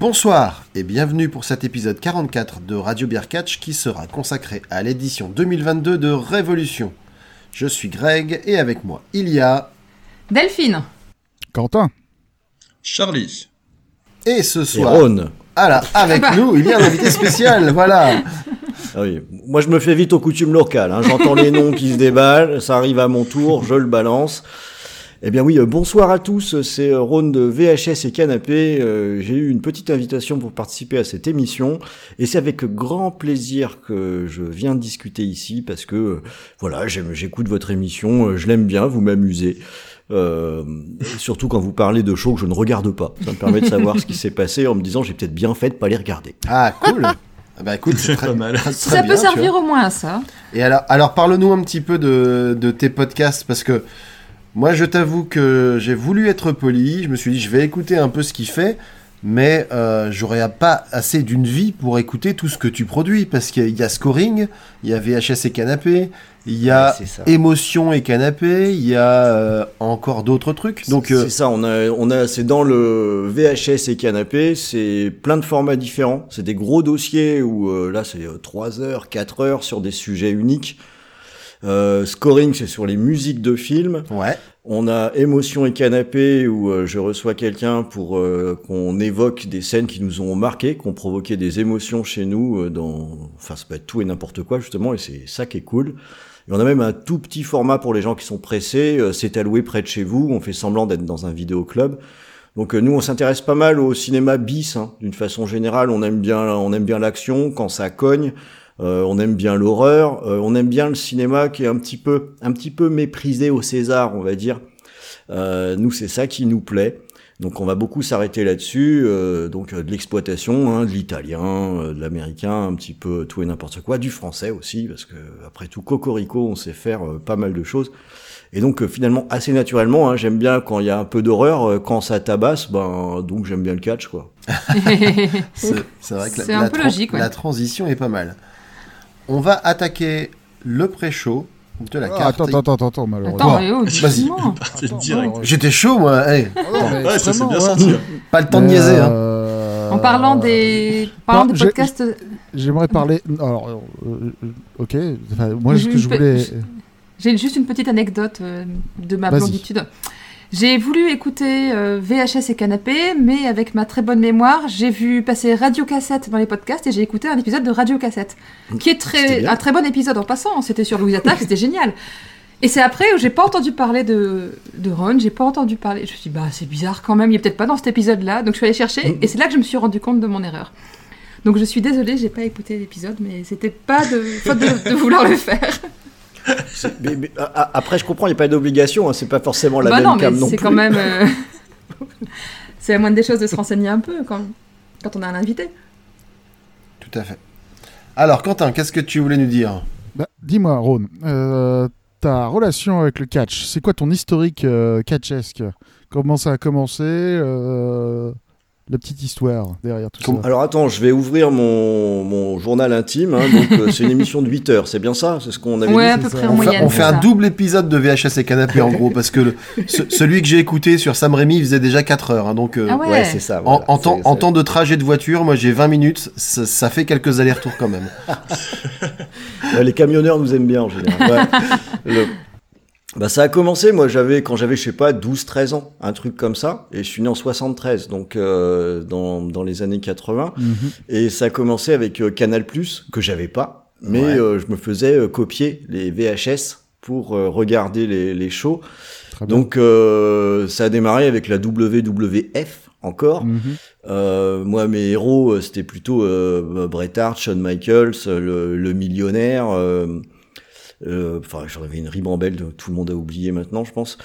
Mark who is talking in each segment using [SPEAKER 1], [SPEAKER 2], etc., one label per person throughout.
[SPEAKER 1] Bonsoir et bienvenue pour cet épisode 44 de Radio Beer Catch qui sera consacré à l'édition 2022 de Révolution. Je suis Greg et avec moi il y a
[SPEAKER 2] Delphine.
[SPEAKER 3] Quentin.
[SPEAKER 4] Charlie.
[SPEAKER 1] et ce
[SPEAKER 5] Et
[SPEAKER 1] soir
[SPEAKER 5] Rhône.
[SPEAKER 1] voilà, avec nous il y a un invité spécial, voilà.
[SPEAKER 5] Ah oui. Moi, je me fais vite aux coutumes locales. hein. J'entends les noms qui se déballent, ça arrive à mon tour, je le balance. Eh bien oui, euh, bonsoir à tous, c'est euh, Rhône de VHS et Canapé. Euh, J'ai eu une petite invitation pour participer à cette émission et c'est avec grand plaisir que je viens discuter ici parce que euh, voilà, j'écoute votre émission, je l'aime bien, vous m'amusez. Euh, surtout quand vous parlez de shows que je ne regarde pas. Ça me permet de savoir ce qui s'est passé en me disant j'ai peut-être bien fait de pas les regarder.
[SPEAKER 1] Ah cool. Ah Bah écoute, c'est très
[SPEAKER 4] Pas mal.
[SPEAKER 1] très
[SPEAKER 2] Ça
[SPEAKER 1] bien,
[SPEAKER 2] peut servir au moins à ça.
[SPEAKER 1] Et alors, alors parle-nous un petit peu de, de tes podcasts parce que moi je t'avoue que j'ai voulu être poli, je me suis dit je vais écouter un peu ce qu'il fait, mais euh, j'aurais pas assez d'une vie pour écouter tout ce que tu produis parce qu'il y a Scoring, il y a VHS et Canapé, il y a
[SPEAKER 5] Ouais.
[SPEAKER 1] Émotion et Canapé, il y a euh, encore d'autres trucs. Donc euh,
[SPEAKER 5] c'est ça, on a, on a, c'est dans le VHS et canapé, c'est plein de formats différents. C'est des gros dossiers où euh, là c'est euh, 3 heures, 4 heures sur des sujets uniques. Euh, scoring, c'est sur les musiques de films.
[SPEAKER 1] ouais,
[SPEAKER 5] On a émotion et canapé où euh, je reçois quelqu'un pour euh, qu'on évoque des scènes qui nous ont marqué, qui ont provoqué des émotions chez nous euh, dans, enfin ça peut être tout et n'importe quoi justement et c'est ça qui est cool. Et on a même un tout petit format pour les gens qui sont pressés. euh, c'est alloué près de chez vous. On fait semblant d'être dans un vidéoclub. Donc nous, on s'intéresse pas mal au cinéma bis, hein, d'une façon générale. On aime bien, on aime bien l'action quand ça cogne. Euh, on aime bien l'horreur. euh, on aime bien le cinéma qui est un petit peu, un petit peu méprisé au César, on va dire. Euh, nous, c'est ça qui nous plaît. Donc on va beaucoup s'arrêter là-dessus, euh, donc euh, de l'exploitation, hein, de l'italien, euh, de l'américain, un petit peu tout et n'importe quoi, du français aussi, parce que après tout, Cocorico, on sait faire euh, pas mal de choses. Et donc euh, finalement, assez naturellement, hein, j'aime bien quand il y a un peu d'horreur, euh, quand ça tabasse, ben donc j'aime bien le catch, quoi.
[SPEAKER 1] c'est vrai que la,
[SPEAKER 2] un
[SPEAKER 1] la
[SPEAKER 2] peu logique, ouais.
[SPEAKER 1] la transition est pas mal. On va attaquer le pré-show de la
[SPEAKER 3] Ah,
[SPEAKER 1] carte.
[SPEAKER 3] attends, attends, attends, attends, malheureusement.
[SPEAKER 2] Attends, oh,
[SPEAKER 1] Vas-y. J'étais chaud moi, hey,
[SPEAKER 3] non, mais
[SPEAKER 4] Ouais, ça s'est bien
[SPEAKER 3] ouais.
[SPEAKER 4] senti. hein.
[SPEAKER 1] pas le temps de niaiser. hein.
[SPEAKER 3] euh,
[SPEAKER 2] En parlant des, parlant
[SPEAKER 3] non,
[SPEAKER 2] des
[SPEAKER 3] j'ai-
[SPEAKER 2] podcasts,
[SPEAKER 3] J'aimerais parler. Alors, euh, euh, ok. Enfin, moi, ce
[SPEAKER 2] Je
[SPEAKER 3] que je voulais.
[SPEAKER 2] j'ai juste une petite anecdote euh, de ma blonditude. J'ai voulu écouter euh, VHS et Canapé, mais avec ma très bonne mémoire, j'ai vu passer Radio Cassette dans les podcasts et j'ai écouté un épisode de Radio Cassette, qui est très, un très bon épisode en passant. C'était sur Louise Attaque, c'était génial. Et c'est après où j'ai pas entendu parler de, de Ron, j'ai pas entendu parler. Je me suis dit, bah c'est bizarre quand même, il est peut-être pas dans cet épisode-là. Donc je suis allée chercher et c'est là que je me suis rendu compte de mon erreur. Donc je suis désolée, j'ai pas écouté l'épisode, mais c'était pas de faute de, de vouloir le faire.
[SPEAKER 5] C'est- mais- mais, a- a- après, je comprends, il n'y a pas d'obligation, hein, c'est pas forcément la
[SPEAKER 2] bah
[SPEAKER 5] même
[SPEAKER 2] non,
[SPEAKER 5] cam
[SPEAKER 2] mais
[SPEAKER 5] non
[SPEAKER 2] c'est quand même. euh, c'est la moindre des choses de se renseigner un peu quand, quand on a un invité.
[SPEAKER 1] Tout à fait. Alors Quentin, qu'est-ce que tu voulais nous dire?
[SPEAKER 3] Bah, Dis-moi, Ron, euh, ta relation avec le catch, c'est quoi ton historique euh, catchesque? Comment ça a commencé euh, La petite histoire derrière tout ça.
[SPEAKER 5] Alors attends, je vais ouvrir mon, mon journal intime. hein, donc euh, c'est une émission de 8 heures, c'est bien ça C'est ce qu'on avait
[SPEAKER 2] Ouais,
[SPEAKER 5] dit
[SPEAKER 2] à peu près en
[SPEAKER 1] On fait,
[SPEAKER 2] moyenne.
[SPEAKER 1] on fait
[SPEAKER 2] c'est
[SPEAKER 1] un
[SPEAKER 2] ça.
[SPEAKER 1] double épisode de VHS et canapé en gros parce que le- ce- celui que j'ai écouté sur Sam Raimi il faisait déjà 4 heures hein, donc euh,
[SPEAKER 2] Ah ouais,
[SPEAKER 5] Ouais, c'est ça.
[SPEAKER 1] en,
[SPEAKER 5] voilà.
[SPEAKER 1] en temps, en de trajet de voiture moi j'ai 20 minutes ça, ça fait quelques allers-retours quand même
[SPEAKER 5] Ouais, les camionneurs nous aiment bien en général. Ouais. Le- Bah, ça a commencé, moi j'avais quand j'avais je sais pas 12 13 ans, un truc comme ça et je suis né en 73 donc euh, dans, dans les années 80
[SPEAKER 3] Mhm.
[SPEAKER 5] et ça a commencé avec euh, Canal+ que j'avais pas mais
[SPEAKER 1] Ouais.
[SPEAKER 5] euh, je me faisais euh, copier les VHS pour euh, regarder les, les shows. Donc euh, ça a démarré avec la WWF encore. Euh, moi, mes héros, c'était plutôt euh, Bret Hart, Shawn Michaels, le, le millionnaire. Euh, Enfin, j'en avais une ribambelle, de- tout le monde a oublié maintenant, je pense.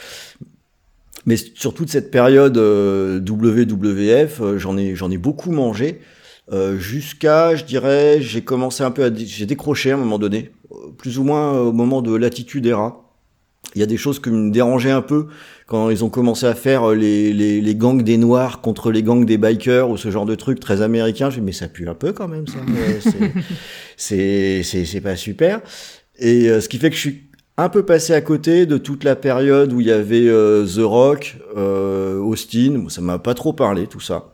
[SPEAKER 5] Mais sur toute cette période euh, WWF, euh, j'en ai, j'en ai beaucoup mangé. euh, Jusqu'à, je dirais, j'ai commencé un peu à... J'ai décroché à un moment donné, plus ou moins au moment de Latitude Era. Il y a des choses qui me dérangeaient un peu quand ils ont commencé à faire les, les, les gangs des noirs contre les gangs des bikers ou ce genre de trucs très américains. Je me dis, mais ça pue un peu quand même, ça. Ouais, c'est- c'est, c'est, c'est pas super. Et euh, ce qui fait que je suis un peu passé à côté de toute la période où il y avait euh, The Rock, euh, Austin. Ça m'a pas trop parlé, tout ça.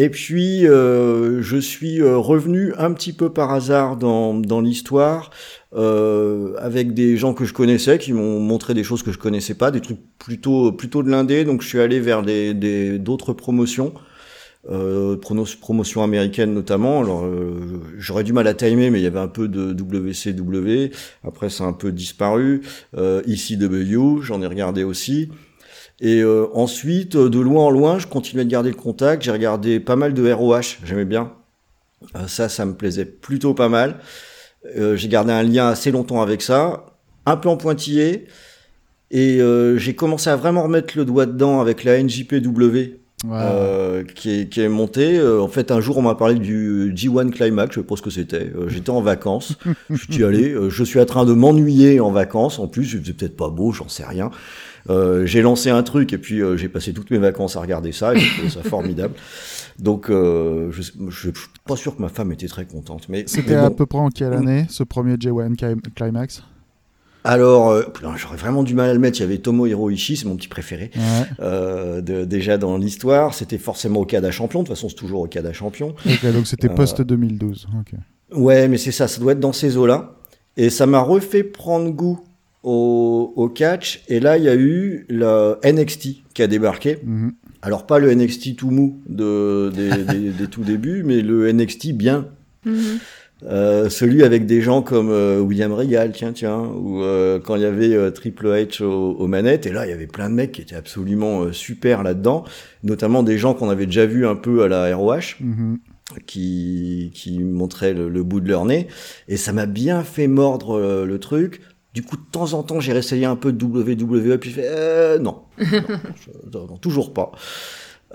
[SPEAKER 5] Et puis, euh, je suis euh, revenu un petit peu par hasard dans, dans l'histoire, euh, avec des gens que je connaissais, qui m'ont montré des choses que je connaissais pas, des trucs plutôt plutôt de l'indé. Donc, je suis allé vers des- d'autres promotions, euh, promotions américaines notamment. Alors, euh, j'aurais du mal à timer, mais il y avait un peu de WCW. Après, a un peu disparu. Euh, ECW, j'en ai regardé aussi. Et euh, ensuite, euh, de loin en loin, je continuais de garder le contact. J'ai regardé pas mal de ROH, j'aimais bien. Euh, ça, ça me plaisait plutôt pas mal. Euh, j'ai gardé un lien assez longtemps avec ça, un peu en pointillé. Et j'ai commencé à vraiment remettre le doigt dedans avec la NJPW Euh, qui, est, qui est montée. Euh, en fait, un jour, on m'a parlé du G1 Climax, je sais pas ce que c'était. Euh, J'étais en vacances, je suis allé, je suis en train de m'ennuyer en vacances. En plus, il faisait peut-être pas beau, j'en sais rien. J'ai lancé un truc et puis j'ai passé toutes mes vacances à regarder ça et j'ai trouvé ça formidable. Donc, je, je, je suis pas sûr que ma femme était très contente, mais
[SPEAKER 3] C'était à peu près en quelle année, ce premier J1 Clim- Climax?
[SPEAKER 5] Alors, euh, j'aurais vraiment du mal à le mettre. Il y avait Tomohiro Ishii, c'est mon petit préféré.
[SPEAKER 3] Ouais.
[SPEAKER 5] Euh, de- déjà dans l'histoire, c'était forcément Okada champion. De toute façon, c'est toujours Okada champion.
[SPEAKER 3] Ok, donc c'était
[SPEAKER 5] Euh,
[SPEAKER 3] post-2012. Ok.
[SPEAKER 5] Ouais, mais c'est ça, ça doit être dans ces eaux-là. Et ça m'a refait prendre goût au, au catch. Et là, il y a eu le NXT qui a débarqué.
[SPEAKER 3] Mhm.
[SPEAKER 5] Alors, pas le NXT tout mou de, des, des, des tout débuts, mais le NXT bien.
[SPEAKER 2] Mhm.
[SPEAKER 5] Euh, celui avec des gens comme euh, William Regal, tiens, tiens, ou euh, quand il y avait euh, Triple H aux, aux manettes, et là il y avait plein de mecs qui étaient absolument euh, super là-dedans, notamment des gens qu'on avait déjà vus un peu à la ROH,
[SPEAKER 3] Mhm.
[SPEAKER 5] qui, qui montraient le, le bout de leur nez, et ça m'a bien fait mordre euh, le truc. Du coup, de temps en temps, j'ai réessayé un peu de WWE, puis j'ai fait euh, non, non, je- non, toujours pas.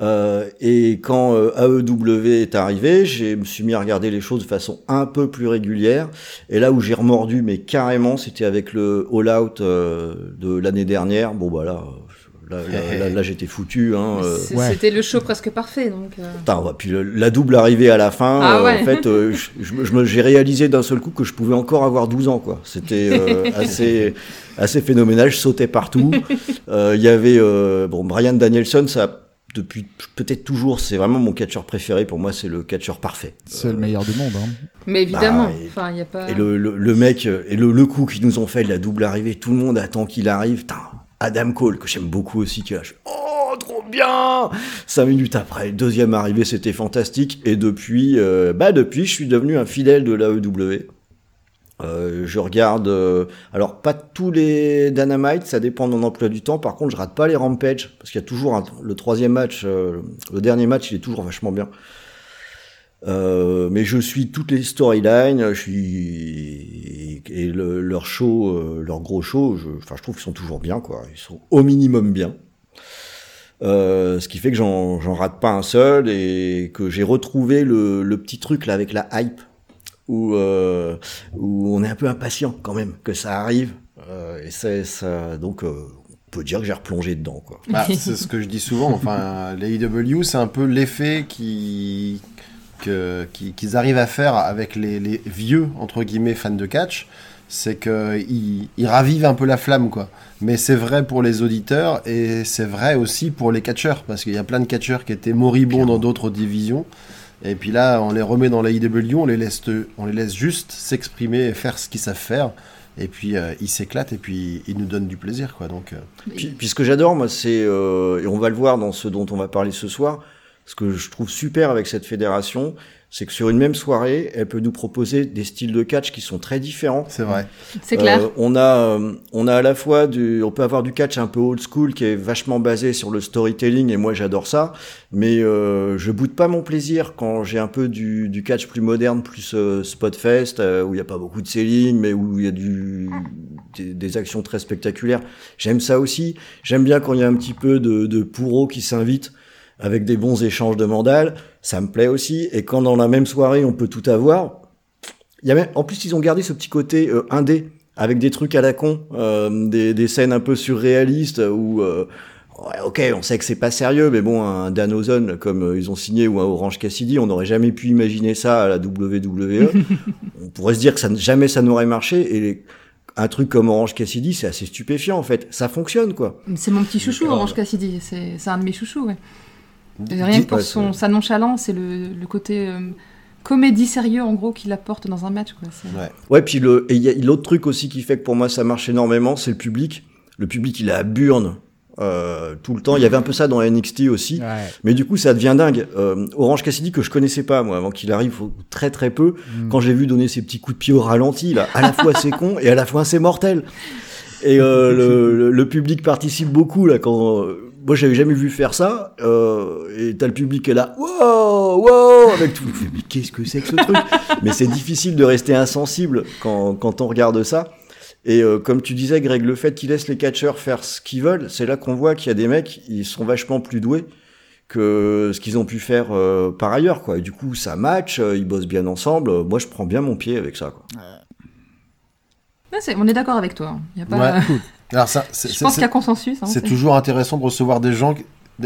[SPEAKER 5] Euh, et quand euh, AEW est arrivé, je me suis mis à regarder les choses de façon un peu plus régulière. Et là où j'ai remordu, mais carrément, c'était avec le All Out euh, de l'année dernière. Bon, bah là, là, là, là, là, j'étais foutu. Hein, euh.
[SPEAKER 3] Ouais.
[SPEAKER 2] C'était le show presque parfait, donc. euh,
[SPEAKER 5] Putain, ouais, puis le- la double arrivée à la fin,
[SPEAKER 2] Ah
[SPEAKER 5] euh,
[SPEAKER 2] ouais.
[SPEAKER 5] en fait, euh, je- je me- je me- j'ai réalisé d'un seul coup que je pouvais encore avoir 12 ans, quoi. C'était euh, assez, assez phénoménal. Je sautais partout. Euh, Il y avait euh, bon Brian Danielson, ça depuis peut-être toujours, c'est vraiment mon catcheur préféré. Pour moi, c'est le catcheur parfait.
[SPEAKER 3] C'est le meilleur du monde. Hein.
[SPEAKER 2] Mais évidemment,
[SPEAKER 5] Bah, et-
[SPEAKER 2] enfin, il y a pas.
[SPEAKER 5] Et le, le, le mec, et le, le coup qu'ils nous ont fait de la double arrivée, tout le monde attend qu'il arrive. Putain, Adam Cole, que j'aime beaucoup aussi, qui est là, je fais, oh, trop bien Cinq minutes après, deuxième arrivée, c'était fantastique. Et depuis, euh, bah depuis, je suis devenu un fidèle de l'AEW. Euh, je regarde, euh, alors pas tous les Dynamite, ça dépend de mon emploi du temps. Par contre, je rate pas les Rampage parce qu'il y a toujours un- le troisième match, euh, le dernier match, il est toujours vachement bien. Euh, mais je suis toutes les storylines, je suis et le- leur show, euh, leur gros show, je, enfin je trouve qu'ils sont toujours bien quoi, ils sont au minimum bien. Euh, ce qui fait que j'en j'en rate pas un seul et que j'ai retrouvé le, le petit truc là avec la hype où euh, où on est un peu impatient quand même que ça arrive euh, et c'est ça donc euh, on peut dire que j'ai replongé dedans quoi.
[SPEAKER 1] Bah, c'est ce que je dis souvent. Enfin, les IW, c'est un peu l'effet qui qu'ils arrivent à faire avec les, les vieux entre guillemets fans de catch, c'est que ils, ils ravivent un peu la flamme, quoi. Mais c'est vrai pour les auditeurs et c'est vrai aussi pour les catcheurs, parce qu'il y a plein de catcheurs qui étaient moribonds dans d'autres divisions. Et puis là, on les remet dans la IW, on les laisse, on les laisse juste s'exprimer et faire ce qu'ils savent faire. Et puis euh, ils s'éclatent et puis ils nous donnent du plaisir, quoi. Donc euh,
[SPEAKER 5] Puis, puis ce que j'adore, moi, c'est, euh, et on va le voir dans ce dont on va parler ce soir, ce que je trouve super avec cette fédération, c'est que sur une même soirée, elle peut nous proposer des styles de catch qui sont très différents.
[SPEAKER 1] c'est vrai.
[SPEAKER 2] C'est clair.
[SPEAKER 5] Euh, on a, euh, on a à la fois du, on peut avoir du catch un peu old school qui est vachement basé sur le storytelling et moi j'adore ça, mais euh, je boude pas mon plaisir quand j'ai un peu du, du catch plus moderne, plus euh, spotfest euh, où il y a pas beaucoup de selling mais où il y a du, des, des actions très spectaculaires. J'aime ça aussi. J'aime bien quand il y a un petit peu de, de pourreau qui s'invite avec des bons échanges de mandales. Ça me plaît aussi. Et quand dans la même soirée on peut tout avoir, il y a même, en plus, ils ont gardé ce petit côté euh, indé avec des trucs à la con, euh, des, des scènes un peu surréalistes où, euh, ouais, ok, on sait que c'est pas sérieux, mais bon, un Dan Ozone comme euh, ils ont signé ou un Orange Cassidy, on n'aurait jamais pu imaginer ça à la WWE. on pourrait se dire que ça, jamais ça n'aurait marché et les- un truc comme Orange Cassidy, c'est assez stupéfiant en fait. Ça fonctionne quoi.
[SPEAKER 2] C'est mon petit chouchou. Orange Cassidy. C'est c'est un de mes chouchous, ouais. Rien que pour son, sa nonchalance et le, le côté euh, comédie sérieux en gros qu'il apporte dans un match. Quoi.
[SPEAKER 1] Ouais.
[SPEAKER 5] Ouais, puis le, et il y a l'autre truc aussi qui fait que pour moi ça marche énormément, c'est le public. Le public, il est à burne euh, tout le temps. Il y avait un peu ça dans NXT aussi.
[SPEAKER 3] Ouais.
[SPEAKER 5] Mais du coup, ça devient dingue. Euh, Orange Cassidy, que je connaissais pas, moi, avant qu'il arrive, très très peu,
[SPEAKER 3] Mm.
[SPEAKER 5] quand j'ai vu donner ses petits coups de pied au ralenti, là, à la fois c'est con et à la fois c'est mortel. Et euh, le, le, le public participe beaucoup, là, quand. Moi, j'avais jamais vu faire ça. Euh, et t'as le public qui est là, wow, wow, avec tout. Mais qu'est-ce que c'est que ce truc? Mais c'est difficile de rester insensible quand, quand on regarde ça. Et euh, comme tu disais, Greg, le fait qu'ils laissent les catcheurs faire ce qu'ils veulent, c'est là qu'on voit qu'il y a des mecs, ils sont vachement plus doués que ce qu'ils ont pu faire euh, par ailleurs, quoi. Et du coup, ça match, euh, ils bossent bien ensemble. Moi, je prends bien mon pied avec ça, quoi.
[SPEAKER 2] Ouais, c'est- on est d'accord avec toi. hein. Il Y a pas...
[SPEAKER 1] Ouais, Alors ça, c'est
[SPEAKER 2] Je pense qu'il y a consensus. hein,
[SPEAKER 1] c'est toujours intéressant de recevoir des gens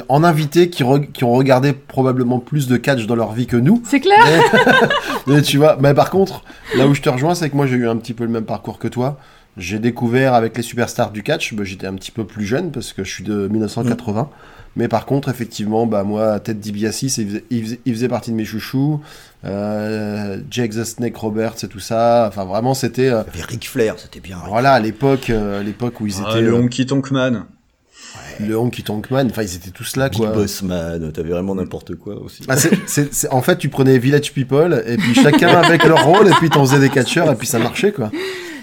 [SPEAKER 1] en invité qui, re- qui ont regardé probablement plus de catch dans leur vie que nous.
[SPEAKER 2] C'est clair
[SPEAKER 1] Mais, mais tu vois, mais par contre, là où je te rejoins, c'est que moi j'ai eu un petit peu le même parcours que toi. J'ai découvert avec les superstars du catch, bah, j'étais un petit peu plus jeune parce que je suis de 1980. Mais par contre, effectivement, bah, moi, Ted DiBiase, il faisait, il faisait- il faisait partie de mes chouchous. Euh, Jake the Snake Roberts et tout ça. Enfin, vraiment, c'était. euh,
[SPEAKER 5] Il y avait Ric Flair, c'était bien.
[SPEAKER 1] Voilà, à l'époque, euh, à l'époque où ils
[SPEAKER 4] Ah,
[SPEAKER 1] étaient.
[SPEAKER 4] le
[SPEAKER 1] euh,
[SPEAKER 4] Honky Tonk Man.
[SPEAKER 1] le Honky Tonk Man, enfin, ils étaient tous là,
[SPEAKER 5] Big
[SPEAKER 1] quoi.
[SPEAKER 5] Boss Man, t'avais vraiment n'importe quoi aussi.
[SPEAKER 1] Ah, en fait, tu prenais Village People, et puis chacun avec leur rôle, et puis t'en faisais des catcheurs, et puis ça marchait, quoi.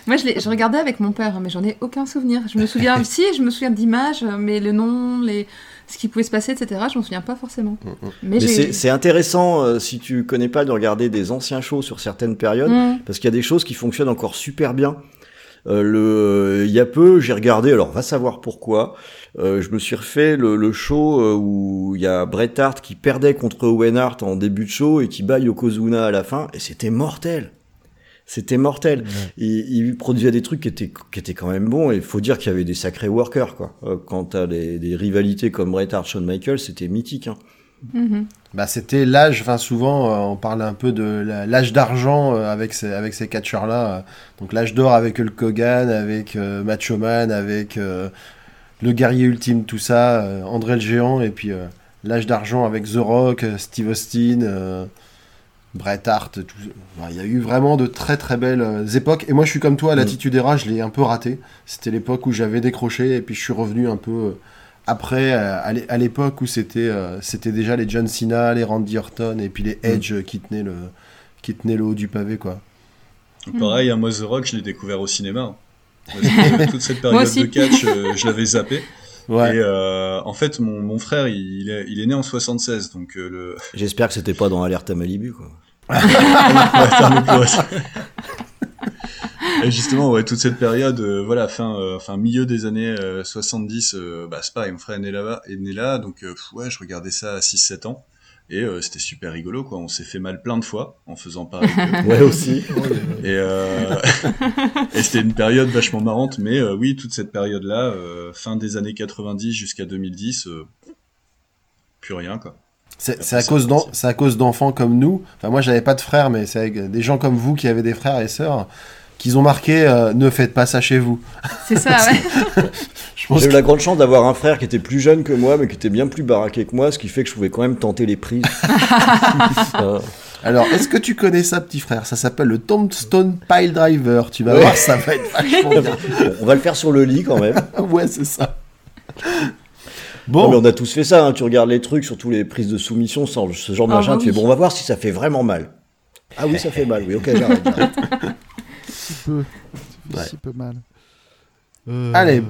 [SPEAKER 2] Moi, je, l'ai- je regardais avec mon père, mais j'en ai aucun souvenir. Je me souviens, si, je me souviens d'images, mais le nom, les... ce qui pouvait se passer, etc., je m'en souviens pas forcément.
[SPEAKER 1] Mm,
[SPEAKER 2] Mais,
[SPEAKER 5] Mais c'est intéressant, euh, si tu connais pas, de regarder des anciens shows sur certaines périodes,
[SPEAKER 2] Mm.
[SPEAKER 5] parce qu'il y a des choses qui fonctionnent encore super bien. Euh, le, il y a peu, j'ai regardé, alors va savoir pourquoi, euh, je me suis refait le, le show où il y a Bret Hart qui perdait contre Owen Hart en début de show et qui bat Yokozuna à la fin, et c'était mortel. C'était mortel. Il, il produisait des trucs qui étaient, qui étaient quand même bons, et il faut dire qu'il y avait des sacrés workers, quoi. Euh, Quant à des, des rivalités comme Bret Hart, Shawn Michaels, c'était mythique, hein.
[SPEAKER 2] Mhm.
[SPEAKER 1] Bah, c'était l'âge, enfin, souvent, euh, on parle un peu de l'âge d'argent euh, avec ces, avec ces catcheurs-là. euh. Donc, l'âge d'or avec Hulk Hogan, avec euh, Macho Man, avec euh, le guerrier ultime, tout ça, euh, André le géant, et puis euh, l'âge d'argent avec The Rock, Steve Austin, euh, Bret Hart, tout. Enfin, Il y a eu vraiment de très très belles euh, époques. Et moi, je suis comme toi,
[SPEAKER 5] Mm.
[SPEAKER 1] Latitude Era, je l'ai un peu raté. C'était l'époque où j'avais décroché, et puis je suis revenu un peu euh, après, euh, à l'é- à l'époque où c'était c'était déjà les John Cena, les Randy Orton, et puis les Edge euh, qui tenaient le qui tenaient le haut du pavé, quoi.
[SPEAKER 4] Pareil, à moi, The Rock, je l'ai découvert au cinéma. Parce que toute cette période de catch, je l'avais zappé.
[SPEAKER 1] Ouais.
[SPEAKER 4] Et euh, en fait, mon, mon frère, il est, il est né en 76, donc euh, le.
[SPEAKER 5] J'espère que c'était pas dans Alerte à Malibu, quoi.
[SPEAKER 4] Et justement, ouais, toute cette période, euh, voilà, fin, euh, fin milieu des années euh, 70, euh, bah, c'est pareil, mon frère est né là, est né là donc euh, pff, ouais, je regardais ça à 6-7 ans. Et euh, c'était super rigolo, quoi. On s'est fait mal plein de fois en faisant pareil.
[SPEAKER 5] Ouais, aussi.
[SPEAKER 4] Et, euh, et c'était une période vachement marrante, mais euh, oui, toute cette période-là, euh, fin des années 90 jusqu'à 2010, euh, plus rien, quoi.
[SPEAKER 1] C'est à cause d'en- c'est à cause d'enfants comme nous. Enfin, moi, j'avais pas de frères, mais c'est avec des gens comme vous qui avaient des frères et sœurs qu'ils ont marqué euh, ne faites pas ça chez vous.
[SPEAKER 2] C'est ça, ouais.
[SPEAKER 5] J'ai eu
[SPEAKER 1] que
[SPEAKER 5] la grande chance d'avoir un frère qui était plus jeune que moi, mais qui était bien plus baraqué que moi, ce qui fait que je pouvais quand même tenter les prises.
[SPEAKER 1] Alors, est-ce que tu connais ça, petit frère? Ça s'appelle le Tombstone Pile Driver. Tu vas
[SPEAKER 5] Ouais.
[SPEAKER 1] voir, ça va être vachement bien.
[SPEAKER 5] on va le faire sur le lit quand même.
[SPEAKER 1] ouais, c'est ça.
[SPEAKER 5] Non,
[SPEAKER 1] Bon,
[SPEAKER 5] mais on a tous fait ça, hein. tu regardes les trucs, surtout les prises de soumission, sans ce genre de
[SPEAKER 2] Ah,
[SPEAKER 5] machin,
[SPEAKER 2] bah
[SPEAKER 5] tu fais bon, on va voir si ça fait vraiment mal. Ah oui, ça fait mal, oui, ok, j'arrête. j'arrête.
[SPEAKER 3] Si peu.
[SPEAKER 1] Ouais.
[SPEAKER 3] si peu mal. Euh,
[SPEAKER 1] Allez.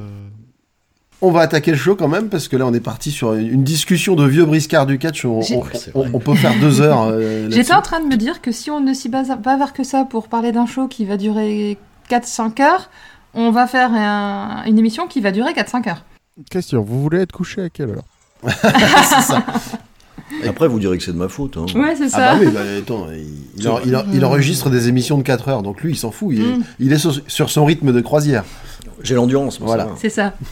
[SPEAKER 1] on va attaquer le show quand même, parce que là, on est parti sur une, discussion de vieux briscards du catch. On, peut faire deux heures. euh.
[SPEAKER 2] J'étais en train de me dire que si on ne s'y base bavard que ça pour parler d'un show qui va durer 4-5 heures, on va faire un- une émission qui va durer 4-5 heures.
[SPEAKER 3] Question, vous voulez être couché à quelle heure
[SPEAKER 1] c'est ça.
[SPEAKER 5] Après, vous direz que c'est de ma faute. Hein.
[SPEAKER 2] Ouais, c'est
[SPEAKER 1] Ah
[SPEAKER 2] ça.
[SPEAKER 1] bah oui, bah, attends, il, il en- il en- il enregistre des émissions de 4 heures, donc lui, il s'en fout. Il, est-
[SPEAKER 2] Mm.
[SPEAKER 1] il est sur, sur son rythme de croisière.
[SPEAKER 5] J'ai l'endurance,
[SPEAKER 1] Voilà.
[SPEAKER 2] C'est ça.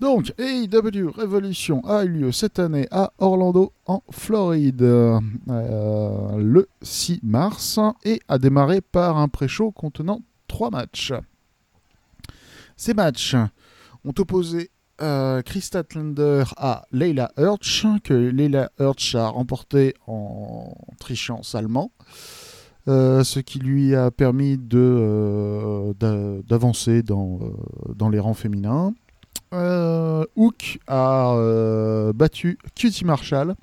[SPEAKER 3] Donc, AEW Revolution a eu lieu cette année à Orlando, en Floride, euh, le 6 mars, et a démarré par un pré-show contenant trois matchs. Ces matchs ont opposé euh, Statlander à Leila Hirsch, que Leila Hirsch a remporté en trichant salement. Euh, ce qui lui a permis de, euh, d'a- d'avancer dans, euh, dans les rangs féminins. Hook a battu Cutie Marshall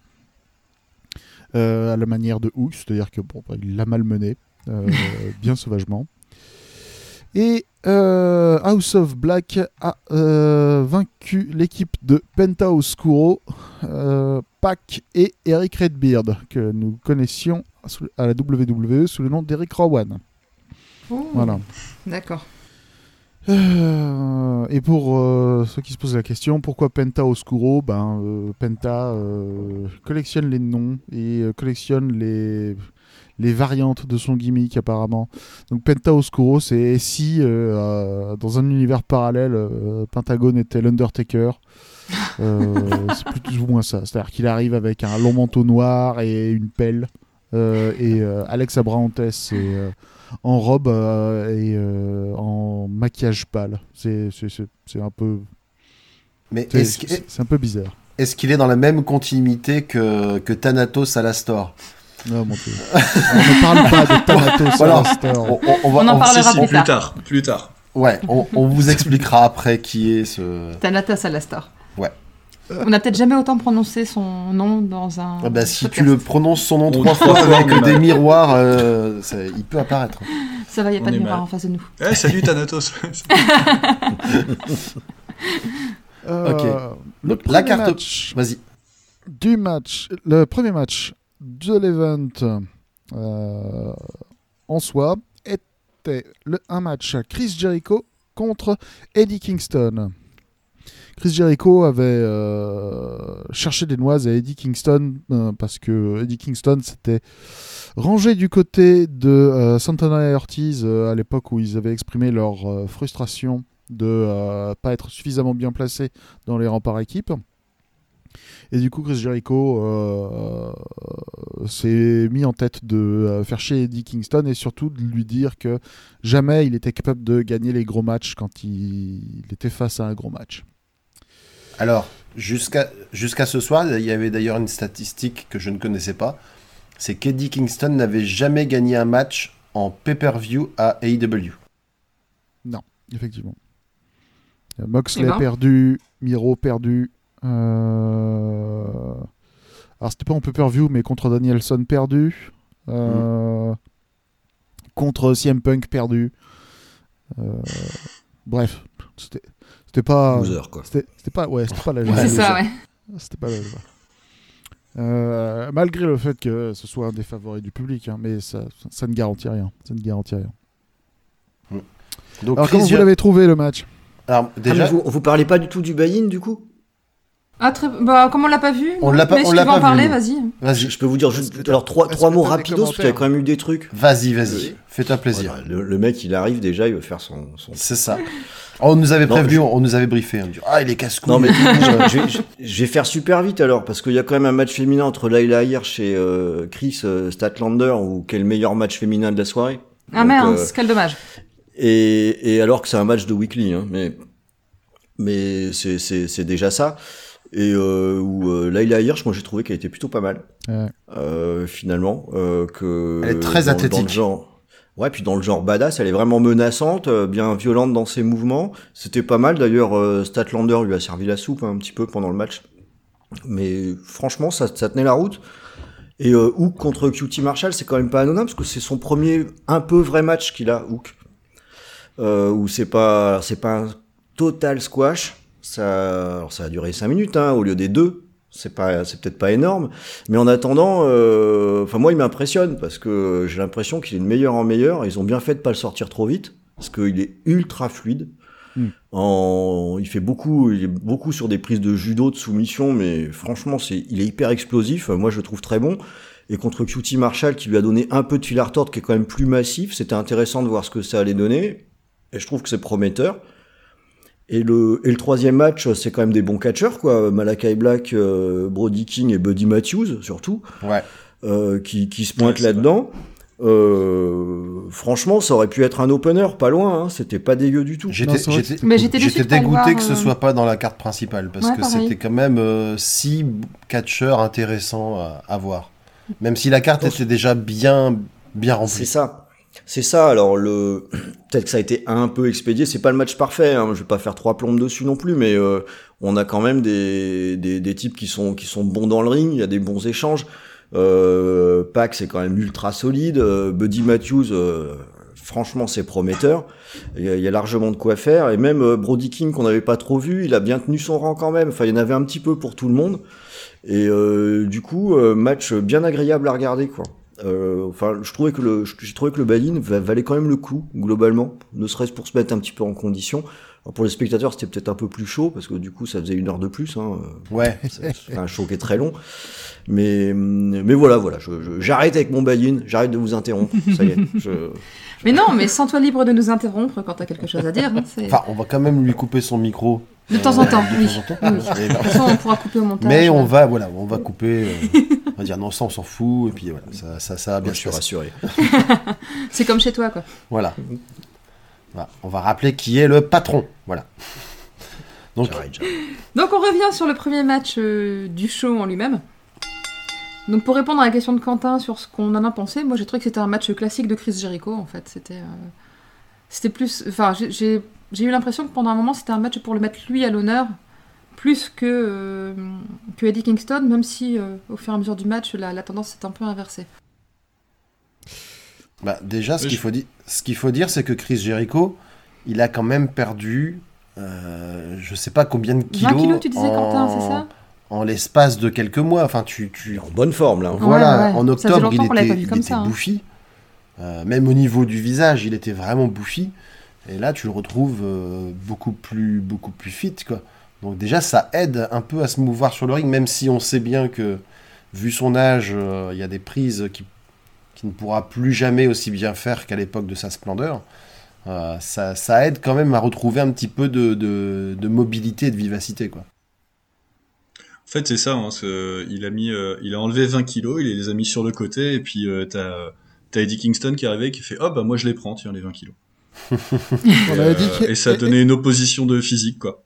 [SPEAKER 3] à la manière de Hook, c'est-à-dire que bon, bah, il l'a malmené bien sauvagement. Et euh, House of Black a euh, vaincu l'équipe de Pentaoscuro, euh, Pac et Eric Redbeard, que nous connaissions à la WWE sous le nom d'Eric Rowan.
[SPEAKER 2] Oh,
[SPEAKER 3] Voilà.
[SPEAKER 2] D'accord.
[SPEAKER 3] Et pour ceux qui se posent la question, pourquoi Penta Oscuro ben, Penta collectionne les noms et collectionne les, les variantes de son gimmick apparemment. Donc Penta Oscuro, c'est si euh, euh, dans un univers parallèle, euh, Pentagone était l'Undertaker. Euh, c'est plus ou moins ça. C'est-à-dire qu'il arrive avec un long manteau noir et une pelle. Euh, et euh, Alex Abrahantes, c'est euh, en robe euh, et euh, en maquillage pâle. C'est c'est- c'est- c'est un peu
[SPEAKER 1] Mais
[SPEAKER 3] c'est
[SPEAKER 1] est-ce qu'il
[SPEAKER 3] c'est un peu bizarre.
[SPEAKER 1] est-ce qu'il est dans la même continuité que, que Thanatos à la store?
[SPEAKER 3] Non, mon Dieu. On ne parle pas de Thanatos
[SPEAKER 1] Voilà. On, on- on va,
[SPEAKER 2] On en
[SPEAKER 1] on-
[SPEAKER 2] parlera
[SPEAKER 4] Si, si,
[SPEAKER 2] plus
[SPEAKER 4] plus
[SPEAKER 2] tard.
[SPEAKER 4] tard, plus tard.
[SPEAKER 1] Ouais, on, on vous expliquera après qui est ce.
[SPEAKER 2] Thanatos Alastor.
[SPEAKER 1] Ouais.
[SPEAKER 2] On n'a peut-être jamais autant prononcé son nom dans un.
[SPEAKER 1] Ah bah, si tu le prononces son nom trois fois avec des
[SPEAKER 4] mal.
[SPEAKER 1] miroirs, euh, ça- il peut apparaître.
[SPEAKER 2] Ça va, il n'y a
[SPEAKER 4] On
[SPEAKER 2] pas de miroir
[SPEAKER 4] mal.
[SPEAKER 2] en face de nous.
[SPEAKER 4] Eh, salut Thanatos.
[SPEAKER 3] Euh,
[SPEAKER 1] Ok.
[SPEAKER 3] Le
[SPEAKER 1] Donc, la carte- Vas-y.
[SPEAKER 3] du match, le premier match de l'event euh, en soi était un match Chris Jericho contre Eddie Kingston. Chris Jericho avait euh, cherché des noises à Eddie Kingston euh, parce que Eddie Kingston s'était rangé du côté de Santana et Ortiz à l'époque où ils avaient exprimé leur frustration de euh, pas être suffisamment bien placés dans les rangs par équipe. Et du coup, Chris Jericho euh, s'est mis en tête de euh, faire chier Eddie Kingston et surtout de lui dire que jamais il était capable de gagner les gros matchs quand il, il était face à un gros match.
[SPEAKER 1] Alors, jusqu'à jusqu'à ce soir, il y avait d'ailleurs une statistique que je ne connaissais pas. C'est qu'Eddie Kingston n'avait jamais gagné un match en pay-per-view à AEW.
[SPEAKER 3] Effectivement. Euh, Moxley
[SPEAKER 2] Eh ben.
[SPEAKER 3] perdu, Miro perdu. Euh, Alors c'était pas en pay-per-view, mais contre Danielson perdu. Euh, Contre CM Punk perdu. Euh, Bref, c'était c'était pas.
[SPEAKER 5] Loser, quoi.
[SPEAKER 3] C'était c'était pas, ouais, c'était pas la
[SPEAKER 1] Ouais,
[SPEAKER 2] C'est ça, ouais.
[SPEAKER 3] C'était pas la. Euh, malgré le fait que ce soit un des favoris du public, hein, mais ça, ça ne garantit rien. Ça ne garantit rien.
[SPEAKER 1] Donc,
[SPEAKER 3] Alors
[SPEAKER 1] Chris
[SPEAKER 3] comment vous l'avez trouvé le match?
[SPEAKER 1] Alors,
[SPEAKER 5] Ah,
[SPEAKER 1] déjà,
[SPEAKER 5] vous, vous parlez pas du tout du buy-in, du coup?
[SPEAKER 2] Ah, très... bah, comme on l'a pas vu
[SPEAKER 1] On l'a pas- on l'a pas
[SPEAKER 2] en parler, vas-y.
[SPEAKER 1] vas-y,
[SPEAKER 5] je, peux vous dire juste alors trois, trois mots rapidos parce qu'il y a quand même eu des trucs.
[SPEAKER 1] vas-y, vas-y.
[SPEAKER 5] Oui.
[SPEAKER 1] Fais-toi plaisir.
[SPEAKER 5] Voilà, le, le mec, il arrive déjà, il veut faire son. son...
[SPEAKER 1] C'est ça. On nous avait
[SPEAKER 5] Non,
[SPEAKER 1] prévenu,
[SPEAKER 5] je-
[SPEAKER 1] on nous avait briefé. On dit, ah, il est casse-couille.
[SPEAKER 5] Non mais je, vais, je- je vais faire super vite alors parce qu'il y a quand même un match féminin entre Laila Hirsch et euh, Chris euh, Statlander ou quel meilleur match féminin de la soirée.
[SPEAKER 2] Ah
[SPEAKER 5] Donc,
[SPEAKER 2] merde,
[SPEAKER 5] euh,
[SPEAKER 2] quel dommage.
[SPEAKER 5] et, et alors que c'est un match de weekly, hein, mais mais c'est c'est c'est déjà ça. Et euh, où euh, Laila Hirsch, moi j'ai trouvé qu'elle était plutôt pas mal
[SPEAKER 3] Ouais.
[SPEAKER 5] euh, finalement. Euh, que
[SPEAKER 1] Elle est très
[SPEAKER 5] dans-
[SPEAKER 1] athlétique.
[SPEAKER 5] Dans le genre, ouais, puis dans le genre badass, elle est vraiment menaçante, euh, bien violente dans ses mouvements. C'était pas mal d'ailleurs. Euh, Statlander lui a servi la soupe hein, un petit peu pendant le match, mais franchement ça, ça tenait la route. Et euh, Hook contre QT Marshall, c'est quand même pas anodin parce que c'est son premier un peu vrai match qu'il a Hook, euh, où c'est pas c'est pas un total squash. Ça, alors ça a duré 5 minutes hein, au lieu des deux. C'est pas, c'est peut-être pas énorme, mais en attendant, euh, enfin moi il m'impressionne parce que j'ai l'impression qu'il est de meilleur en meilleur. Ils ont bien fait de pas le sortir trop vite parce qu'il est ultra fluide.
[SPEAKER 3] Hmm.
[SPEAKER 5] En, il fait beaucoup, il est beaucoup sur des prises de judo, de soumission, mais franchement c'est, il est hyper explosif. Moi je le trouve très bon. Et contre QT Marshall qui lui a donné un peu de fil à retordre, qui est quand même plus massif, c'était intéressant de voir ce que ça allait donner. Et je trouve que c'est prometteur. Et le, et le troisième match, c'est quand même des bons catcheurs, quoi. Malakai Black, euh, Brody King et Buddy Matthews, surtout,
[SPEAKER 1] Ouais.
[SPEAKER 5] euh, qui, qui se pointent
[SPEAKER 4] Ouais, c'est
[SPEAKER 5] là-dedans. Euh, franchement, ça aurait pu être un opener, pas loin. Hein, c'était pas dégueu du tout.
[SPEAKER 1] J'étais
[SPEAKER 3] c'est
[SPEAKER 1] dégoûté
[SPEAKER 2] voir,
[SPEAKER 1] que ce
[SPEAKER 2] euh,
[SPEAKER 1] soit pas dans la carte principale parce
[SPEAKER 2] Ouais,
[SPEAKER 1] que
[SPEAKER 2] pareil.
[SPEAKER 1] c'était quand même euh, six catcheurs intéressants à, à voir. Même si la carte était déjà bien bien
[SPEAKER 5] C'est
[SPEAKER 1] remplie.
[SPEAKER 5] ça. C'est ça. Alors le peut-être que ça a été un peu expédié. C'est pas le match parfait. Hein. Je vais pas faire trois plombes dessus non plus, mais euh, on a quand même des, types qui sont qui sont bons dans le ring. Il y a des bons échanges. Euh, Pac c'est quand même ultra solide. Euh, Buddy Matthews. euh, Franchement, c'est prometteur. Il y, a, il y a largement de quoi faire. Et même Brody King, qu'on n'avait pas trop vu, il a bien tenu son rang quand même. Enfin, il y en avait un petit peu pour tout le monde. Et du coup, match bien agréable à regarder, quoi. Euh, Enfin, je trouvais que le, j'ai trouvé que le va- valait quand même le coup globalement, ne serait-ce pour se mettre un petit peu en condition. Alors pour les spectateurs, c'était peut-être un peu plus chaud parce que du coup, ça faisait une heure de plus. Hein.
[SPEAKER 1] Ouais.
[SPEAKER 5] C'est un show qui est très long. Mais mais voilà, voilà. je- je- J'arrête avec mon buy-in. J'arrête de vous interrompre. Ça y est. Je...
[SPEAKER 2] Mais non, mais sens-toi libre de nous interrompre quand t'as quelque chose à dire. hein,
[SPEAKER 1] Enfin, on va quand même lui couper son micro.
[SPEAKER 2] De temps en temps,
[SPEAKER 1] de
[SPEAKER 2] oui.
[SPEAKER 1] temps en temps.
[SPEAKER 2] Oui. De toute façon, on pourra couper au montage.
[SPEAKER 1] Mais on
[SPEAKER 2] euh.
[SPEAKER 1] va, voilà, on va couper. euh, on va dire non, ça on s'en fout. Et puis voilà, ça, ça, ça va bien
[SPEAKER 5] je suis rassuré.
[SPEAKER 2] C'est comme chez toi, quoi.
[SPEAKER 1] Voilà. Voilà. On va rappeler qui est le patron. Voilà. Donc,
[SPEAKER 2] on revient sur le premier match euh, du show en lui-même. Donc pour répondre à la question de Quentin sur ce qu'on en a pensé, moi j'ai trouvé que c'était un match classique de Chris Jericho en fait. C'était, euh, c'était plus, enfin j'ai- eu l'impression que pendant un moment c'était un match pour le mettre lui à l'honneur plus que euh, que Eddie Kingston, même si euh, au fur et à mesure du match la, la tendance s'est un peu inversée.
[SPEAKER 1] Bah, déjà, ce qu'il
[SPEAKER 4] je-
[SPEAKER 1] faut, di- ce qu'il faut dire, c'est que Chris Jericho, il a quand même perdu, euh, je sais pas combien de
[SPEAKER 2] 20
[SPEAKER 1] kilos.
[SPEAKER 2] kilos, tu disais
[SPEAKER 1] en-
[SPEAKER 2] Quentin, c'est ça?
[SPEAKER 1] En l'espace de quelques mois. Enfin, tu,
[SPEAKER 5] en bonne forme là. hein.
[SPEAKER 1] Voilà,
[SPEAKER 2] Ouais, ouais.
[SPEAKER 1] en octobre, il était, il
[SPEAKER 2] comme
[SPEAKER 1] était
[SPEAKER 2] ça, hein.
[SPEAKER 1] bouffi. Euh, même au niveau du visage, il était vraiment bouffi. Et là, tu le retrouves euh, beaucoup plus, beaucoup plus fit, quoi. Donc déjà, ça aide un peu à se mouvoir sur le ring, même si on sait bien que, vu son âge, euh, il y a des prises qui, qui ne pourra plus jamais aussi bien faire qu'à l'époque de sa splendeur. Euh, ça, ça aide quand même à retrouver un petit peu de, de, de mobilité et de vivacité, quoi.
[SPEAKER 4] En fait, c'est ça. Hein, ce- il a mis, euh, il a enlevé 20 kilos, il les a mis sur le côté, et puis euh, t'as, t'as Eddie Kingston qui est arrivé, qui fait, oh bah moi je les prends, tiens les 20 kilos. Et, euh, ça a donné une opposition de physique, quoi.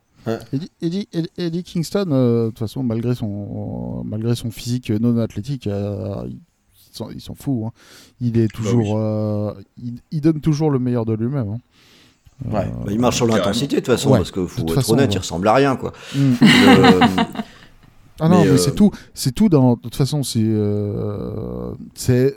[SPEAKER 3] Eddie, Eddie- Eddie- Eddie Kingston, euh, de toute façon, malgré son, malgré son physique non athlétique, euh, il s'en il s'en fout. hein. Il est toujours, euh, il, il donne toujours le meilleur de lui-même. hein.
[SPEAKER 1] Ouais.
[SPEAKER 3] Euh,
[SPEAKER 5] Bah, il marche sur l'intensité de toute façon
[SPEAKER 3] Ouais,
[SPEAKER 5] parce que faut être
[SPEAKER 3] façon,
[SPEAKER 5] honnête,
[SPEAKER 3] ouais.
[SPEAKER 5] il ressemble à rien quoi.
[SPEAKER 3] mm.
[SPEAKER 5] Euh,
[SPEAKER 3] Ah non,
[SPEAKER 5] Mais,
[SPEAKER 3] mais,
[SPEAKER 5] euh,
[SPEAKER 3] c'est tout, c'est tout. Dans, de toute façon, c'est, euh, c'est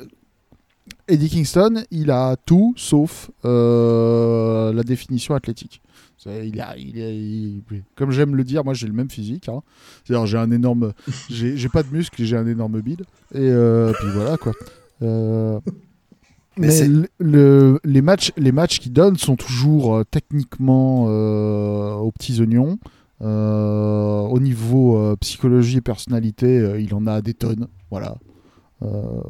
[SPEAKER 3] Eddie Kingston. Il a tout sauf euh, la définition athlétique. C'est- Il a, il est- il- comme j'aime le dire, moi j'ai le même physique. hein. C'est-à-dire j'ai un énorme, j'ai pas de muscles, j'ai un énorme bide. Et euh, puis voilà quoi. Euh,
[SPEAKER 1] Mais
[SPEAKER 3] mais
[SPEAKER 1] c'est-
[SPEAKER 3] le- le- les matchs, les matchs qu'il donne sont toujours euh, techniquement aux petits oignons. Au niveau psychologie et personnalité, il en a des tonnes. Voilà. Euh,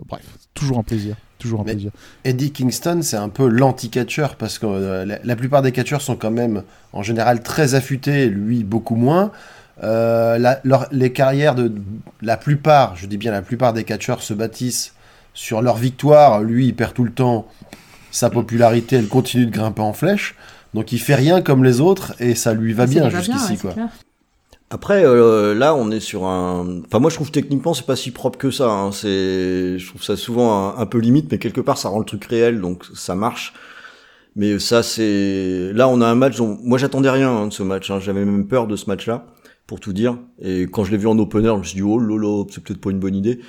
[SPEAKER 3] bref, toujours un plaisir. Toujours un
[SPEAKER 1] Mais-
[SPEAKER 3] plaisir.
[SPEAKER 1] Eddie Kingston, c'est un peu l'anti-catcheur parce que euh, la, la plupart des catcheurs sont quand même en général très affûtés, lui beaucoup moins. Euh, la- leur- les carrières de la plupart, je dis bien la plupart des catcheurs se bâtissent sur leur victoire. Lui, il perd tout le temps. Sa popularité, elle continue de grimper en flèche. Donc il fait rien comme les autres et ça lui va
[SPEAKER 2] Ça
[SPEAKER 1] bien jusqu'ici.
[SPEAKER 2] ouais,
[SPEAKER 1] quoi.
[SPEAKER 5] Après, euh, là, on est sur un. Enfin, moi, je trouve techniquement, c'est pas si propre que ça. Hein. C'est, je trouve ça souvent un, un peu limite, mais quelque part, ça rend le truc réel, donc ça marche. Mais ça, c'est. Là, on a un match dont moi, j'attendais rien hein, de ce match. Hein. J'avais même peur de ce match-là, pour tout dire. Et quand je l'ai vu en opener, je me suis dit, oh lolo, c'est peut-être pas une bonne idée.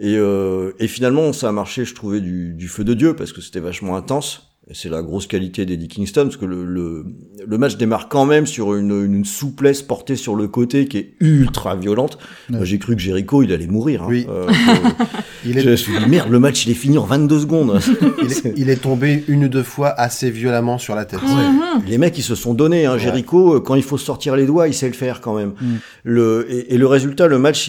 [SPEAKER 5] Et, euh, et finalement, ça a marché, je trouvais, du, du feu de Dieu, parce que c'était vachement intense. C'est la grosse qualité d'Eddie Kingston, parce que le, le, le match démarre quand même sur une, une souplesse portée sur le côté qui est ultra violente.
[SPEAKER 3] Ouais.
[SPEAKER 5] J'ai cru que Jericho, il allait mourir. Hein.
[SPEAKER 1] Oui.
[SPEAKER 5] Euh,
[SPEAKER 1] Il
[SPEAKER 5] je
[SPEAKER 1] est,
[SPEAKER 5] me suis dit, merde, le match, il est fini en 22 secondes.
[SPEAKER 1] il, est, il est tombé une ou deux fois assez violemment sur la tête.
[SPEAKER 5] Les mecs, ils se sont donnés. Hein.
[SPEAKER 1] Ouais.
[SPEAKER 5] Jericho, euh, quand il faut sortir les doigts, il sait le faire quand même.
[SPEAKER 3] Mm.
[SPEAKER 5] Le, et, et le résultat, le match,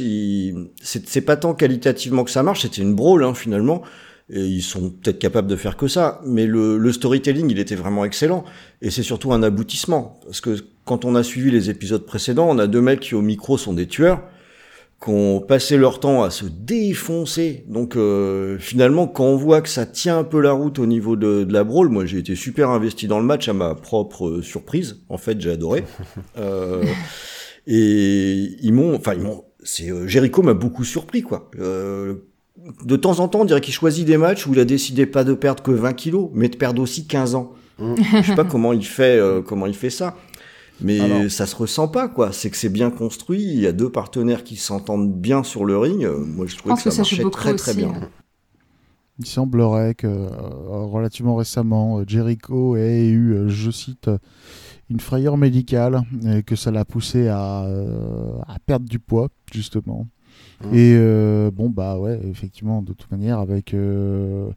[SPEAKER 5] c'est pas tant qualitativement que ça marche, c'était une brawl hein, finalement. Et ils sont peut-être capables de faire que ça. Mais le, le storytelling, il était vraiment excellent. Et c'est surtout un aboutissement. Parce que quand on a suivi les épisodes précédents, on a deux mecs qui au micro sont des tueurs. qui ont passé leur temps à se défoncer. Donc euh, finalement, quand on voit que ça tient un peu la route au niveau de, de la brawl, moi j'ai été super investi dans le match à ma propre euh, surprise. En fait, j'ai adoré. Euh, et ils m'ont, enfin ils m'ont, c'est euh, Jericho m'a beaucoup surpris quoi. Euh, de temps en temps, on dirait qu'il choisit des matchs où il a décidé pas de perdre que 20 kilos, mais de perdre aussi 15 ans.
[SPEAKER 1] Mm.
[SPEAKER 5] Je sais pas comment il fait, euh, comment il fait ça. Mais
[SPEAKER 3] Alors.
[SPEAKER 5] ça se ressent pas, quoi. C'est que c'est bien construit. Il y a deux partenaires qui s'entendent bien sur le ring. Euh, Moi, je
[SPEAKER 2] Je
[SPEAKER 5] trouvais
[SPEAKER 2] pense
[SPEAKER 5] que
[SPEAKER 2] que
[SPEAKER 5] ça marchait très très
[SPEAKER 2] aussi.
[SPEAKER 5] bien.
[SPEAKER 2] ouais.
[SPEAKER 3] Il semblerait que euh, relativement récemment, Jericho ait eu, euh, je cite, une frayeur médicale et que ça l'a poussé à, à perdre du poids, justement.
[SPEAKER 1] Mhm.
[SPEAKER 3] Et euh, bon, bah ouais, effectivement, de toute manière, avec. euh,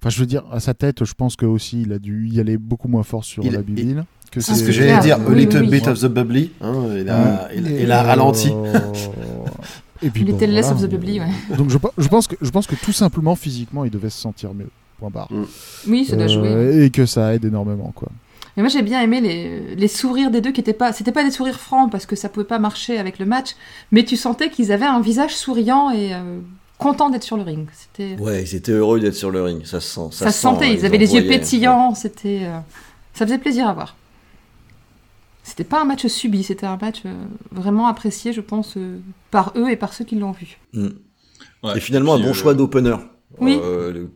[SPEAKER 3] Enfin, je veux dire, à sa tête, je pense que aussi il a dû y aller beaucoup moins fort sur
[SPEAKER 1] Il-
[SPEAKER 3] la bibine. Que
[SPEAKER 1] C'est ce que j'allais dire, a
[SPEAKER 2] Oui,
[SPEAKER 1] little
[SPEAKER 2] oui, oui.
[SPEAKER 1] bit of the bubbly. hein, il, a, il,
[SPEAKER 3] Et,
[SPEAKER 1] il a ralenti.
[SPEAKER 3] euh, Et puis,
[SPEAKER 2] Il
[SPEAKER 3] bon,
[SPEAKER 2] était less
[SPEAKER 3] voilà.
[SPEAKER 2] of the bubbly, ouais.
[SPEAKER 3] Donc je, pe- je pense que je pense que tout simplement physiquement il devait se sentir mieux. Point barre.
[SPEAKER 2] Oui, ça doit jouer.
[SPEAKER 3] Et que ça aide énormément quoi.
[SPEAKER 2] Mais moi j'ai bien aimé les, les sourires des deux qui étaient pas, c'était pas des sourires francs parce que ça pouvait pas marcher avec le match, mais tu sentais qu'ils avaient un visage souriant et euh, content d'être sur le ring. C'était,
[SPEAKER 5] Ouais, ils étaient heureux d'être sur le ring. Ça se sent.
[SPEAKER 2] ça, se
[SPEAKER 5] sent,
[SPEAKER 2] sentait, ils avaient les yeux pétillants, c'était, euh, ça faisait plaisir à voir. C'était pas un match subi, c'était un match euh, vraiment apprécié, je pense, euh, par eux et par ceux qui l'ont vu.
[SPEAKER 5] Mm.
[SPEAKER 4] Ouais,
[SPEAKER 5] Et finalement, un bon
[SPEAKER 4] euh,
[SPEAKER 5] choix d'opener.
[SPEAKER 2] Oui.
[SPEAKER 5] Euh, le-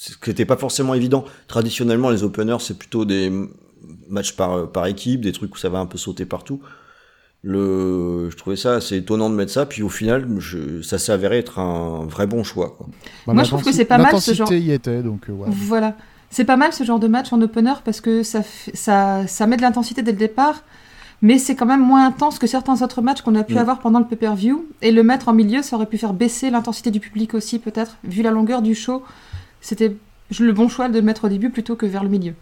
[SPEAKER 5] Ce qui n'était pas forcément évident. Traditionnellement, les openers, c'est plutôt des matchs par, par équipe, des trucs où ça va un peu sauter partout. Le, je trouvais ça assez étonnant de mettre ça, puis au final, je, ça s'est avéré être un vrai bon choix. Quoi.
[SPEAKER 3] Bah,
[SPEAKER 2] Moi, je trouve que c'est pas mal, ce
[SPEAKER 3] L'intensité
[SPEAKER 2] genre-
[SPEAKER 3] y était donc euh, ouais.
[SPEAKER 2] Voilà. C'est pas mal ce genre de match en opener parce que ça, ça, ça met de l'intensité dès le départ, mais c'est quand même moins intense que certains autres matchs qu'on a pu
[SPEAKER 5] Mm.
[SPEAKER 2] avoir pendant le pay-per-view. Et le mettre en milieu, ça aurait pu faire baisser l'intensité du public aussi, peut-être. Vu la longueur du show, c'était le bon choix de le mettre au début plutôt que vers le milieu.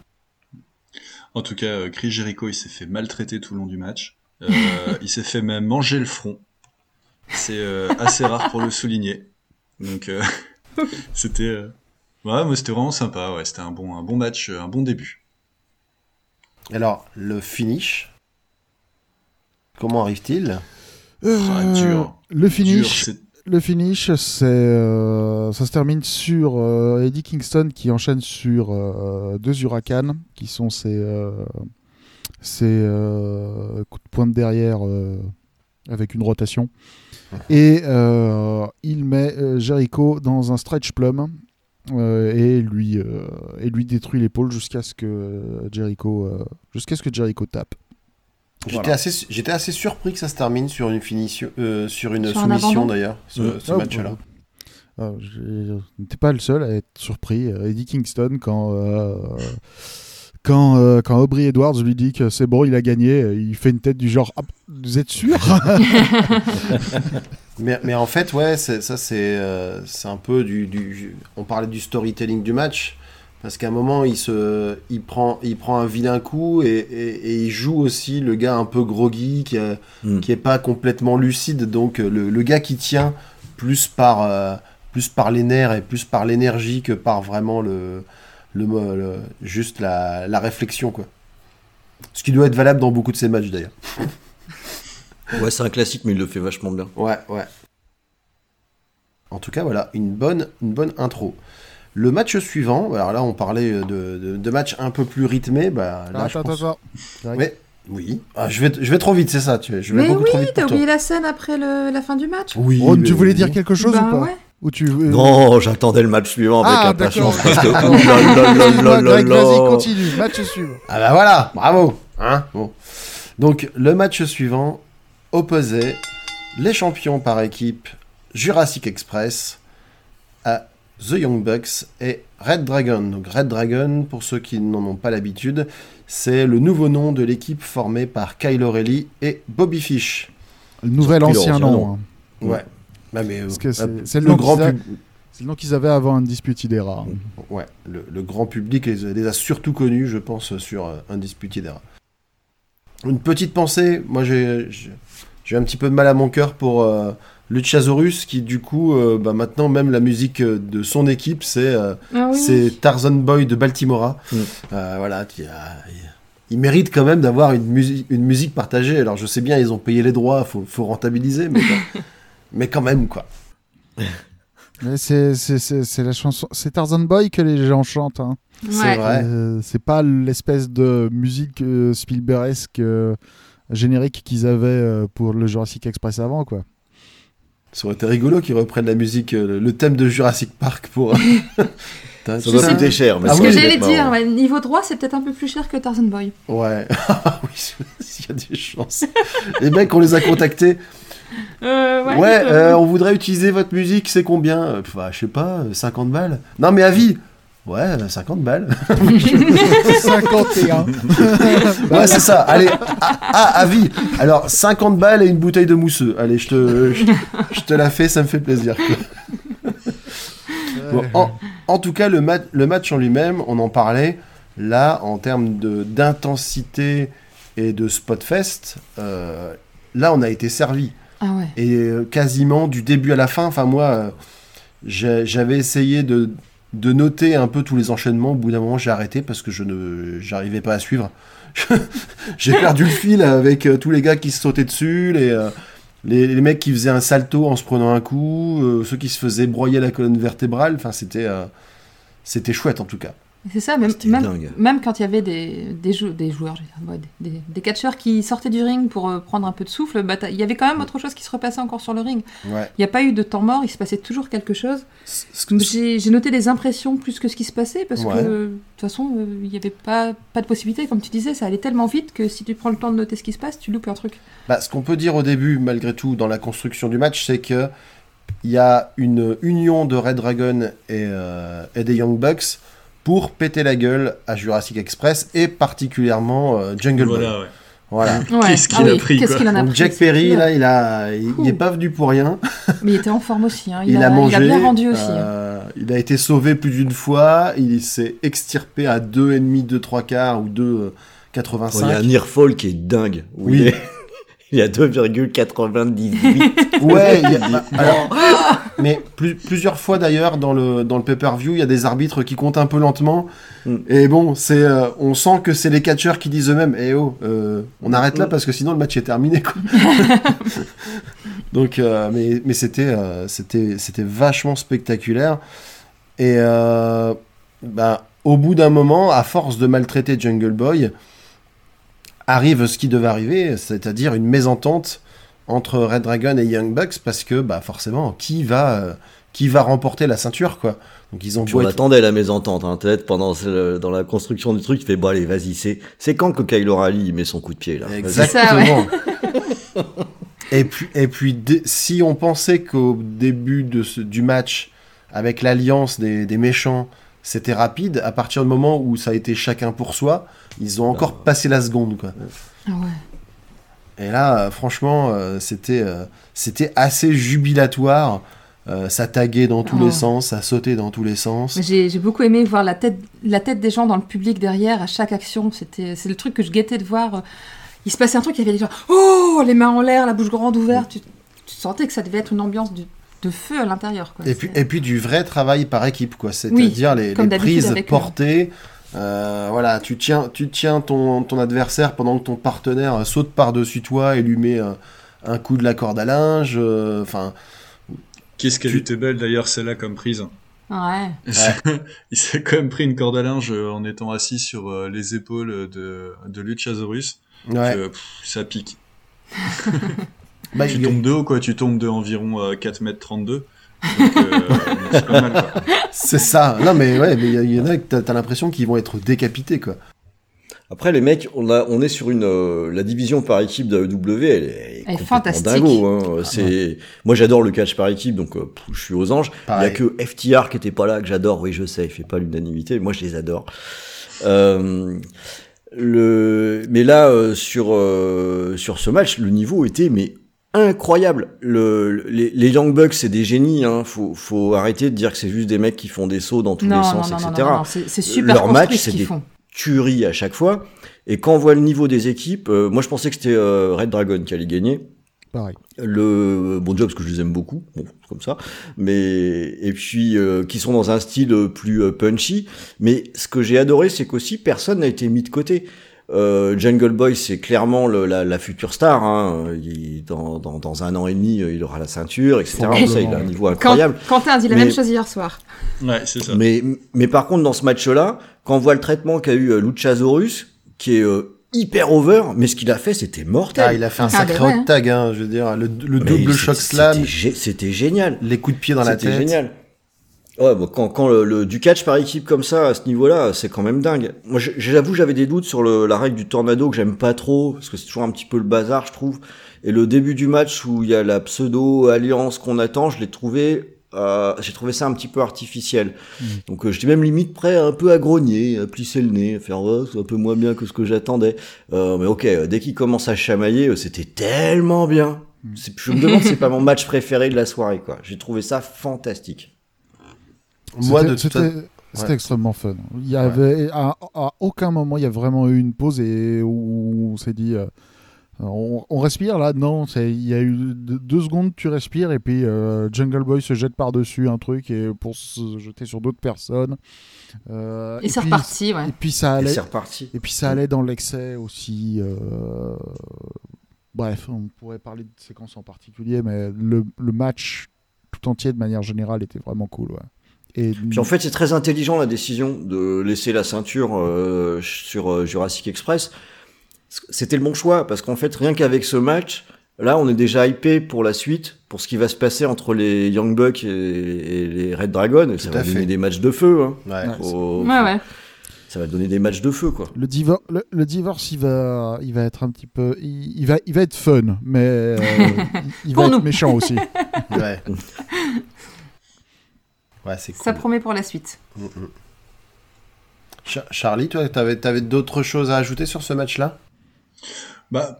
[SPEAKER 4] En tout cas, euh, Chris Jericho, il s'est fait maltraiter tout le long du match. Euh, il s'est fait même manger le front. C'est euh, assez rare pour le souligner. Donc, euh, c'était. euh, Ouais, moi, c'était vraiment sympa. Ouais, c'était un bon, un bon match, un bon début.
[SPEAKER 1] Alors, le finish. Comment arrive-t-il?
[SPEAKER 4] Ah,
[SPEAKER 3] Le finish, le finish, c'est euh, ça se termine sur euh, Eddie Kingston qui enchaîne sur euh, deux huracans qui sont ses ses coups de pointe derrière avec une rotation et il met Jericho dans un stretch plum et lui et lui détruit l'épaule jusqu'à ce que Jericho jusqu'à ce que Jericho tape.
[SPEAKER 1] J'étais
[SPEAKER 3] Voilà.
[SPEAKER 1] assez, j'étais assez surpris que ça se termine sur une finition, euh, sur une
[SPEAKER 2] Sur
[SPEAKER 1] soumission d'ailleurs, ce, ce
[SPEAKER 3] Ah,
[SPEAKER 1] match-là.
[SPEAKER 3] euh, j'ai- Je n'étais pas le seul à être surpris. Euh, Eddie Kingston, quand, euh, quand, euh, quand Aubrey Edwards lui dit que c'est bon, il a gagné, euh, il fait une tête du genre Ah, Vous êtes sûr?
[SPEAKER 1] Mais, mais en fait, ouais, ça c'est euh, c'est un peu du, du- On parlait du storytelling du match. Parce qu'à un moment, il, se, il, prend, il prend un vilain coup et, et- et il joue aussi le gars un peu groggy qui, a-
[SPEAKER 5] Mm.
[SPEAKER 1] qui est pas complètement lucide. Donc euh, le, le gars qui tient plus par, euh, plus par les nerfs et plus par l'énergie que par vraiment le, le, mo- le- juste la, la réflexion. Quoi. Ce qui doit être valable dans beaucoup de ces matchs d'ailleurs.
[SPEAKER 5] Ouais, c'est un classique, mais il le fait vachement bien.
[SPEAKER 1] Ouais, ouais. En tout cas, voilà, une bonne, une bonne intro. Le match suivant, alors là, on parlait de, de, de matchs un peu plus rythmés. Bah, là, je
[SPEAKER 3] Attends,
[SPEAKER 1] pense-
[SPEAKER 3] attends, attends.
[SPEAKER 1] Ouais, oui. Ah, je, vais, je vais trop vite, c'est ça. Tu, je vais
[SPEAKER 2] Mais
[SPEAKER 1] beaucoup
[SPEAKER 2] oui,
[SPEAKER 1] trop vite
[SPEAKER 2] t'as oublié la scène après le- la fin du match
[SPEAKER 1] Oui,
[SPEAKER 3] Ron,
[SPEAKER 1] mais
[SPEAKER 3] tu voulais
[SPEAKER 1] oui.
[SPEAKER 3] dire quelque chose
[SPEAKER 2] Bah
[SPEAKER 3] ou pas
[SPEAKER 2] ouais.
[SPEAKER 3] Ou tu... euh,
[SPEAKER 5] Non, j'attendais le match suivant avec
[SPEAKER 3] Ah,
[SPEAKER 5] impatience. Parce que,
[SPEAKER 3] vas-y, continue. Match suivant.
[SPEAKER 1] Ah bah voilà, bravo. Hein bon. Donc, le match suivant opposait les champions par équipe Jurassic Express à The Young Bucks et Red Dragon. Donc, Red Dragon, pour ceux qui n'en ont pas l'habitude, c'est le nouveau nom de l'équipe formée par Kyle O'Reilly et Bobby Fish.
[SPEAKER 3] Le nouvel ancien nom.
[SPEAKER 5] nom.
[SPEAKER 3] hein.
[SPEAKER 1] Ouais. Bah, mais, euh,
[SPEAKER 3] c'est- le
[SPEAKER 1] grand
[SPEAKER 3] qu'ils a-
[SPEAKER 1] pub-
[SPEAKER 3] C'est le nom qu'ils avaient avant Undisputed Era.
[SPEAKER 1] Ouais, le, le grand public les, les a surtout connus, je pense, sur euh, Undisputed Era. Une petite pensée, moi j'ai un petit peu de mal à mon cœur pour euh, Luchasaurus, qui du coup, euh, bah, maintenant même la musique euh, de son équipe, c'est euh,
[SPEAKER 2] Ah oui.
[SPEAKER 1] c'est Tarzan Boy de Baltimora.
[SPEAKER 5] Mm.
[SPEAKER 1] Euh, voilà, a- il mérite quand même d'avoir une, musique une musique partagée. Alors je sais bien, ils ont payé les droits, faut, faut rentabiliser, mais, quand- mais quand même, quoi.
[SPEAKER 3] Mais c'est c'est- c'est- c'est la chanson, c'est Tarzan Boy que les gens chantent. Hein.
[SPEAKER 1] C'est vrai.
[SPEAKER 3] Euh, c'est pas l'espèce de musique euh, Spielbergesque euh, générique qu'ils avaient euh, pour le Jurassic Express avant, quoi.
[SPEAKER 1] Ça aurait été rigolo qu'ils reprennent la musique, euh, le thème de Jurassic Park pour. T'as-
[SPEAKER 5] Ça doit coûter cher. Mais
[SPEAKER 1] Ah
[SPEAKER 2] Ce
[SPEAKER 5] ça
[SPEAKER 2] que
[SPEAKER 1] oui,
[SPEAKER 2] j'allais dire, ouais, niveau droit, c'est peut-être un peu plus cher que Tarzan Boy.
[SPEAKER 1] Ouais, Ah oui, s'il y a des chances. Les mecs, on les a contactés.
[SPEAKER 2] Euh,
[SPEAKER 1] Ouais,
[SPEAKER 2] ouais.
[SPEAKER 1] euh, on voudrait utiliser votre musique, c'est combien? Euh, bah, Je sais pas, euh, 50 balles. Non, mais à vie Ouais, euh, 50 balles.
[SPEAKER 3] 51.
[SPEAKER 1] Ouais, c'est ça. Allez, à vie. Alors, 50 balles et une bouteille de mousseux. Allez, je te, je, je te la fais, ça me fait plaisir. Bon, en, en tout cas, le, mat- le match en lui-même, on en parlait. Là, en termes de- d'intensité et de spot fest, euh, là, on a été servi.
[SPEAKER 2] Ah ouais.
[SPEAKER 1] Et euh, quasiment du début à la fin, enfin moi, euh, j'avais essayé de, de noter un peu tous les enchaînements. Au bout d'un moment, j'ai arrêté parce que je ne, j'arrivais pas à suivre. j'ai perdu le fil avec euh, tous les gars qui se sautaient dessus, les, euh, les, les mecs qui faisaient un salto en se prenant un coup, euh, ceux qui se faisaient broyer la colonne vertébrale. Enfin, c'était, c'était chouette en tout cas.
[SPEAKER 2] C'est ça, même, même, quand il y a des, des, jou- des joueurs, ouais, des, des, des catcheurs qui sortaient du ring pour euh, prendre un peu de souffle, bah, il y avait quand même autre chose qui se repassait encore sur le ring.
[SPEAKER 1] Ouais.
[SPEAKER 2] Il n'y a pas eu de temps mort, il se passait toujours quelque chose. J'ai noté des impressions plus que ce qui se passait parce
[SPEAKER 1] Ouais.
[SPEAKER 2] que de toute façon, euh, il n'y avait pas, pas de possibilité. Comme tu disais, ça allait tellement vite que si tu prends le temps de noter ce qui se passe, tu loupes un truc.
[SPEAKER 1] Bah, ce qu'on peut dire au début, malgré tout, dans la construction du match, c'est que il y a une union de Red Dragon et, euh, et des Young Bucks pour péter la gueule à Jurassic Express et particulièrement euh, Jungle Boy.
[SPEAKER 4] Voilà, ouais.
[SPEAKER 1] Voilà.
[SPEAKER 2] Ouais.
[SPEAKER 4] Qu'est-ce qu'il
[SPEAKER 2] Ah
[SPEAKER 4] a
[SPEAKER 2] oui,
[SPEAKER 4] pris,
[SPEAKER 2] en a
[SPEAKER 1] Donc
[SPEAKER 2] pris
[SPEAKER 1] Jack Perry, là, il a, il, il est pas venu pour rien.
[SPEAKER 2] Mais il était en forme aussi. hein. Il,
[SPEAKER 1] Il,
[SPEAKER 2] a,
[SPEAKER 1] a, mangé.
[SPEAKER 2] il a bien rendu aussi. hein.
[SPEAKER 1] euh, il a été sauvé plus d'une fois. Il s'est extirpé à 2,5, 2, 3 quarts ou 2,85.
[SPEAKER 5] Oh, Il y a un qui est dingue.
[SPEAKER 1] Oui.
[SPEAKER 5] Il, est- il y a 2,98.
[SPEAKER 1] Ouais, il y a- alors, mais plus- plusieurs fois d'ailleurs dans le, dans le pay-per-view, il y a des arbitres qui comptent un peu lentement.
[SPEAKER 5] Mm.
[SPEAKER 1] Et bon, c'est, euh, on sent que c'est les catcheurs qui disent eux-mêmes Eh oh, euh, on arrête là
[SPEAKER 5] Mm.
[SPEAKER 1] parce que sinon le match est terminé. Quoi. Donc, euh, mais, mais c'était, c'était, c'était vachement spectaculaire. Et bah, au bout d'un moment, à force de maltraiter Jungle Boy, arrive ce qui devait arriver, c'est-à-dire une mésentente entre Red Dragon et Young Bucks parce que bah forcément qui va euh, qui va remporter la ceinture quoi. Donc ils ont
[SPEAKER 5] Puis on
[SPEAKER 1] être-
[SPEAKER 5] attendait la mésentente, hein, peut-être pendant ce- dans la construction du truc, tu fais bon allez vas-y, c'est c'est quand que Kyle O'Reilly il met son coup de pied là?
[SPEAKER 1] Exactement. et puis et puis si on pensait qu'au début de ce- du match avec l'alliance des, des méchants c'était rapide, à partir du moment où ça a été chacun pour soi, ils ont encore passé la seconde quoi.
[SPEAKER 2] Ah ouais.
[SPEAKER 1] Et là, euh, franchement, euh, c'était euh, c'était assez jubilatoire. Euh, ça taguait dans tous
[SPEAKER 2] Oh.
[SPEAKER 1] les sens, ça sautait dans tous les sens.
[SPEAKER 2] J'ai j'ai beaucoup aimé voir la tête, la tête des gens dans le public derrière à chaque action. C'était, c'est le truc que je guettais de voir. Il se passait un truc, il y avait des gens, oh, les mains en l'air, la bouche grande ouverte. Tu, tu sentais que ça devait être une ambiance de, de feu à l'intérieur. quoi.
[SPEAKER 1] Et puis,
[SPEAKER 2] C'est-
[SPEAKER 1] et puis du vrai travail par équipe, quoi. C'est-à-dire les, prises
[SPEAKER 2] eux.
[SPEAKER 1] portées. Euh, voilà, tu tiens, tu tiens ton, ton adversaire pendant que ton partenaire euh, saute par-dessus toi et lui met euh, un coup de la corde à linge. euh, Enfin,
[SPEAKER 4] Qu'est-ce qu'elle
[SPEAKER 1] Tu-
[SPEAKER 4] était belle d'ailleurs celle-là comme prise?
[SPEAKER 2] Ouais.
[SPEAKER 4] Il s'est quand même pris une corde à linge euh, en étant assis sur euh, les épaules de, de Luchasaurus.
[SPEAKER 1] ouais.
[SPEAKER 4] que, pff, ça pique.
[SPEAKER 1] Bah,
[SPEAKER 4] tu tombes de haut quoi, tu tombes de environ euh, 4m32. Donc, euh, c'est pas mal quoi.
[SPEAKER 1] c'est ça. Non, mais ouais, mais il y, en a que t'as as, l'impression qu'ils vont être décapités, quoi.
[SPEAKER 5] Après les mecs, on a on est sur une euh, la division par équipe de AEW, elle est, elle est
[SPEAKER 2] fantastique.
[SPEAKER 5] dingo. Hein. C'est moi j'adore le catch par équipe, donc euh, pff, je suis aux anges. Il y
[SPEAKER 1] Pareil.
[SPEAKER 5] a que FTR qui était pas là que j'adore. Oui, je sais, il fait pas l'unanimité. Moi, je les adore. Euh, le, mais là, euh, sur euh, sur ce match, le niveau était mais incroyable. Le, les, les Young Bucks, c'est des génies. Hein. Faut faut arrêter de dire que c'est juste des mecs qui font des sauts dans tous
[SPEAKER 2] Non,
[SPEAKER 5] les
[SPEAKER 2] non,
[SPEAKER 5] sens,
[SPEAKER 2] non, non,
[SPEAKER 5] etc.
[SPEAKER 2] non, non, c'est super
[SPEAKER 5] Leur match,
[SPEAKER 2] ce
[SPEAKER 5] c'est
[SPEAKER 2] qu'ils
[SPEAKER 5] des-
[SPEAKER 2] font.
[SPEAKER 5] Tuerie à chaque fois. Et quand on voit le niveau des équipes, euh, moi je pensais que c'était euh, Red Dragon qui allait gagner.
[SPEAKER 3] Pareil.
[SPEAKER 5] Le bon job parce que je les aime beaucoup, bon, comme ça. Mais et puis euh, qui sont dans un style plus punchy. Mais ce que j'ai adoré, c'est qu'aussi personne n'a été mis de côté. Euh, Jungle Boy, c'est clairement le, la, la, future star. Hein. Il, dans, dans, dans, un an et demi, il aura la ceinture, etc. Ça, il a un niveau incroyable.
[SPEAKER 2] Quentin dit la mais, même chose hier soir.
[SPEAKER 4] Ouais, c'est ça.
[SPEAKER 5] Mais, mais par contre, dans ce match-là, quand on voit le traitement qu'a eu Luchasaurus, qui est hyper over, mais ce qu'il a fait, c'était mortel.
[SPEAKER 1] Ah, il a fait un sacré hot tag, hein, je veux dire, le, le double choc slam.
[SPEAKER 5] C'était génial.
[SPEAKER 1] Les coups de pied dans la tête.
[SPEAKER 5] C'était génial. Ouais, bon, quand, quand le, du catch par équipe comme ça, à ce niveau-là, c'est quand même dingue. Moi, j'avoue, j'avais des doutes sur le, la règle du tornado que j'aime pas trop, parce que c'est toujours un petit peu le bazar, je trouve. Et le début du match où il y a la pseudo-alliance qu'on attend, je l'ai trouvé euh, j'ai trouvé ça un petit peu artificiel. Mmh. Donc euh, j'étais même limite prêt à un peu à grogner, à plisser le nez, à faire oh, c'est un peu moins bien que ce que j'attendais. Euh, mais ok, dès qu'il commence à chamailler, c'était tellement bien. Mmh. Je me demande si c'est pas mon match préféré de la soirée. quoi. J'ai trouvé ça fantastique.
[SPEAKER 3] Moi, de c'était ouais. extrêmement fun. Il y avait à, à, aucun moment il y a vraiment eu une pause et où on s'est dit on, on, respire là Non, il y a eu deux secondes, tu respires et puis euh, Jungle Boy se jette par-dessus un truc et pour se jeter sur d'autres personnes.
[SPEAKER 2] Euh, et, c'est reparti, ouais.
[SPEAKER 3] Et puis ça allait.
[SPEAKER 5] Et, reparti.
[SPEAKER 3] et puis ça allait dans l'excès aussi. Euh... Bref, on pourrait parler de séquences en particulier, mais le, le, match tout entier de manière générale était vraiment cool. Ouais.
[SPEAKER 5] Et... Puis en fait, c'est très intelligent la décision de laisser la ceinture euh, sur euh, Jurassic Express c'était le bon choix parce qu'en fait, rien qu'avec ce match, là, on est déjà hypé pour la suite, pour ce qui va se passer entre les Young Bucks et, les Red Dragons. Et ça va donner des matchs de feu. Hein.
[SPEAKER 2] Ouais. ouais, ouais.
[SPEAKER 5] Ça va donner des matchs de feu, quoi.
[SPEAKER 3] Le, divor le, le, divorce, il va, il va être un petit peu, il, il va, il va être fun, mais euh, il, il va
[SPEAKER 2] nous.
[SPEAKER 3] être méchant aussi.
[SPEAKER 1] ouais. Ouais, c'est cool.
[SPEAKER 2] Ça promet pour la suite.
[SPEAKER 1] Mm -hmm. Ch Charlie, toi, t'avais avais, d'autres choses à ajouter sur ce match-là?
[SPEAKER 4] Bah,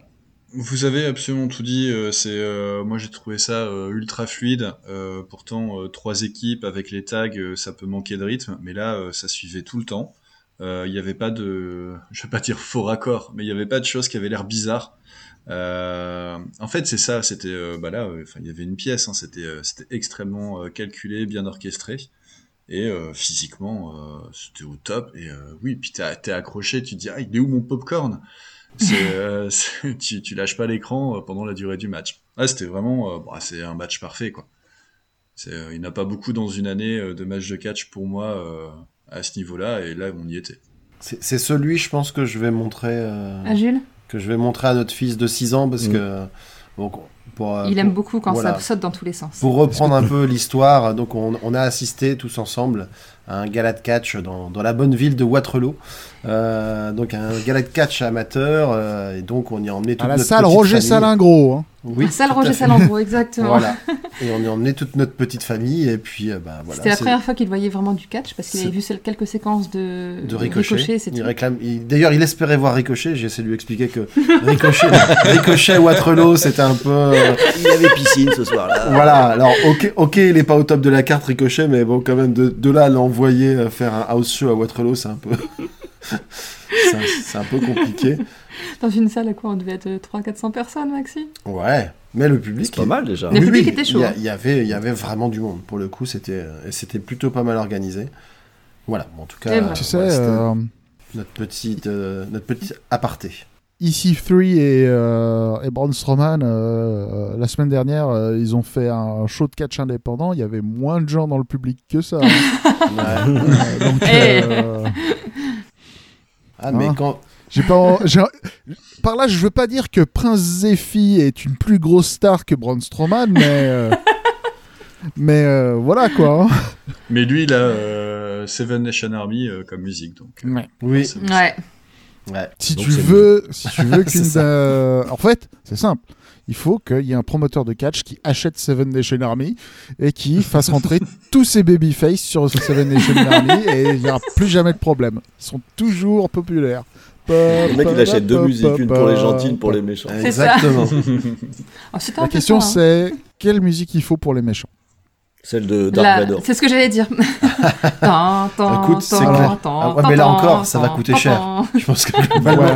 [SPEAKER 4] vous avez absolument tout dit. Euh, c'est euh, moi j'ai trouvé ça euh, ultra fluide. Euh, pourtant trois équipes avec les tags, ça peut manquer de rythme, mais là ça suivait tout le temps. Il n'y avait pas de, je vais pas dire faux raccord, mais il n'y avait pas de choses qui avaient l'air bizarres. En fait c'est ça. C'était bah là, enfin il y avait une pièce. Hein, c'était c'était extrêmement calculé, bien orchestré. Et physiquement, c'était au top. Et oui, puis t'es accroché, tu te dis, ah, il est où mon popcorn? Euh, tu, tu lâches pas l'écran euh, pendant la durée du match. Ah, c'était vraiment, euh, bah, c'est un match parfait quoi. Euh, il n'y a pas beaucoup dans une année de match de catch pour moi euh, à ce niveau-là, et là on y était.
[SPEAKER 1] C'est celui, je pense, que je vais montrer.
[SPEAKER 2] à Jules?
[SPEAKER 1] Que je vais montrer à notre fils de 6 ans parce mmh. que. Bon, pour,
[SPEAKER 2] il aime beaucoup quand voilà. ça saute dans tous les sens.
[SPEAKER 1] Pour reprendre un peu l'histoire, donc on, on, a assisté tous ensemble un gala de catch dans, dans la bonne ville de Waterloo. Euh, donc un gala de catch amateur euh, et donc on y a emmené toute
[SPEAKER 3] à la
[SPEAKER 1] notre
[SPEAKER 3] salle Roger Salingro. Hein.
[SPEAKER 1] Oui,
[SPEAKER 2] la salle Roger Salingro, exactement.
[SPEAKER 1] voilà. Et on y a emmené toute notre petite famille et puis euh, bah, voilà.
[SPEAKER 2] C'était la première fois qu'il voyait vraiment du catch parce qu'il avait vu quelques séquences de,
[SPEAKER 1] de Ricochet. Ricochet il réclame. Il... D'ailleurs, il espérait voir Ricochet. J'ai essayé de lui expliquer que Ricochet, Ricochet Waterloo, c'était un peu. Euh,
[SPEAKER 5] il avait piscine ce soir-là.
[SPEAKER 1] Voilà. Alors ok, ok, il est pas au top de la carte Ricochet, mais bon, quand même de, de là à l'envoyer faire un house show à Waterloo, c'est un peu. c'est un peu compliqué.
[SPEAKER 2] Dans une salle à quoi on devait être 300-400 personnes, Maxi?
[SPEAKER 1] Ouais, mais le public.
[SPEAKER 5] C'est pas mal déjà.
[SPEAKER 2] Le public était chaud.
[SPEAKER 1] Il y, avait, il y avait vraiment du monde. Pour le coup, c'était, c'était plutôt pas mal organisé. Voilà, bon, en tout cas,
[SPEAKER 3] tu sais, euh...
[SPEAKER 1] notre petite, euh, notre petit aparté.
[SPEAKER 3] EC3 et, euh, et Braun Strowman, euh, la semaine dernière, euh, ils ont fait un show de catch indépendant. Il y avait moins de gens dans le public que ça. Hein. ouais. donc,
[SPEAKER 2] hey.
[SPEAKER 1] Ah, mais hein quand.
[SPEAKER 3] J'ai pas. Par là, je veux pas dire que Prince Zephy est une plus grosse star que Braun Strowman, mais. euh... mais euh, voilà quoi. Hein.
[SPEAKER 4] Mais lui, il a euh, Seven Nation Army euh, comme musique, donc.
[SPEAKER 3] Ouais.
[SPEAKER 1] Oui.
[SPEAKER 2] Ouais.
[SPEAKER 1] Ouais.
[SPEAKER 3] Si donc tu veux, si tu veux qu'une, euh... en fait, c'est simple. Il faut qu'il y ait un promoteur de catch qui achète Seven Nation Army et qui fasse rentrer tous ses babyface sur Seven Nation Army et il n'y aura plus jamais de problème. Ils sont toujours populaires.
[SPEAKER 5] Le mec, il achète deux musiques, une pour les gentils, une pour les méchants.
[SPEAKER 1] Exactement.
[SPEAKER 3] La question, hein. c'est quelle musique il faut pour les méchants?
[SPEAKER 5] Celle de Dark Vador.
[SPEAKER 2] C'est ce que j'allais dire. tant, tant,
[SPEAKER 1] Écoute, c'est clair. Ah, ouais, mais là encore, ça va coûter cher. Je pense que
[SPEAKER 5] ouais.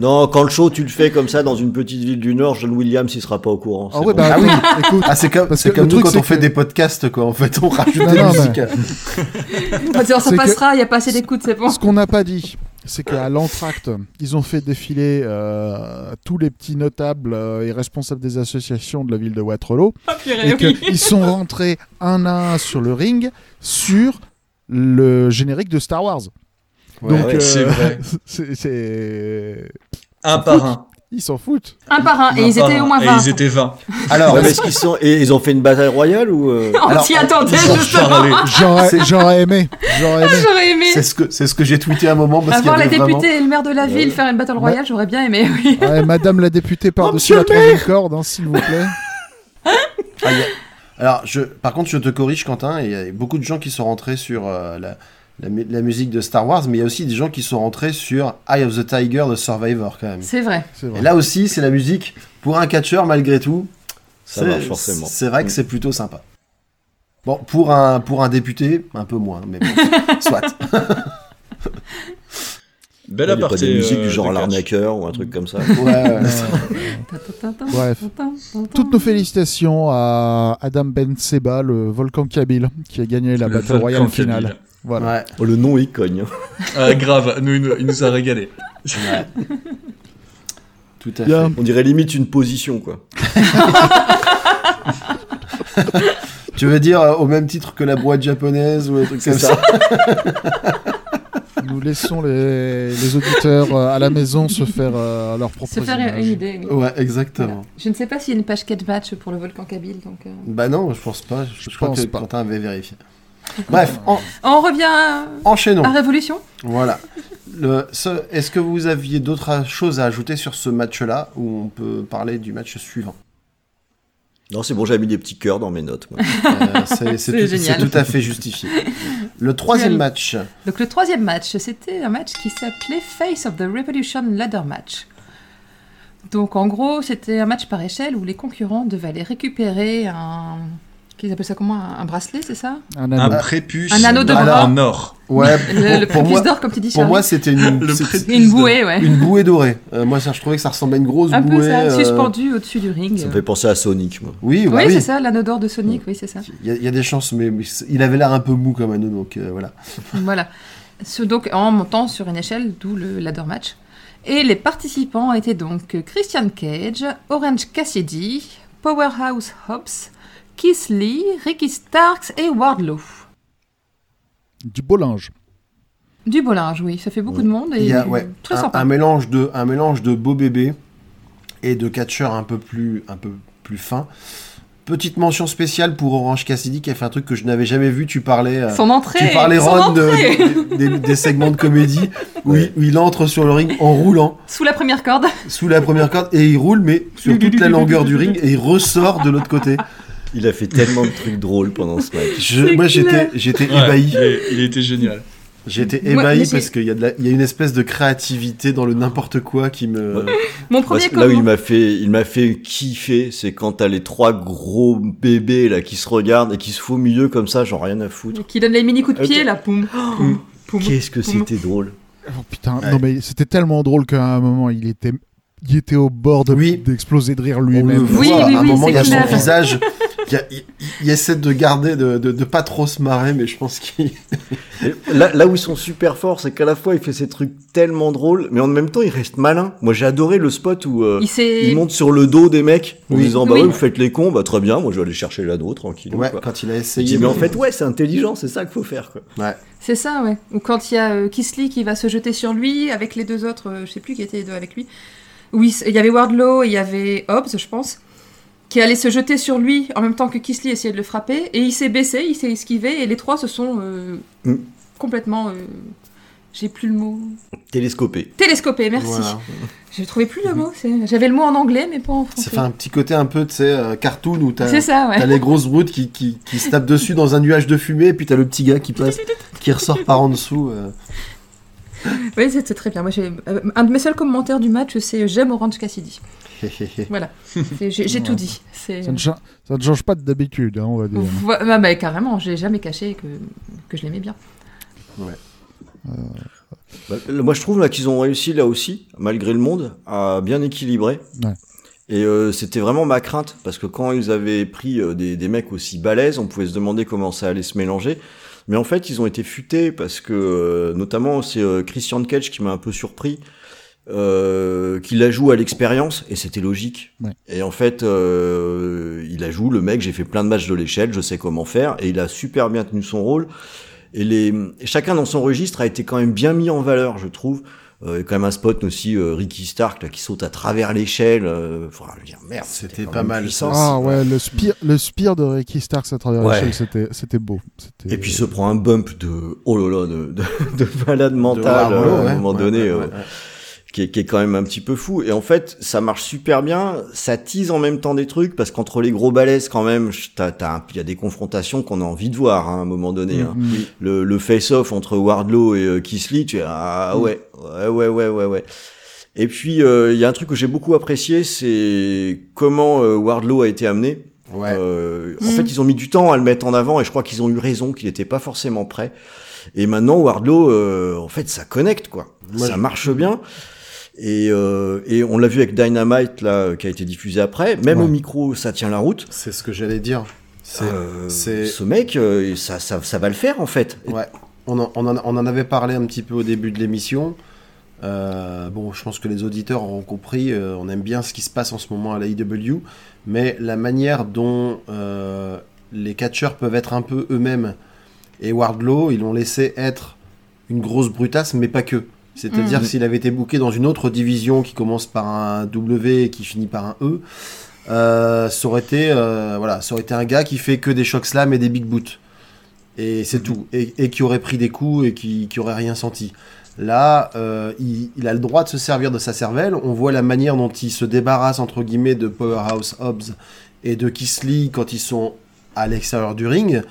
[SPEAKER 5] Non, quand le show, tu le fais comme ça dans une petite ville du Nord, John Williams, il sera pas au courant.
[SPEAKER 3] Ah, ouais, bon. bah, ah oui, écoute.
[SPEAKER 1] Ah, c'est comme,
[SPEAKER 3] Parce
[SPEAKER 1] c'est
[SPEAKER 3] que
[SPEAKER 1] comme nous
[SPEAKER 3] truc,
[SPEAKER 1] quand on fait
[SPEAKER 3] que-
[SPEAKER 1] des podcasts, quoi. En fait, on rajoute.
[SPEAKER 2] On va dire, ça passera, il n'y a pas assez d'écoute, c'est bon.
[SPEAKER 3] Ce qu'on n'a pas dit, c'est qu'à l'entracte, ils ont fait défiler euh, tous les petits notables euh, et responsables des associations de la ville de Waterloo.
[SPEAKER 2] Ah, purée,
[SPEAKER 3] Et
[SPEAKER 2] oui.
[SPEAKER 3] qu'ils sont rentrés un à un sur le ring sur le générique de Star Wars.
[SPEAKER 1] Ouais,
[SPEAKER 3] Donc,
[SPEAKER 4] ouais, c'est vrai.
[SPEAKER 3] c'est- c'est-
[SPEAKER 4] Un par un.
[SPEAKER 3] Ils s'en foutent.
[SPEAKER 2] Un par un, et
[SPEAKER 4] Un
[SPEAKER 2] ils
[SPEAKER 4] par
[SPEAKER 2] étaient
[SPEAKER 4] un.
[SPEAKER 2] au moins
[SPEAKER 4] Et
[SPEAKER 2] 20.
[SPEAKER 4] ils étaient 20.
[SPEAKER 1] Alors,
[SPEAKER 5] est-ce qu'ils sont et ils ont fait une bataille royale ou euh,
[SPEAKER 2] On s'y attendait, justement.
[SPEAKER 3] J'aurais aimé. J'aurais aimé.
[SPEAKER 2] J'aurais aimé
[SPEAKER 1] c'est ce que c'est ce que j'ai tweeté à un moment parce
[SPEAKER 2] avoir la députée
[SPEAKER 1] vraiment-
[SPEAKER 2] et le maire de la ville faire une battle royale, j'aurais bien aimé, oui.
[SPEAKER 3] Ouais, Madame la députée par-dessus
[SPEAKER 1] monsieur
[SPEAKER 3] la troisième corde, hein, s'il vous plaît.
[SPEAKER 1] Ah, a- Alors, je, par contre, je te corrige, Quentin. Il y a beaucoup de gens qui sont rentrés sur euh, la, la, mu- la musique de Star Wars, mais il y a aussi des gens qui sont rentrés sur Eye of the Tiger de Survivor, quand même.
[SPEAKER 2] C'est vrai.
[SPEAKER 1] Et là aussi, c'est la musique pour un catcheur, malgré tout.
[SPEAKER 5] Ça
[SPEAKER 1] c'est-
[SPEAKER 5] marche forcément.
[SPEAKER 1] C'est vrai que c'est plutôt sympa. Bon, pour un, pour un député, un peu moins, mais bon, soit.
[SPEAKER 4] Belle
[SPEAKER 5] a pas des musiques
[SPEAKER 4] euh,
[SPEAKER 5] du genre l'arnaqueur ou un truc comme ça
[SPEAKER 1] Ouais, ouais.
[SPEAKER 3] Bref. Toutes nos félicitations à Adam Ben Seba, le volcan Kabyle, qui a gagné la
[SPEAKER 4] Le
[SPEAKER 3] Battle Royale finale. Voilà.
[SPEAKER 1] Ouais,
[SPEAKER 5] Oh, Le nom il cogne.
[SPEAKER 4] Ah, grave, nous, il nous- il nous a régalé.
[SPEAKER 1] ouais. Tout à fait.
[SPEAKER 5] On dirait limite une position quoi.
[SPEAKER 1] Tu veux dire euh, au même titre que la boîte japonaise ou un truc comme
[SPEAKER 5] C'est
[SPEAKER 1] ça,
[SPEAKER 5] ça.
[SPEAKER 3] Nous laissons les, les auditeurs euh, à la maison se faire euh, leur propre
[SPEAKER 2] Se faire
[SPEAKER 3] image.
[SPEAKER 2] une idée. oui.
[SPEAKER 1] Ouais, exactement.
[SPEAKER 2] Je ne sais pas s'il y a une page catch match pour le volcan Kabyle, donc. euh.
[SPEAKER 1] Bah non, je pense pas. Je,
[SPEAKER 3] Je
[SPEAKER 1] crois
[SPEAKER 3] pense
[SPEAKER 1] que
[SPEAKER 3] pas.
[SPEAKER 1] Quentin avait vérifié. Bref, en-
[SPEAKER 2] On revient à,
[SPEAKER 1] enchaînons.
[SPEAKER 2] à Révolution.
[SPEAKER 1] Voilà. Ce- Est-ce que vous aviez d'autres choses à ajouter sur ce match-là ou on peut parler du match suivant?
[SPEAKER 5] Non c'est bon j'avais mis des petits cœurs dans mes notes. moi.
[SPEAKER 1] Euh, C'est c'est
[SPEAKER 2] C'est
[SPEAKER 1] tout, tout à fait justifié. Le troisième match.
[SPEAKER 2] Donc le troisième match, c'était un match qui s'appelait Face of the Revolution Ladder Match. Donc en gros, c'était un match par échelle où les concurrents devaient aller récupérer un... Qu'ils appellent ça comment Un un bracelet, c'est ça
[SPEAKER 3] Un
[SPEAKER 4] Un
[SPEAKER 3] anneau.
[SPEAKER 4] prépuce
[SPEAKER 2] Un anneau de
[SPEAKER 1] bras.
[SPEAKER 4] en or.
[SPEAKER 1] Ouais,
[SPEAKER 2] Le, le
[SPEAKER 1] pour, moi,
[SPEAKER 2] d'or, comme tu dis,
[SPEAKER 1] pour moi c'était une,
[SPEAKER 2] bouée, ouais.
[SPEAKER 1] une bouée dorée. Euh, moi, ça, je trouvais que ça ressemblait à une grosse
[SPEAKER 2] Un
[SPEAKER 1] bouée.
[SPEAKER 2] peu ça,
[SPEAKER 1] euh,
[SPEAKER 2] suspendu au-dessus du ring.
[SPEAKER 5] Ça me fait penser à Sonic moi.
[SPEAKER 1] Oui, bah
[SPEAKER 2] oui,
[SPEAKER 1] oui.
[SPEAKER 2] c'est ça, l'anneau d'or de Sonic, oui, c'est ça.
[SPEAKER 1] Il y, a- il y a des chances, mais, il avait l'air un peu mou comme anneau, donc euh, voilà.
[SPEAKER 2] Voilà. Ce- donc en montant sur une échelle, d'où le ladder match. Et les participants étaient donc Christian Cage, Orange Cassidy, Powerhouse Hobbs, Keith Lee, Ricky Starks et Wardlow.
[SPEAKER 3] Du beau linge.
[SPEAKER 2] Du beau linge, oui, ça fait beaucoup de monde et
[SPEAKER 1] Il y a ouais,
[SPEAKER 2] très
[SPEAKER 1] un,
[SPEAKER 2] sympa.
[SPEAKER 1] un mélange de un mélange de beau bébé et de catcheurs un peu plus un peu plus fin. Petite mention spéciale pour Orange Cassidy qui a fait un truc que je n'avais jamais vu. Tu parlais euh,
[SPEAKER 2] Son entrée
[SPEAKER 1] tu parlais
[SPEAKER 2] son
[SPEAKER 1] Ron de-
[SPEAKER 2] entrée
[SPEAKER 1] de- des, des segments de comédie où,
[SPEAKER 5] Ouais.
[SPEAKER 1] il, où il entre sur le ring en roulant
[SPEAKER 2] Sous la première corde.
[SPEAKER 1] sous la première corde et il roule mais sur toute la longueur du ring et il ressort de l'autre côté.
[SPEAKER 5] Il a fait tellement de trucs drôles pendant ce match.
[SPEAKER 1] Je, moi j'étais
[SPEAKER 2] clair.
[SPEAKER 1] j'étais
[SPEAKER 4] Ouais,
[SPEAKER 1] ébahi.
[SPEAKER 4] il, est- il était génial.
[SPEAKER 1] J'étais ébahi parce qu'il y, a y une espèce de créativité dans le n'importe quoi qui me.
[SPEAKER 5] Ouais.
[SPEAKER 2] Mon
[SPEAKER 5] Parce
[SPEAKER 2] premier
[SPEAKER 5] là où il m'a fait, il m'a fait kiffer, c'est quand t'as les trois gros bébés là qui se regardent et qui se font au milieu comme ça, genre rien à foutre.
[SPEAKER 2] qui donne les mini coups de pied là, poum.
[SPEAKER 4] Poum.
[SPEAKER 2] Poum.
[SPEAKER 5] Qu'est-ce que c'était drôle.
[SPEAKER 3] Oh, putain,
[SPEAKER 1] Ouais.
[SPEAKER 3] non mais c'était tellement drôle qu'à un moment il était, il était au bord de-
[SPEAKER 1] Oui.
[SPEAKER 3] d'exploser de rire lui-même.
[SPEAKER 2] Oui, oui,
[SPEAKER 1] à un
[SPEAKER 2] oui,
[SPEAKER 1] moment,
[SPEAKER 2] c'est
[SPEAKER 1] il y a son visage. Il, il essaie de garder, de, de, de pas trop se marrer, mais je pense qu'il.
[SPEAKER 5] Là, là où ils sont super forts, c'est qu'à la fois il fait ces trucs tellement drôles, mais en même temps il reste malin. Moi j'ai adoré le spot où euh,
[SPEAKER 2] Il
[SPEAKER 5] monte sur le dos des mecs en
[SPEAKER 1] Oui.
[SPEAKER 5] disant bah
[SPEAKER 2] Oui.
[SPEAKER 5] ouais vous faites les cons, bah très bien, moi je vais aller chercher l'anneau tranquille.
[SPEAKER 1] Ouais,
[SPEAKER 5] quoi.
[SPEAKER 1] quand il a
[SPEAKER 5] Il
[SPEAKER 1] essayé.
[SPEAKER 5] dit mais en fait ouais c'est intelligent, c'est ça qu'il faut faire quoi.
[SPEAKER 1] Ouais.
[SPEAKER 2] C'est ça, ouais. Ou quand il y a euh, Kisley qui va se jeter sur lui avec les deux autres, euh, je sais plus qui étaient les deux avec lui. Oui, il y avait Wardlow et il y avait Hobbs, je pense, qui allait se jeter sur lui en même temps que Kisley essayait de le frapper. Et il s'est baissé, il s'est esquivé et les trois se sont euh,
[SPEAKER 5] Mm.
[SPEAKER 2] complètement. euh, J'ai plus le mot.
[SPEAKER 5] Télescopé.
[SPEAKER 2] Télescopé, merci.
[SPEAKER 1] Voilà.
[SPEAKER 2] J'ai trouvé plus le mot. J'avais le mot en anglais, mais pas en
[SPEAKER 1] Ça
[SPEAKER 2] français.
[SPEAKER 1] fait un petit côté un peu, tu sais, euh, cartoon où t'as.
[SPEAKER 2] Ça, ouais.
[SPEAKER 1] T'as les grosses brutes qui, qui, qui se tapent dessus dans un nuage de fumée, et puis t'as le petit gars qui passe, qui ressort par en dessous. euh.
[SPEAKER 2] Oui, c'était très bien. Moi, j'ai- un de mes seuls commentaires du match, c'est j'aime Orange Cassidy. Voilà. J'ai tout dit.
[SPEAKER 3] Ça ne, cha- ça ne change pas de d'habitude, hein, on va dire.
[SPEAKER 2] Vo- bah, bah, carrément, j'ai jamais caché que, que je l'aimais bien.
[SPEAKER 5] Bah, le- moi, je trouve là qu'ils ont réussi là aussi, malgré le monde, à bien équilibrer.
[SPEAKER 3] Ouais.
[SPEAKER 5] Et euh, c'était vraiment ma crainte, parce que quand ils avaient pris euh, des, des mecs aussi balèzes, on pouvait se demander comment ça allait se mélanger. Mais en fait, ils ont été futés parce que, euh, notamment, c'est euh, Christian Cage qui m'a un peu surpris. Euh, qu'il la joue à l'expérience et c'était logique.
[SPEAKER 3] Ouais.
[SPEAKER 5] Et en fait, euh, il a joué le mec. J'ai fait plein de matchs de l'échelle, je sais comment faire et il a super bien tenu son rôle. Et les chacun dans son registre a été quand même bien mis en valeur, je trouve. Euh, il y a quand même un spot aussi euh, Ricky Stark là qui saute à travers l'échelle. Euh, faudra lui dire merde.
[SPEAKER 1] C'était pas mal,
[SPEAKER 5] puissant.
[SPEAKER 1] ça.
[SPEAKER 3] Ah ouais, le spire, le spire de Ricky Starks à travers
[SPEAKER 5] Ouais.
[SPEAKER 3] l'échelle, c'était, c'était beau.
[SPEAKER 5] Et puis il se prend un bump de oh là là de, de, de malade
[SPEAKER 1] De
[SPEAKER 5] mental euh, à
[SPEAKER 1] ouais.
[SPEAKER 5] un moment
[SPEAKER 1] Ouais,
[SPEAKER 5] donné.
[SPEAKER 1] Ouais, ouais, ouais.
[SPEAKER 5] qui est, qui est quand même un petit peu fou. Et en fait, ça marche super bien. Ça tease en même temps des trucs parce qu'entre les gros balaises, quand même, il y a des confrontations qu'on a envie de voir hein, à un moment donné. hein.
[SPEAKER 3] Mhm.
[SPEAKER 5] Le, le face-off entre Wardlow et euh, Lee, tu es ah ouais, ouais, ouais, ouais, ouais, ouais. Et puis euh, il y a un truc que j'ai beaucoup apprécié, c'est comment euh, Wardlow a été amené.
[SPEAKER 1] Ouais.
[SPEAKER 5] Euh, En
[SPEAKER 2] Mhm.
[SPEAKER 5] fait, ils ont mis du temps à le mettre en avant et je crois qu'ils ont eu raison, qu'il n'était pas forcément prêt. Et maintenant, Wardlow, euh, en fait, ça connecte quoi.
[SPEAKER 1] Moi,
[SPEAKER 5] ça marche bien. Et, euh, et on l'a vu avec Dynamite là, euh, qui a été diffusé après. Même
[SPEAKER 1] Ouais.
[SPEAKER 5] au micro, ça tient la route.
[SPEAKER 1] C'est ce que j'allais dire.
[SPEAKER 5] Euh, ce mec, ça, ça, ça va le faire en fait.
[SPEAKER 1] ouais. On en, on, en, on en avait parlé un petit peu au début de l'émission. Euh, bon, je pense que les auditeurs auront compris. euh, on aime bien ce qui se passe en ce moment à la IW, mais la manière dont euh, les catcheurs peuvent être un peu eux-mêmes et Wardlow, ils l'ont laissé être une grosse brutasse, mais pas que. C'est-à-dire que s'il avait été booké dans une autre division qui commence par un W et qui finit par un E, euh, ça aurait été euh, voilà, ça aurait été un gars qui fait que des choc slams et des big boots. Et c'est tout. Et, et qui aurait pris des coups et qui, qui aurait rien senti. Là, euh, il, il a le droit de se servir de sa cervelle. On voit la manière dont il se débarrasse, entre guillemets, de Powerhouse Hobbs et de Kisly quand ils sont à l'extérieur du ring.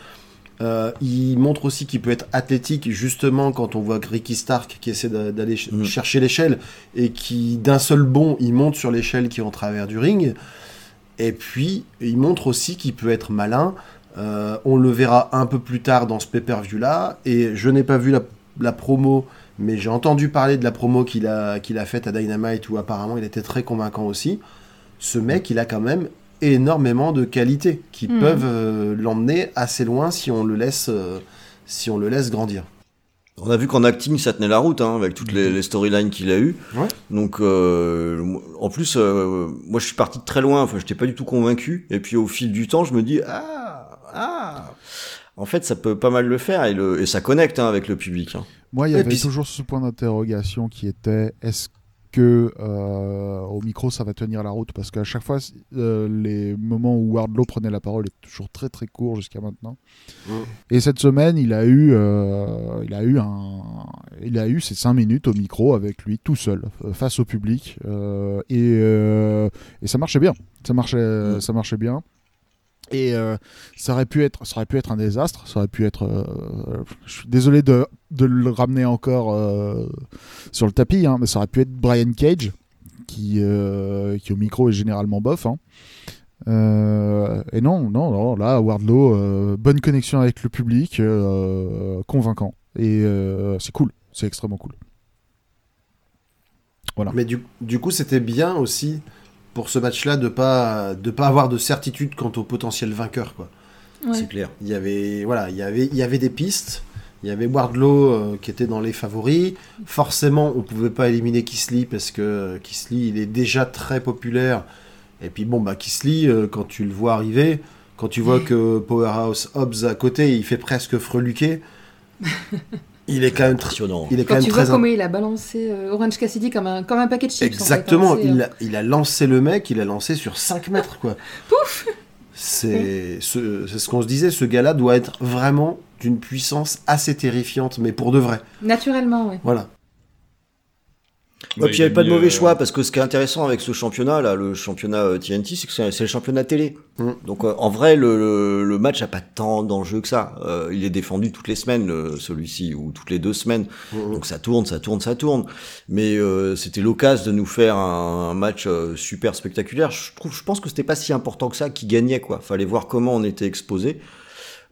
[SPEAKER 1] Euh, il montre aussi qu'il peut être athlétique, justement, quand on voit Ricky Stark qui essaie d'a- d'aller ch-
[SPEAKER 5] Mm.
[SPEAKER 1] chercher l'échelle et qui, d'un seul bond, il monte sur l'échelle qui est en travers du ring. Et puis, il montre aussi qu'il peut être malin. Euh, on le verra un peu plus tard dans ce pay-per-view là. Et je n'ai pas vu la, la promo, mais j'ai entendu parler de la promo qu'il a, qu'il a faite à Dynamite où apparemment il était très convaincant aussi. Ce mec, il a quand même énormément de qualités qui
[SPEAKER 2] Mhm.
[SPEAKER 1] peuvent euh, l'emmener assez loin si on le laisse, euh, si on le laisse grandir.
[SPEAKER 5] On a vu qu'en acting, ça tenait la route, hein, avec toutes les, les storylines qu'il a eues.
[SPEAKER 1] Ouais.
[SPEAKER 5] Donc, euh, en plus, euh, moi, je suis parti de très loin. Enfin, j'étais pas du tout convaincu. Et puis, au fil du temps, je me dis, ah, ah. En fait, ça peut pas mal le faire et, le, et ça connecte hein, avec le public. Hein.
[SPEAKER 3] Moi, il y
[SPEAKER 1] Et
[SPEAKER 3] avait
[SPEAKER 1] puis-
[SPEAKER 3] toujours ce point d'interrogation qui était est-ce que euh, au micro ça va tenir la route Parce qu'à chaque fois, euh, les moments où Wardlow prenait la parole étaient toujours très très courts jusqu'à maintenant.
[SPEAKER 1] Mm.
[SPEAKER 3] Et cette semaine, il a eu, euh, il a eu un, il a eu ses cinq minutes au micro avec lui tout seul face au public et, et ça marchait bien. Ça marchait,
[SPEAKER 5] Mm.
[SPEAKER 3] ça marchait bien. Et euh, ça aurait pu être, ça aurait pu être un désastre. Ça aurait pu être. euh, je suis désolé de, le ramener encore euh, sur le tapis, hein, mais ça aurait pu être Brian Cage qui, qui au micro est généralement bof. hein. Et non, non, non, là Wardlow, bonne connexion avec le public, convaincant. Et c'est cool, c'est extrêmement cool. Voilà.
[SPEAKER 1] Mais du, du coup, c'était bien aussi pour ce match-là de pas de pas avoir de certitude quant au potentiel vainqueur, quoi.
[SPEAKER 2] Ouais.
[SPEAKER 5] C'est clair.
[SPEAKER 1] Il y avait voilà, il y avait il y avait des pistes. Il y avait Wardlow euh, qui était dans les favoris. Forcément, on pouvait pas éliminer Kisly parce que euh, Kisly, il est déjà très populaire. Et puis bon, bah Kisly, euh, quand tu le vois arriver, quand tu vois que Powerhouse Hobbs à côté, il fait presque freluquer. il est quand même très,
[SPEAKER 5] Impressionnant.
[SPEAKER 1] il est quand
[SPEAKER 2] Quand
[SPEAKER 1] même
[SPEAKER 2] tu vois
[SPEAKER 1] très
[SPEAKER 2] comment il a balancé euh, Orange Cassidy comme un, comme un paquet de chips. en fait,
[SPEAKER 1] Exactement,
[SPEAKER 2] hein, c'est,
[SPEAKER 1] il,
[SPEAKER 2] euh,
[SPEAKER 1] a, il a lancé le mec, il a lancé sur 5 mètres, quoi. Pouf C'est ce, c'est ce qu'on se disait, ce gars-là doit être vraiment d'une puissance assez terrifiante, mais pour de vrai.
[SPEAKER 2] Naturellement, ouais.
[SPEAKER 1] Voilà.
[SPEAKER 5] Ouais,
[SPEAKER 4] Ouais,
[SPEAKER 5] puis il n'y avait
[SPEAKER 4] a
[SPEAKER 5] pas de mauvais
[SPEAKER 4] euh,
[SPEAKER 5] choix parce que ce qui est intéressant avec ce championnat là, le championnat euh, TNT, c'est que c'est le championnat télé.
[SPEAKER 1] Mm.
[SPEAKER 5] Donc euh, en vrai, le, le, le match a pas tant d'enjeux que ça. Euh, il est défendu toutes les semaines euh, celui-ci ou toutes les deux semaines.
[SPEAKER 1] Mhm.
[SPEAKER 5] Donc ça tourne, ça tourne, ça tourne. Mais euh, c'était l'occasion de nous faire un, un match euh, super spectaculaire. Je trouve, je pense que c'était pas si important que ça qui gagnait quoi. Fallait voir comment on était exposé.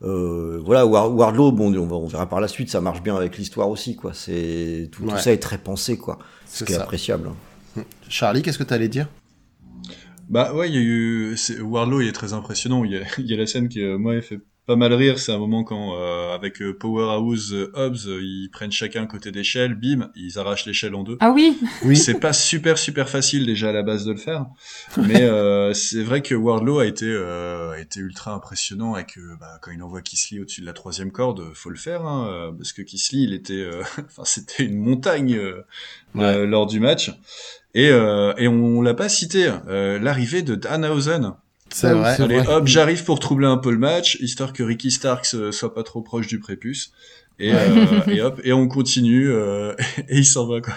[SPEAKER 5] Euh, voilà, War- Wardlow, bon, on, on verra par la suite, ça marche bien avec l'histoire aussi, quoi. C'est tout, ça est très pensé, quoi. Ce qui est appréciable. hein.
[SPEAKER 1] Charlie, qu'est-ce que tu allais dire?
[SPEAKER 4] Bah ouais, il y a eu c'est- Wardlow, il est très impressionnant. Il y a, il y a la scène qui euh, moi fait pas mal rire, c'est un moment quand euh, avec euh, Powerhouse euh, Hobbs, euh, ils prennent chacun un côté d'échelle, bim, ils arrachent l'échelle en deux.
[SPEAKER 2] Ah oui,
[SPEAKER 1] Oui.
[SPEAKER 4] C'est pas super super facile déjà à la base de le faire, mais euh, c'est vrai que Wardlow a été euh, a été ultra impressionnant et que bah, quand il envoie Kisly au-dessus de la troisième corde, faut le faire hein, euh, parce que Kisly il était, euh, enfin c'était une montagne euh, euh, lors du match et euh, et on, l'a pas cité euh, l'arrivée de Danhausen.
[SPEAKER 1] C'est vrai.
[SPEAKER 3] C'est
[SPEAKER 4] Allez
[SPEAKER 3] vrai.
[SPEAKER 4] hop, j'arrive pour troubler un peu le match, histoire que Ricky Starks euh, soit pas trop proche du prépuce. Et, euh, et hop, et on continue, euh, et il s'en va, quoi.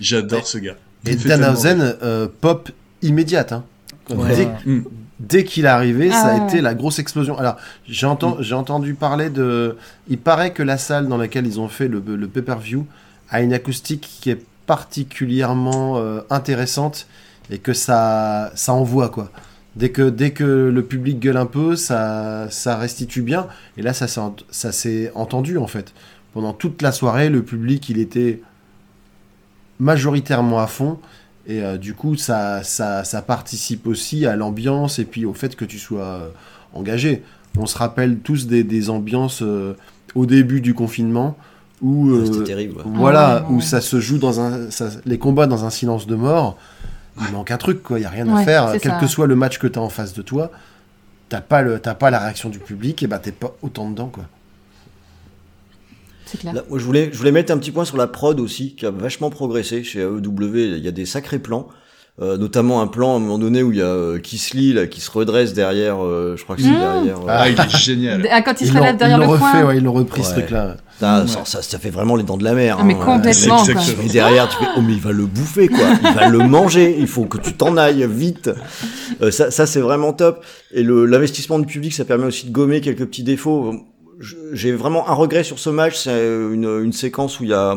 [SPEAKER 4] J'adore ce gars. Il
[SPEAKER 1] Et. Danhausen, euh, pop immédiate. Hein.
[SPEAKER 5] Ouais.
[SPEAKER 1] Dès,
[SPEAKER 4] Mm.
[SPEAKER 1] dès qu'il est arrivé,
[SPEAKER 2] Ah
[SPEAKER 1] ça a
[SPEAKER 2] ouais,
[SPEAKER 1] été la grosse explosion. Alors, j'ai enten- j'ai entendu parler de. Il paraît que la salle dans laquelle ils ont fait le, le pay-per-view a une acoustique qui est particulièrement euh, intéressante et que ça, ça envoie, quoi. Dès que, dès que le public gueule un peu, ça, ça restitue bien. Et là, ça s'est ent- ça s'est entendu, en fait. Pendant toute la soirée, le public, il était majoritairement à fond. Et euh, du coup, ça, ça, ça participe aussi à l'ambiance et puis au fait que tu sois euh, engagé. On se rappelle tous des, des ambiances euh, au début du confinement où, euh,
[SPEAKER 5] C'était terrible. ouais.
[SPEAKER 1] voilà,
[SPEAKER 2] Ah ouais, ouais,
[SPEAKER 1] où ça se joue dans un, ça- les combats dans un silence de mort. Il manque un truc, quoi. Il y a rien à faire. Quel
[SPEAKER 2] ça.
[SPEAKER 1] que soit le match que tu as en face de toi, t'as pas le, t'as pas la réaction du public et bah t'es pas autant dedans, quoi.
[SPEAKER 2] c'est clair.
[SPEAKER 5] Là, moi, je voulais, je voulais mettre un petit point sur la prod aussi, qui a vachement progressé chez AEW. Il y a des sacrés plans. Euh, notamment un plan à un moment donné où il y a euh, Kisly là, qui se redresse derrière, euh, je crois que c'est
[SPEAKER 2] Mmh.
[SPEAKER 5] derrière. euh,
[SPEAKER 4] Ah, il est génial.
[SPEAKER 2] Ah, quand il se relève derrière
[SPEAKER 1] ils
[SPEAKER 2] le
[SPEAKER 1] l'ont refait,
[SPEAKER 2] coin.
[SPEAKER 1] ouais, ils l'ont repris ce truc-là.
[SPEAKER 5] Ça,
[SPEAKER 4] Ouais.
[SPEAKER 5] ça, ça, ça fait vraiment les dents de la mer.
[SPEAKER 2] Ah, mais
[SPEAKER 5] hein.
[SPEAKER 2] complètement,
[SPEAKER 5] Euh,
[SPEAKER 2] quoi.
[SPEAKER 5] tu mets derrière, tu fais oh mais il va le bouffer quoi, il va le manger, il faut que tu t'en ailles vite. Euh, ça, ça c'est vraiment top. Et le l'investissement du public, ça permet aussi de gommer quelques petits défauts. J'ai vraiment un regret sur ce match, c'est une, une séquence où il y a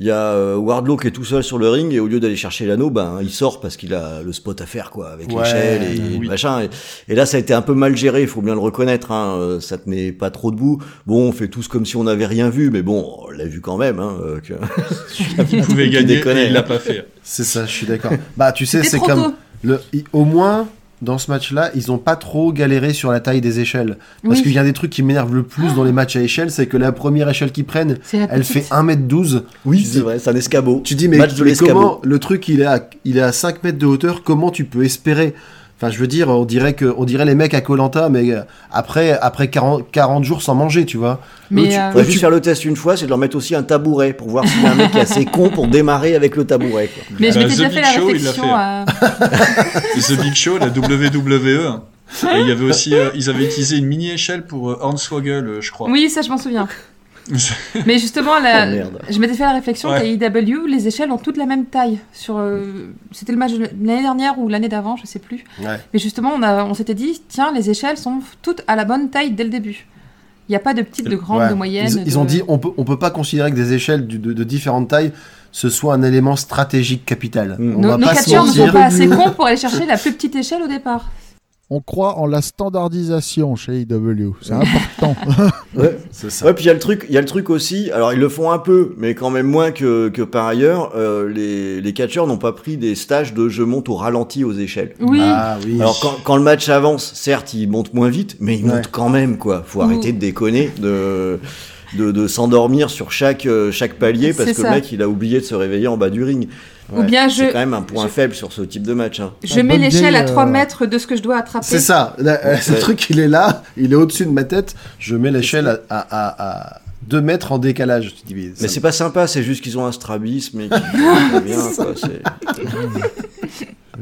[SPEAKER 5] il y a euh, Wardlow qui est tout seul sur le ring et au lieu d'aller chercher l'anneau, ben il sort parce qu'il a le spot à faire quoi, avec
[SPEAKER 1] Ouais,
[SPEAKER 5] l'échelle et
[SPEAKER 4] oui.
[SPEAKER 5] machin. Et, et là, ça a été un peu mal géré, il faut bien le reconnaître. Hein, euh, ça tenait pas trop debout. Bon, on fait tous comme si on n'avait rien vu, mais bon, on l'a vu quand même. Hein, euh, que...
[SPEAKER 4] Il pouvait gagner, et il l'a pas fait.
[SPEAKER 1] C'est ça, je suis d'accord. bah, tu sais, c'est comme.
[SPEAKER 2] tôt.
[SPEAKER 1] Le, au moins, dans ce match-là, ils ont pas trop galéré sur la taille des échelles. Parce
[SPEAKER 2] Oui.
[SPEAKER 1] qu'il y a des trucs qui m'énervent le plus dans les matchs à échelle, c'est que la première échelle qu'ils prennent, elle fait 1m12.
[SPEAKER 5] Oui,
[SPEAKER 1] Tu
[SPEAKER 5] c'est
[SPEAKER 1] dis-
[SPEAKER 5] vrai, c'est un escabeau.
[SPEAKER 1] Tu dis, mais,
[SPEAKER 5] Match de
[SPEAKER 1] mais
[SPEAKER 5] l'escabeau.
[SPEAKER 1] comment le truc il est, à, il est à 5 mètres de hauteur, comment tu peux espérer Enfin, je veux dire, on dirait, que, on dirait les mecs à Colanta, mais euh, après, après 40, 40 jours sans manger, tu vois.
[SPEAKER 2] Mais,
[SPEAKER 1] tu-
[SPEAKER 2] euh,
[SPEAKER 5] juste
[SPEAKER 1] tu-
[SPEAKER 5] faire le test une fois, c'est de leur mettre aussi un tabouret pour voir s'il y a un mec qui est assez con pour démarrer avec le tabouret. Quoi.
[SPEAKER 2] Mais je
[SPEAKER 4] Bah,
[SPEAKER 2] m'étais
[SPEAKER 4] The
[SPEAKER 2] déjà
[SPEAKER 4] Big
[SPEAKER 2] fait la
[SPEAKER 4] Show, il l'a
[SPEAKER 2] réflexion
[SPEAKER 4] fait.
[SPEAKER 2] à...
[SPEAKER 4] The Big Show, la WWE. hein. Et il y avait aussi, euh, ils avaient utilisé une mini échelle pour euh, Hornswoggle, euh, je crois.
[SPEAKER 2] Oui, ça je m'en souviens. Mais justement, la-
[SPEAKER 5] Oh,
[SPEAKER 2] je m'étais fait la réflexion
[SPEAKER 4] Ouais.
[SPEAKER 2] qu'à IW, les échelles ont toutes la même taille. Sur, euh, C'était le match de l'année dernière ou l'année d'avant, je sais plus.
[SPEAKER 1] Ouais.
[SPEAKER 2] Mais justement, on, a- on s'était dit, tiens, les échelles sont toutes à la bonne taille dès le début. Il n'y a pas de petites, de grandes,
[SPEAKER 1] Ouais.
[SPEAKER 2] de moyennes.
[SPEAKER 1] Ils, ont dit, on peut, on peut pas considérer que des échelles de, de différentes tailles, ce soit un élément stratégique capital.
[SPEAKER 5] Mm.
[SPEAKER 1] On
[SPEAKER 2] Nos,
[SPEAKER 1] va
[SPEAKER 2] nos
[SPEAKER 1] pas se
[SPEAKER 2] catcheurs ne sont pas assez cons pour aller chercher la plus petite échelle au départ.
[SPEAKER 3] On croit en la standardisation chez AEW. C'est important.
[SPEAKER 5] Ouais.
[SPEAKER 1] C'est ça.
[SPEAKER 5] Ouais, puis il y a le truc, il y a le truc aussi. Alors ils le font un peu, mais quand même moins que, que par ailleurs. euh, les les catcheurs n'ont pas pris des stages de je monte au ralenti aux échelles.
[SPEAKER 2] Oui,
[SPEAKER 1] Ah oui.
[SPEAKER 5] Alors quand, quand le match avance, certes, ils montent moins vite, mais ils
[SPEAKER 1] Ouais.
[SPEAKER 5] montent quand même quoi. Faut arrêter de déconner, de de, de s'endormir sur chaque euh, chaque palier parce
[SPEAKER 2] C'est
[SPEAKER 5] que
[SPEAKER 2] ça.
[SPEAKER 5] le mec il a oublié de se réveiller en bas du ring.
[SPEAKER 2] Ou bien
[SPEAKER 5] C'est
[SPEAKER 2] je,
[SPEAKER 5] quand même un point
[SPEAKER 2] je-
[SPEAKER 5] faible sur ce type de match. Hein.
[SPEAKER 2] je
[SPEAKER 3] Un
[SPEAKER 2] mets l'échelle à
[SPEAKER 3] vieil,
[SPEAKER 2] 3
[SPEAKER 3] euh,
[SPEAKER 2] mètres de ce que je dois attraper.
[SPEAKER 1] C'est ça. Là, euh, Ce truc, il est là, il est au-dessus de ma tête. Je mets l'échelle à, à, à, 2 mètres en décalage. Tu dis, mais
[SPEAKER 5] c'est pas sympa, c'est juste qu'ils ont un strabisme et bien. Quoi. C'est-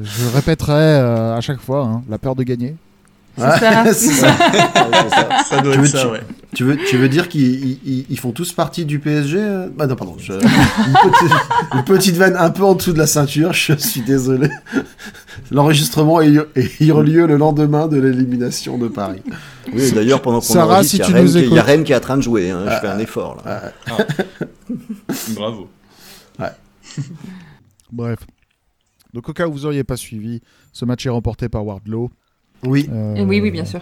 [SPEAKER 3] Je répéterai euh, à chaque fois hein, la peur de gagner.
[SPEAKER 2] C'est ça.
[SPEAKER 4] doit
[SPEAKER 1] Tu
[SPEAKER 4] être
[SPEAKER 1] veux-
[SPEAKER 4] ça,
[SPEAKER 1] tu-
[SPEAKER 4] ouais.
[SPEAKER 1] Tu veux, tu veux dire qu'ils ils- ils- ils font tous partie du PSG euh? Ah non, pardon. je- Une, petite, une petite vanne un peu en dessous de la ceinture, je suis désolé. L'enregistrement a eu a eu lieu le lendemain de l'élimination de Paris.
[SPEAKER 5] Oui, d'ailleurs, pendant qu'on
[SPEAKER 3] Sarah,
[SPEAKER 5] enregistre,
[SPEAKER 3] si
[SPEAKER 5] il y a
[SPEAKER 3] tu
[SPEAKER 5] Rennes
[SPEAKER 3] nous
[SPEAKER 5] qui- il y a
[SPEAKER 3] écoutes.
[SPEAKER 5] Rennes qui est en train de jouer. Hein. Je fais un effort là.
[SPEAKER 4] Bravo.
[SPEAKER 3] Bref. Donc au cas où vous auriez pas suivi, ce match est remporté par Wardlow.
[SPEAKER 1] Oui.
[SPEAKER 3] Euh,
[SPEAKER 2] Et oui, oui, bien sûr.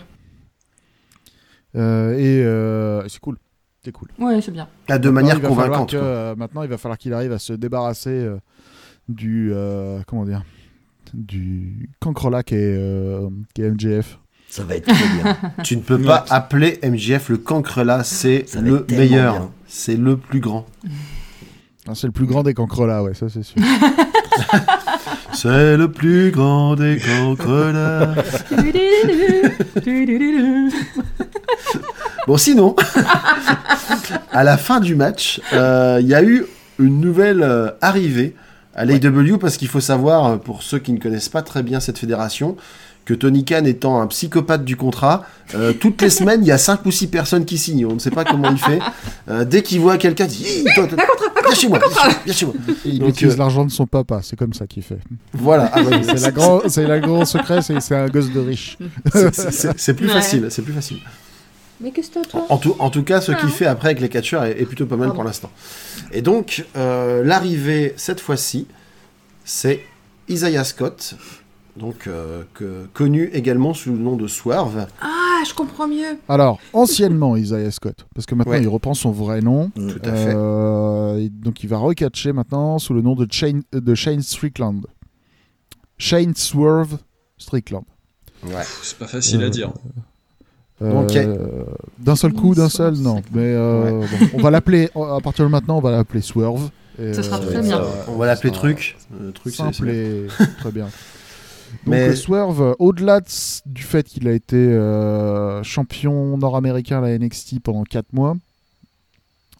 [SPEAKER 3] euh, et euh, c'est cool. C'est cool.
[SPEAKER 2] Ouais, c'est bien.
[SPEAKER 1] Ah, de
[SPEAKER 3] Maintenant,
[SPEAKER 1] manière convaincante.
[SPEAKER 3] que,
[SPEAKER 1] quoi.
[SPEAKER 3] maintenant, il va falloir qu'il arrive à se débarrasser euh, du euh, comment dire du cancrelac et, euh, qui est MJF.
[SPEAKER 5] Ça va être très bien.
[SPEAKER 1] Tu ne peux pas appeler MJF le cancre là, c'est le meilleur. C'est le plus grand.
[SPEAKER 3] Ah, c'est le plus grand des cancres là, ouais, ça c'est sûr.
[SPEAKER 1] C'est le plus grand des cancres là. Bon, sinon, à la fin du match, euh, il y a eu une nouvelle euh, arrivée à l'AEW parce qu'il faut savoir, euh, pour ceux qui ne connaissent pas très bien cette fédération, que Tony Khan étant un psychopathe du contrat, euh, toutes les semaines, il y a 5 ou 6 personnes qui signent. On ne sait pas comment il fait. Euh, dès qu'il voit quelqu'un, il dit toi, toi, Viens chez moi, viens chez moi, viens chez moi.
[SPEAKER 3] Il
[SPEAKER 1] Donc,
[SPEAKER 3] utilise
[SPEAKER 1] euh,
[SPEAKER 3] l'argent de son papa, c'est comme ça qu'il fait.
[SPEAKER 1] Voilà. Ah ouais,
[SPEAKER 3] C'est la grand, c'est la grand secret, c'est un gosse de riche.
[SPEAKER 1] c'est- plus
[SPEAKER 2] Ouais.
[SPEAKER 1] facile. C'est plus facile.
[SPEAKER 2] Mais qu'est-ce que toi
[SPEAKER 1] En tout, en tout cas, ce qu'il
[SPEAKER 2] Ah.
[SPEAKER 1] fait après avec les catcheurs est, est plutôt pas mal
[SPEAKER 2] Pardon.
[SPEAKER 1] pour l'instant. Et donc, euh, l'arrivée cette fois-ci, c'est Isaiah Scott, donc euh, que- connu également sous le nom de Swerve.
[SPEAKER 2] Ah, je comprends mieux.
[SPEAKER 3] Alors, anciennement Isaiah Scott, parce que maintenant
[SPEAKER 1] Ouais.
[SPEAKER 3] il reprend son vrai nom.
[SPEAKER 1] Tout à fait.
[SPEAKER 3] Euh, donc il va recatcher maintenant sous le nom de Shane, de Shane Strickland. Shane Swerve Strickland.
[SPEAKER 1] Ouais.
[SPEAKER 4] C'est pas facile
[SPEAKER 3] Euh,
[SPEAKER 4] à dire.
[SPEAKER 3] Euh,
[SPEAKER 1] Ok.
[SPEAKER 3] D'un seul coup, d'un seul, non. Mais euh, bon, on va l'appeler, à partir de maintenant, on va l'appeler Swerve. Et,
[SPEAKER 2] Ce sera
[SPEAKER 3] euh,
[SPEAKER 2] très bien.
[SPEAKER 3] ça-
[SPEAKER 1] On va l'appeler
[SPEAKER 3] ça-
[SPEAKER 1] Truc. Euh, truc c'est-
[SPEAKER 3] simple et très bien. Donc
[SPEAKER 1] Mais-
[SPEAKER 3] euh, Swerve, euh, au-delà de du fait qu'il a été euh, champion nord-américain à la NXT pendant 4 mois,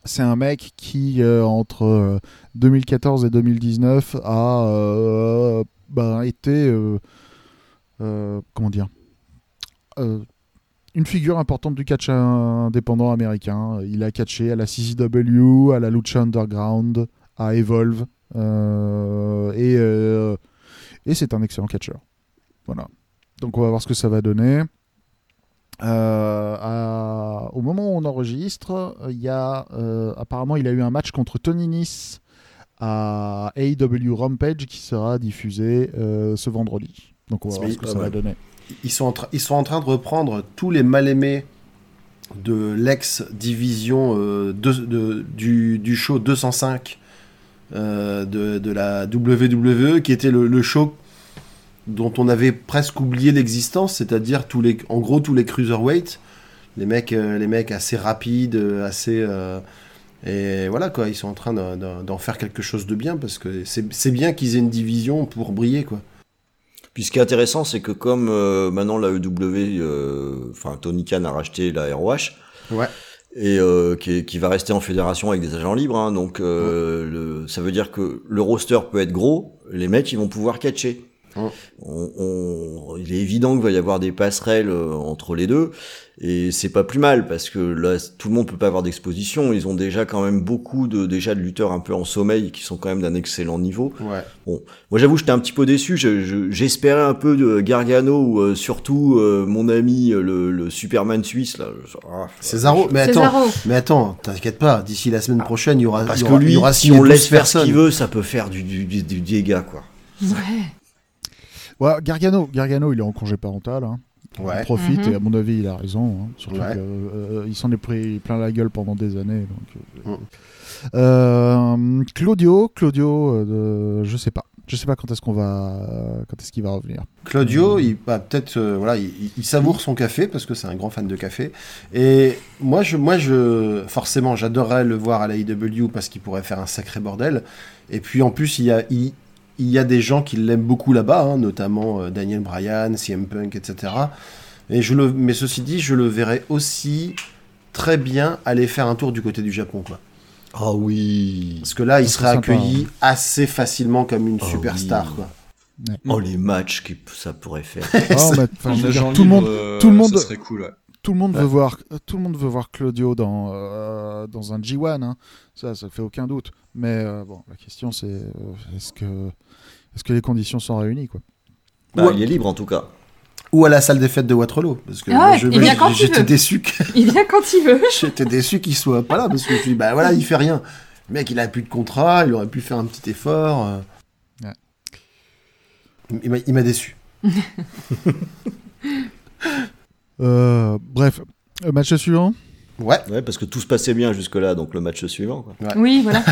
[SPEAKER 3] c'est un mec qui, euh, entre euh, 2014 et 2019, a euh, bah, été, euh, euh, comment dire, euh, une figure importante du catch indépendant américain. Il a catché à la CZW, à la Lucha Underground, à Evolve, euh, et, euh, et c'est un excellent catcheur. Voilà. Donc on va voir ce que ça va donner. Euh, à- Au moment où on enregistre, il y a apparemment il a eu un match contre Tony Nice à AEW Rampage qui sera diffusé ce vendredi. Donc on va voir ce que ça va donner.
[SPEAKER 1] Ils sont, en ils sont en train de reprendre tous les mal-aimés de l'ex-division euh, du, du show 205 euh, de, la WWE, qui était le, show dont on avait presque oublié l'existence, c'est-à-dire tous les, en gros tous les cruiserweights, les mecs, euh, les mecs assez rapides, assez et voilà quoi, ils sont en train d'en d'en faire quelque chose de bien parce que c'est c'est bien qu'ils aient une division pour briller quoi.
[SPEAKER 5] Puis ce qui est intéressant, c'est que comme euh, maintenant la EW, euh, enfin Tony Khan a racheté la ROH,
[SPEAKER 1] Ouais.
[SPEAKER 5] et euh, qui, est- qui va rester en fédération avec des agents libres, hein, donc euh, le- ça veut dire que le roster peut être gros, les mecs ils vont pouvoir catcher.
[SPEAKER 1] Ouais.
[SPEAKER 5] On, on- il est évident qu'il va y avoir des passerelles euh, entre les deux, et c'est pas plus mal parce que là tout le monde peut pas avoir d'exposition. Ils ont déjà quand même beaucoup de déjà de lutteurs un peu en sommeil qui sont quand même d'un excellent niveau.
[SPEAKER 1] Ouais.
[SPEAKER 5] Moi, j'avoue, j'étais un petit peu déçu. Je- je- J'espérais un peu de Gargano ou euh, surtout euh, mon ami le, le Superman suisse là. Ah,
[SPEAKER 1] Césaro, mais attends,
[SPEAKER 2] Césaro.
[SPEAKER 1] mais attends, t'inquiète pas, d'ici la semaine prochaine, il y aura,
[SPEAKER 5] Parce
[SPEAKER 1] il y
[SPEAKER 5] que
[SPEAKER 1] il
[SPEAKER 5] lui,
[SPEAKER 1] y aura
[SPEAKER 5] si on
[SPEAKER 1] 12
[SPEAKER 5] laisse faire ce qu'il veut, ça peut faire du, du, du, du dégât quoi.
[SPEAKER 2] Ouais.
[SPEAKER 3] Ouais, Gargano, Gargano, il est en congé parental. hein. Il
[SPEAKER 1] Ouais.
[SPEAKER 3] profite
[SPEAKER 2] Mhm.
[SPEAKER 3] et à mon avis, il a raison. hein. Surtout
[SPEAKER 1] Ouais.
[SPEAKER 3] que, euh, il s'en est pris plein la gueule pendant des années. Donc, euh,
[SPEAKER 1] Mm.
[SPEAKER 3] euh, Claudio, Claudio, euh, je sais pas. Je sais pas quand est-ce qu'on va, quand est-ce qu'il va revenir.
[SPEAKER 1] Claudio, il bah, peut-être, euh, voilà, il, il- il savoure son café parce que c'est un grand fan de café. Et moi, je, moi, je, forcément, j'adorerais le voir à la IW parce qu'il pourrait faire un sacré bordel. Et puis en plus, il y a, il, il y a des gens qui l'aiment beaucoup là-bas, hein, notamment euh, Daniel Bryan, CM Punk, etc. Et je le, mais ceci dit, je le verrais aussi très bien aller faire un tour du côté du Japon, quoi.
[SPEAKER 5] Ah oui.
[SPEAKER 1] Parce que là, il serait
[SPEAKER 3] sympa,
[SPEAKER 1] accueilli assez facilement comme une
[SPEAKER 5] Oh
[SPEAKER 1] superstar,
[SPEAKER 5] oui.
[SPEAKER 1] quoi.
[SPEAKER 5] Oh les matchs que ça pourrait faire.
[SPEAKER 3] Ah, je dire, tout le monde,
[SPEAKER 4] euh,
[SPEAKER 3] tout le monde-
[SPEAKER 4] ça serait cool. ouais.
[SPEAKER 3] tout le monde
[SPEAKER 1] Ouais.
[SPEAKER 3] veut voir, tout le monde veut voir Claudio dans dans, dans un G1, hein. ça, ça fait aucun doute. Mais euh, bon, la question c'est euh, est-ce que, est-ce que les conditions sont réunies quoi?
[SPEAKER 5] Bah,
[SPEAKER 1] Ouais.
[SPEAKER 5] Il est libre en tout cas.
[SPEAKER 1] Ou à la salle des fêtes de Waterloo. Parce que
[SPEAKER 2] Ah
[SPEAKER 1] moi,
[SPEAKER 2] ouais,
[SPEAKER 1] je-
[SPEAKER 2] il vient quand il
[SPEAKER 1] j'étais
[SPEAKER 2] veut.
[SPEAKER 1] déçu que-
[SPEAKER 2] Il vient quand il veut.
[SPEAKER 1] j'étais déçu qu'il soit pas là parce que je me suis dit bah voilà il fait rien. Le mec il a plus de contrat, il aurait pu faire un petit effort. euh.
[SPEAKER 3] Ouais.
[SPEAKER 1] Il m'a- il m'a déçu.
[SPEAKER 3] Euh, Bref, match suivant?
[SPEAKER 1] Ouais.
[SPEAKER 5] Ouais, parce que tout se passait bien jusque là, donc le match suivant. Quoi.
[SPEAKER 2] Oui, voilà.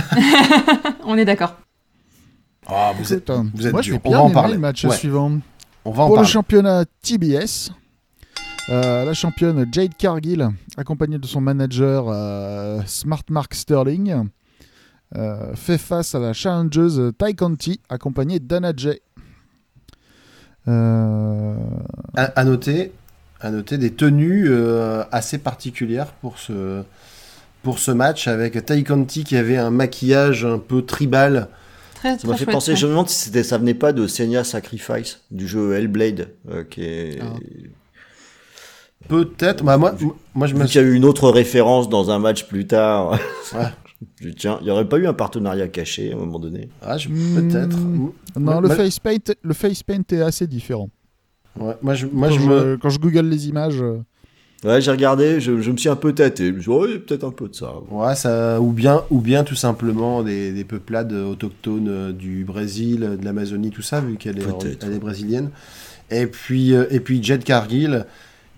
[SPEAKER 2] On est d'accord.
[SPEAKER 1] Ah, vous êtes,
[SPEAKER 3] Putain,
[SPEAKER 1] vous êtes
[SPEAKER 3] moi
[SPEAKER 1] dur.
[SPEAKER 3] j'ai
[SPEAKER 1] On
[SPEAKER 3] bien
[SPEAKER 1] va en parler.
[SPEAKER 3] le match
[SPEAKER 1] Ouais.
[SPEAKER 3] suivant.
[SPEAKER 1] on va en
[SPEAKER 3] Pour le championnat TBS, Euh, la championne Jade Cargill, accompagnée de son manager euh, Smart Mark Sterling, euh, fait face à la challengeuse Ty Conti, accompagnée d'Anna Jay. Euh,
[SPEAKER 1] À, à noter, à noter des tenues euh, assez particulières pour ce, pour ce match avec Tai Conti qui avait un maquillage un peu tribal.
[SPEAKER 2] Très,
[SPEAKER 5] Ça m'a fait penser, je me demande si c'était, ça venait pas de Senya Sacrifice, du jeu Hellblade, euh, qui est...
[SPEAKER 3] Ah.
[SPEAKER 1] Peut-être. Bah, moi, moi, je me
[SPEAKER 5] qu'il y a eu une autre référence dans un match plus tard.
[SPEAKER 1] Ouais.
[SPEAKER 5] je dis, tiens, il n'y aurait pas eu un partenariat caché à un moment donné
[SPEAKER 1] Ah, je-
[SPEAKER 3] Hmm.
[SPEAKER 1] peut-être.
[SPEAKER 3] Non, le face paint, le face paint est assez différent.
[SPEAKER 1] Ouais, moi, je, moi,
[SPEAKER 3] quand,
[SPEAKER 1] je me.
[SPEAKER 3] quand je google les images, euh,
[SPEAKER 5] Ouais, j'ai regardé, je, je me suis un peu tâté. Je me suis dit, ouais, peut-être un peu de ça.
[SPEAKER 1] Ouais, ça, ou bien, ou bien tout simplement des, des peuplades autochtones euh, du Brésil, euh, de l'Amazonie, tout ça, vu qu'elle est,
[SPEAKER 5] Peut-être.
[SPEAKER 1] elle est brésilienne. Et puis, et puis Jed Cargill,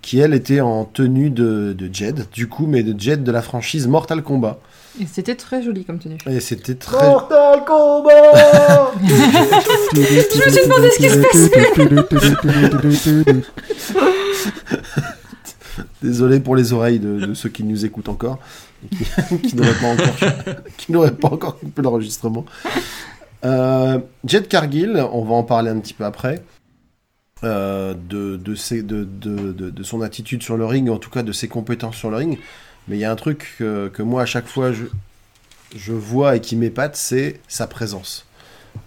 [SPEAKER 1] qui elle était en tenue de, de Jed, du coup, mais de Jed de la franchise Mortal Kombat.
[SPEAKER 2] Et c'était très joli comme tenue.
[SPEAKER 1] Et c'était très.
[SPEAKER 5] Mortal Kombat
[SPEAKER 2] Je me suis demandé ce qui se passait.
[SPEAKER 1] Désolé pour les oreilles de, de ceux qui nous écoutent encore, et qui, qui n'auraient pas encore, qui n'auraient pas encore coupé l'enregistrement. Euh, Jed Cargill, on va en parler un petit peu après, euh, de, de, ses- de, de, de- de son attitude sur le ring, en tout cas de ses compétences sur le ring. Mais il y a un truc que, moi, à chaque fois, je, je vois et qui m'épate, c'est sa présence.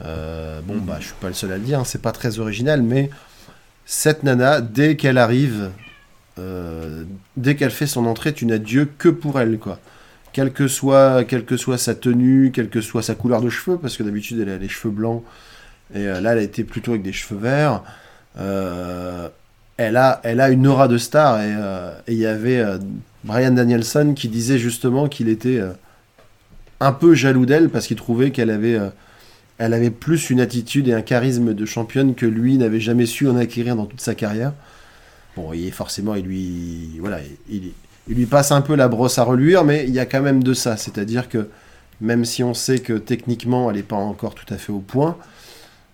[SPEAKER 1] Euh, bon, bah, je suis pas le seul à le dire, hein, c'est pas très original, mais cette nana, dès qu'elle arrive, euh, dès qu'elle fait son entrée, tu n'as Dieu que pour elle, quoi. Quelle que soit, soit sa tenue, quelle que soit sa couleur de cheveux, parce que d'habitude elle a les cheveux blancs, et euh, là elle a été plutôt avec des cheveux verts. Elle a, elle a une aura de star, et il y avait Brian Danielson qui disait justement qu'il était euh, un peu jaloux d'elle parce qu'il trouvait qu'elle avait, euh, elle avait plus une attitude et un charisme de championne que lui n'avait jamais su en acquérir dans toute sa carrière. Bon, est forcément, il lui, voilà, il, lui passe un peu la brosse à reluire, mais il y a quand même de ça. C'est-à-dire que même si on sait que techniquement, elle n'est pas encore tout à fait au point,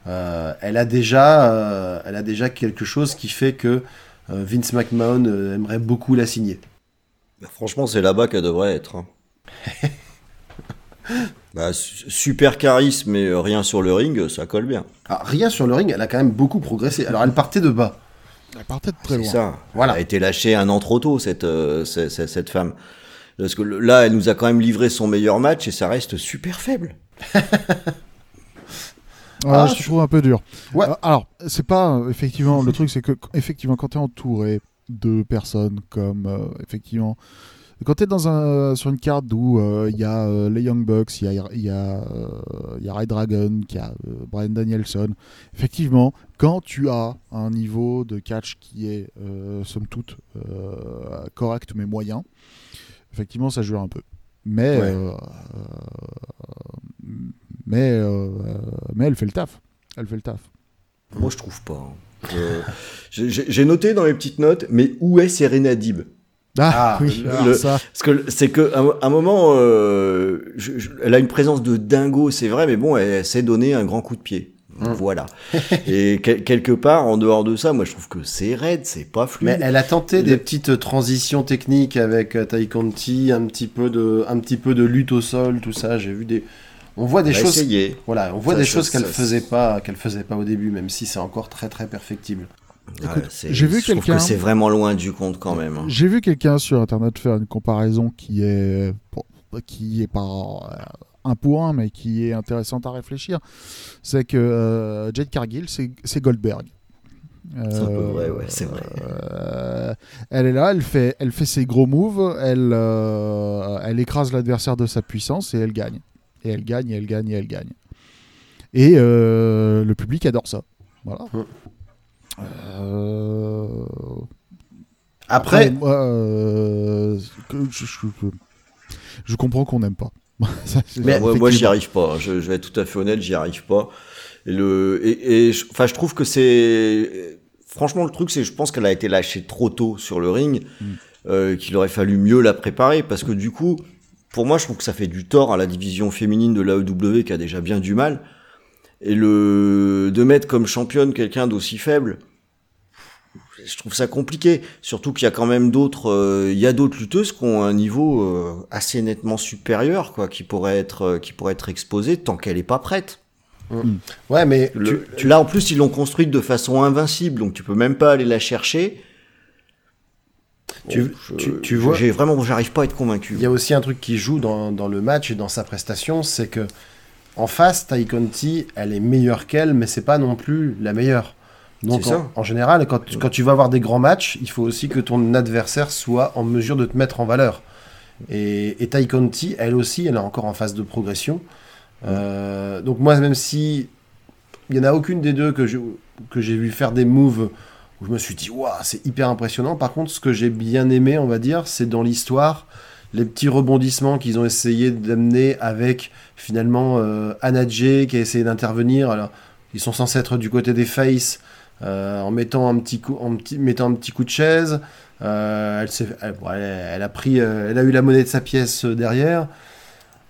[SPEAKER 1] euh, elle a déjà, elle a déjà quelque chose qui fait que Vince McMahon aimerait beaucoup la signer.
[SPEAKER 5] Bah, Franchement, c'est là-bas qu'elle devrait être. hein. Bah, su- super charisme, mais euh, rien sur le ring, ça colle bien.
[SPEAKER 1] Ah, rien sur le ring, elle a quand même beaucoup progressé. Alors, elle partait de bas.
[SPEAKER 3] elle partait de très
[SPEAKER 5] C'est
[SPEAKER 3] loin.
[SPEAKER 5] ça.
[SPEAKER 1] Voilà.
[SPEAKER 5] Elle a été lâchée un an trop tôt, cette, euh, cette, cette- cette femme. Parce que le- là, elle nous a quand même livré son meilleur match et ça reste super faible.
[SPEAKER 3] Ah,
[SPEAKER 1] Ah,
[SPEAKER 3] je trouve un peu dur.
[SPEAKER 1] Ouais.
[SPEAKER 3] Euh, alors, c'est pas euh, effectivement le truc, c'est que effectivement quand tu es entouré de personnes comme euh, effectivement quand tu es dans un sur une carte où euh, il y a euh, les Young Bucks, il y a y a y a Red Dragon, il y a Brian Danielson. Effectivement, quand tu as un niveau de catch qui est somme toute correct mais moyen, effectivement ça joue un peu. Mais
[SPEAKER 1] Ouais.
[SPEAKER 3] mais mais elle fait le taf. Elle fait le taf.
[SPEAKER 5] Moi, je trouve pas. hein. Je- J'ai noté dans mes petites notes, mais où est Serena Dib?
[SPEAKER 1] Ah,
[SPEAKER 3] oui,
[SPEAKER 5] le-
[SPEAKER 3] ça.
[SPEAKER 5] Parce que c'est que à un- moment, euh, je- je- elle a une présence de dingo, c'est vrai, mais bon, elle, elle sait donner un grand coup de pied.
[SPEAKER 1] Mm.
[SPEAKER 5] Voilà. Et quel- quelque part, en dehors de ça, moi, je trouve que c'est raide, c'est pas fluide.
[SPEAKER 1] Mais elle a tenté
[SPEAKER 5] Le-
[SPEAKER 1] des petites transitions techniques avec euh, Tai Conti, un petit peu de, un petit peu de lutte au sol, tout ça. J'ai vu des, on voit des choses,
[SPEAKER 5] essayé.
[SPEAKER 1] voilà, on voit
[SPEAKER 5] Ça,
[SPEAKER 1] des
[SPEAKER 5] ça,
[SPEAKER 1] choses qu'elle faisait pas, qu'elle faisait pas au début, même si c'est encore très très perfectible.
[SPEAKER 3] J'ai vu
[SPEAKER 5] je trouve
[SPEAKER 3] quelqu'un-
[SPEAKER 5] que c'est vraiment loin du compte quand même. hein.
[SPEAKER 3] J'ai vu quelqu'un sur internet faire une comparaison qui est qui est pas euh, un pour un, mais qui est intéressante à réfléchir. C'est que euh, Jade Cargill, c'est Goldberg.
[SPEAKER 5] C'est un peu vrai, ouais, c'est vrai.
[SPEAKER 3] euh, elle est là, elle fait, elle fait ses gros moves, elle, euh, elle écrase l'adversaire de sa puissance et elle gagne. Et elle gagne, et elle gagne, et elle gagne. Et euh, le public adore ça. Voilà.
[SPEAKER 1] Mm.
[SPEAKER 3] Euh,
[SPEAKER 1] Après,
[SPEAKER 3] moi, euh, que je, je- je comprends qu'on n'aime pas.
[SPEAKER 1] Mais-
[SPEAKER 5] moi, moi, j'y arrive pas. Je, je vais être tout à fait honnête, j'y arrive pas. Et le, et, et je, enfin, je trouve que c'est, franchement, le truc, c'est, je pense qu'elle a été lâchée trop tôt sur le ring,
[SPEAKER 3] Mm.
[SPEAKER 5] euh, qu'il aurait fallu mieux la préparer, parce que du coup, pour moi, je trouve que ça fait du tort à la division féminine de l'AEW qui a déjà bien du mal. Et le, de mettre comme championne quelqu'un d'aussi faible, je trouve ça compliqué. Surtout qu'il y a quand même d'autres, euh, il y a d'autres lutteuses qui ont un niveau euh, assez nettement supérieur, quoi, qui pourrait être, euh, qui pourrait être exposée tant qu'elle est pas prête.
[SPEAKER 1] Ouais, mais
[SPEAKER 5] Le-
[SPEAKER 1] tu-
[SPEAKER 5] Là, en plus, ils l'ont construite de façon invincible, donc tu peux même pas aller la chercher.
[SPEAKER 1] Tu-
[SPEAKER 5] Bon, je-
[SPEAKER 1] tu- tu
[SPEAKER 5] je-
[SPEAKER 1] vois-
[SPEAKER 5] j'ai vraiment, j'arrive pas à être convaincu.
[SPEAKER 1] Il y a aussi un truc qui joue dans, dans le match et dans sa prestation, c'est que en face, Tai Conti, elle est meilleure qu'elle, mais c'est pas non plus la meilleure. Donc en, en général, quand, tu- quand tu vas avoir des grands matchs, il faut aussi que ton adversaire soit en mesure de te mettre en valeur. Et, et Tai Conti, elle aussi, elle est encore en phase de progression. Euh, donc moi, même si il y en a aucune des deux que j'ai vu faire des moves où je me suis dit, waouh, c'est hyper impressionnant. Par contre, ce que j'ai bien aimé, on va dire, c'est dans l'histoire, les petits rebondissements qu'ils ont essayé d'amener avec finalement euh, Anna Jay qui a essayé d'intervenir. Alors, ils sont censés être du côté des faces euh, en mettant un petit coup, en mettant un petit coup de chaise. Euh, elle, a pris, euh, elle a eu la monnaie de sa pièce derrière.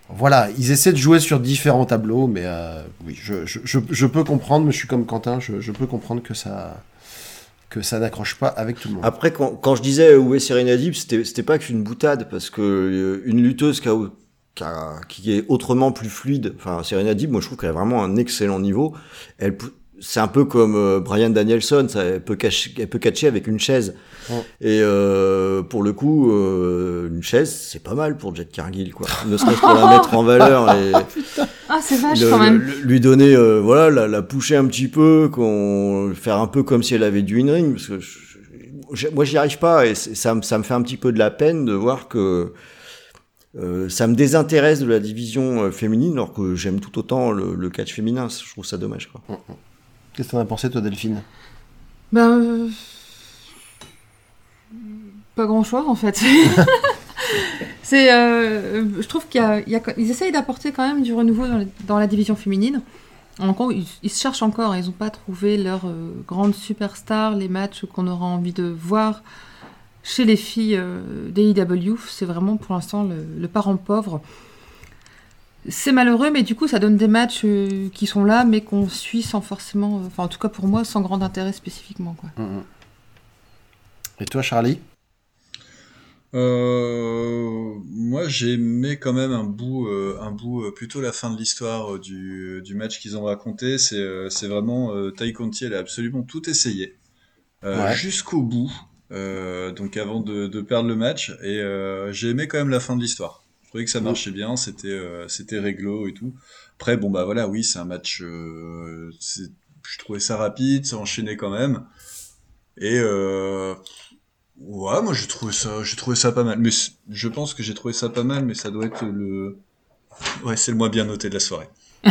[SPEAKER 1] Voilà, ils essaient de jouer sur différents tableaux, mais oui, je, je, peux comprendre, mais je suis comme Quentin, je peux comprendre que ça, que ça n'accroche pas avec tout le monde.
[SPEAKER 5] Après, quand, quand je disais où est Serena Deeb, c'était pas qu'une boutade, parce que euh, une lutteuse qui, a, qui, a- qui est autrement plus fluide, enfin Serena Deeb, moi je trouve qu'elle a vraiment un excellent niveau. Elle, c'est un peu comme euh, Brian Danielson, ça, elle peut cacher, elle peut catcher avec une chaise. Et euh, pour le coup, euh, une chaise, c'est pas mal pour Jet Cargill, quoi. Ne serait-ce pour la mettre en valeur et
[SPEAKER 2] Ah, c'est vache
[SPEAKER 5] le-
[SPEAKER 2] quand même.
[SPEAKER 5] le- lui donner, euh, voilà, la, la pousser un petit peu, qu'on faire un peu comme si elle avait du in-ring, parce que je- je- moi j'y arrive pas et ça, me- ça me fait un petit peu de la peine de voir que euh, ça me désintéresse de la division euh, féminine, alors que j'aime tout autant le, le catch féminin. Je trouve ça dommage, quoi.
[SPEAKER 1] Qu'est-ce que t'en as pensé, toi, Delphine?
[SPEAKER 2] Ben, euh, pas grand chose en fait. c'est, euh, je trouve qu'il y a, il y a- ils essayent d'apporter quand même du renouveau dans, la division féminine. Encore, ils, ils se cherchent encore. Ils n'ont pas trouvé leur euh, grande superstar, les matchs qu'on aura envie de voir chez les filles euh, d'AEW. C'est vraiment pour l'instant le, parent pauvre. C'est malheureux, mais du coup, ça donne des matchs euh, qui sont là, mais qu'on suit sans forcément, enfin, en tout cas pour moi, sans grand intérêt spécifiquement. Quoi.
[SPEAKER 1] Et toi, Charlie?
[SPEAKER 4] Euh, moi, j'ai aimé quand même un bout, euh, un bout euh, plutôt la fin de l'histoire euh, du, du match qu'ils ont raconté. C'est, euh, c'est vraiment euh, Tai Conti, elle a absolument tout essayé euh,
[SPEAKER 1] Ouais.
[SPEAKER 4] jusqu'au bout. euh, donc avant de, de perdre le match, et euh, j'ai aimé quand même la fin de l'histoire. Je trouvais que ça marchait bien, c'était, euh, c'était réglo et tout. Après, bon bah voilà, oui, c'est un match. euh, c'est- je trouvais ça rapide, ça enchaînait quand même. Et euh, Ouais, moi j'ai trouvé ça, j'ai trouvé ça pas mal. Mais je pense que j'ai trouvé ça pas mal, mais ça doit être le, ouais, c'est le moins bien noté de la soirée.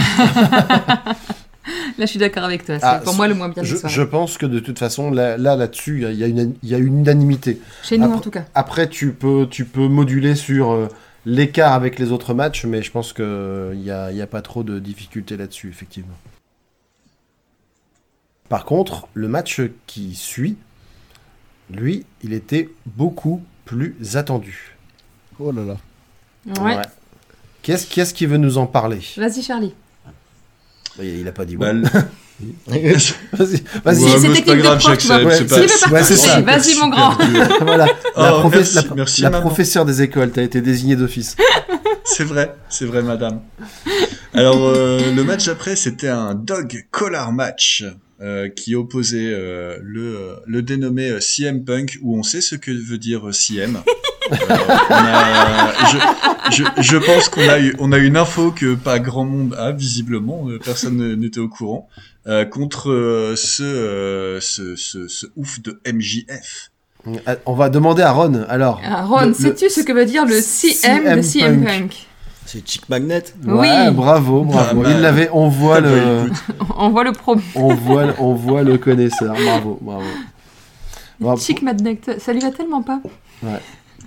[SPEAKER 2] Là, je suis d'accord avec toi. C'est
[SPEAKER 1] Ah,
[SPEAKER 2] pour moi le moins bien
[SPEAKER 1] je, je pense que de toute façon, là, là, là-dessus, il y a- il y, a une- il y a une unanimité.
[SPEAKER 2] Chez nous,
[SPEAKER 1] Après-
[SPEAKER 2] en tout cas.
[SPEAKER 1] Après, tu peux, tu peux moduler sur euh, l'écart avec les autres matchs, mais je pense qu'il n'y a, il y a pas trop de difficultés là-dessus, effectivement. Par contre, le match qui suit, lui, il était beaucoup plus attendu.
[SPEAKER 3] Oh là là.
[SPEAKER 2] Ouais.
[SPEAKER 1] Qu'est-ce qu'est-ce qui veut nous en parler?
[SPEAKER 2] Vas-y, Charlie.
[SPEAKER 5] Il il a pas dit
[SPEAKER 4] Bah,
[SPEAKER 5] ouais.
[SPEAKER 4] le-
[SPEAKER 1] Vas-y, vas-y.
[SPEAKER 4] Ouais,
[SPEAKER 2] c'est technique
[SPEAKER 4] pas
[SPEAKER 2] de
[SPEAKER 4] grave,
[SPEAKER 2] prof,
[SPEAKER 4] j'accepte.
[SPEAKER 1] Ouais,
[SPEAKER 4] pas-
[SPEAKER 2] ouais,
[SPEAKER 1] ouais, ça.
[SPEAKER 2] Vas-y, mon grand.
[SPEAKER 1] voilà. la,
[SPEAKER 4] Oh,
[SPEAKER 1] professe-
[SPEAKER 4] merci,
[SPEAKER 1] la-
[SPEAKER 4] merci,
[SPEAKER 1] la professeure des écoles, tu as été désignée d'office.
[SPEAKER 4] C'est vrai, c'est vrai, madame. Alors, euh, le match après, c'était un dog collar match euh, qui opposait euh, le, euh, le dénommé CM Punk, où on sait ce que veut dire CM. Euh, on a- je, je, je pense qu'on a eu, on a une info que pas grand monde a, visiblement, personne ne- n'était au courant, euh, contre euh, ce, euh, ce, ce, ce ouf de MJF.
[SPEAKER 1] On va demander à Ron, alors.
[SPEAKER 2] Ah, Ron, sais-tu ce que veut dire le CM de
[SPEAKER 1] CM
[SPEAKER 2] CM
[SPEAKER 1] Punk.
[SPEAKER 2] Punk?
[SPEAKER 5] C'est Chick Magnet.
[SPEAKER 1] Ouais,
[SPEAKER 2] Oui.
[SPEAKER 1] bravo, bravo.
[SPEAKER 4] Pas
[SPEAKER 1] Il
[SPEAKER 4] mal.
[SPEAKER 1] l'avait, on voit
[SPEAKER 4] Bah,
[SPEAKER 1] le,
[SPEAKER 2] On voit le pro.
[SPEAKER 1] on voit, on voit le connaisseur. Bravo, bravo. Bravo.
[SPEAKER 2] Chic Madneck, ça lui va tellement pas.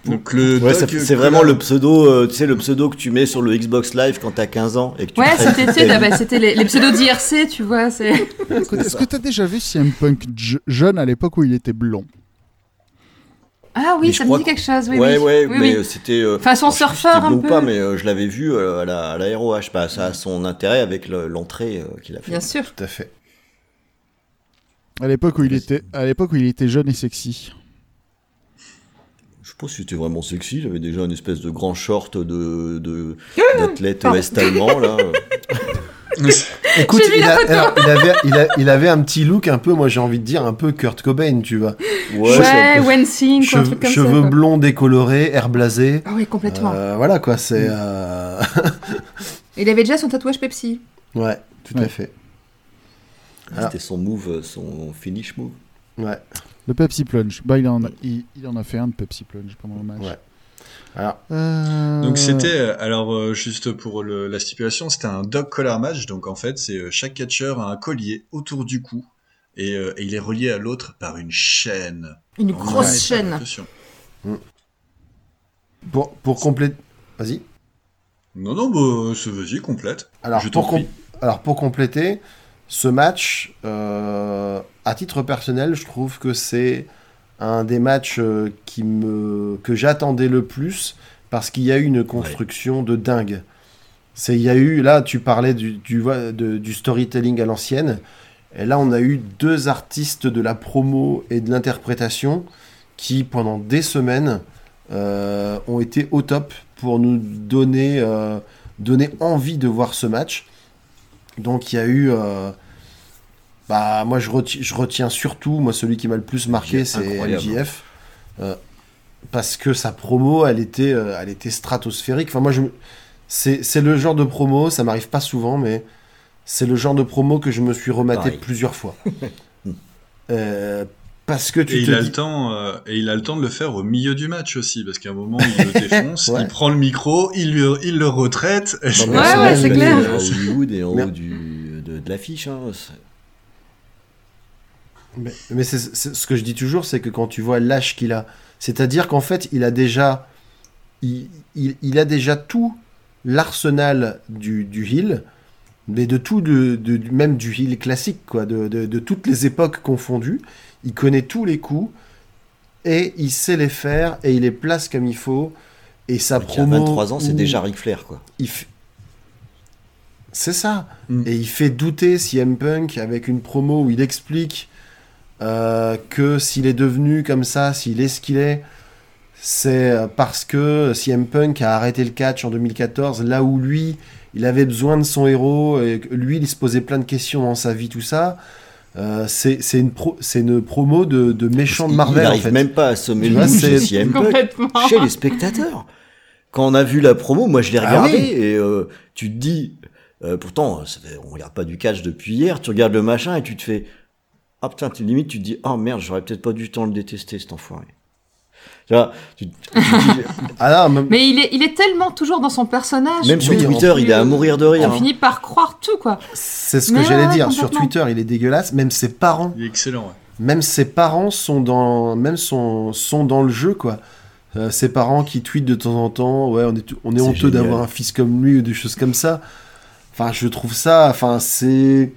[SPEAKER 4] donc le
[SPEAKER 5] Ouais,
[SPEAKER 4] dog
[SPEAKER 5] ça- c'est vraiment le pseudo, euh, tu sais, le pseudo que tu mets sur le Xbox Live quand t'as 15 ans et que tu
[SPEAKER 2] Ouais, c'était bah, les, les pseudos d'IRC, tu vois.
[SPEAKER 3] Est-ce que tu as déjà vu CM Punk je- jeune à l'époque où il était blond?
[SPEAKER 2] Ah oui,
[SPEAKER 5] Mais
[SPEAKER 2] ça me dit
[SPEAKER 5] que-
[SPEAKER 2] quelque chose. Oui,
[SPEAKER 5] ouais,
[SPEAKER 2] oui.
[SPEAKER 5] ouais,
[SPEAKER 2] Oui,
[SPEAKER 5] mais
[SPEAKER 2] oui.
[SPEAKER 5] c'était. euh,
[SPEAKER 2] Façon surfeur un
[SPEAKER 5] blond ou
[SPEAKER 2] peu.
[SPEAKER 5] pas, mais euh, je l'avais vu euh, à la, à la ROH. Bah, ça a son intérêt avec le- l'entrée euh, qu'il a fait.
[SPEAKER 2] Bien sûr.
[SPEAKER 1] Tout à fait.
[SPEAKER 3] À l'époque où il était, à l'époque où il était jeune et sexy.
[SPEAKER 5] Je sais pas si c'était vraiment sexy. Il avait déjà une espèce de grand short de de- d'athlète
[SPEAKER 2] Pardon.
[SPEAKER 5] est-allemand là.
[SPEAKER 1] Écoute, il,
[SPEAKER 2] la
[SPEAKER 1] a-
[SPEAKER 2] photo.
[SPEAKER 1] alors, il avait, il, a- il avait un petit look un peu, moi j'ai envie de dire, un peu Kurt Cobain, tu vois.
[SPEAKER 5] Ouais,
[SPEAKER 2] Ouais,
[SPEAKER 5] un peu-
[SPEAKER 2] Wensing, quoi, un
[SPEAKER 1] Cheveux,
[SPEAKER 2] truc comme
[SPEAKER 1] cheveux
[SPEAKER 2] ça. quoi.
[SPEAKER 1] blonds décolorés, air blasé.
[SPEAKER 2] Ah oui, complètement.
[SPEAKER 1] Euh, voilà quoi, c'est. euh,
[SPEAKER 2] Il avait déjà son tatouage Pepsi.
[SPEAKER 1] ouais, tout
[SPEAKER 3] Ouais.
[SPEAKER 1] à fait. Alors-
[SPEAKER 5] C'était son move, son finish move.
[SPEAKER 1] Ouais.
[SPEAKER 3] Le Pepsi Plunge. Bah, il en a, il, il en a fait un de Pepsi Plunge pendant le match.
[SPEAKER 1] Ouais. Alors,
[SPEAKER 3] Euh,
[SPEAKER 4] Donc c'était, euh, alors euh, juste pour le- la stipulation, c'était un dog collar match. Donc en fait, c'est chaque catcheur a un collier autour du cou et, et il est relié à l'autre par une chaîne.
[SPEAKER 2] Une
[SPEAKER 4] En
[SPEAKER 2] grosse chaîne.
[SPEAKER 4] attention.
[SPEAKER 1] pour, pour compléter. Vas-y.
[SPEAKER 4] Non, non, bah, c'est- vas-y, complète.
[SPEAKER 1] Alors,
[SPEAKER 4] Je
[SPEAKER 1] pour com-. Alors, pour compléter, ce match, euh, à titre personnel, je trouve que c'est un des matchs euh, qui me... que j'attendais le plus parce qu'il y a eu une construction de dingue. C'est, il y a eu, là, tu parlais du, du, storytelling à l'ancienne, et là, on a eu deux artistes de la promo et de l'interprétation qui, pendant des semaines, euh, ont été au top pour nous donner, euh, donner envie de voir ce match. Donc il y a eu. Bah, moi je retiens, je retiens surtout, moi celui qui m'a le plus marqué, c'est. MJF. euh, parce que sa promo, elle était, euh, elle était stratosphérique. Enfin, moi, je, c'est, c'est le genre de promo, ça m'arrive pas souvent, mais c'est le genre de promo que je me suis rematé
[SPEAKER 5] Pareil.
[SPEAKER 1] plusieurs fois. Euh, parce que tu
[SPEAKER 4] Et
[SPEAKER 1] te
[SPEAKER 4] il, a
[SPEAKER 1] dis-
[SPEAKER 4] le temps, euh, et il a le temps de le faire au milieu du match aussi, parce qu'à un moment, il le défonce,
[SPEAKER 1] Ouais.
[SPEAKER 4] il prend le micro, il, lui, il le retraite.
[SPEAKER 1] Ouais,
[SPEAKER 2] ouais, c'est clair.
[SPEAKER 5] À Hollywood et en haut du, de, de l'affiche. Hein,
[SPEAKER 1] Mais, ce que je dis toujours, c'est que quand tu vois l'âge qu'il a, c'est-à-dire qu'en fait, il a déjà, il, il- il a déjà tout l'arsenal du, du heal, mais de tout, de, même du heal classique, quoi, de, de- de toutes les époques confondues. Il connaît tous les coups et il sait les faire et il les place comme il faut. Et sa
[SPEAKER 5] Il a
[SPEAKER 1] promo,
[SPEAKER 5] 23 ans, c'est déjà Ric Flair, quoi.
[SPEAKER 1] il f- C'est ça.
[SPEAKER 4] Mm.
[SPEAKER 1] Et il fait douter CM Punk avec une promo où il explique euh, que s'il est devenu comme ça, s'il est ce qu'il est, c'est euh, parce que CM Punk a arrêté le catch en 2014, là où lui, il avait besoin de son héros, et lui, il se posait plein de questions dans sa vie, tout ça. Euh, c'est une, pro- c'est une promo de, de méchant de Marvel,
[SPEAKER 5] il
[SPEAKER 1] en
[SPEAKER 5] n'arrive
[SPEAKER 1] fait.
[SPEAKER 5] même pas à sommer le chez CM Punk, chez les spectateurs. Quand on a vu la promo, moi je l'ai
[SPEAKER 1] Ah
[SPEAKER 5] regardé
[SPEAKER 1] oui.
[SPEAKER 5] et euh, tu te dis, euh, pourtant ça fait- on regarde pas du catch depuis hier, tu regardes le machin et tu te fais, ah putain, tu, limite tu te dis, oh merde, j'aurais peut-être pas du temps de le détester cet enfoiré. Tu vois, tu- tu te dis,
[SPEAKER 1] Ah non, même-
[SPEAKER 2] Mais il est, il est tellement toujours dans son personnage.
[SPEAKER 5] même sur Twitter, il est à mourir de rire.
[SPEAKER 2] On
[SPEAKER 5] hein.
[SPEAKER 2] finit par croire tout, quoi.
[SPEAKER 1] c'est ce que j'allais
[SPEAKER 2] ouais,
[SPEAKER 1] dire. Sur. Twitter, il est dégueulasse. Même ses parents
[SPEAKER 4] Il est excellent, ouais.
[SPEAKER 1] même ses parents sont dans même sont, sont dans le jeu quoi Euh, ses parents qui tweetent de temps en temps ouais on est on est, honteux d'avoir un fils comme lui ou des choses comme ça enfin je trouve ça enfin c'est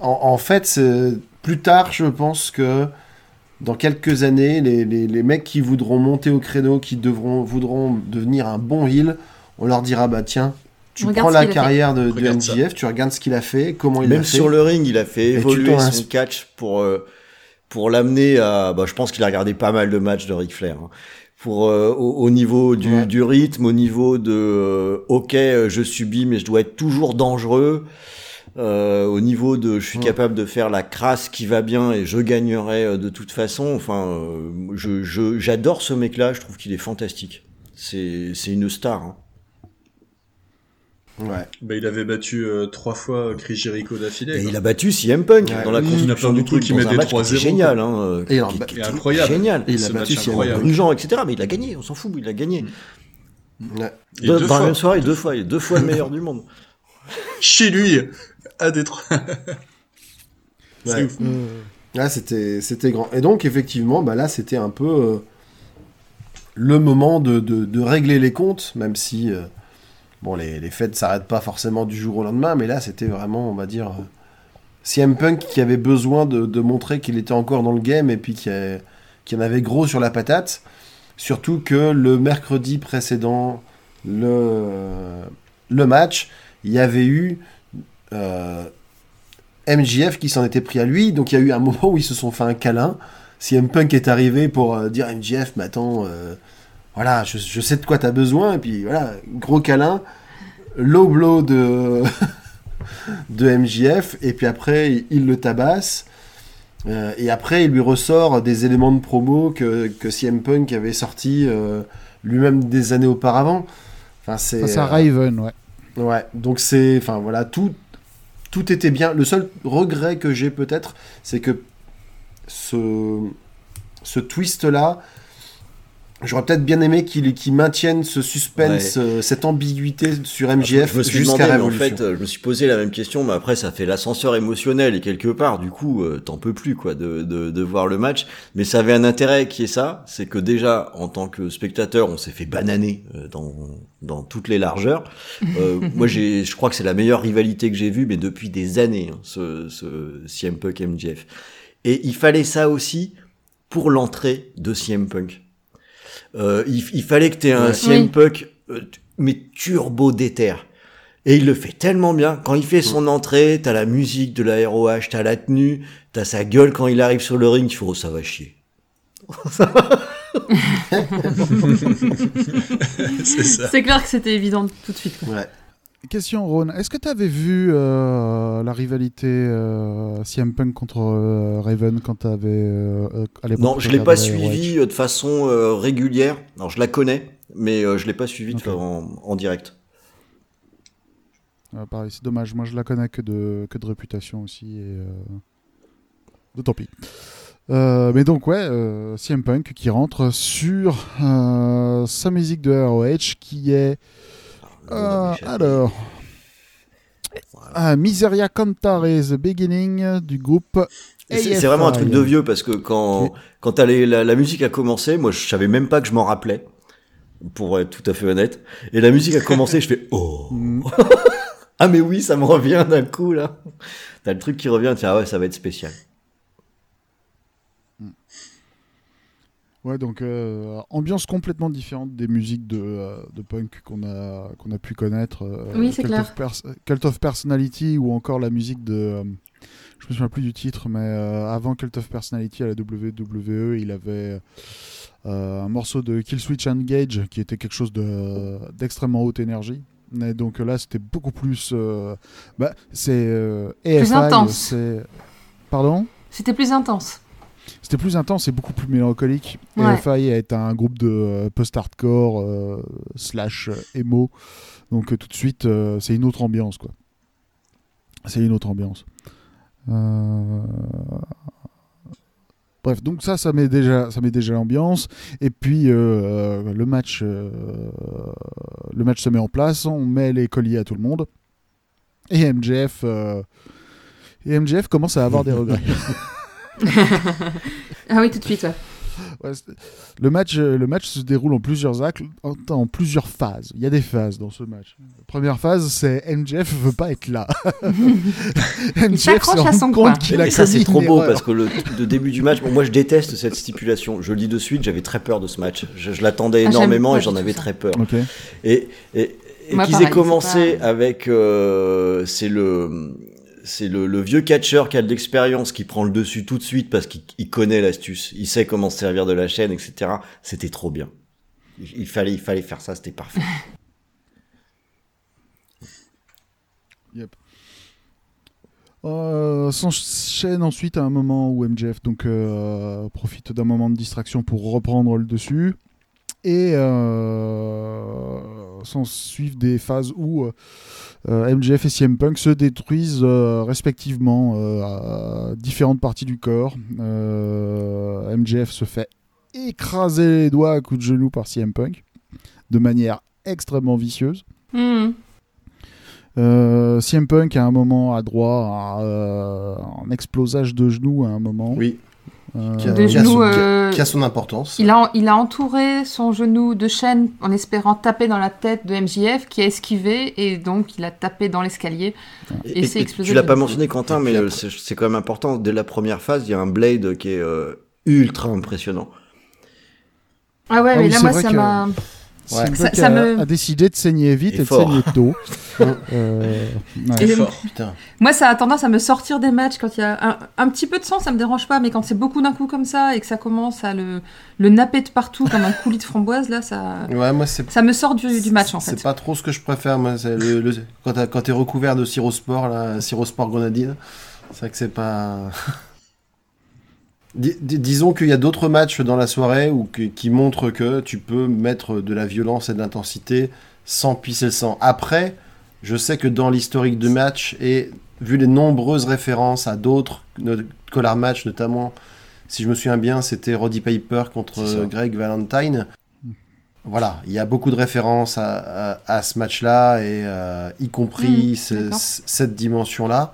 [SPEAKER 1] en, en fait c'est- plus tard je pense que dans quelques années les, les, les mecs qui voudront monter au créneau qui devront voudront devenir un bon heel on leur dira bah tiens tu
[SPEAKER 2] Regarde
[SPEAKER 1] prends la carrière de, de
[SPEAKER 4] ça.
[SPEAKER 1] MJF tu regardes ce qu'il a fait comment il
[SPEAKER 5] Même
[SPEAKER 1] a fait
[SPEAKER 5] sur le ring, il a fait
[SPEAKER 1] tu
[SPEAKER 5] évoluer son
[SPEAKER 1] insp-
[SPEAKER 5] catch pour euh, pour l'amener à. Bah, je pense qu'il a regardé pas mal de matchs de Ric Flair. hein. Pour euh, au, au niveau du,
[SPEAKER 1] Ouais.
[SPEAKER 5] du rythme, au niveau de euh, ok, je subis, mais je dois être toujours dangereux. Euh, au niveau de je suis
[SPEAKER 1] Ouais.
[SPEAKER 5] capable de faire la crasse qui va bien et je gagnerai euh, de toute façon. Enfin, euh, je je- j'adore ce mec-là. Je trouve qu'il est fantastique. C'est c'est une star. hein.
[SPEAKER 1] ouais
[SPEAKER 4] Bah, il avait battu euh, trois fois Chris Jericho d'affilée.
[SPEAKER 5] Il a battu CM Punk
[SPEAKER 1] Ouais.
[SPEAKER 5] dans la
[SPEAKER 1] Il a
[SPEAKER 5] construction du truc
[SPEAKER 4] mettent
[SPEAKER 5] un
[SPEAKER 4] des
[SPEAKER 5] match qui
[SPEAKER 4] 3-0,
[SPEAKER 5] était génial. Hein, euh,
[SPEAKER 1] Et alors,
[SPEAKER 5] qui-
[SPEAKER 1] bah,
[SPEAKER 5] qui
[SPEAKER 4] incroyable.
[SPEAKER 5] Génial.
[SPEAKER 1] Et il a battu CM. Punk.
[SPEAKER 5] Etc. Mais il a gagné, on s'en fout, il a gagné.
[SPEAKER 1] Ouais.
[SPEAKER 4] Et
[SPEAKER 5] Dans
[SPEAKER 4] deux
[SPEAKER 5] dans la
[SPEAKER 4] fois.
[SPEAKER 5] même soirée, deux fois, il est deux fois le meilleur du monde.
[SPEAKER 4] Chez lui, à Détroit. C'est
[SPEAKER 1] Ouais.
[SPEAKER 4] ouf.
[SPEAKER 1] Là, c'était, c'était grand. Et donc, effectivement, bah là, c'était un peu euh, le moment de, de- de régler les comptes, même si euh, bon, les, les fêtes ne s'arrêtent pas forcément du jour au lendemain, mais là, c'était vraiment, on va dire, euh, CM Punk qui avait besoin de, de montrer qu'il était encore dans le game et puis qu'il y a- qu'il y en avait gros sur la patate. Surtout que le mercredi précédent, le, le match, il y avait eu euh, MJF qui s'en était pris à lui. Donc il y a eu un moment où ils se sont fait un câlin. CM Punk est arrivé pour euh, dire MJF, mais attends, euh, voilà, je, je sais de quoi t'as besoin. Et puis voilà, gros câlin, low blow de, de MJF. Et puis après, il, le tabasse. Euh, et après, il lui ressort des éléments de promo que, que CM Punk avait sorti euh, lui-même des années auparavant. Enfin, c'est.
[SPEAKER 3] Face à
[SPEAKER 1] euh,
[SPEAKER 3] Raven, ouais.
[SPEAKER 1] Ouais, donc c'est. Enfin voilà, tout, tout était bien. Le seul regret que j'ai peut-être, c'est que ce, ce twist-là, j'aurais peut-être bien aimé qu'il qu'il maintienne ce suspense, euh, cette ambiguïté sur MJF
[SPEAKER 5] je me suis demandé,
[SPEAKER 1] jusqu'à
[SPEAKER 5] mais en
[SPEAKER 1] Révolution.
[SPEAKER 5] fait, euh, je me suis posé la même question, mais après, ça fait l'ascenseur émotionnel et quelque part, du coup, euh, t'en peux plus, quoi, de, de, de voir le match. Mais ça avait un intérêt qui est ça, c'est que déjà, en tant que spectateur, on s'est fait bananer euh, dans, dans toutes les largeurs. Euh, moi, j'ai, je crois que c'est la meilleure rivalité que j'ai vue, mais depuis des années, hein, ce, ce CM Punk MJF. Et il fallait ça aussi pour l'entrée de CM Punk. Euh, il, il fallait que tu aies un. CM
[SPEAKER 2] Oui.
[SPEAKER 5] Punk, euh, mais turbo déter. Et il le fait tellement bien. Quand il fait son entrée, t'as la musique de la ROH, t'as la tenue, t'as sa gueule quand il arrive sur le ring, tu fais, oh, ça va chier.
[SPEAKER 4] c'est ça.
[SPEAKER 2] C'est clair que c'était évident tout de suite. quoi.
[SPEAKER 1] Ouais.
[SPEAKER 3] Question, Ron. Est-ce que tu avais vu euh, la rivalité euh, CM Punk contre euh, Raven quand tu avais. à l'époque
[SPEAKER 5] Non, je l'ai pas suivi de façon régulière. Alors, je la connais, mais je l'ai pas suivi en, en direct.
[SPEAKER 3] Pareil, c'est dommage. Moi, je la connais que de, que de réputation aussi. Et, de tant pis. Euh, mais donc, ouais, euh, CM Punk qui rentre sur euh, sa musique de ROH qui est. euh, alors. Ah, Miseria Cantare, The Beginning du groupe.
[SPEAKER 5] Et C'est vraiment un truc de vieux parce que quand, quand t'as les- la, la musique a commencé, moi je savais même pas que je m'en rappelais, pour être tout à fait honnête. Et la musique a commencé, je fais oh
[SPEAKER 3] Mm.
[SPEAKER 5] ah mais oui, ça me revient d'un coup là. T'as le truc qui revient, tiens ah ouais ça va être spécial.
[SPEAKER 3] Ouais, donc euh, ambiance complètement différente des musiques de, euh, de punk qu'on a, qu'on a pu connaître. euh,
[SPEAKER 2] Oui, c'est
[SPEAKER 3] Cult
[SPEAKER 2] clair.
[SPEAKER 3] Of Cult of Personality ou encore la musique de. je me souviens plus du titre, mais avant Cult of Personality à la WWE, il avait un morceau de Kill Switch Engage qui était quelque chose de, d'extrêmement haute énergie. Et donc là, c'était beaucoup plus. bah, c'est AFI,
[SPEAKER 2] intense.
[SPEAKER 3] Pardon?
[SPEAKER 2] C'était plus intense.
[SPEAKER 3] C'était plus intense et beaucoup plus mélancolique.
[SPEAKER 2] Ouais.
[SPEAKER 3] AFI est un groupe de euh, post-hardcore euh, slash euh, emo. Donc euh, tout de suite, euh, c'est une autre ambiance. quoi. C'est une autre ambiance. Euh, Bref, donc ça, ça met déjà, ça met déjà l'ambiance. Et puis le match, euh, le match se met en place. On met les colliers à tout le monde. Et MJF, euh, et MJF commence à avoir des regrets.
[SPEAKER 2] Ah oui, tout de suite. ouais.
[SPEAKER 3] Ouais, c'est- le, match, euh, le match se déroule en plusieurs actes, en, en plusieurs phases. Il y a des phases dans ce match. La première phase, c'est MJF veut pas être là. MJF se
[SPEAKER 2] à
[SPEAKER 3] rend
[SPEAKER 2] son
[SPEAKER 3] compte qu'il a
[SPEAKER 5] Et ça c'est trop beau
[SPEAKER 3] erreur.
[SPEAKER 5] parce que le, le début du match, bon, moi je déteste cette stipulation. Je le dis de suite, j'avais très peur de ce match. Je, je l'attendais
[SPEAKER 2] Ah,
[SPEAKER 5] énormément et j'en avais très peur. Et, et, et qu'ils aient commencé
[SPEAKER 2] pas-
[SPEAKER 5] avec euh, c'est le c'est le, vieux catcheur qui a de l'expérience qui prend le dessus tout de suite parce qu'il il connaît l'astuce, il sait comment se servir de la chaîne, etc. C'était trop bien. Il, fallait il fallait faire ça, c'était parfait.
[SPEAKER 3] Euh, S'enchaîne ensuite à un moment où MJF donc, euh, profite d'un moment de distraction pour reprendre le dessus. Et euh, s'en suivent des phases où euh, MJF et CM Punk se détruisent euh, respectivement euh, à différentes parties du corps. Euh, MJF se fait écraser les doigts à coups de genoux par CM Punk de manière extrêmement vicieuse.
[SPEAKER 2] Hmm.
[SPEAKER 3] Euh, CM Punk à un moment a droit à euh, un explosage de genoux à un moment.
[SPEAKER 1] Oui,
[SPEAKER 3] Euh,
[SPEAKER 1] qui a,
[SPEAKER 2] De
[SPEAKER 1] qui a son,
[SPEAKER 2] euh,
[SPEAKER 1] qui a son importance.
[SPEAKER 2] Il a, il a entouré son genou de chaîne en espérant taper dans la tête de MJF qui a esquivé et donc il a tapé dans l'escalier. Et c'est explosé
[SPEAKER 5] tu l'as pas mentionné Quentin, mais euh, c'est c'est quand même important. Dès la première phase, il y a un blade qui est euh, ultra impressionnant.
[SPEAKER 2] Ah ouais,
[SPEAKER 3] Ah
[SPEAKER 2] mais
[SPEAKER 3] oui,
[SPEAKER 2] là moi ça
[SPEAKER 3] que-
[SPEAKER 2] m'a.
[SPEAKER 1] Ouais.
[SPEAKER 2] Ça- ça
[SPEAKER 3] a,
[SPEAKER 2] me-
[SPEAKER 3] a décidé de saigner vite
[SPEAKER 5] Et
[SPEAKER 3] et, de saigner tôt. Euh, ouais.
[SPEAKER 2] Et-
[SPEAKER 4] C'est fort.
[SPEAKER 1] Putain.
[SPEAKER 2] Moi, ça a tendance à me sortir des matchs quand il y a un, un petit peu de sang, ça me dérange pas, mais quand c'est beaucoup d'un coup comme ça et que ça commence à le, le napper de partout comme un coulis de framboise, là, ça,
[SPEAKER 1] Ouais, moi, c'est
[SPEAKER 2] ça me sort du, du match en
[SPEAKER 1] C'est
[SPEAKER 2] fait.
[SPEAKER 1] pas trop ce que je préfère, moi. c'est Le, le- quand quand t'es recouvert de sirop sport, là, sirop sport grenadine, c'est vrai que c'est pas. Dis- dis- disons qu'il y a d'autres matchs dans la soirée où, qui montrent que tu peux mettre de la violence et de l'intensité sans pisser le sang. Après, je sais que dans l'historique du match et vu les nombreuses références à d'autres collar match, notamment, si je me souviens bien, c'était Roddy Piper contre Greg Valentine. Voilà, il y a beaucoup de références à, à- à ce match-là, et euh, y compris
[SPEAKER 2] Mm,
[SPEAKER 1] c- cette dimension-là.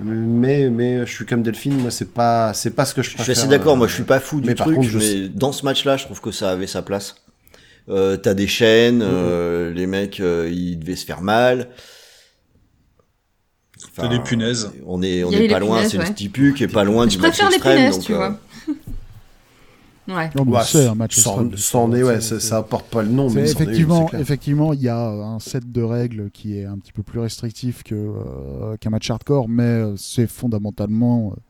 [SPEAKER 1] Mais, mais je suis comme Delphine, moi, c'est pas, c'est pas ce que je
[SPEAKER 5] Je
[SPEAKER 1] préfère.
[SPEAKER 5] suis assez d'accord,
[SPEAKER 1] euh,
[SPEAKER 5] moi je suis pas fou du
[SPEAKER 1] mais par
[SPEAKER 5] truc,
[SPEAKER 1] contre, je
[SPEAKER 5] mais dans ce match-là, je trouve que ça avait sa place. Euh, T'as des chaînes, euh, les mecs, euh, ils devaient se faire mal.
[SPEAKER 4] T'as des punaises.
[SPEAKER 5] On est, on est pas loin, c'est le stipu qui est pas loin
[SPEAKER 2] Je
[SPEAKER 5] du match extrême.
[SPEAKER 2] punaises,
[SPEAKER 5] donc,
[SPEAKER 2] tu
[SPEAKER 5] euh,
[SPEAKER 2] vois. Ouais.
[SPEAKER 3] Non,
[SPEAKER 1] bah,
[SPEAKER 3] c'est un match
[SPEAKER 1] sans, sans nez, ouais, ça, apporte pas le nom, mais nez,
[SPEAKER 3] effectivement, effectivement, il y a un set de règles qui est un petit peu plus restrictif que euh, qu'un match hardcore, mais euh, c'est fondamentalement, euh,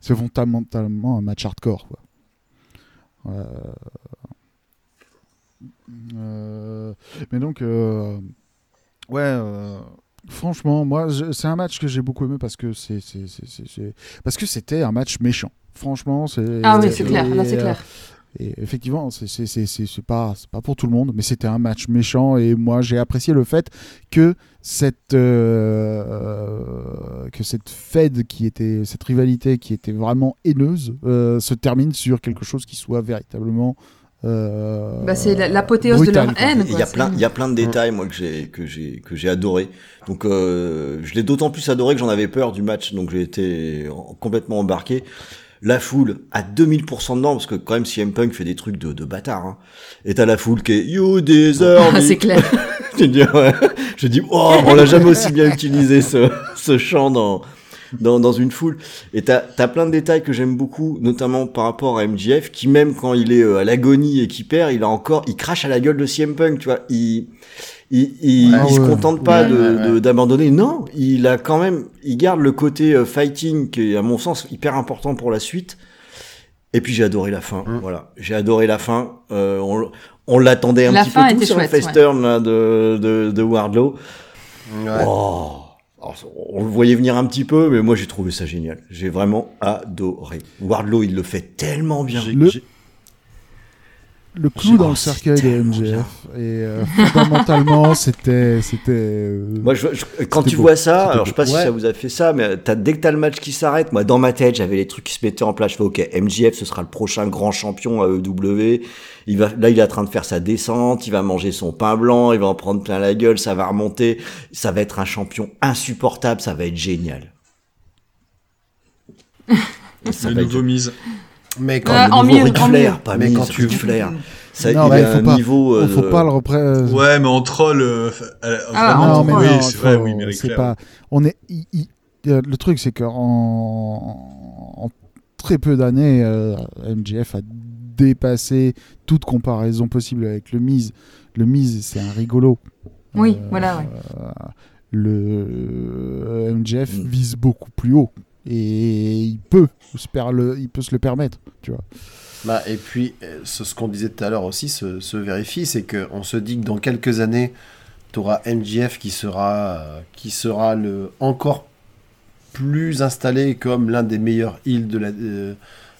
[SPEAKER 3] c'est fondamentalement un match hardcore. Quoi. Euh, euh, mais donc, euh, ouais, euh, franchement, moi, c'est un match que j'ai beaucoup aimé parce que c'est, c'est, c'est- c'est- c'est- parce que c'était un match méchant. Franchement, c'est.
[SPEAKER 2] Ah oui, c'est clair, là c'est clair.
[SPEAKER 3] et effectivement, c'est c'est- c'est- c'est- c'est pas, c'est pas pour tout le monde, mais c'était un match méchant et moi j'ai apprécié le fait que cette, euh, euh, que cette Fed qui était, cette rivalité qui était vraiment haineuse euh, se termine sur quelque chose qui soit véritablement. Euh,
[SPEAKER 2] Bah, c'est la- l'apothéose de leur
[SPEAKER 3] quoi.
[SPEAKER 2] haine.
[SPEAKER 5] Il y a plein, il y a plein de détails moi que j'ai que j'ai que j'ai adoré. Donc euh, je l'ai d'autant plus adoré que j'en avais peur du match, donc j'ai été en- complètement embarqué. La foule à 2000% dedans parce que quand même CM Punk fait des trucs de, de bâtard. Hein. Et t'as la foule qui est You deserve
[SPEAKER 2] Ah, c'est clair.
[SPEAKER 5] Je dis, ouais. Je dis, oh, on l'a jamais aussi bien utilisé ce, ce chant dans, dans, dans une foule. Et t'as as plein de détails que j'aime beaucoup, notamment par rapport à MJF, qui même quand il est euh, à l'agonie et qu'il perd, il a encore, il crache à la gueule de CM Punk, tu vois. Il, il, il,
[SPEAKER 3] Ah
[SPEAKER 5] il se contente pas
[SPEAKER 1] Ouais,
[SPEAKER 5] de-
[SPEAKER 1] ouais, ouais.
[SPEAKER 5] de- d'abandonner. Non, il a quand même, il garde le côté euh, fighting qui est, à mon sens, hyper important pour la suite. Et puis j'ai adoré la fin.
[SPEAKER 1] Mm.
[SPEAKER 5] Voilà, j'ai adoré la fin. Euh, on on l'attendait un
[SPEAKER 2] La
[SPEAKER 5] petit peu tous
[SPEAKER 2] était
[SPEAKER 5] sur le face turn là, de, de, de Wardlow.
[SPEAKER 1] Ouais.
[SPEAKER 5] Oh. Alors, on le voyait venir un petit peu, mais moi j'ai trouvé ça génial. J'ai vraiment adoré. Wardlow, il le fait tellement bien.
[SPEAKER 1] J'ai-
[SPEAKER 3] Le-
[SPEAKER 1] j'ai-
[SPEAKER 3] le clou dans
[SPEAKER 5] Oh,
[SPEAKER 3] le cercueil de
[SPEAKER 5] tellement
[SPEAKER 3] MJF.
[SPEAKER 5] bien.
[SPEAKER 3] Et euh, fondamentalement, c'était. c'était euh,
[SPEAKER 5] Moi, je, je- quand tu
[SPEAKER 3] beau.
[SPEAKER 5] vois ça, alors je sais pas si ça vous a fait ça, mais t'as, dès que t'as le match qui s'arrête, moi dans ma tête, j'avais les trucs qui se mettaient en place. Je fais, ok, MJF, ce sera le prochain grand champion à EW. Il va, là, il est en train de faire sa descente, il va manger son pain blanc, il va en prendre plein la gueule, ça va remonter, ça va être un champion insupportable, ça va être génial. Ça
[SPEAKER 4] Le
[SPEAKER 5] va être
[SPEAKER 4] nouveau mise.
[SPEAKER 1] Mais quand,
[SPEAKER 2] Ah,
[SPEAKER 5] le
[SPEAKER 2] en
[SPEAKER 5] Ric Flair, pas
[SPEAKER 1] Mais quand tu-
[SPEAKER 5] Flair. Ça,
[SPEAKER 3] Non,
[SPEAKER 5] il
[SPEAKER 3] mais
[SPEAKER 5] a
[SPEAKER 3] faut
[SPEAKER 5] un
[SPEAKER 3] pas-
[SPEAKER 5] niveau. euh,
[SPEAKER 3] faut pas le représenter.
[SPEAKER 4] Ouais, mais en troll, euh, euh,
[SPEAKER 2] Ah,
[SPEAKER 4] vraiment,
[SPEAKER 3] non, mais
[SPEAKER 4] oui, c'est vrai, oui, mais Ric
[SPEAKER 3] c'est
[SPEAKER 4] Flair.
[SPEAKER 3] pas. On est. il- il- euh, le truc, c'est qu'en en très peu d'années, euh, MJF a dépassé toute comparaison possible avec le Miz. Le Miz, c'est un rigolo.
[SPEAKER 2] Oui,
[SPEAKER 3] Euh,
[SPEAKER 2] voilà, ouais.
[SPEAKER 3] Le euh, MJF
[SPEAKER 5] Mm.
[SPEAKER 3] vise beaucoup plus haut et il peut se, le, il peut se le permettre, tu vois.
[SPEAKER 1] Bah, et puis, euh, ce, qu'on disait tout à l'heure aussi se, vérifie, c'est qu'on se dit que dans quelques années, tu auras MJF qui sera, euh, qui sera le, encore plus installé comme l'un des meilleurs la, euh,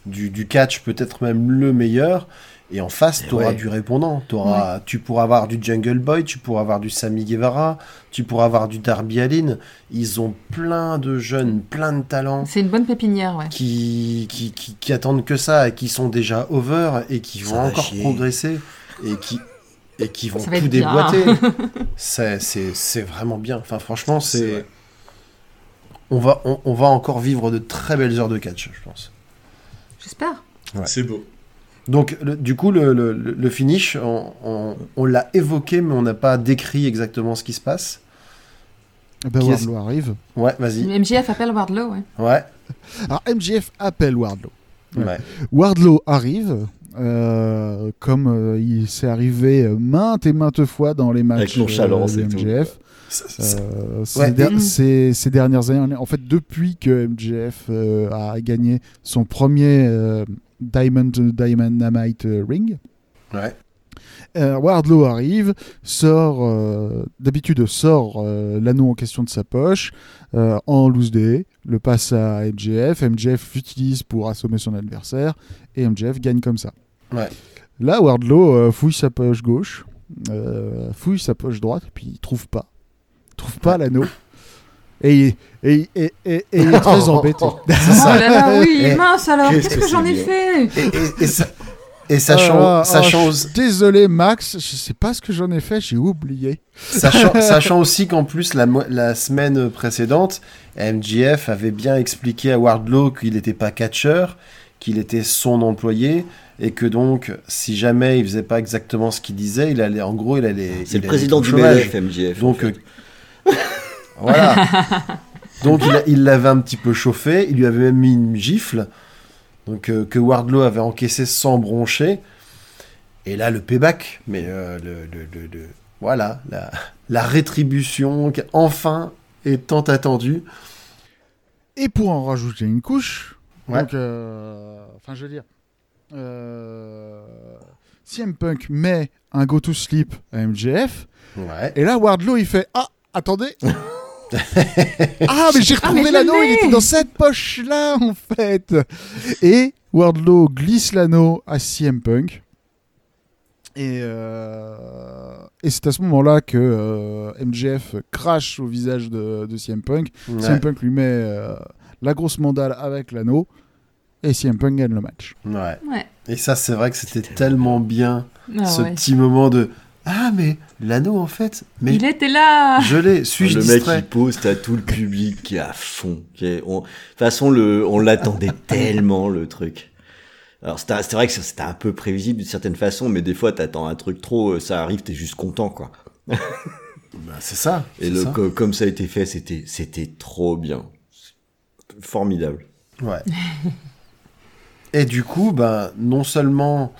[SPEAKER 1] du catch, peut-être même le meilleur. Et en face,
[SPEAKER 5] Et
[SPEAKER 1] tu auras
[SPEAKER 5] ouais.
[SPEAKER 1] du répondant. T'auras- Tu pourras avoir du Jungle Boy, tu pourras avoir du Sammy Guevara, tu pourras avoir du Darby Allin. Ils ont plein de jeunes, plein de talents
[SPEAKER 2] C'est une bonne pépinière, ouais.
[SPEAKER 1] qui, qui, qui, qui attendent que ça et qui sont déjà over et qui
[SPEAKER 5] Ça
[SPEAKER 1] vont encore
[SPEAKER 5] chier.
[SPEAKER 1] progresser et qui, et qui vont
[SPEAKER 2] Ça va
[SPEAKER 1] tout déboîter. c'est, c'est, c'est vraiment bien. Enfin, franchement,
[SPEAKER 4] C'est.
[SPEAKER 1] On va, on, on va encore vivre de très belles heures de catch, je pense.
[SPEAKER 2] J'espère.
[SPEAKER 4] C'est beau.
[SPEAKER 1] Donc, le- du coup, le, le, le- le finish, on, on, on l'a évoqué, mais on n'a pas décrit exactement ce qui se passe.
[SPEAKER 3] Ben, Wardlow arrive.
[SPEAKER 1] Ouais, vas-y.
[SPEAKER 2] MJF appelle Wardlow, ouais.
[SPEAKER 1] Ouais.
[SPEAKER 3] Alors MJF appelle Wardlow. Ouais.
[SPEAKER 1] ouais.
[SPEAKER 3] Wardlow arrive euh, comme euh, il s'est arrivé maintes et maintes fois dans les matchs
[SPEAKER 5] Avec nonchalance
[SPEAKER 3] euh, de. MJF.
[SPEAKER 1] Ça- ça-
[SPEAKER 3] ces,
[SPEAKER 1] Ouais.
[SPEAKER 3] der-
[SPEAKER 2] Mm.
[SPEAKER 3] ces- ces dernières années, en fait, depuis que MJF euh, a gagné son premier euh, Diamond Dynamite euh, Ring,
[SPEAKER 1] ouais.
[SPEAKER 3] euh, Wardlow arrive, sort, euh, d'habitude sort euh, l'anneau en question de sa poche, en loose day, le passe à MJF, MJF l'utilise pour assommer son adversaire, et MJF gagne comme ça.
[SPEAKER 1] Ouais.
[SPEAKER 3] Là, Wardlow fouille sa poche gauche, fouille sa poche droite, et puis il trouve pas. Il trouve pas l'anneau. Et, il- et, et, et- et il est très embêté.
[SPEAKER 2] Oh
[SPEAKER 1] ça.
[SPEAKER 2] là là, oui, mince alors,
[SPEAKER 5] qu'est-ce
[SPEAKER 2] qu'est-ce
[SPEAKER 5] que
[SPEAKER 2] que j'en ai fait?
[SPEAKER 1] Et, et- et ça- et sachant,
[SPEAKER 3] Ah, ah,
[SPEAKER 1] sachant,
[SPEAKER 3] je suis désolé Max, je sais pas ce que j'en ai fait, j'ai oublié.
[SPEAKER 1] sachant, sachant aussi qu'en plus, la, mo- la semaine précédente, MJF avait bien expliqué à Wardlow qu'il n'était pas catcheur, qu'il était son employé, et que donc, si jamais il faisait pas exactement ce qu'il disait, il allait, en gros, il allait.
[SPEAKER 5] C'est
[SPEAKER 1] il
[SPEAKER 5] le
[SPEAKER 1] allait
[SPEAKER 5] président
[SPEAKER 1] être au
[SPEAKER 5] du
[SPEAKER 1] chômage.
[SPEAKER 5] MJF.
[SPEAKER 1] Donc,
[SPEAKER 5] en fait.
[SPEAKER 1] euh, Voilà. Donc il l'avait un petit peu chauffé, il lui avait même mis une gifle, donc euh, que Wardlow avait encaissé sans broncher. Et là le payback, mais euh, le, le- le- voilà la, la rétribution qui enfin est tant attendue.
[SPEAKER 3] Et pour en rajouter une couche,
[SPEAKER 1] Ouais.
[SPEAKER 3] donc, euh, enfin, je veux dire, euh, CM Punk met un go to sleep à MJF,
[SPEAKER 1] Ouais.
[SPEAKER 3] et là Wardlow il fait ah attendez. ah mais j'ai retrouvé
[SPEAKER 2] mais je
[SPEAKER 3] l'anneau, il était dans cette poche là en fait. Et Wardlow glisse l'anneau à CM Punk. Et, euh, et c'est à ce moment-là que euh, MJF crache au visage de, de CM Punk.
[SPEAKER 1] Ouais.
[SPEAKER 3] CM Punk lui met euh, la grosse mandale avec l'anneau et CM Punk gagne le match.
[SPEAKER 1] Ouais.
[SPEAKER 2] Ouais.
[SPEAKER 1] Et ça c'est vrai que c'était tellement bien
[SPEAKER 2] Ah
[SPEAKER 1] ce
[SPEAKER 2] ouais.
[SPEAKER 1] petit moment de ah mais l'anneau en fait mais
[SPEAKER 2] Il était là
[SPEAKER 1] je l'ai suis-je
[SPEAKER 5] le mec
[SPEAKER 1] distrait
[SPEAKER 5] qui pose, t'as tout le public qui est à fond. Qui est, on- De toute façon, le, on l'attendait tellement le truc. Alors c'était c'est vrai que c'était un peu prévisible d'une certaine façon, mais des fois t'attends un truc trop, ça arrive, t'es juste content quoi.
[SPEAKER 1] Bah, c'est ça.
[SPEAKER 5] Et
[SPEAKER 1] c'est
[SPEAKER 5] le,
[SPEAKER 1] ça.
[SPEAKER 5] co- comme ça a été fait, c'était c'était trop bien, formidable.
[SPEAKER 1] Ouais. Et du coup, ben, non seulement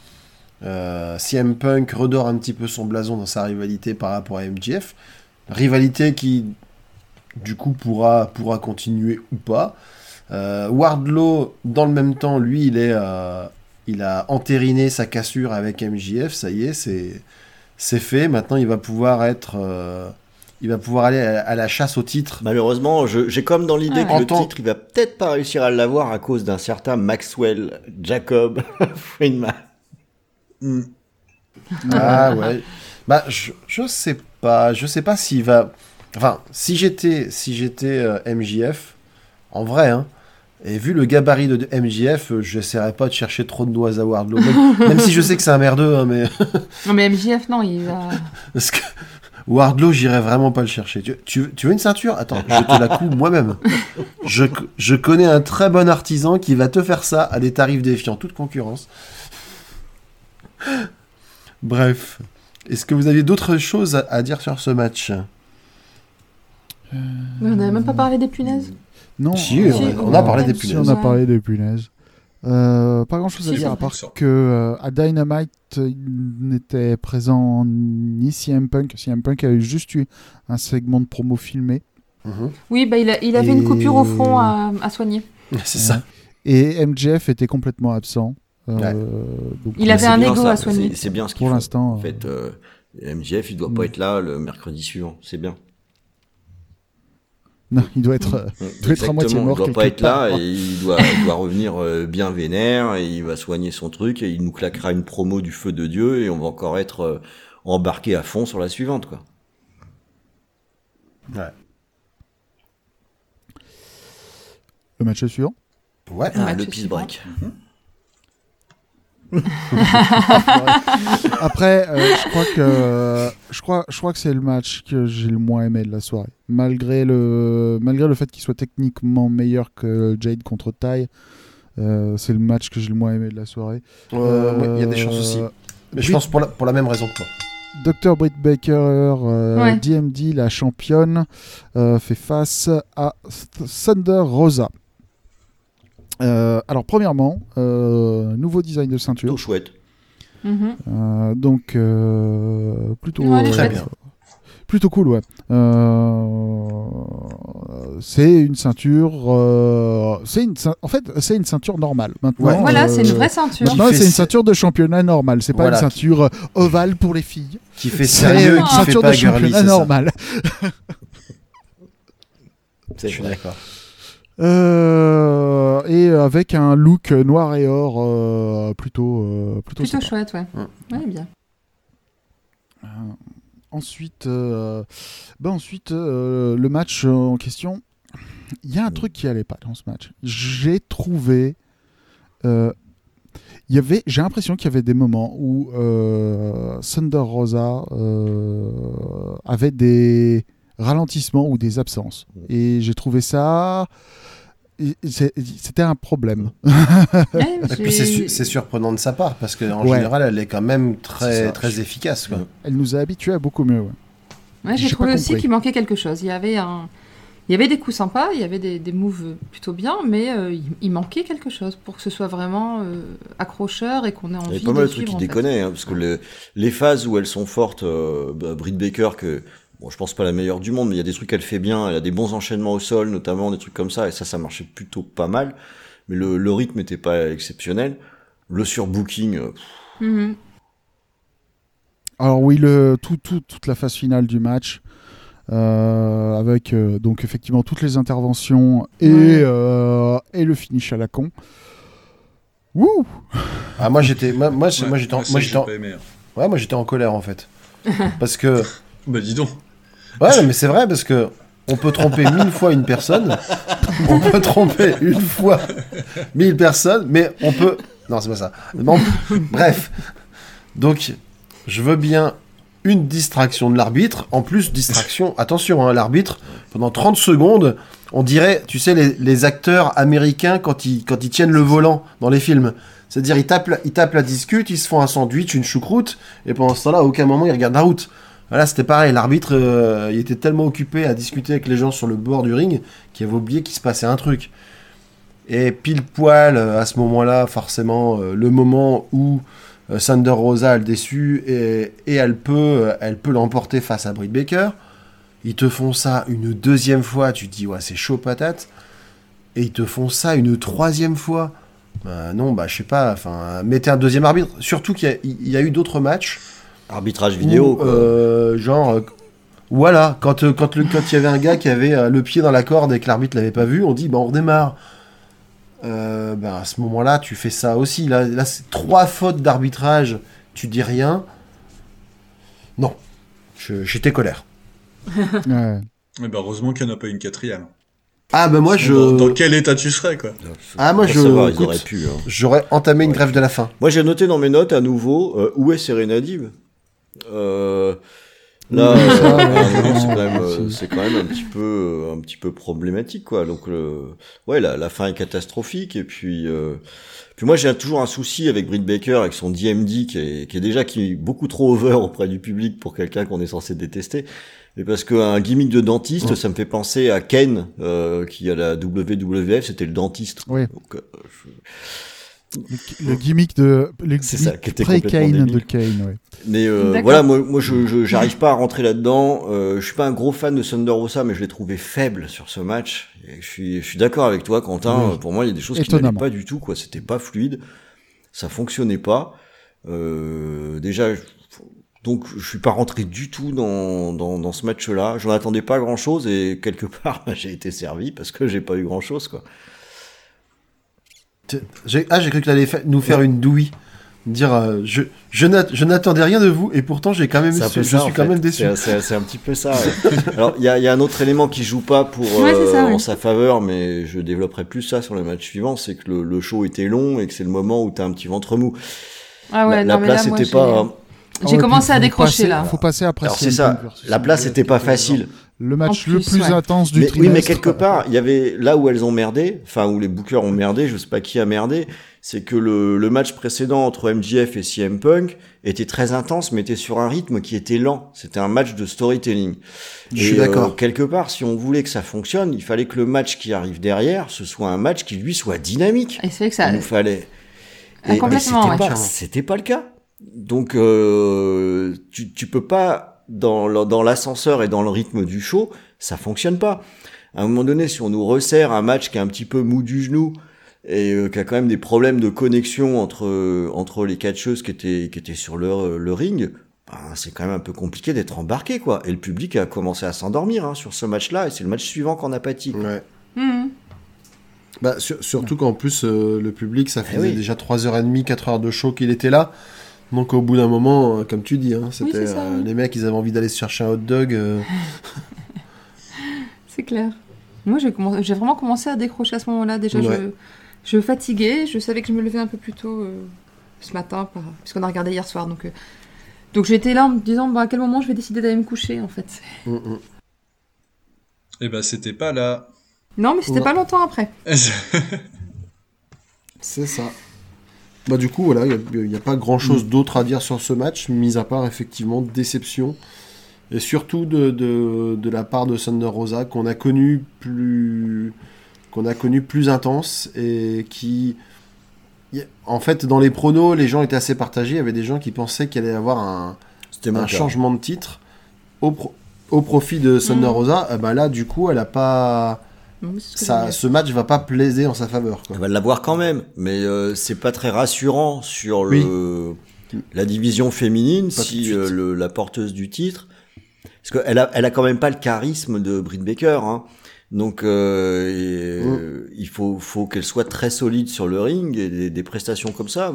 [SPEAKER 1] euh, CM Punk redore un petit peu son blason dans sa rivalité par rapport à MJF, rivalité qui, du coup, pourra, pourra continuer ou pas. Euh, Wardlow, dans le même temps, lui, il, est, euh, il a entériné sa cassure avec MJF, ça y est, c'est, c'est fait. Maintenant, il va pouvoir être... euh, il va pouvoir aller à, à la chasse au titre.
[SPEAKER 5] Malheureusement, je- j'ai comme dans l'idée
[SPEAKER 2] Ouais.
[SPEAKER 5] que le titre, il va peut-être pas réussir à l'avoir à cause d'un certain Maxwell Jacob Friedman.
[SPEAKER 4] Hmm.
[SPEAKER 1] Ah ouais. Bah je, je sais pas, je sais pas s'il va enfin si j'étais si j'étais euh, MJF en vrai hein et vu le gabarit de, MJF, euh, j'essaierais pas de chercher trop de noix à Wardlow même, même si je sais que c'est un merdeux hein, mais
[SPEAKER 2] Non mais MJF, non, il va...
[SPEAKER 1] parce que Wardlow, j'irais vraiment pas le chercher. Tu, tu, tu veux une ceinture? Attends, je te la couds moi-même. Je, je connais un très bon artisan qui va te faire ça à des tarifs défiant toute concurrence. Bref. Est-ce que vous aviez d'autres choses à, à dire sur ce match?
[SPEAKER 2] Mais on n'avait même pas parlé des punaises?
[SPEAKER 3] Non,
[SPEAKER 1] Si,
[SPEAKER 3] euh,
[SPEAKER 1] on, on a parlé des
[SPEAKER 2] Si,
[SPEAKER 3] Si,
[SPEAKER 1] punaises.
[SPEAKER 3] on a parlé des punaises. Euh, pas grand chose à dire à part que euh, à Dynamite il n'était présent ni CM Punk. CM Punk a eu juste eu un segment de promo filmé
[SPEAKER 1] Mhm.
[SPEAKER 2] Oui, bah, il, a- il avait
[SPEAKER 3] Et-
[SPEAKER 2] une coupure au front à, à soigner.
[SPEAKER 1] C'est ça.
[SPEAKER 3] et MJF était complètement absent. Euh,
[SPEAKER 1] Ouais.
[SPEAKER 3] donc,
[SPEAKER 2] Il avait un ego
[SPEAKER 5] ça,
[SPEAKER 2] à soigner.
[SPEAKER 5] c'est- bien ce qu'il
[SPEAKER 3] pour l'instant,
[SPEAKER 5] En
[SPEAKER 3] euh,
[SPEAKER 5] fait, euh, MJF, il doit pas être là le mercredi suivant. C'est bien.
[SPEAKER 3] non, il doit être. euh, doit être à moitié
[SPEAKER 5] Exactement,
[SPEAKER 3] mort
[SPEAKER 5] Il doit pas être là et il doit, il doit revenir euh, bien vénère et il va soigner son truc et il nous claquera une promo du feu de Dieu et on va encore être euh, embarqué à fond sur la suivante, quoi.
[SPEAKER 1] Ouais.
[SPEAKER 3] Le match suivant?
[SPEAKER 1] Ouais.
[SPEAKER 5] Ah, le
[SPEAKER 2] suivant.
[SPEAKER 5] break.
[SPEAKER 3] Après, euh, je crois que je crois, je crois que c'est le match que j'ai le moins aimé de la soirée. Malgré le, malgré le fait qu'il soit techniquement meilleur que Jade contre Ty, euh, c'est le match que j'ai le moins aimé de la soirée.
[SPEAKER 1] Euh, ouais, Il y a des chances
[SPEAKER 3] Euh,
[SPEAKER 1] aussi. Mais je
[SPEAKER 3] Britt-
[SPEAKER 1] pense pour la, pour la même raison que toi.
[SPEAKER 3] Dr. Britt Baker, euh,
[SPEAKER 2] Ouais.
[SPEAKER 3] DMD, la championne, euh, fait face à Th- Thunder Rosa. Euh, alors, premièrement, euh, nouveau design de ceinture.
[SPEAKER 5] Plutôt chouette.
[SPEAKER 2] Mhm.
[SPEAKER 3] Euh, donc, euh, plutôt,
[SPEAKER 2] Ouais,
[SPEAKER 1] Très bien.
[SPEAKER 3] plutôt cool, ouais. Euh, c'est une ceinture. euh, c'est une, en fait, c'est une ceinture normale. Maintenant,
[SPEAKER 1] Ouais.
[SPEAKER 2] Voilà, c'est une vraie ceinture.
[SPEAKER 3] Maintenant, c'est une ceinture de championnat normal. C'est pas
[SPEAKER 1] Voilà.
[SPEAKER 3] une ceinture ovale pour les filles.
[SPEAKER 1] Qui fait
[SPEAKER 3] C'est
[SPEAKER 1] sérieux,
[SPEAKER 3] une
[SPEAKER 1] qui fait
[SPEAKER 3] ceinture
[SPEAKER 1] pas
[SPEAKER 3] de
[SPEAKER 1] girly,
[SPEAKER 3] championnat normal.
[SPEAKER 1] Je suis d'accord.
[SPEAKER 3] Euh, et avec un look noir et or euh, plutôt, euh, plutôt,
[SPEAKER 2] Plutôt
[SPEAKER 3] sympa.
[SPEAKER 2] chouette, ouais.
[SPEAKER 1] Mm.
[SPEAKER 2] Ouais, bien.
[SPEAKER 3] Ensuite, euh, ben ensuite euh, le match en question, il y a un truc qui allait pas dans ce match. J'ai trouvé, euh, il y avait, j'ai l'impression qu'il y avait des moments où euh, Thunder Rosa euh, avait des ralentissements ou des absences, et j'ai trouvé ça, c'était un problème.
[SPEAKER 2] Ouais,
[SPEAKER 1] Et puis c'est surprenant de sa part parce qu'en
[SPEAKER 3] Ouais.
[SPEAKER 1] général elle est quand même très
[SPEAKER 5] ça.
[SPEAKER 1] très efficace quoi.
[SPEAKER 3] Elle nous a habitués à beaucoup mieux. ouais.
[SPEAKER 2] Ouais,
[SPEAKER 3] J'ai
[SPEAKER 2] trouvé aussi qu'il manquait quelque chose. Il y avait un, il y avait des coups sympas, il y avait des, des moves plutôt bien, mais euh, il, il manquait quelque chose pour que ce soit vraiment euh, accrocheur et qu'on ait
[SPEAKER 5] Il y
[SPEAKER 2] envie
[SPEAKER 5] avait pas mal
[SPEAKER 2] de
[SPEAKER 5] de trucs qui déconnaient, hein, parce que le- les phases où elles sont fortes, euh, bah, Britt Baker, que bon, je pense pas la meilleure du monde, mais il y a des trucs qu'elle fait bien, elle a des bons enchaînements au sol, notamment des trucs comme ça, et ça, ça marchait plutôt pas mal. Mais le, le rythme n'était pas exceptionnel. Le surbooking, euh,
[SPEAKER 2] Mhm.
[SPEAKER 3] Alors oui, le, tout, tout- toute la phase finale du match, euh, avec euh, donc effectivement toutes les interventions et,
[SPEAKER 2] Ouais.
[SPEAKER 3] euh, et le finish à la con. Wouh
[SPEAKER 1] Ah moi j'étais moi, moi, j'étais moi j'étais en-
[SPEAKER 4] hein.
[SPEAKER 1] ouais moi j'étais en colère en fait parce que
[SPEAKER 4] Bah dis donc.
[SPEAKER 1] Ouais mais c'est vrai parce que on peut tromper mille fois une personne. On peut tromper une fois mille personnes mais on peut non c'est pas ça. Bref. Donc je veux bien une distraction de l'arbitre en plus distraction attention hein, l'arbitre pendant 30 secondes on dirait tu sais les, acteurs américains quand ils quand ils tiennent le volant dans les films. C'est-à-dire ils tapent, ils tapent la discute, ils se font un sandwich, une choucroute, et pendant ce temps-là, à aucun moment ils regardent la route. Voilà, c'était pareil. L'arbitre, euh, il était tellement occupé à discuter avec les gens sur le bord du ring qu'il avait oublié qu'il se passait un truc. Et pile poil, euh, à ce moment-là, forcément, euh, le moment où Thunder Rosa a le déçu et, et elle peut, elle l'emporter face à Britt Baker. Ils te font ça une deuxième fois, tu te dis ouais c'est chaud patate. Et ils te font ça une troisième fois. Bah, non, bah je sais pas. Enfin, mettez un deuxième arbitre. Surtout qu'il y, a eu d'autres matchs
[SPEAKER 5] arbitrage vidéo,
[SPEAKER 1] où,
[SPEAKER 5] quoi.
[SPEAKER 1] euh, genre, euh, voilà, quand euh, quand le quand il y avait un gars qui avait euh, le pied dans la corde et que l'arbitre l'avait pas vu, on dit bah on redémarre. Euh, bah, à ce moment-là, tu fais ça aussi. Là, là c'est trois fautes d'arbitrage. Tu dis rien. Non, Je- j'étais colère.
[SPEAKER 3] Ouais.
[SPEAKER 4] Eh ben, heureusement qu'il n'y en a pas une quatrième.
[SPEAKER 1] Ah bah moi je,
[SPEAKER 4] Dans, dans quel état tu serais, quoi
[SPEAKER 1] Ah, moi, je-
[SPEAKER 5] savoir, ils
[SPEAKER 1] écoute.
[SPEAKER 5] auraient pu. hein.
[SPEAKER 1] j'aurais entamé une grève de la faim.
[SPEAKER 5] Moi, j'ai noté dans mes notes à nouveau euh, où est Serena Dib. Euh, là, euh, c'est quand même, euh, quand même un petit peu, un petit peu problématique, quoi. Donc, le, ouais, la, la fin est catastrophique. Et puis, euh, puis moi, j'ai toujours un souci avec Britt Baker, avec son DMD qui est, qui est déjà qui est beaucoup trop over auprès du public pour quelqu'un qu'on est censé détester. Et parce qu'un gimmick de dentiste,
[SPEAKER 1] Ouais.
[SPEAKER 5] ça me fait penser à Ken, euh, qui à la WWF, c'était le dentiste.
[SPEAKER 3] Oui.
[SPEAKER 5] Donc, euh, je-
[SPEAKER 3] Le, le gimmick de. Le
[SPEAKER 5] C'est ça,
[SPEAKER 3] gimmick
[SPEAKER 5] qui était
[SPEAKER 3] pré-Kane
[SPEAKER 5] complètement
[SPEAKER 3] de. Kane, ouais.
[SPEAKER 5] Mais euh, voilà, moi, moi je, je- j'arrive pas à rentrer là-dedans. Euh, je suis pas un gros fan de Thunder Rosa, mais je l'ai trouvé faible sur ce match. Et je suis, je suis d'accord avec toi, Quentin.
[SPEAKER 3] Oui.
[SPEAKER 5] Pour moi, il y a des choses qui n'allaient
[SPEAKER 3] Étonnamment.
[SPEAKER 5] pas du tout. quoi. C'était pas fluide, ça fonctionnait pas. Euh, déjà, je- donc je suis pas rentré du tout dans, dans, dans ce match-là. J'en attendais pas grand-chose et quelque part, bah, j'ai été servi parce que j'ai pas eu grand-chose, quoi.
[SPEAKER 1] J'ai- Ah, j'ai cru que tu allais nous faire une douille. Dire, euh, je, je n'at- je n'attendais rien de vous et pourtant j'ai quand même,
[SPEAKER 5] C'est un
[SPEAKER 1] je suis
[SPEAKER 5] ça,
[SPEAKER 1] quand
[SPEAKER 5] fait.
[SPEAKER 1] même déçu.
[SPEAKER 5] C'est- C'est c'est un petit peu ça. ouais. Alors, il y a, il y a un autre élément qui joue pas pour
[SPEAKER 2] Ouais, ça,
[SPEAKER 5] euh, en
[SPEAKER 2] ouais.
[SPEAKER 5] sa faveur, mais je développerai plus ça sur le match suivant, c'est que le, le show était long et que c'est le moment où t'as un petit ventre mou.
[SPEAKER 2] Ah ouais,
[SPEAKER 5] la,
[SPEAKER 2] non,
[SPEAKER 5] la
[SPEAKER 2] mais
[SPEAKER 5] place
[SPEAKER 2] là, moi,
[SPEAKER 5] était
[SPEAKER 2] j'ai-
[SPEAKER 5] pas.
[SPEAKER 2] J'ai
[SPEAKER 3] Ah ouais,
[SPEAKER 2] commencé
[SPEAKER 3] puis
[SPEAKER 2] à décrocher
[SPEAKER 3] passer-
[SPEAKER 2] là.
[SPEAKER 3] Faut passer après
[SPEAKER 5] Alors c'est ça. La place
[SPEAKER 3] MJF,
[SPEAKER 5] était pas facile.
[SPEAKER 3] Le match le
[SPEAKER 2] plus, ouais.
[SPEAKER 3] intense du
[SPEAKER 5] Mais, oui, mais
[SPEAKER 3] trimestre.
[SPEAKER 5] quelque part, il y avait là où elles ont merdé, enfin où les bookers ont merdé, je sais pas qui a merdé, c'est que le, le match précédent entre MJF et CM Punk était très intense, mais était sur un rythme qui était lent. C'était un match de storytelling.
[SPEAKER 1] Je suis
[SPEAKER 5] Et, euh,
[SPEAKER 1] d'accord.
[SPEAKER 5] quelque part, si on voulait que ça fonctionne, il fallait que le match qui arrive derrière, ce soit un match qui lui soit dynamique.
[SPEAKER 2] Et c'est vrai que ça.
[SPEAKER 5] Il nous fallait.
[SPEAKER 2] Ah,
[SPEAKER 5] Et-
[SPEAKER 2] complètement,
[SPEAKER 5] c'était
[SPEAKER 2] ouais.
[SPEAKER 5] pas, c'était pas le cas. donc euh, tu, tu peux pas dans, l'ascenseur et dans le rythme du show, ça fonctionne pas. À un moment donné, si on nous resserre un match qui est un petit peu mou du genou et euh, qui a quand même des problèmes de connexion entre euh, entre les catcheuses qui étaient qui étaient sur le, le ring, ben, c'est quand même un peu compliqué d'être embarqué quoi. Et le public a commencé à s'endormir hein, sur ce match-là et c'est le match suivant qu'on a pâti.
[SPEAKER 1] Ouais.
[SPEAKER 2] Mhm.
[SPEAKER 1] Bah, sur- surtout qu'en plus, euh, le public, ça faisait
[SPEAKER 5] oui.
[SPEAKER 1] déjà 3h30, 4h de show qu'il était là. Donc au bout d'un moment, euh, comme tu dis, hein, c'était
[SPEAKER 2] ça,
[SPEAKER 1] euh,
[SPEAKER 2] oui.
[SPEAKER 1] les mecs, ils avaient envie d'aller se chercher un hot dog. euh,
[SPEAKER 2] C'est clair. Moi, j'ai commencé- j'ai vraiment commencé à décrocher à ce moment-là. Déjà,
[SPEAKER 1] Ouais.
[SPEAKER 2] je, je fatiguais. Je savais que je me levais un peu plus tôt euh, ce matin, par... puisqu'on a regardé hier soir. Donc, euh, donc j'étais là en me disant bah, à quel moment je vais décider d'aller me coucher, en fait.
[SPEAKER 1] mm, mm.
[SPEAKER 4] Et bah, c'était pas là.
[SPEAKER 2] Non, mais c'était pas longtemps après.
[SPEAKER 1] C'est ça. Bah du coup, voilà, il n'y a, pas grand-chose d'autre à dire sur ce match, mis à part effectivement déception. Et surtout de, de, de la part de Thunder Rosa, qu'on a connu plus qu'on a connu plus intense et qui en fait dans les pronos les gens étaient assez partagés il y avait des gens qui pensaient qu'il allait y avoir un, changement de titre au, pro- au profit de Thunder
[SPEAKER 2] Mhm.
[SPEAKER 1] Rosa Eh ben là du coup elle a pas
[SPEAKER 2] ce que
[SPEAKER 1] ça, ce match va pas plaiser en sa faveur quoi.
[SPEAKER 5] Elle va l'avoir quand même, mais euh, c'est pas très rassurant sur le la division féminine
[SPEAKER 1] Pas
[SPEAKER 5] si euh, le- la porteuse du titre, parce qu'elle a elle a quand même pas le charisme de Britt Baker, hein. donc euh, et, euh, il faut faut qu'elle soit très solide sur le ring et des, des prestations comme ça,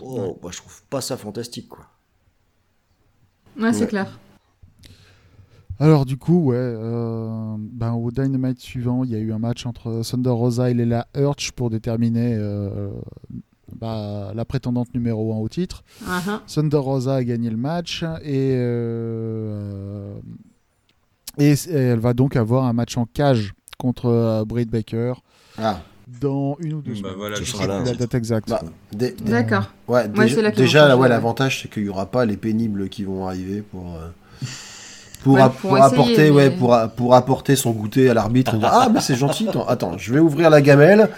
[SPEAKER 5] oh, moi je trouve pas ça fantastique quoi.
[SPEAKER 2] Ouais, c'est
[SPEAKER 1] Ouais.
[SPEAKER 2] clair.
[SPEAKER 3] Alors du coup, ouais, euh, ben, au Dynamite suivant, il y a eu un match entre Thunder Rosa et Leila Hirsch pour déterminer euh, bah, la prétendante numéro 1 au titre.
[SPEAKER 2] Ah.
[SPEAKER 3] Thunder Rosa a gagné le match et, euh, et, et elle va donc avoir un match en cage contre euh, Britt Baker
[SPEAKER 1] Ah.
[SPEAKER 3] dans une ou deux
[SPEAKER 4] Bah
[SPEAKER 3] semaines.
[SPEAKER 4] voilà,
[SPEAKER 5] Ce sera là.
[SPEAKER 3] la date exacte.
[SPEAKER 1] Bah,
[SPEAKER 2] D'accord.
[SPEAKER 1] Ouais,
[SPEAKER 2] Ouais,
[SPEAKER 1] déjà, ouais, l'avantage, c'est qu'il n'y aura pas les pénibles qui vont arriver pour, euh, pour,
[SPEAKER 2] Ouais,
[SPEAKER 1] a-
[SPEAKER 2] pour
[SPEAKER 1] pour
[SPEAKER 2] essayer,
[SPEAKER 1] apporter, ouais,
[SPEAKER 2] mais-
[SPEAKER 1] pour, a- pour apporter son goûter à l'arbitre. et dire, ah, mais c'est gentil, attends, attends, je vais ouvrir la gamelle.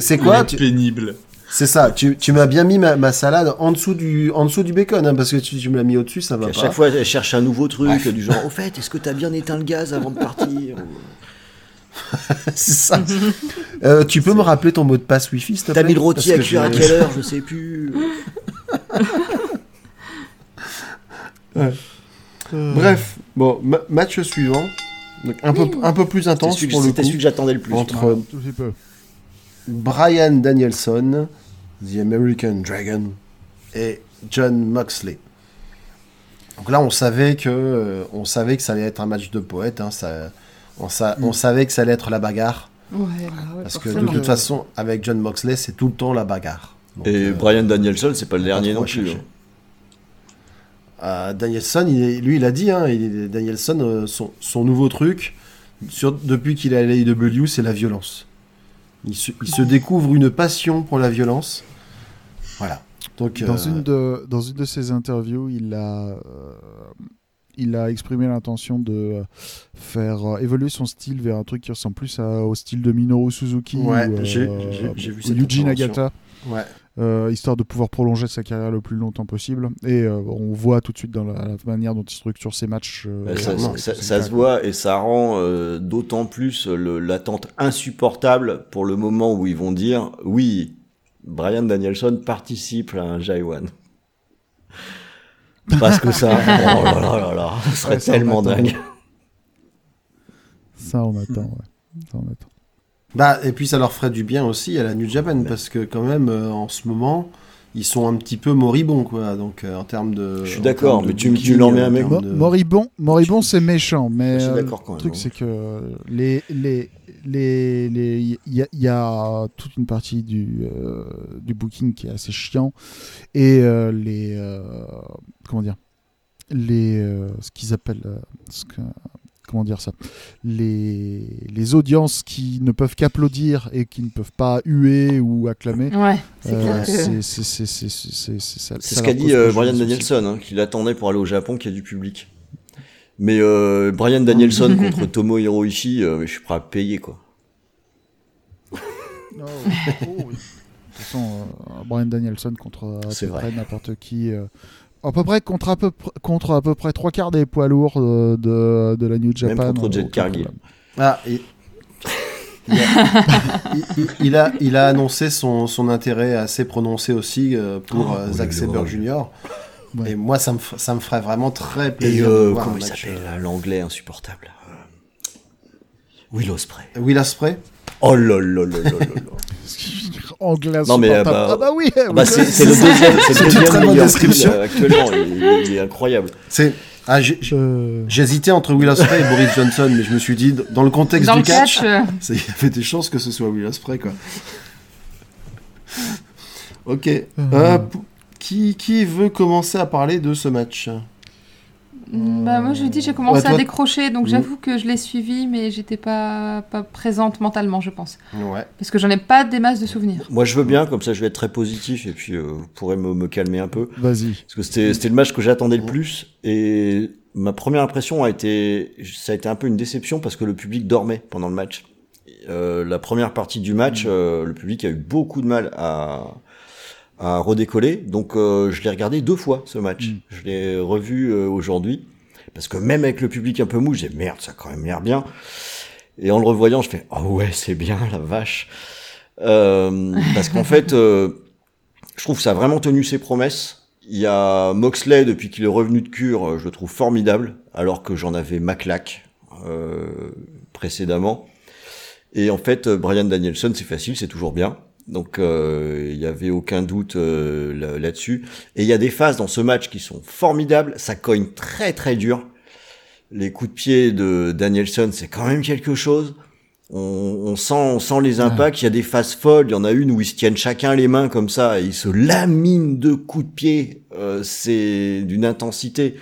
[SPEAKER 1] C'est quoi tu-
[SPEAKER 4] pénible.
[SPEAKER 1] C'est ça, tu, tu m'as bien mis ma, ma salade en dessous du, en dessous du bacon, hein, parce que tu, tu me l'as mis au-dessus, ça va
[SPEAKER 5] À
[SPEAKER 1] pas.
[SPEAKER 5] chaque fois, elle cherche un nouveau truc du genre au fait, est-ce que t'as bien éteint le gaz avant de partir
[SPEAKER 1] c'est ça. Euh, tu peux me rappeler ton mot de passe Wi-Fi, s'il te plaît
[SPEAKER 5] T'as mis le rôti à cuire à quelle heure Je sais plus.
[SPEAKER 1] Bref, bon, ma- match suivant. Donc un, peu, un peu plus intense pour le
[SPEAKER 5] c'était celui que j'attendais le plus.
[SPEAKER 1] Entre
[SPEAKER 3] peu.
[SPEAKER 1] Brian Danielson, The American Dragon, et John Moxley. Donc là, on savait que, euh, on savait que ça allait être un match de poète. hein, ça, on, sa- on savait que ça allait être la bagarre.
[SPEAKER 2] Ouais, bah ouais,
[SPEAKER 1] Parce que de toute façon, avec John Moxley, c'est tout le temps la bagarre. Donc,
[SPEAKER 5] Et
[SPEAKER 1] euh,
[SPEAKER 5] Brian Danielson, c'est pas le dernier non plus.
[SPEAKER 1] chercher. Euh, Danielson, il est- lui, il a dit, hein, il Danielson, euh, son, son nouveau truc, sur- depuis qu'il est à l'AEW, c'est la violence. Il se, il se découvre une passion pour la violence. Voilà. Donc,
[SPEAKER 3] Dans,
[SPEAKER 1] euh,
[SPEAKER 3] une de, dans une de ses interviews, il a, euh, il a exprimé l'intention de faire évoluer son style vers un truc qui ressemble plus à- au style de Minoru Suzuki
[SPEAKER 1] Ouais,
[SPEAKER 3] ou,
[SPEAKER 1] j'ai- j'ai- j'ai vu
[SPEAKER 3] ou
[SPEAKER 1] cette
[SPEAKER 3] Yuji. Nagata,
[SPEAKER 1] ouais.
[SPEAKER 3] Euh, histoire de pouvoir prolonger sa carrière le plus longtemps possible. Et euh, on voit tout de suite dans la, la manière dont il structure ses matchs. euh,
[SPEAKER 5] ça, se voit et ça rend d'autant plus l'attente insupportable pour le moment où ils vont dire oui, Brian Danielson participe à un J1. Parce que ça, oh là là là là, ce serait
[SPEAKER 3] Ouais,
[SPEAKER 5] tellement dingue.
[SPEAKER 3] Ça, on attend. ouais. Ça, on attend.
[SPEAKER 1] Bah, et puis ça leur ferait du bien aussi à la New Japan, parce que quand même, euh, en ce moment, ils sont un petit peu moribonds, quoi. Donc, euh, en termes de.
[SPEAKER 5] Je suis d'accord, mais tu tu leur mets un
[SPEAKER 1] en
[SPEAKER 5] mec-
[SPEAKER 1] termes
[SPEAKER 3] Mo-
[SPEAKER 1] de-
[SPEAKER 3] Moribond, Moribond c'est méchant, mais
[SPEAKER 5] Je suis
[SPEAKER 3] euh,
[SPEAKER 5] d'accord quand
[SPEAKER 3] le truc
[SPEAKER 5] hein.
[SPEAKER 3] c'est que les les les les il y, a- y a toute une partie du euh, du booking qui est assez chiant et euh, les euh, comment dire les euh, ce qu'ils appellent euh, ce que- comment dire ça les les audiences qui ne peuvent qu'applaudir et qui ne peuvent pas huer ou acclamer
[SPEAKER 2] Ouais, c'est
[SPEAKER 3] euh,
[SPEAKER 5] ce qu'a dit euh, Brian
[SPEAKER 3] de.
[SPEAKER 5] Danielson, hein, qu'il attendait pour aller au Japon, qu'il y a du public. Mais euh, Brian Danielson contre Tomohiro Ishii, euh, je suis prêt à payer quoi.
[SPEAKER 3] Oh, oh, oui. toute façon, euh, Brian Danielson contre n'importe qui. À peu près contre à peu, pr- contre à peu près trois quarts des poids lourds de, de, de la New Japan.
[SPEAKER 5] contre
[SPEAKER 3] euh,
[SPEAKER 5] Jet Cargill.
[SPEAKER 1] Ah, et- il, a, il- il- il a, il a annoncé son, son intérêt assez prononcé aussi euh, pour
[SPEAKER 5] Oh,
[SPEAKER 1] euh, Zack Sabre. Jr.
[SPEAKER 3] Ouais.
[SPEAKER 1] Et moi, ça me, ça me ferait vraiment très
[SPEAKER 5] Et
[SPEAKER 1] plaisir de
[SPEAKER 5] euh,
[SPEAKER 1] voir
[SPEAKER 5] comment
[SPEAKER 1] un
[SPEAKER 5] il s'appelle L'anglais insupportable. Will Ospreay.
[SPEAKER 1] Will Ospreay
[SPEAKER 5] Oh là là là là là là.
[SPEAKER 3] Anglais
[SPEAKER 5] Non, mais,
[SPEAKER 3] insupportable.
[SPEAKER 5] bah,
[SPEAKER 3] ah bah oui,
[SPEAKER 5] Ah bah,
[SPEAKER 3] oui,
[SPEAKER 5] c'est c'est le deuxième, c'est le
[SPEAKER 1] une
[SPEAKER 5] deuxième
[SPEAKER 1] très bonne description.
[SPEAKER 5] film, euh, actuellement. Il, est- il est incroyable.
[SPEAKER 1] C'est. Ah, j'ai-
[SPEAKER 3] Euh,
[SPEAKER 1] J'hésitais entre Will Ospreay et Boris Johnson, mais je me suis dit, dans le contexte
[SPEAKER 2] Dans
[SPEAKER 1] du
[SPEAKER 2] le catch,
[SPEAKER 1] catch,
[SPEAKER 2] euh,
[SPEAKER 1] il y avait des chances que ce soit Will Ospreay, quoi. Ok. Euh, p- qui, qui veut commencer à parler de ce match?
[SPEAKER 2] Bah, moi, je dis, j'ai commencé
[SPEAKER 1] Ouais, toi-
[SPEAKER 2] à décrocher, donc
[SPEAKER 1] Mm.
[SPEAKER 2] j'avoue que je l'ai suivi, mais j'étais pas, pas présente mentalement, je pense.
[SPEAKER 1] Ouais.
[SPEAKER 2] Parce que j'en ai pas des masses de souvenirs.
[SPEAKER 5] Moi, je veux bien, comme ça, je vais être très positif et puis euh, vous pourrez me, me calmer un peu.
[SPEAKER 3] Vas-y.
[SPEAKER 5] Parce que c'était c'était le match que j'attendais le plus et ma première impression a été, ça a été un peu une déception parce que le public dormait pendant le match. Euh, la première partie du match, euh, le public a eu beaucoup de mal à à redécoller. Donc euh, je l'ai regardé deux fois ce match.
[SPEAKER 3] Mm.
[SPEAKER 5] Je l'ai revu euh, aujourd'hui parce que même avec le public un peu mou, j'ai merde, ça a quand même l'air bien. Et en le revoyant, je fais ah ouais, c'est bien la vache. Euh, parce qu'en fait, euh, je trouve que ça a vraiment tenu ses promesses. Il y a Moxley depuis qu'il est revenu de cure, je le trouve formidable, alors que j'en avais Maclac euh, précédemment. Et en fait, euh, Brian Danielson, c'est facile, c'est toujours bien. Donc euh, il y avait aucun doute euh, là- là-dessus. Et il y a des phases dans ce match qui sont formidables. Ça cogne très très dur. Les coups de pied de Danielson, c'est quand même quelque chose. On, on sent, on sent les impacts. Il y a des phases folles. Il y en a une où ils se tiennent chacun les mains comme ça et ils se laminent de coups de pied. Euh, c'est d'une intensité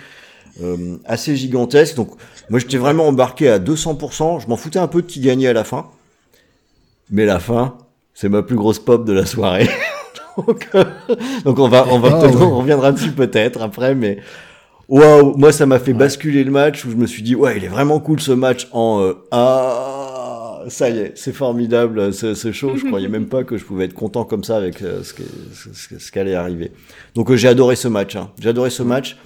[SPEAKER 5] assez gigantesque. Donc moi j'étais vraiment embarqué à 200%. Je m'en foutais un peu de qui gagnait à la fin. Mais la fin, c'est ma plus grosse pop de la soirée. donc, euh, donc on va, on va,
[SPEAKER 3] ouais.
[SPEAKER 5] on reviendra dessus peut-être après, mais waouh, moi ça m'a fait basculer le match où je me suis dit ouais, il est vraiment cool ce match en euh, ah ça y est, c'est formidable ce, ce show. Je croyais même pas que je pouvais être content comme ça avec euh, ce, que, ce, ce- arriver. Donc euh, j'ai adoré ce match. Hein. J'ai adoré ce match,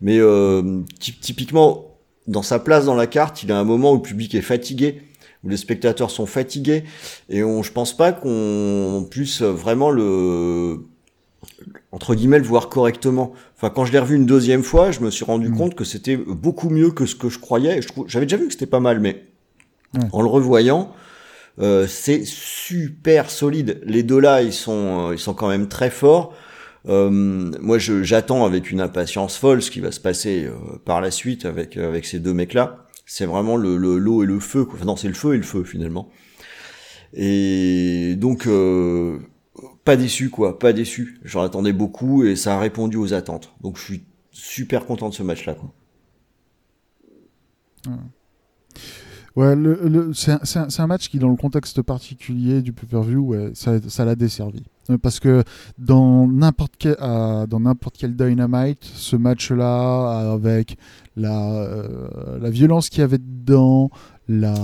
[SPEAKER 5] mais euh, ty- typiquement dans sa place dans la carte, il a un moment où le public est fatigué où les spectateurs sont fatigués et on, je pense pas qu'on puisse vraiment le entre guillemets le voir correctement. Enfin, quand je l'ai revu une deuxième fois, je me suis rendu
[SPEAKER 3] Mm.
[SPEAKER 5] compte que c'était beaucoup mieux que ce que je croyais. J'avais déjà vu que c'était pas mal, mais en le revoyant, euh, c'est super solide. Les deux là, ils sont, euh, ils sont quand même très forts. Euh, moi, j'attends avec une impatience folle ce qui va se passer par la suite avec avec ces deux mecs là. C'est vraiment le le- l'eau et le feu. Quoi. Enfin, non, c'est le feu et le feu finalement. Et donc euh, pas déçu quoi, pas déçu. J'en attendais beaucoup et ça a répondu aux attentes. Donc je suis super content de ce match là. Quoi.
[SPEAKER 3] Ouais, le, le- c'est un, un- match qui, dans le contexte particulier du pay-per-view, ouais, ça ça l'a desservi. Parce que dans n'importe quel, dans n'importe quel Dynamite, ce match-là, avec la, euh, la violence qu'il y avait dedans, la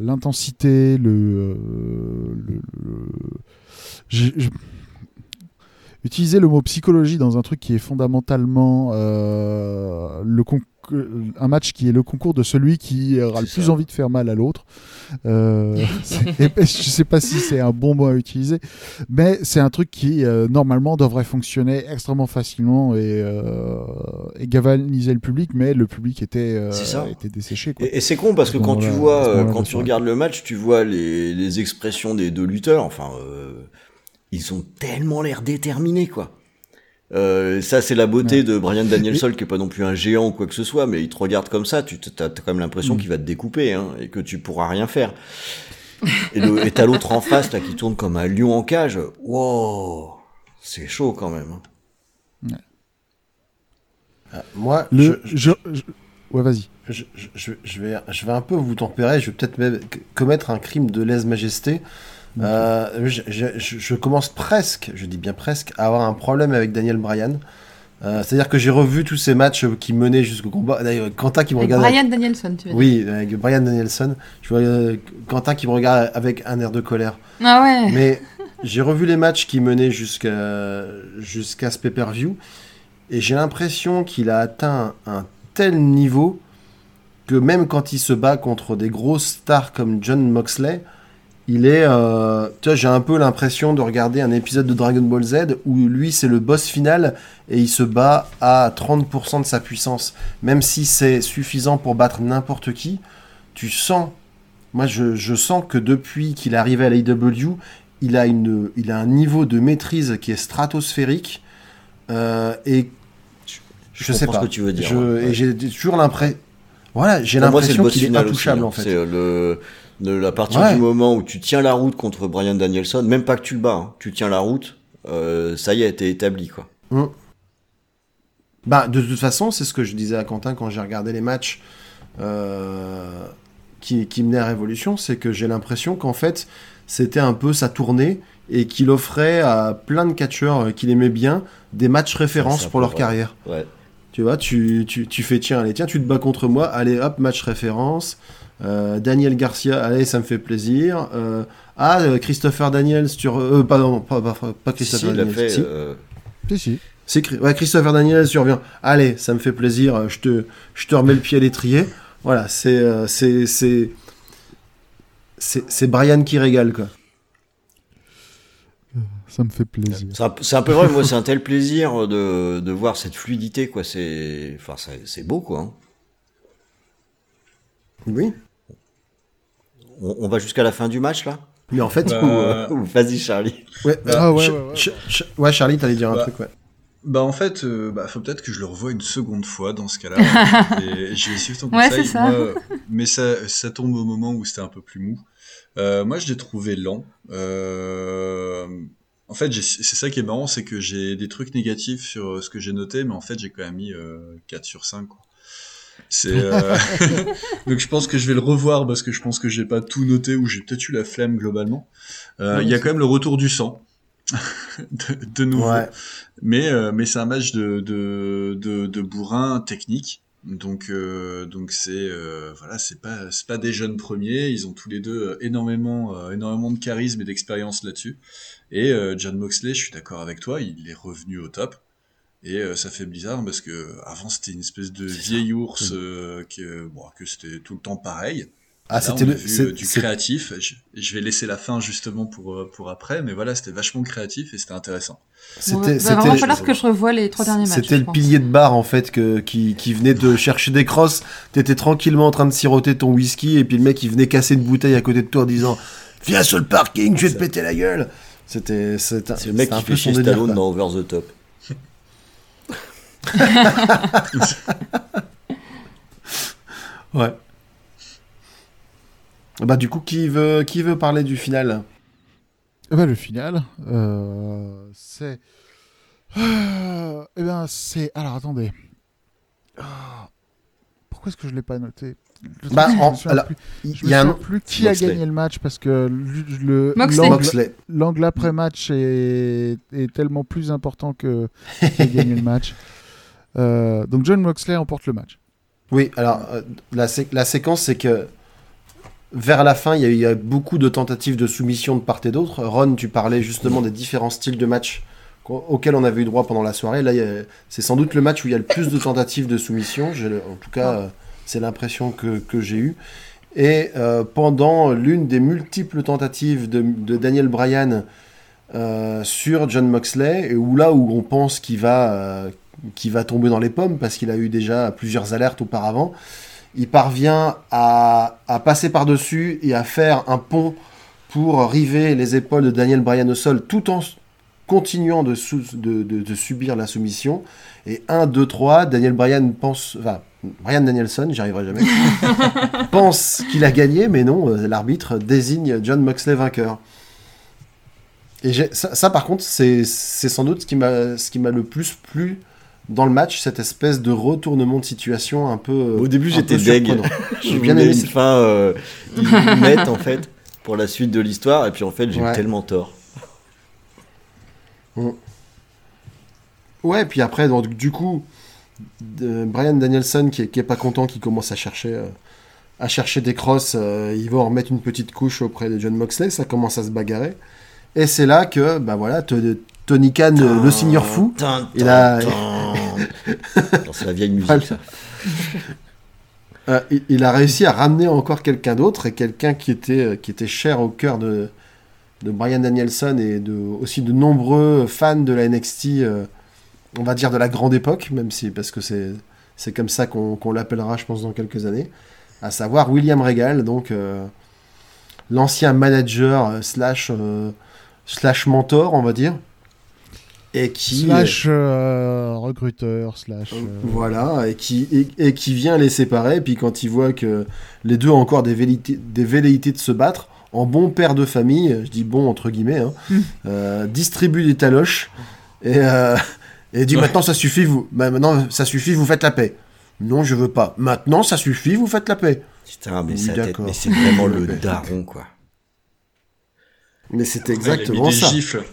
[SPEAKER 3] l'intensité, le, euh, utiliser le mot psychologie dans un truc qui est fondamentalement euh, le con- un match qui est le concours de celui qui aura le plus
[SPEAKER 5] ça.
[SPEAKER 3] envie de faire mal à l'autre. Euh, et je sais pas si c'est un bon mot à utiliser, mais c'est un truc qui euh, normalement devrait fonctionner extrêmement facilement et, euh, et galvaniser le public, mais le public était, euh, était desséché. Quoi.
[SPEAKER 5] Et, et c'est con parce que quand tu vois, quand tu regardes le match, tu vois les, les expressions des deux lutteurs. Enfin, ils ont tellement l'air déterminés, quoi. Euh, ça, c'est la beauté
[SPEAKER 3] Ouais.
[SPEAKER 5] de Brian Danielson, qui est pas non plus un géant ou quoi que ce soit, mais il te regarde comme ça, tu as, quand même l'impression
[SPEAKER 3] Mm.
[SPEAKER 5] qu'il va te découper hein, et que tu pourras rien faire. Et t'as l'autre en face là qui tourne comme un lion en cage. Wow, c'est chaud quand même. hein.
[SPEAKER 1] Moi,
[SPEAKER 3] Le,
[SPEAKER 1] je,
[SPEAKER 3] je- je- Ouais, vas-y.
[SPEAKER 1] je, je- je- je vais, je vais un peu vous tempérer, je vais peut-être même commettre un crime de lèse-majesté. Euh, je, je- je- je commence presque, je dis bien presque, à avoir un problème avec Daniel Bryan. Euh, C'est-à-dire que j'ai revu tous ces matchs qui menaient jusqu'au combat. D'ailleurs, Quentin qui me
[SPEAKER 2] Avec
[SPEAKER 1] regarde.
[SPEAKER 2] Brian Danielson, tu veux dire.
[SPEAKER 1] Oui, avec Brian Danielson. Je vois euh, Quentin qui me regarde avec un air de colère.
[SPEAKER 2] Ah ouais.
[SPEAKER 1] Mais j'ai revu les matchs qui menaient jusqu'à jusqu'à ce pay-per-view et j'ai l'impression qu'il a atteint un tel niveau que même quand il se bat contre des grosses stars comme John Moxley, il est. Euh, tu vois, j'ai un peu l'impression de regarder un épisode de Dragon Ball Z où lui c'est le boss final et il se bat à 30% de sa puissance. Même si c'est suffisant pour battre n'importe qui, tu sens. Moi, je, je sens que depuis qu'il est arrivé à l'AEW, il a, une, il a un niveau de maîtrise qui est stratosphérique. Euh, et je, sais pas.
[SPEAKER 5] ce que tu veux dire. Ouais.
[SPEAKER 1] J'ai toujours l'impression. Voilà, j'ai l'impression qu'il est intouchable
[SPEAKER 5] aussi, hein.
[SPEAKER 1] en fait.
[SPEAKER 5] C'est euh, le, de la partir
[SPEAKER 1] Ouais.
[SPEAKER 5] du moment où tu tiens la route contre Brian Danielson, même pas que tu le bats, hein, tu tiens la route, euh, ça y est, t'es établi quoi.
[SPEAKER 1] Bah, de toute façon, c'est ce que je disais à Quentin quand j'ai regardé les matchs euh, qui, qui menaient à Révolution, c'est que j'ai l'impression qu'en fait, c'était un peu sa tournée et qu'il offrait à plein de catcheurs euh, qu'il aimait bien des matchs références pour leur carrière.
[SPEAKER 5] Ouais.
[SPEAKER 1] Tu vois, tu, tu, tu fais tiens, allez, tiens, tu te bats contre moi, allez, hop, match référence. Euh, Daniel Garcia, allez, ça me fait plaisir. Euh, ah, euh, Christopher Daniels, tu re- euh, pardon, pas, pas, pas
[SPEAKER 5] Si,
[SPEAKER 1] Christopher
[SPEAKER 5] l'a
[SPEAKER 1] Daniels.
[SPEAKER 5] fait.
[SPEAKER 1] si.
[SPEAKER 5] euh,
[SPEAKER 3] Si, si.
[SPEAKER 1] C'est Chri- ouais, Christopher Daniels, tu reviens. Allez, ça me fait plaisir, je te, je te remets le pied à l'étrier. Voilà, c'est, c'est, c'est, c'est, c'est Brian qui régale, quoi.
[SPEAKER 3] Ça me fait plaisir.
[SPEAKER 5] c'est un, peu vrai, moi c'est un tel plaisir de, de voir cette fluidité quoi, c'est enfin c'est beau quoi. hein.
[SPEAKER 1] Oui.
[SPEAKER 5] On, on va jusqu'à la fin du match là
[SPEAKER 1] Mais en fait,
[SPEAKER 4] Bah,
[SPEAKER 1] ou, euh,
[SPEAKER 5] Ou Vas-y Charlie.
[SPEAKER 1] ouais,
[SPEAKER 3] Ah ouais,
[SPEAKER 1] Ch-
[SPEAKER 3] ouais, ouais.
[SPEAKER 1] Ch- Ch- ouais, Charlie, t'allais dire un
[SPEAKER 4] Bah,
[SPEAKER 1] truc, ouais.
[SPEAKER 4] Bah en fait, euh, bah, faut peut-être que je le revoie une seconde fois dans ce cas-là. et je vais suivre ton
[SPEAKER 2] Ouais,
[SPEAKER 4] conseil.
[SPEAKER 2] c'est ça.
[SPEAKER 4] Moi, mais ça, ça tombe au moment où c'était un peu plus mou. Euh, moi, je l'ai trouvé lent. Euh, en fait, j'ai- c'est ça qui est marrant, c'est que j'ai des trucs négatifs sur euh, ce que j'ai noté, mais en fait, j'ai quand même mis euh, 4 sur 5. Quoi. C'est euh, donc je pense que je vais le revoir parce que je pense que j'ai pas tout noté ou j'ai peut-être eu la flemme globalement. Euh, Il y a quand même le retour du sang de, de nouveau.
[SPEAKER 1] Ouais.
[SPEAKER 4] Mais, euh, mais c'est un match de, de, de, de bourrin technique. Donc, euh, donc c'est euh, voilà, c'est pas c'est pas des jeunes premiers. Ils ont tous les deux euh, énormément euh, énormément de charisme et d'expérience là-dessus. Et euh, John Moxley, je suis d'accord avec toi, il est revenu au top. Et euh, ça fait bizarre parce que avant c'était une espèce de vieil ours euh, que bon que c'était tout le temps pareil.
[SPEAKER 1] Ah, c'était le,
[SPEAKER 4] euh, du créatif. Je, je vais laisser la fin justement pour pour après, mais voilà, c'était vachement créatif et c'était intéressant.
[SPEAKER 1] c'était,
[SPEAKER 2] Ouais, va falloir que je revoie les trois derniers matchs.
[SPEAKER 1] C'était le
[SPEAKER 2] pense.
[SPEAKER 1] pilier de bar en fait que, qui, qui venait de chercher des crosses. T'étais tranquillement en train de siroter ton whisky et puis le mec il venait casser une bouteille à côté de toi en disant Viens sur le parking, je vais te péter la gueule. C'était c'est
[SPEAKER 5] le mec qui fait
[SPEAKER 1] son
[SPEAKER 5] Stallone dans Over the Top.
[SPEAKER 1] Ouais. Bah du coup qui veut qui veut parler du final?
[SPEAKER 3] Eh ben, le final, euh, c'est. Euh, eh ben, c'est. Alors, attendez. Ah, Pourquoi est-ce que je l'ai pas noté?
[SPEAKER 1] Bah,
[SPEAKER 3] je
[SPEAKER 1] en-
[SPEAKER 3] plus, je
[SPEAKER 1] y a un
[SPEAKER 3] plus qui a gagné le match parce que le- l'angle après-match est, est tellement plus important que qui a gagné le match. Euh, donc John Moxley emporte le match.
[SPEAKER 1] Oui, alors euh, la, sé- la séquence, c'est que vers la fin, il y, y a beaucoup de tentatives de soumission de part et d'autre. Ron, tu parlais justement des différents styles de match auxquels on avait eu droit pendant la soirée. Là, c'est sans doute le match où il y a le plus de tentatives de soumission. En tout cas, euh, c'est l'impression que, j'ai eue. Et pendant l'une des multiples tentatives de, de Daniel Bryan sur John Moxley, où là où on pense qu'il va, qu'il va tomber dans les pommes, parce qu'il a eu déjà plusieurs alertes auparavant, il parvient à, à passer par-dessus et à faire un pont pour river les épaules de Daniel Bryan au sol, tout en continuant de, sou- de, de- de subir la soumission. Et 1, 2, 3, Daniel Bryan pense... Enfin, Brian Danielson, j'y arriverai jamais, pense qu'il a gagné, mais non, euh, l'arbitre désigne John Moxley vainqueur. Et ça, ça, par contre, c'est sans doute ce qui m'a ce qui m'a le plus plu dans le match, cette espèce de retournement de situation un peu.
[SPEAKER 5] Au début, j'étais deg.
[SPEAKER 1] J'ai bien aimé cette-
[SPEAKER 5] fin euh, nette en fait pour la suite de l'histoire et puis en fait j'ai eu
[SPEAKER 1] Ouais.
[SPEAKER 5] tellement tort.
[SPEAKER 1] Ouais, puis après, donc, du coup, de- Brian Danielson qui est, qui est pas content, qui commence à chercher, euh, à chercher des crosses, euh, il va en remettre une petite couche auprès de John Moxley, ça commence à se bagarrer. Et c'est là que, bah voilà, T- Tony Khan, le seigneur fou,
[SPEAKER 5] c'est la vieille musique, ça.
[SPEAKER 1] euh, il, il a réussi à ramener encore quelqu'un d'autre et quelqu'un qui était, euh, qui était cher au cœur de, de Brian Danielson et de, aussi de nombreux fans de la NXT, euh, on va dire de la grande époque, même si, parce que c'est, c'est comme ça qu'on, l'appellera, je pense, dans quelques années, à savoir William Regal, donc euh, l'ancien manager euh, slash, euh, slash mentor, on va dire, et qui...
[SPEAKER 3] Slash euh, recruteur, slash. euh,
[SPEAKER 1] Voilà, et qui, et, et qui vient les séparer, puis quand il voit que les deux ont encore des velléités, des velléités de se battre, en bon père de famille, je dis bon entre guillemets, hein,
[SPEAKER 2] Mm.
[SPEAKER 1] euh, distribue des taloches, et, euh, et dit
[SPEAKER 4] Ouais.
[SPEAKER 1] maintenant ça suffit, vous, bah, maintenant ça suffit, vous faites la paix. Non, je veux pas. Maintenant ça suffit, vous faites la paix.
[SPEAKER 5] Putain, mais
[SPEAKER 1] Oui,
[SPEAKER 5] c'est vraiment le daron, quoi.
[SPEAKER 1] Mais c'était
[SPEAKER 4] a
[SPEAKER 1] exactement
[SPEAKER 4] mis des
[SPEAKER 1] ça.
[SPEAKER 4] gifles.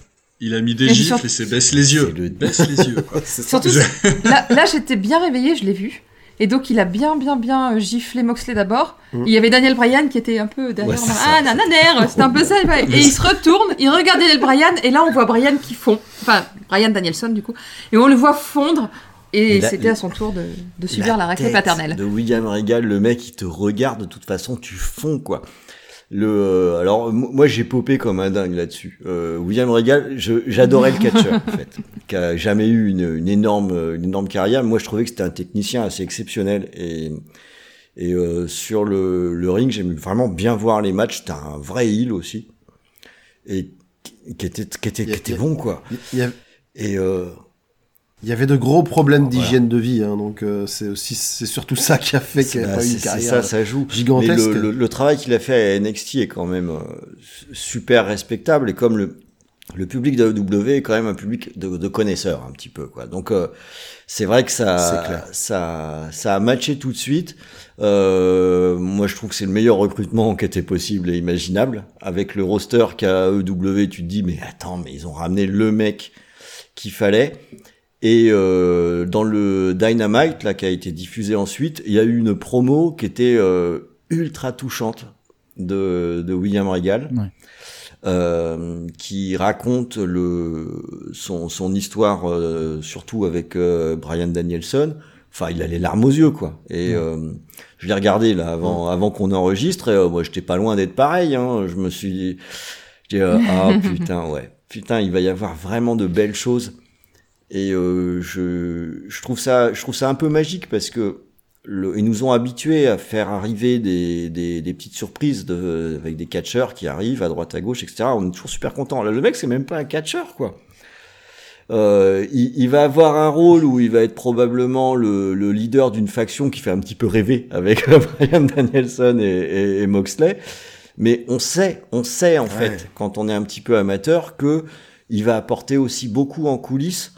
[SPEAKER 4] Il a mis des gifles et c'est baisse les yeux.
[SPEAKER 5] Le-
[SPEAKER 4] Baisse les yeux, quoi.
[SPEAKER 2] Surtout, là, là j'étais bien réveillée, je l'ai vu. Et donc, il a bien, bien, bien euh, giflé Moxley d'abord.
[SPEAKER 1] Mm.
[SPEAKER 2] Il y avait Daniel Bryan qui était un peu derrière.
[SPEAKER 5] Ouais,
[SPEAKER 2] ah,
[SPEAKER 5] c'est
[SPEAKER 2] nananer C'était un peu ça. Et il se retourne, il regarde Daniel Bryan, et là, on voit Bryan qui fond. Enfin, Bryan Danielson, du coup. Et on le voit fondre. Et, c'était à son tour de, de subir la, raclée
[SPEAKER 5] tête
[SPEAKER 2] paternelle.
[SPEAKER 5] De William Regal, le mec, il te regarde, de toute façon, tu fonds, quoi. Le, euh, alors, moi, j'ai popé comme un dingue là-dessus. Euh, William Regal, je- j'adorais le catcheur, en fait, qui a jamais eu une, une énorme, une énorme carrière. Moi, je trouvais que c'était un technicien assez exceptionnel et, et euh, sur le, le ring, j'aime vraiment bien voir les matchs. C'était un vrai heel aussi et qui qui était, qui était, qui était bon, quoi.
[SPEAKER 1] Il y, a-
[SPEAKER 5] Et euh,
[SPEAKER 1] il y avait de gros problèmes
[SPEAKER 5] Voilà.
[SPEAKER 1] d'hygiène de vie, hein, donc euh, c'est aussi c'est surtout ça qui a fait qu'il n'a
[SPEAKER 5] bah,
[SPEAKER 1] pas eu une carrière
[SPEAKER 5] ça, ça joue. Mais
[SPEAKER 1] gigantesque.
[SPEAKER 5] le, le- le travail qu'il a fait à NXT est quand même euh, su- super respectable et comme le, le public de AEW est quand même un public de, de connaisseurs un petit peu quoi. Donc euh, c'est vrai que ça, ça, ça a matché tout de suite. Euh, moi je trouve que c'est le meilleur recrutement qui était possible et imaginable avec le roster qu'a AEW. Tu te dis mais attends mais ils ont ramené le mec qu'il fallait. Et euh, dans le Dynamite là qui a été diffusé ensuite, il y a eu une promo qui était euh, ultra touchante de, de William Regal,
[SPEAKER 3] Ouais.
[SPEAKER 5] euh, qui raconte le son, son histoire euh, surtout avec euh, Brian Danielson. Enfin, il a les larmes aux yeux quoi. Et euh, je l'ai regardé là avant avant qu'on enregistre. Et, moi, j'étais pas loin d'être pareil. Hein. Je me suis dit, euh, ah putain ouais, putain, il va y avoir vraiment de belles choses. Et euh, je, je trouve ça, je trouve ça un peu magique parce que le, ils nous ont habitués à faire arriver des, des, des petites surprises de, avec des catcheurs qui arrivent à droite à gauche, etc. On est toujours super content. Là, le mec, c'est même pas un catcheur, quoi. Euh, il, il va avoir un rôle où il va être probablement le, le leader d'une faction qui fait un petit peu rêver avec Brian Danielson et, et, et Moxley. Mais on sait, on sait en
[SPEAKER 1] Ouais.
[SPEAKER 5] fait, quand on est un petit peu amateur, que il va apporter aussi beaucoup en coulisses.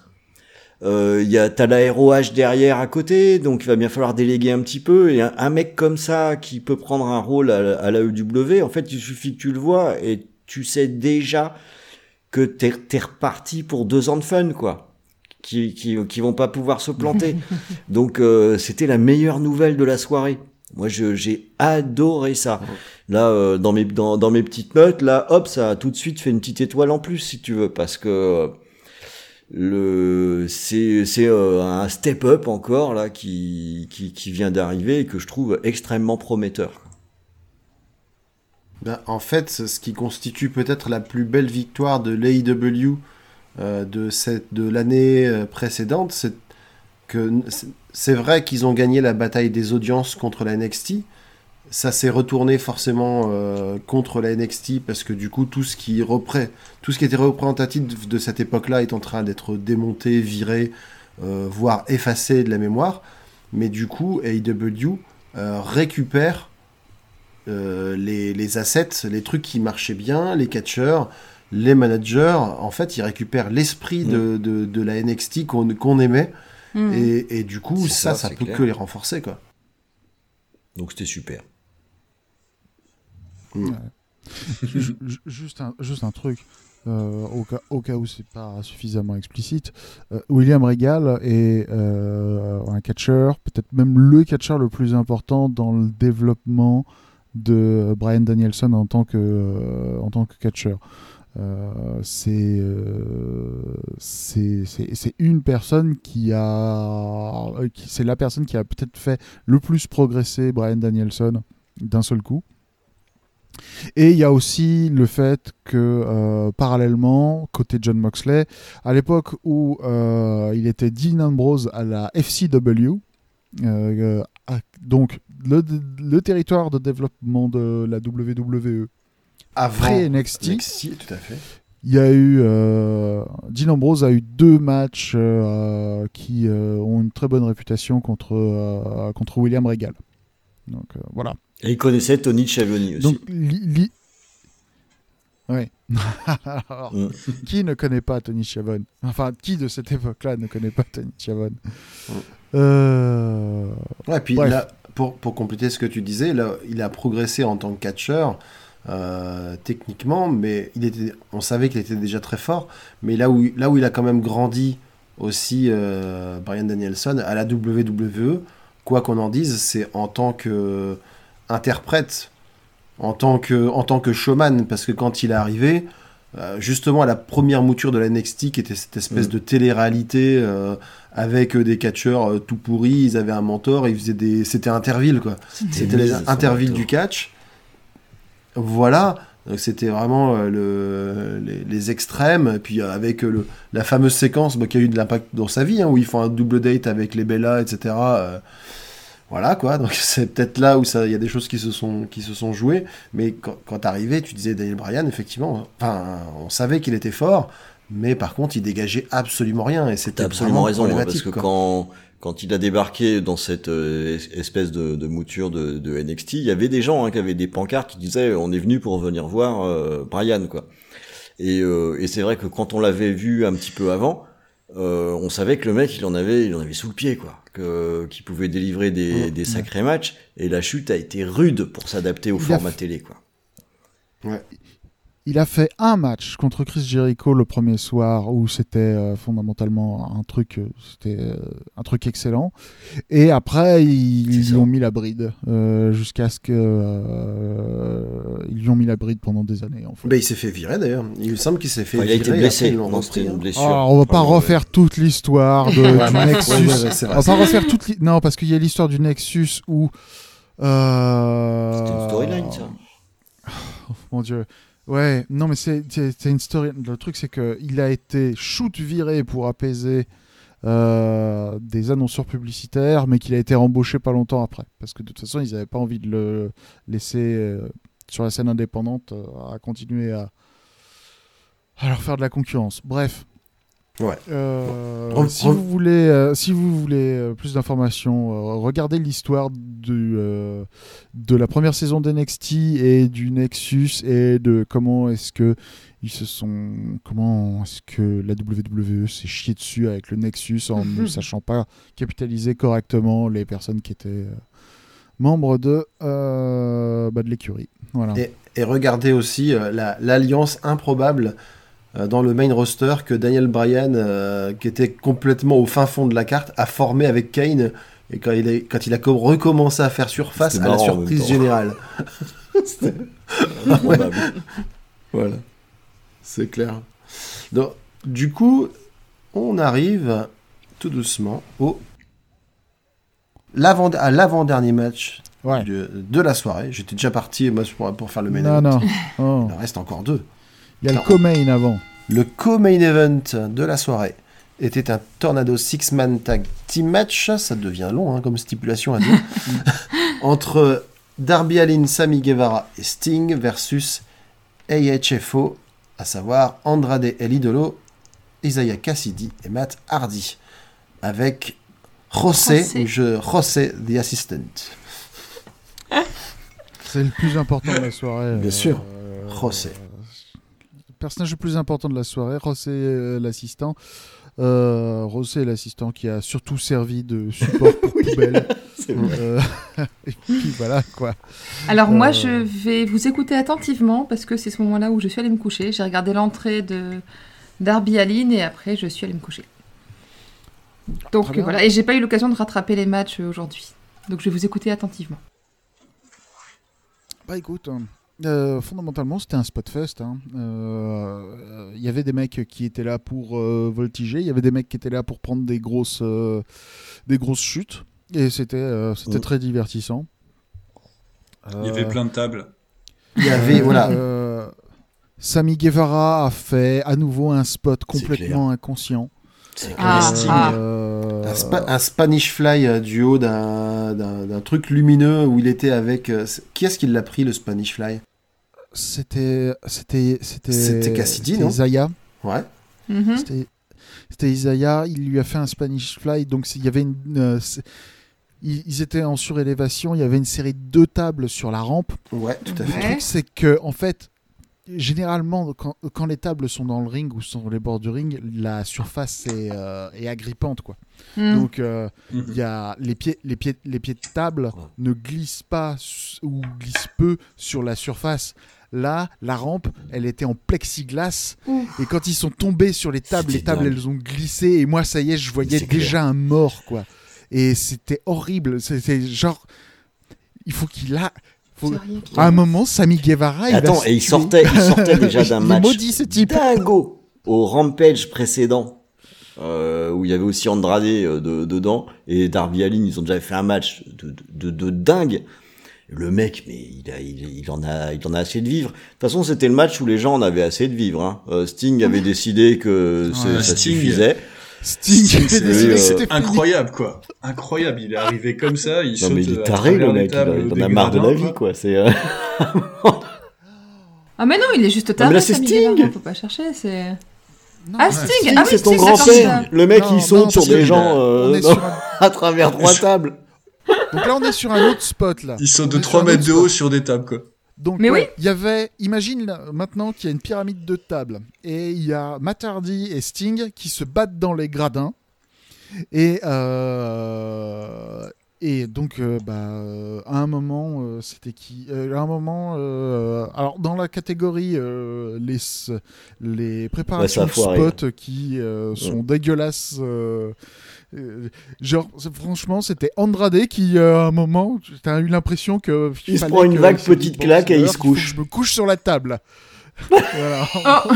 [SPEAKER 5] Euh, Il y a t'as la ROH derrière à côté, donc il va bien falloir déléguer un petit peu. Et un, un mec comme ça qui peut prendre un rôle à, à l'AEW, en fait, il suffit que tu le vois et tu sais déjà que t'es t'es reparti pour deux ans de fun, quoi. Qui, qui, qui vont pas pouvoir se planter. donc euh, c'était la meilleure nouvelle de la soirée. Moi, je- j'ai adoré ça. Là, euh, dans mes dans, dans mes petites notes, là, hop, ça a tout de suite fait une petite étoile en plus, si tu veux, parce que euh, le c'est euh, un step up encore là qui qui, vient d'arriver et que je trouve extrêmement prometteur.
[SPEAKER 1] Ben, en fait, ce qui constitue peut-être la plus belle victoire de l'AEW euh, de, cette, de l'année euh, précédente, c'est que c'est vrai qu'ils ont gagné la bataille des audiences contre la NXT. Ça s'est retourné forcément euh, contre la NXT parce que du coup, tout ce qui, repré- tout ce qui était représentatif de cette époque-là est en train d'être démonté, viré, euh, voire effacé de la mémoire. Mais du coup, AEW euh, récupère euh, les, les assets, les trucs qui marchaient bien, les catcheurs, les managers, en fait, ils récupèrent l'esprit de, de, de la NXT qu'on qu'on aimait,
[SPEAKER 2] Mm.
[SPEAKER 1] et, et du coup, ça,
[SPEAKER 5] ça,
[SPEAKER 1] ça, peut
[SPEAKER 5] clair.
[SPEAKER 1] que les renforcer, quoi.
[SPEAKER 5] Donc c'était super.
[SPEAKER 3] Ju- juste, un, truc, euh, au, cas, au cas où c'est pas suffisamment explicite. euh, William Regal est euh, un catcheur, peut-être même le catcheur le plus important dans le développement de Brian Danielson en tant que, en catcheur. C'est une personne qui a c'est la personne qui a peut-être fait le plus progresser Brian Danielson d'un seul coup et il y a aussi le fait que euh, parallèlement côté John Moxley à l'époque où euh, il était Dean Ambrose à la FCW euh, à- donc le, le territoire de développement de la WWE pré NXT
[SPEAKER 1] NXT, tout à fait.
[SPEAKER 3] il y a eu euh, Dean Ambrose a eu deux matchs euh, qui euh, ont une très bonne réputation contre contre William Regal. Donc voilà.
[SPEAKER 5] Et il connaissait Tony Schiavone aussi.
[SPEAKER 3] Donc li, li- Ouais. Alors,
[SPEAKER 5] Mm.
[SPEAKER 3] qui ne connaît pas Tony Schiavone Enfin, qui de cette époque-là ne connaît pas Tony Schiavone
[SPEAKER 1] Mm.
[SPEAKER 3] Euh,
[SPEAKER 1] Ouais, puis là, pour, pour compléter ce que tu disais, là, il a progressé en tant que catcheur, euh, techniquement, mais il était, on savait qu'il était déjà très fort. Mais là où, là où il a quand même grandi aussi, euh, Brian Danielson, à la WWE, quoi qu'on en dise, c'est en tant que interprète, en tant que, en tant que showman, parce que quand il est arrivé, euh, justement à la première mouture de la NXT, qui était cette espèce
[SPEAKER 5] Mm.
[SPEAKER 1] de télé-réalité euh, avec euh, des catcheurs euh, tout pourris, ils avaient un mentor, ils faisaient des, c'était Interville quoi. C'était les Interville du catch. Voilà. Donc c'était vraiment euh, le, les, les extrêmes, et puis euh, avec euh, le, la fameuse séquence bah, qui a eu de l'impact dans sa vie, hein, où ils font un double date avec les Bella, etc. voilà quoi, donc c'est peut-être là où ça- il y a des choses qui se sont, qui se sont jouées, mais quand, quand t'arrivais, tu disais Daniel Bryan, effectivement, enfin, on savait qu'il était fort, mais par contre, il dégageait absolument rien, et c'était
[SPEAKER 5] absolument raison, hein, parce que
[SPEAKER 1] quoi.
[SPEAKER 5] quand, quand il a débarqué dans cette euh, es- espèce de, de mouture de, de NXT, il y avait des gens hein, qui avaient des pancartes qui disaient on est venu pour venir voir euh, Brian quoi. Et, euh, et c'est vrai que quand on l'avait vu un petit peu avant, euh, on savait que le mec il en avait il en avait sous le pied quoi, que qu'il pouvait délivrer des, des sacrés matchs. Et la chute a été rude pour s'adapter au
[SPEAKER 3] Il
[SPEAKER 5] format télé quoi.
[SPEAKER 3] Il a fait un match contre Chris Jericho le premier soir où c'était euh, fondamentalement un truc, euh, c'était euh, un truc excellent. Et après, ils, lui ont mis la bride euh, jusqu'à ce que euh, ils lui ont mis la bride pendant des années. En fait.
[SPEAKER 1] Ben, il s'est fait virer d'ailleurs. Il me semble qu'il s'est fait
[SPEAKER 5] Enfin, il a
[SPEAKER 1] virer.
[SPEAKER 5] été
[SPEAKER 1] après,
[SPEAKER 5] blessé,
[SPEAKER 1] ils l'ont
[SPEAKER 5] non, une
[SPEAKER 1] hein.
[SPEAKER 5] blessure.
[SPEAKER 3] Alors, on va pas
[SPEAKER 5] ouais.
[SPEAKER 3] refaire toute l'histoire du Nexus.
[SPEAKER 1] ouais, ouais, ouais, c'est vrai,
[SPEAKER 3] on va pas refaire toute non parce qu'il y a l'histoire du Nexus où euh...
[SPEAKER 5] C'était une storyline ça.
[SPEAKER 3] Oh, mon dieu. Ouais, non, mais c'est une story. Le truc, c'est que il a été shoot viré pour apaiser euh, des annonceurs publicitaires, mais qu'il a été rembauché pas longtemps après. Parce que de toute façon, ils n'avaient pas envie de le laisser euh, sur la scène indépendante euh, à continuer à, à leur faire de la concurrence. Bref.
[SPEAKER 1] Ouais.
[SPEAKER 3] Euh,
[SPEAKER 1] Re-
[SPEAKER 3] si, vous voulez, euh, si vous voulez euh, plus d'informations, euh, regardez l'histoire euh, de la première saison d'NXT et du Nexus et de comment est-ce que ils se sont comment est-ce que la WWE s'est chié dessus avec le Nexus en ne sachant pas capitaliser correctement les personnes qui étaient euh, membres de euh, bah, de l'écurie. Voilà.
[SPEAKER 1] Et, et regardez aussi euh, la- l'alliance improbable euh, dans le main roster que Daniel Bryan, euh, qui était complètement au fin fond de la carte, a formé avec Kane. Et quand il, est, quand il a co- recommencé à faire surface
[SPEAKER 5] C'était
[SPEAKER 1] à la surprise générale.
[SPEAKER 5] Improbable.
[SPEAKER 1] Voilà, c'est clair. Donc, du coup, on arrive tout doucement au l'avant à l'avant-dernier match
[SPEAKER 3] Ouais.
[SPEAKER 1] de, de la soirée. J'étais déjà parti moi, pour, pour faire le main
[SPEAKER 3] Non,
[SPEAKER 1] event.
[SPEAKER 3] non. Oh.
[SPEAKER 1] Il en reste encore deux.
[SPEAKER 3] Il y a le co-main avant.
[SPEAKER 1] Le co-main event de la soirée était un Tornado Six-Man Tag Team Match. Ça devient long hein, comme stipulation à dire. Entre Darby Allin, Sammy Guevara et Sting versus AHFO, à savoir Andrade El Idolo, Isaiah Cassidy et Matt Hardy. Avec José, je, José the Assistant.
[SPEAKER 3] C'est le plus important de la soirée.
[SPEAKER 1] Bien sûr.
[SPEAKER 3] Euh,
[SPEAKER 1] José.
[SPEAKER 3] Le personnage le plus important de la soirée, José euh, l'assistant. Euh, est l'assistant qui a surtout servi de support pour poubelle. Euh, et puis voilà quoi.
[SPEAKER 2] Alors moi,
[SPEAKER 3] Euh.
[SPEAKER 2] je vais vous écouter attentivement parce que c'est ce moment-là où je suis allée me coucher. J'ai regardé l'entrée de Darby Allin et après je suis allée me coucher. Donc
[SPEAKER 3] bien.
[SPEAKER 2] voilà, et j'ai pas eu l'occasion de rattraper les matchs aujourd'hui. Donc je vais vous écouter attentivement.
[SPEAKER 3] Bah écoute, euh, fondamentalement, c'était un spot fest. hein. Euh, Il y avait des mecs qui étaient là pour euh, voltiger, il y avait des mecs qui étaient là pour prendre des grosses, euh, des grosses chutes, et c'était euh, c'était très divertissant.
[SPEAKER 4] Il y avait plein de tables.
[SPEAKER 1] Il y avait, voilà.
[SPEAKER 3] euh, Sami Guevara a fait à nouveau un spot complètement inconscient.
[SPEAKER 5] C'est
[SPEAKER 2] Ah, ah.
[SPEAKER 3] Euh,
[SPEAKER 1] Un, spa- un Spanish Fly euh, du haut d'un truc lumineux où il était avec. euh, qui est-ce qui l'a pris, le Spanish Fly?
[SPEAKER 3] C'était, c'était, c'était.
[SPEAKER 1] C'était Cassidy, non?
[SPEAKER 3] Isaiah.
[SPEAKER 1] Ouais.
[SPEAKER 2] Mhm.
[SPEAKER 3] C'était, c'était Isaiah. Il lui a fait un Spanish Fly. Donc il y avait une. euh, ils, étaient en surélévation. Il y avait une série de deux tables sur la rampe.
[SPEAKER 1] Ouais, tout à
[SPEAKER 3] Le
[SPEAKER 1] fait.
[SPEAKER 2] Ouais.
[SPEAKER 3] truc, c'est que en fait, généralement, quand, quand les tables sont dans le ring ou sur les bords du ring, la surface est, euh, est agrippante, quoi.
[SPEAKER 2] Mhm.
[SPEAKER 3] Donc euh,
[SPEAKER 4] Mhm.
[SPEAKER 3] il y a les pieds, les pieds, les pieds de table ne glissent pas ou glissent peu sur la surface. Là, la rampe, elle était en plexiglas
[SPEAKER 2] Ouf.
[SPEAKER 3] et quand ils sont tombés sur les tables, les tables,
[SPEAKER 5] dingue.
[SPEAKER 3] elles ont glissé et moi, ça y est, je voyais déjà un mort, quoi. Et c'était horrible. C'était genre, il faut qu'il a. À un moment, Sami Guevara, il
[SPEAKER 5] Attends, et il sortait, il sortait déjà d'un
[SPEAKER 3] Il est
[SPEAKER 5] match
[SPEAKER 3] maudit, ce type.
[SPEAKER 5] dingo au Rampage précédent. euh, où il y avait aussi Andrade euh, de- dedans et Darby Allin, ils ont déjà fait un match de, de, de dingue. Le mec, mais il, a, il, il en a, il en a assez de vivre. De toute façon, c'était le match où les gens en avaient assez de vivre. Hein. Euh, Sting avait décidé que
[SPEAKER 3] Ouais,
[SPEAKER 5] ça
[SPEAKER 4] Sting.
[SPEAKER 5] suffisait.
[SPEAKER 3] Sting,
[SPEAKER 4] Sting, c'est,
[SPEAKER 5] euh.
[SPEAKER 4] Incroyable, quoi. Incroyable. Il est arrivé comme ça, il
[SPEAKER 5] Non
[SPEAKER 4] saute
[SPEAKER 5] mais il
[SPEAKER 4] à
[SPEAKER 5] est taré le mec, il, en a marre de la vie
[SPEAKER 4] quoi.
[SPEAKER 5] C'est euh,
[SPEAKER 2] Ah mais non, il est juste
[SPEAKER 5] mais
[SPEAKER 2] taré,
[SPEAKER 5] là, c'est Sting.
[SPEAKER 2] Faut pas chercher, c'est...
[SPEAKER 3] Non,
[SPEAKER 2] Ah. Sting,
[SPEAKER 5] Sting,
[SPEAKER 2] ah oui,
[SPEAKER 5] c'est ton
[SPEAKER 2] Sting,
[SPEAKER 5] grand
[SPEAKER 2] d'accord,
[SPEAKER 5] père.
[SPEAKER 2] ça.
[SPEAKER 5] Le mec
[SPEAKER 3] Non,
[SPEAKER 5] il saute
[SPEAKER 3] non,
[SPEAKER 5] sur des gens
[SPEAKER 3] euh,
[SPEAKER 5] non,
[SPEAKER 3] sur un-
[SPEAKER 5] à travers trois tables.
[SPEAKER 3] Donc là, on est sur un autre spot là.
[SPEAKER 4] Il saute de
[SPEAKER 3] est
[SPEAKER 4] 3
[SPEAKER 3] sur un
[SPEAKER 4] mètres de
[SPEAKER 3] spot.
[SPEAKER 4] haut sur des tables, quoi.
[SPEAKER 3] Donc,
[SPEAKER 2] Mais
[SPEAKER 3] ouais, il y avait, imagine maintenant qu'il y a une pyramide de tables et il y a Matt Hardy et Sting qui se battent dans les gradins et euh, et donc euh, bah, à un moment euh, c'était qui Euh, À un moment, euh, alors dans la catégorie euh, les les préparations
[SPEAKER 5] Ouais,
[SPEAKER 3] de spots qui euh, sont dégueulasses. Euh, genre, franchement, c'était Andrade qui, euh, à un moment, t'as eu l'impression que.
[SPEAKER 5] Il se prend une vague petite claque et il se couche.
[SPEAKER 3] que Je me couche sur la table. voilà.
[SPEAKER 2] Oh.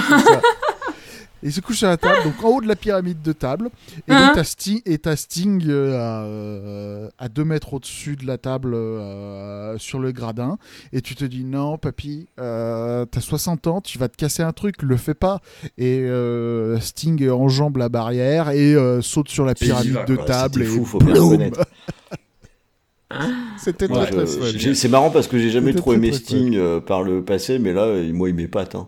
[SPEAKER 3] Il se couche sur la table, donc en haut de la pyramide de table. Et
[SPEAKER 2] Hein
[SPEAKER 3] donc t'as Sting, et t'as Sting euh, à, euh, à deux mètres au-dessus de la table euh, sur le gradin. Et tu te dis non, papy, euh, t'as 60 ans, tu vas te casser un truc, le fais pas. Et euh, Sting enjambe la barrière et euh, saute sur la pyramide
[SPEAKER 4] va,
[SPEAKER 3] de
[SPEAKER 4] quoi.
[SPEAKER 3] table.
[SPEAKER 5] C'était
[SPEAKER 3] et
[SPEAKER 5] fou, faut bien.
[SPEAKER 3] C'était
[SPEAKER 5] Moi,
[SPEAKER 3] très
[SPEAKER 5] C'est marrant parce que j'ai jamais trop aimé
[SPEAKER 3] très
[SPEAKER 5] Sting euh, par le passé, mais là, euh, moi, il m'épate. Hein.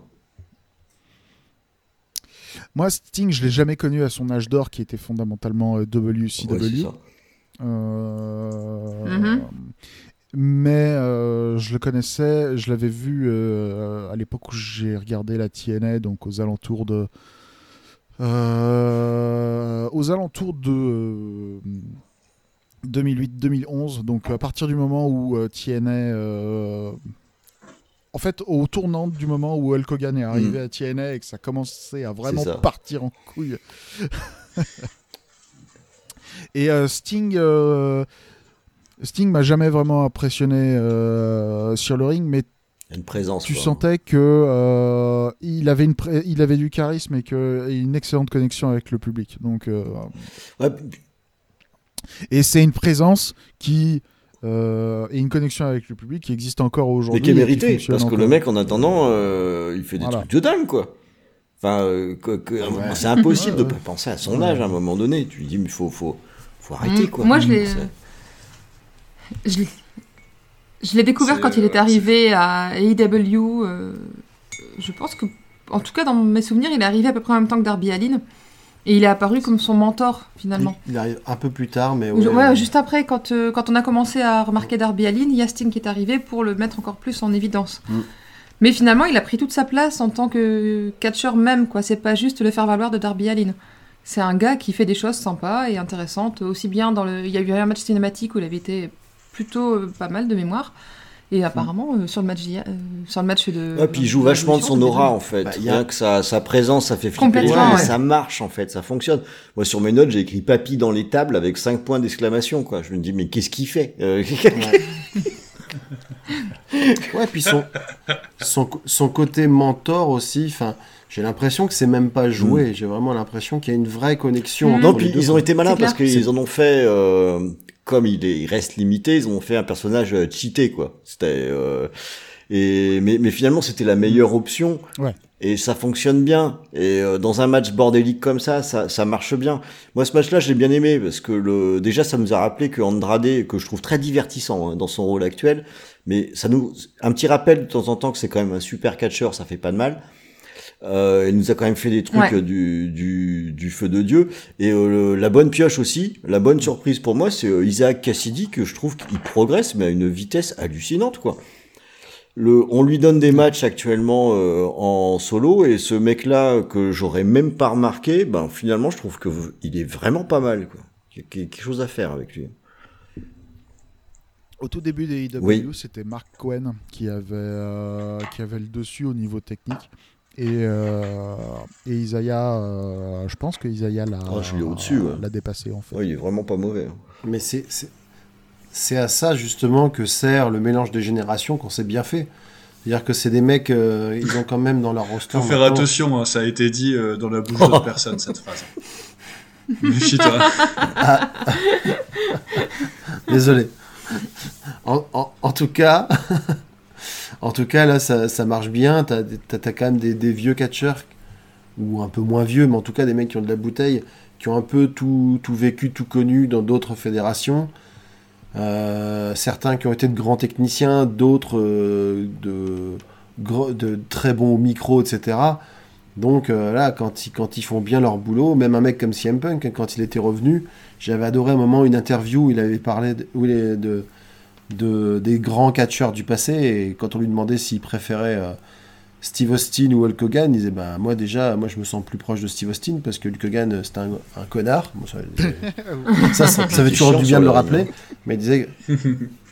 [SPEAKER 3] Moi, Sting, je l'ai jamais connu à son âge d'or qui était fondamentalement euh, WCW.
[SPEAKER 5] Ouais, c'est ça.
[SPEAKER 3] Euh,
[SPEAKER 2] Mhm.
[SPEAKER 3] Mais euh, je le connaissais, je l'avais vu euh, à l'époque où j'ai regardé la TNA, donc aux alentours de. euh, aux alentours de. euh, 2008-2011, donc à partir du moment où euh, TNA. En fait, au tournant du moment où Hulk Hogan est arrivé à TNA et que ça commençait à vraiment partir en couille. et euh, Sting. euh, Sting m'a jamais vraiment impressionné euh, sur le ring, mais
[SPEAKER 5] une présence.
[SPEAKER 3] tu
[SPEAKER 5] quoi.
[SPEAKER 3] sentais que il avait une il avait du charisme et que et une excellente connexion avec le public. Donc
[SPEAKER 5] Ouais,
[SPEAKER 3] et c'est une présence qui euh, et une connexion avec le public qui existe encore aujourd'hui.
[SPEAKER 5] mais qui est
[SPEAKER 3] et
[SPEAKER 5] mérité,
[SPEAKER 3] fonctionne
[SPEAKER 5] parce que
[SPEAKER 3] encore.
[SPEAKER 5] le mec, en attendant, euh, il fait des
[SPEAKER 3] Voilà.
[SPEAKER 5] trucs de dingue, quoi. Enfin, euh,
[SPEAKER 1] Ouais.
[SPEAKER 5] c'est impossible
[SPEAKER 3] Ouais,
[SPEAKER 5] de
[SPEAKER 3] ouais.
[SPEAKER 5] pas penser à son âge à un moment donné. Tu lui dis, mais faut, faut, faut arrêter,
[SPEAKER 2] Mm.
[SPEAKER 5] quoi.
[SPEAKER 2] Moi, je l'ai,
[SPEAKER 5] C'est-
[SPEAKER 2] je l'ai, je l'ai découvert quand il est arrivé à AEW. euh, je pense que, en tout cas, dans mes souvenirs, il est arrivé à peu près en même temps que Darby Allin. Et il est apparu comme son mentor, finalement.
[SPEAKER 1] Il, arrive un peu plus tard, mais
[SPEAKER 2] Ouais,
[SPEAKER 1] ouais.
[SPEAKER 2] juste après, quand, euh, quand on a commencé à remarquer Darby Allin, il y a Sting qui est arrivé pour le mettre encore plus en évidence.
[SPEAKER 1] Mm.
[SPEAKER 2] Mais finalement, il a pris toute sa place en tant que catcheur même, quoi. C'est pas juste le faire valoir de Darby Allin. C'est un gars qui fait des choses sympas et intéressantes, aussi bien dans le... Il y a eu un match cinématique où il avait été plutôt euh, pas mal de mémoire. Et apparemment, euh, sur, le match euh, sur le match de...
[SPEAKER 5] Ouais, puis il joue vachement de son aura en fait.
[SPEAKER 1] Bah, il y a-
[SPEAKER 5] Rien que sa, sa présence, ça fait flipper les
[SPEAKER 2] Complètement,
[SPEAKER 5] gens, mais
[SPEAKER 1] ouais.
[SPEAKER 5] ça marche en fait, ça fonctionne. Moi sur mes notes, j'ai écrit papy dans les tables avec 5 points d'exclamation quoi. Je me dis mais qu'est-ce qu'il fait Euh,
[SPEAKER 1] Ouais, puis son, son, son côté mentor aussi, enfin, j'ai l'impression que c'est même pas joué. J'ai vraiment l'impression qu'il y a une vraie connexion.
[SPEAKER 2] Mm.
[SPEAKER 1] entre
[SPEAKER 5] Non,
[SPEAKER 1] les
[SPEAKER 5] puis
[SPEAKER 1] deux,
[SPEAKER 5] ils ont été malins parce qu'ils en ont fait, euh, comme il, est, il reste limité, ils ont fait un personnage euh, cheaté, quoi. C'était, euh, et, mais, mais finalement, c'était la meilleure option.
[SPEAKER 3] Ouais.
[SPEAKER 5] Et ça fonctionne bien. Et euh, dans un match bordélique comme ça, ça, ça marche bien. Moi, ce match-là, je l'ai bien aimé parce que le, déjà, ça nous a rappelé que Andrade, que je trouve très divertissant hein, dans son rôle actuel, mais ça nous, un petit rappel de temps en temps que c'est quand même un super catcheur, ça fait pas de mal. Euh, il nous a quand même fait des trucs
[SPEAKER 2] Ouais.
[SPEAKER 5] euh, du, du, du feu de Dieu. Et euh, la bonne pioche aussi, la bonne surprise pour moi, c'est euh, Isaac Cassidy que je trouve qu'il progresse, mais à une vitesse hallucinante, quoi. Le, on lui donne des matchs actuellement euh, en solo et ce mec-là que j'aurais même pas remarqué, ben finalement je trouve que il est vraiment pas mal, quoi. Il y a quelque chose à faire avec lui.
[SPEAKER 3] Au tout début des IW,
[SPEAKER 5] Oui.
[SPEAKER 3] c'était Mark Cohen qui avait, euh, qui avait le dessus au niveau technique. Et, euh, et Isaiah, euh, je pense que Isaiah l'a
[SPEAKER 5] Ah, ouais.
[SPEAKER 3] l'a dépassé en fait.
[SPEAKER 5] Ouais, il est vraiment pas mauvais. hein.
[SPEAKER 1] Mais c'est c'est- c'est à ça justement que sert le mélange des générations qu'on s'est bien fait. C'est-à-dire que c'est des mecs, euh, ils ont quand même dans leur roster.
[SPEAKER 4] Faut faire
[SPEAKER 1] maintenant-
[SPEAKER 4] attention, hein, ça a été dit euh, dans la bouche d'autres personnes, cette phrase. Méfie-toi.
[SPEAKER 1] Désolé. En, en- en tout cas, en tout cas là, ça, marche bien. T'as as, quand même des, vieux catcheurs ou un peu moins vieux, mais en tout cas des mecs qui ont de la bouteille, qui ont un peu tout, tout vécu, tout connu dans d'autres fédérations. Euh, certains qui ont été de grands techniciens, d'autres euh, de, très bons micros, etc. Donc euh, là, quand ils, font bien leur boulot, même un mec comme CM Punk, hein, quand il était revenu, j'avais adoré un moment une interview où il avait parlé de, de- des grands catcheurs du passé et quand on lui demandait s'il préférait euh, Steve Austin ou Hulk Hogan, il disait bah moi déjà moi je me sens plus proche de Steve Austin parce que Hulk Hogan euh, c'était un, un connard. Bon, ça, ça, ça, ça fait
[SPEAKER 5] C'est
[SPEAKER 1] toujours du bien de le rappeler,
[SPEAKER 5] hein.
[SPEAKER 1] mais il disait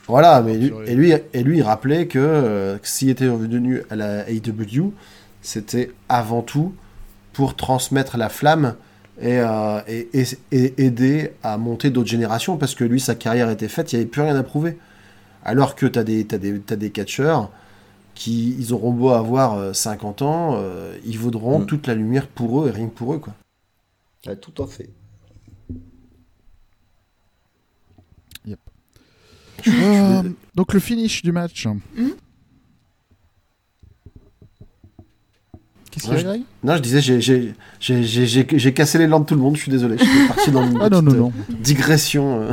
[SPEAKER 1] voilà, mais lui, et lui et lui il rappelait que euh, s'il était revenu à la AEW, c'était avant tout pour transmettre la flamme et, euh, et, et- et aider à monter d'autres générations parce que lui, sa carrière était faite, il n'y avait plus rien à prouver. Alors que tu as des, t'as des, t'as des catcheurs qui ils auront beau avoir euh, 50 ans, euh, ils vaudront
[SPEAKER 5] Mm.
[SPEAKER 1] toute la lumière pour eux et rien que pour eux. Quoi.
[SPEAKER 5] Ouais, tout à fait.
[SPEAKER 3] Euh, donc le finish du match. A,
[SPEAKER 1] Ouais,
[SPEAKER 3] Greg?
[SPEAKER 1] Non, je disais, j'ai- j'ai- j'ai j'ai- j'ai- j'ai cassé les langues de tout le monde, je suis désolé. Je suis parti dans une
[SPEAKER 3] Ah non, non,
[SPEAKER 1] petite,
[SPEAKER 3] non.
[SPEAKER 1] euh, digression. euh.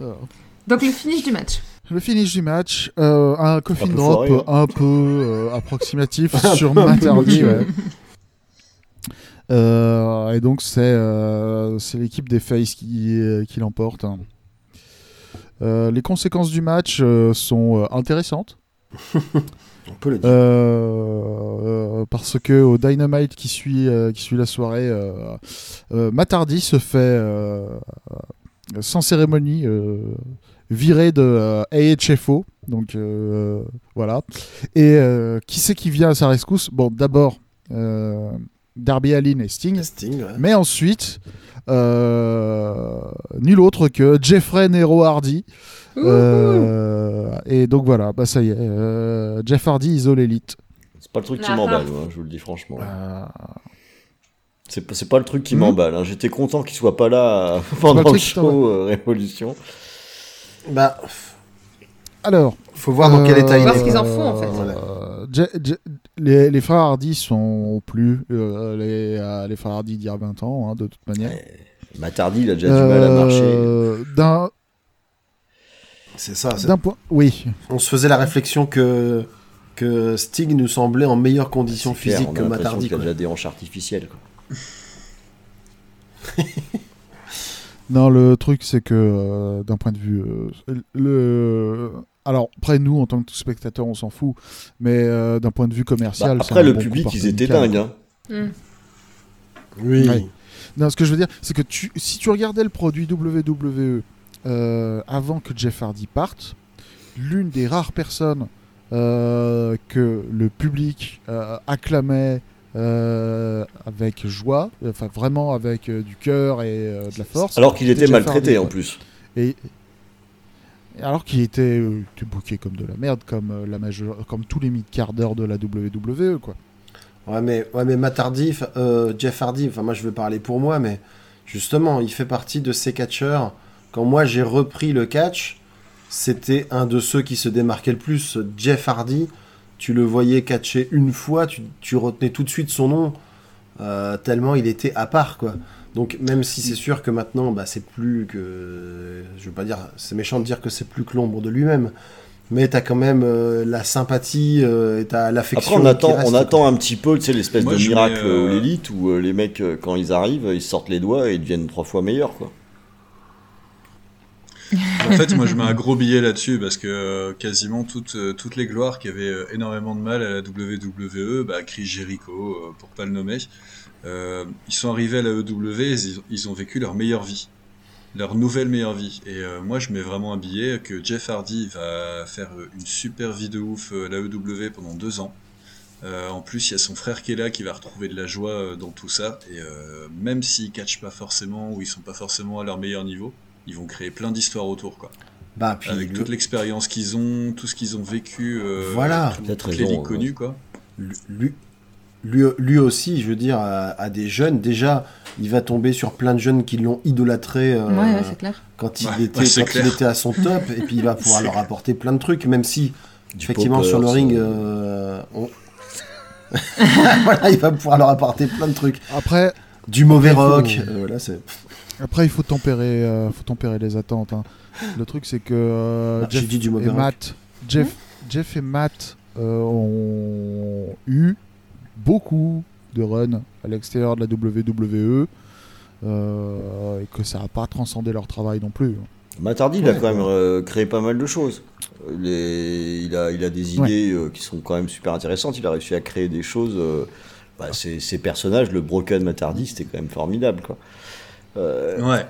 [SPEAKER 3] Alors,
[SPEAKER 2] Donc le finish du match.
[SPEAKER 3] Le finish du match, euh, un coffin
[SPEAKER 5] Un
[SPEAKER 3] drop
[SPEAKER 5] foiré, hein.
[SPEAKER 3] un peu euh, approximatif sur ouais. Euh, et donc c'est c'est l'équipe des Face qui, qui l'emporte. hein. Les conséquences du match sont intéressantes
[SPEAKER 1] On peut le dire.
[SPEAKER 3] euh, euh, parce que au Dynamite qui suit euh, qui suit la soirée, Hardy se fait sans cérémonie viré de euh, AHFO. Donc euh, voilà. Et euh, qui c'est qui vient à sa rescousse? Bon, d'abord euh, Darby Allin et Sting.
[SPEAKER 1] Sting, ouais.
[SPEAKER 3] Mais ensuite, euh, nul autre que Jeffrey Nero Hardy. Euh, et donc voilà, bah ça y est, euh, Jeff Hardy isole l'élite.
[SPEAKER 5] C'est pas le truc qui
[SPEAKER 2] Ah,
[SPEAKER 5] m'emballe, je vous le dis franchement.
[SPEAKER 3] Euh,
[SPEAKER 5] C'est pas, c'est pas le truc qui
[SPEAKER 3] Mhm.
[SPEAKER 5] m'emballe. hein. J'étais content qu'il soit pas là pendant
[SPEAKER 3] le
[SPEAKER 5] show euh, Révolution.
[SPEAKER 1] Bah,
[SPEAKER 3] alors,
[SPEAKER 1] faut voir dans quel état il
[SPEAKER 2] Voir
[SPEAKER 1] est.
[SPEAKER 2] ce qu'ils en font, en fait.
[SPEAKER 1] Voilà.
[SPEAKER 3] Euh, les, les frères Hardy sont plus euh, les, euh, les frères Hardy d'il y a 20 ans, hein, de toute manière.
[SPEAKER 5] Matardi, il a déjà du mal à marcher.
[SPEAKER 3] Euh, D'un
[SPEAKER 1] C'est ça. c'est-
[SPEAKER 3] d'un point, oui.
[SPEAKER 1] On se faisait la réflexion que, que Sting nous semblait en meilleures conditions
[SPEAKER 5] C'est clair,
[SPEAKER 1] physiques
[SPEAKER 5] on a
[SPEAKER 1] que
[SPEAKER 5] l'impression
[SPEAKER 1] Matardi.
[SPEAKER 5] qu'il a
[SPEAKER 1] quoi.
[SPEAKER 5] déjà des hanches artificielles. Quoi.
[SPEAKER 3] Non, le truc, c'est que euh, d'un point de vue. euh, le... Alors, après, nous, en tant que spectateurs, on s'en fout. Mais euh, d'un point de vue
[SPEAKER 5] Bah,
[SPEAKER 3] commercial. c'est
[SPEAKER 5] après, le
[SPEAKER 3] bon
[SPEAKER 5] public, ils étaient dingues. Hein.
[SPEAKER 2] Hmm.
[SPEAKER 1] Oui.
[SPEAKER 3] Ouais. Non, ce que je veux dire, c'est que tu, si tu regardais le produit WWE euh, avant que Jeff Hardy parte, l'une des rares personnes euh, que le public euh, acclamait euh, avec joie, enfin vraiment avec euh, du cœur et euh, de la force.
[SPEAKER 5] Alors qu'il était maltraité
[SPEAKER 3] Hardy,
[SPEAKER 5] en plus.
[SPEAKER 3] Et Alors qu'il était, euh, était booké comme de la merde, comme, euh, la majeure, comme tous les mid-quarts d'heure de la WWE, quoi.
[SPEAKER 1] Ouais, mais, ouais, mais Matt Hardy, euh, Jeff Hardy, enfin, moi je veux parler pour moi, mais justement, il fait partie de ces catcheurs. Quand moi j'ai repris le catch, c'était un de ceux qui se démarquait le plus. Jeff Hardy, tu le voyais catcher une fois, tu, tu retenais tout de suite son nom, euh, tellement il était à part, quoi. Donc même si c'est sûr que maintenant, bah, c'est plus que, je veux pas dire, c'est méchant de dire que c'est plus que l'ombre de lui-même, mais t'as quand même euh, la sympathie euh, et t'as
[SPEAKER 5] Après,
[SPEAKER 1] l'affection.
[SPEAKER 5] on
[SPEAKER 1] qui
[SPEAKER 5] attend,
[SPEAKER 1] reste,
[SPEAKER 5] on attend un petit peu, tu sais, l'espèce
[SPEAKER 4] Moi,
[SPEAKER 5] de miracle
[SPEAKER 4] euh,
[SPEAKER 5] ou l'élite où euh, les mecs, quand ils arrivent, ils sortent les doigts et ils deviennent trois fois meilleurs, quoi.
[SPEAKER 4] En fait, moi, je mets un gros billet là-dessus parce que euh, quasiment toutes, euh, toutes les gloires qui avaient euh, énormément de mal à la WWE, bah, Chris Jericho, pour pas le nommer, ils sont arrivés à la EW ils, ils ont vécu leur meilleure vie. Leur nouvelle meilleure vie. Et moi, je mets vraiment un billet que Jeff Hardy va faire une super vie de ouf à la EW pendant deux ans. En plus, il y a son frère qui est là, qui va retrouver de la joie dans tout ça. Et même s'ils catchent pas forcément ou ils sont pas forcément à leur meilleur niveau, ils vont créer plein d'histoires autour, quoi.
[SPEAKER 1] Bah, puis
[SPEAKER 4] Avec
[SPEAKER 1] le-
[SPEAKER 4] toute l'expérience qu'ils ont, tout ce qu'ils ont vécu, euh,
[SPEAKER 1] Voilà.
[SPEAKER 4] tout- toutes les ligues connues, quoi.
[SPEAKER 1] lui, lui, lui aussi, je veux dire, à, à des jeunes, déjà, il va tomber sur plein de jeunes qui l'ont idolâtré euh,
[SPEAKER 2] Ouais, ouais, c'est clair.
[SPEAKER 1] quand, il,
[SPEAKER 4] Ouais,
[SPEAKER 1] était, quand il à son top, et puis il va pouvoir leur apporter plein de trucs, même si,
[SPEAKER 5] Du
[SPEAKER 1] effectivement, sur le
[SPEAKER 5] ça-
[SPEAKER 1] ring, euh, on- voilà, il va pouvoir leur apporter plein de trucs.
[SPEAKER 3] Après,
[SPEAKER 1] Du mauvais rock, euh, voilà, c'est...
[SPEAKER 3] après, il faut tempérer, euh, faut tempérer les attentes. hein. Le truc, c'est que euh,
[SPEAKER 1] Ah, j'ai
[SPEAKER 3] Jeff
[SPEAKER 1] dit du mauvais
[SPEAKER 3] et. Matt, Jeff, Jeff et Matt euh, ont eu beaucoup de runs à l'extérieur de la WWE euh, et que ça n'a pas transcendé leur travail non plus.
[SPEAKER 5] Matt Hardy, il a
[SPEAKER 1] Ouais.
[SPEAKER 5] quand même euh, créé pas mal de choses. Les- il, a, il a des
[SPEAKER 3] Ouais.
[SPEAKER 5] idées euh, qui sont quand même super intéressantes. Il a réussi à créer des choses. euh, bah, ces, ces personnages, le Broken Matt Hardy, c'était quand même formidable. Quoi. Euh,
[SPEAKER 4] Ouais.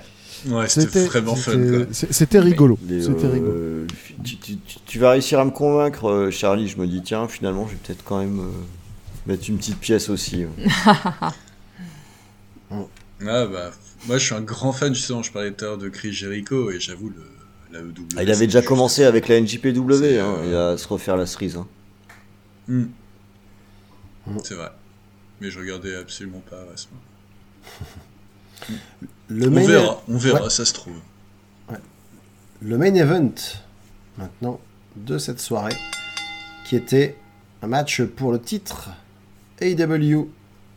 [SPEAKER 4] Ouais, c'était vraiment fun,
[SPEAKER 3] c'était- rigolo.
[SPEAKER 5] les, euh,
[SPEAKER 3] rigolo.
[SPEAKER 5] tu, tu- tu- tu vas réussir à me convaincre, euh, Charlie. Je me dis, tiens, finalement, je vais peut-être quand même euh, mettre une petite pièce aussi.
[SPEAKER 4] Ah, bah, moi, je suis un grand fan, justement, je parlais tout à l'heure de Chris Jericho, et j'avoue, le, la EW.
[SPEAKER 5] Ah, il avait déjà
[SPEAKER 4] juste-
[SPEAKER 5] commencé avec la NJPW, hein, il va se refaire la cerise. hein.
[SPEAKER 4] Hmm.
[SPEAKER 1] Hmm.
[SPEAKER 4] C'est vrai. Mais je regardais absolument pas à ce moment.
[SPEAKER 1] Le
[SPEAKER 4] On
[SPEAKER 1] main,
[SPEAKER 4] verra, on verra,
[SPEAKER 1] Ouais.
[SPEAKER 4] ça se trouve.
[SPEAKER 1] le main event, maintenant, de cette soirée, qui était un match pour le titre AEW,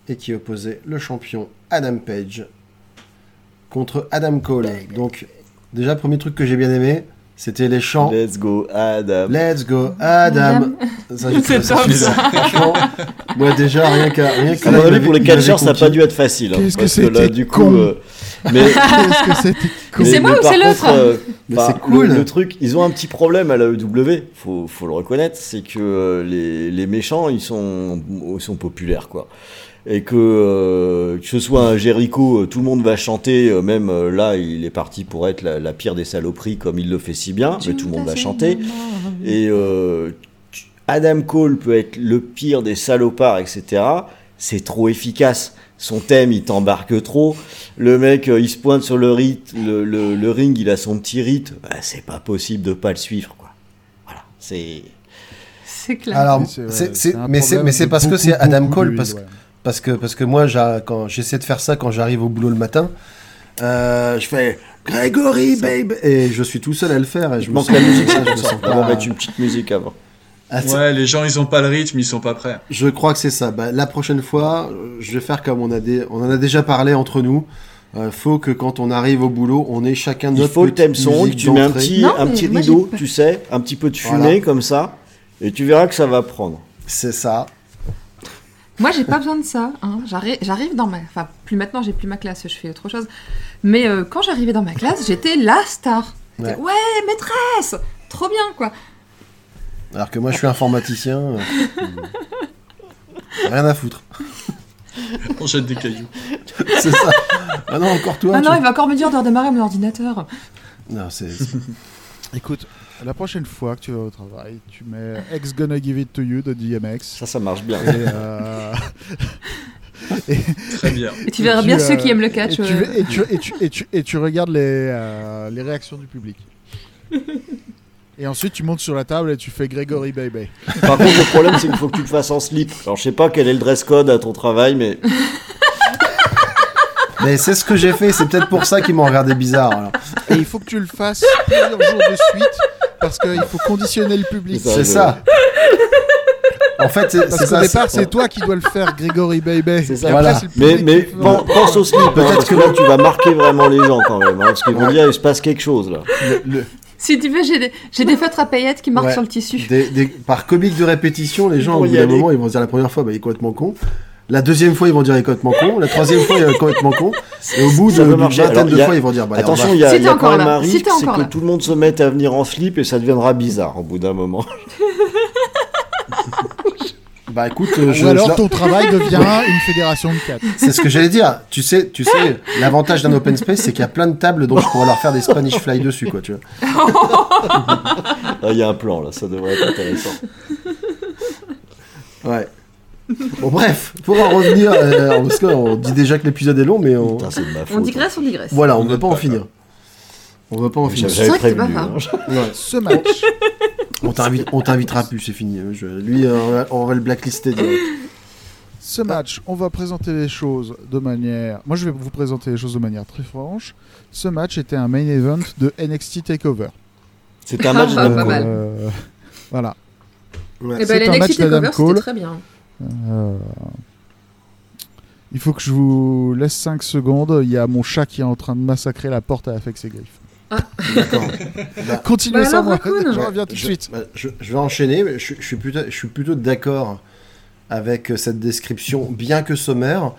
[SPEAKER 1] et qui opposait le champion Adam Page contre Adam Cole. Donc, déjà, premier truc que j'ai bien aimé, c'était les chants.
[SPEAKER 5] Let's go, Adam.
[SPEAKER 1] Let's go, Adam. Ça,
[SPEAKER 2] C'est
[SPEAKER 1] ça
[SPEAKER 2] top, ça.
[SPEAKER 1] Franchement, moi déjà, rien qu'à rien que
[SPEAKER 5] À
[SPEAKER 1] là,
[SPEAKER 5] mon
[SPEAKER 1] il
[SPEAKER 5] avis,
[SPEAKER 1] m'avait-
[SPEAKER 5] pour les catcheurs, ça n'a pas dû être facile. hein,
[SPEAKER 3] Qu'est-ce que
[SPEAKER 5] parce que là, du coup.
[SPEAKER 3] con.
[SPEAKER 5] euh, mais
[SPEAKER 2] c'est moi ou c'est l'autre
[SPEAKER 5] euh,
[SPEAKER 1] c'est cool.
[SPEAKER 5] Le, le truc, ils ont un petit problème à la EW, faut, faut le reconnaître, c'est que euh, les, les méchants, ils sont, ils sont populaires, quoi. Et que, euh, que ce soit un Jericho, euh, tout le monde va chanter, euh, même euh, là, il est parti pour être la, la pire des saloperies, comme il le fait si bien, mais tout le monde va chanter. Et euh, Adam Cole peut être le pire des salopards, etc. C'est trop efficace. Son thème, il t'embarque trop. Le mec, euh, il se pointe sur le, rite, le, le- le ring, il a son petit rite. Bah, c'est pas possible de pas le suivre, quoi. Voilà, c'est.
[SPEAKER 2] C'est clair.
[SPEAKER 1] Alors,
[SPEAKER 3] Mais c'est-
[SPEAKER 1] parce que c'est Adam Cole parce,
[SPEAKER 3] ouais.
[SPEAKER 1] Parce que parce que moi quand j'essaie de faire ça quand j'arrive au boulot le matin, euh, je fais Grégory babe et je suis tout seul à le faire et je
[SPEAKER 5] Il
[SPEAKER 1] me
[SPEAKER 5] manque la musique,
[SPEAKER 1] je
[SPEAKER 5] c'est
[SPEAKER 1] me
[SPEAKER 5] ça.
[SPEAKER 1] sens
[SPEAKER 5] On va
[SPEAKER 1] pas-
[SPEAKER 5] mettre une petite musique avant.
[SPEAKER 1] Ah,
[SPEAKER 4] Ouais, les gens, ils ont pas le rythme, ils sont pas prêts.
[SPEAKER 1] Je crois que c'est ça. Bah, la prochaine fois, je vais faire comme on a des, on en a déjà parlé entre nous. Euh, faut que quand on arrive au boulot, on ait chacun
[SPEAKER 5] Il
[SPEAKER 1] notre
[SPEAKER 5] faut le thème son,
[SPEAKER 1] musique
[SPEAKER 5] tu mets un
[SPEAKER 1] d'entrée.
[SPEAKER 5] petit,
[SPEAKER 2] Non,
[SPEAKER 5] un
[SPEAKER 2] mais
[SPEAKER 5] petit
[SPEAKER 2] moi,
[SPEAKER 5] rideau, tu sais, un petit peu de fumée
[SPEAKER 1] Voilà.
[SPEAKER 5] comme ça, et tu verras que ça va prendre.
[SPEAKER 1] C'est ça.
[SPEAKER 2] Moi, j'ai pas besoin de ça. hein. J'arrive, j'arrive dans ma. Enfin, plus maintenant, j'ai plus ma classe, je fais autre chose. Mais euh, quand j'arrivais dans ma classe, j'étais la star.
[SPEAKER 1] Ouais.
[SPEAKER 2] Ouais. maîtresse Trop bien, quoi.
[SPEAKER 1] Alors que moi, je suis informaticien. euh, Rien à foutre.
[SPEAKER 4] On jette des cailloux.
[SPEAKER 1] C'est ça. Ah non, encore toi.
[SPEAKER 2] ah
[SPEAKER 1] tu-
[SPEAKER 2] non, il va encore me dire de redémarrer mon ordinateur.
[SPEAKER 1] Non, c'est-
[SPEAKER 3] Écoute, la prochaine fois que tu vas au travail, tu mets X Gonna Give It To You de DMX.
[SPEAKER 5] Ça, ça marche bien.
[SPEAKER 3] Et, euh,
[SPEAKER 4] Très bien.
[SPEAKER 2] Et tu verras bien ceux qui aiment le
[SPEAKER 3] et
[SPEAKER 2] catch.
[SPEAKER 3] et tu- et et et regardes les, euh, les réactions du public. Et ensuite, tu montes sur la table et tu fais Gregory Baby.
[SPEAKER 5] Par contre, le problème, c'est qu'il faut que tu le fasses en slip. Alors, je sais pas quel est le dress code à ton travail, mais
[SPEAKER 1] Mais c'est ce que j'ai fait, c'est peut-être pour ça qu'ils m'ont regardé bizarre. alors.
[SPEAKER 3] Et il faut que tu le fasses plusieurs jours de suite parce qu'il faut conditionner le public.
[SPEAKER 5] C'est
[SPEAKER 1] ça. En fait, c'est
[SPEAKER 3] Parce qu'au départ, c'est toi qui dois le faire, Gregory Baby.
[SPEAKER 5] C'est ça.
[SPEAKER 1] Voilà.
[SPEAKER 3] après,
[SPEAKER 5] Mais,
[SPEAKER 3] public
[SPEAKER 5] mais
[SPEAKER 3] qui le fera.
[SPEAKER 5] pen- pense au slip, hein, parce que là, tu vas marquer vraiment les gens quand même. hein, parce qu'ils vont dire, il se passe quelque chose là.
[SPEAKER 1] le- le-
[SPEAKER 2] Si tu veux, j'ai des, j'ai des feutres à paillettes qui marquent
[SPEAKER 1] Ouais.
[SPEAKER 2] sur le tissu.
[SPEAKER 1] des- des- par comique de répétition, les gens, au bout
[SPEAKER 5] y
[SPEAKER 1] d'un moment, ils vont se dire la première fois, bah, il est complètement con. La deuxième fois, ils vont dire complètement con. La troisième fois, il est complètement con. Et au bout d'une vingtaine de fois, ils vont dire bah,
[SPEAKER 5] Attention,
[SPEAKER 1] va-
[SPEAKER 5] il y a,
[SPEAKER 2] Si
[SPEAKER 5] il y
[SPEAKER 2] t'es
[SPEAKER 5] a quand même
[SPEAKER 2] là,
[SPEAKER 5] un risque, c'est que
[SPEAKER 2] là.
[SPEAKER 5] tout le monde se mette à venir en slip et ça deviendra bizarre au bout d'un moment.
[SPEAKER 1] Bah écoute, euh, je-
[SPEAKER 3] Ou alors
[SPEAKER 1] je-
[SPEAKER 3] ton travail devient une fédération de 4.
[SPEAKER 1] c'est ce que j'allais dire. Tu sais, tu sais, l'avantage d'un open space, c'est qu'il y a plein de tables dont je pourrais leur faire des Spanish fly dessus, quoi, tu vois.
[SPEAKER 5] Ah, Il y a un plan là, ça devrait être intéressant.
[SPEAKER 1] Ouais. Bon, bref, pour en revenir, euh, parce qu'on dit déjà que l'épisode est long, mais on...
[SPEAKER 5] Putain, c'est de ma faute.
[SPEAKER 2] On digresse, on digresse.
[SPEAKER 1] voilà, on ne veut
[SPEAKER 4] note
[SPEAKER 1] pas en finir. On veut pas en finir.
[SPEAKER 5] J'avais prévenu. hein.
[SPEAKER 1] Ouais.
[SPEAKER 3] Ce match,
[SPEAKER 1] On t'invite- on t'invitera plus, c'est fini. Je- lui, euh, on va- va le blacklister direct.
[SPEAKER 3] ce match, on va présenter les choses de manière. Moi, je vais vous présenter les choses de manière très franche. Ce match était un main event de NXT Takeover.
[SPEAKER 5] C'était un match
[SPEAKER 2] Ah,
[SPEAKER 5] de
[SPEAKER 2] pas mal.
[SPEAKER 3] Euh, voilà.
[SPEAKER 1] Ouais.
[SPEAKER 2] Et
[SPEAKER 3] C'est
[SPEAKER 2] ben,
[SPEAKER 3] un
[SPEAKER 2] les
[SPEAKER 3] match
[SPEAKER 2] NXT
[SPEAKER 3] d'Adam
[SPEAKER 2] Takeover,
[SPEAKER 3] Cole.
[SPEAKER 2] c'était très bien.
[SPEAKER 3] Euh, Il faut que je vous laisse 5 secondes. Il y a mon chat qui est en train de massacrer la porte avec ses griffes.
[SPEAKER 1] D'accord.
[SPEAKER 3] Continuez
[SPEAKER 2] Bah
[SPEAKER 3] ça, moi.
[SPEAKER 2] Raccoon.
[SPEAKER 3] Je reviens tout de suite.
[SPEAKER 1] bah, Je, je vais enchaîner. mais Je, je suis plutôt, je suis plutôt d'accord avec cette description, bien que sommaire,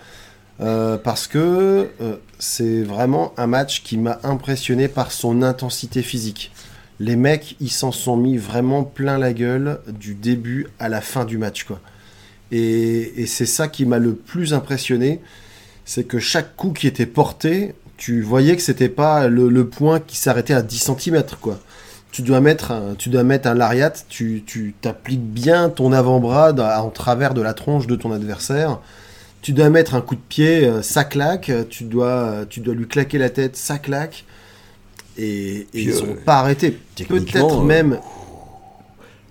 [SPEAKER 1] euh, parce que euh, c'est vraiment un match qui m'a impressionné par son intensité physique. Les mecs, ils s'en sont mis vraiment plein la gueule du début à la fin du match, quoi. Et, et c'est ça qui m'a le plus impressionné, c'est que chaque coup qui était porté, tu voyais que c'était pas le, le point qui s'arrêtait à 10 cm, quoi tu dois mettre un, tu dois mettre un lariat, tu, tu t'appliques bien ton avant-bras en travers de la tronche de ton adversaire. Tu dois mettre un coup de pied, euh, ça claque. Tu dois, tu dois lui claquer la tête, ça claque. Et, et
[SPEAKER 5] Puis,
[SPEAKER 1] ils
[SPEAKER 5] euh,
[SPEAKER 1] ont pas arrêté.
[SPEAKER 5] techniquement,
[SPEAKER 1] Peut-être
[SPEAKER 5] euh,
[SPEAKER 1] même.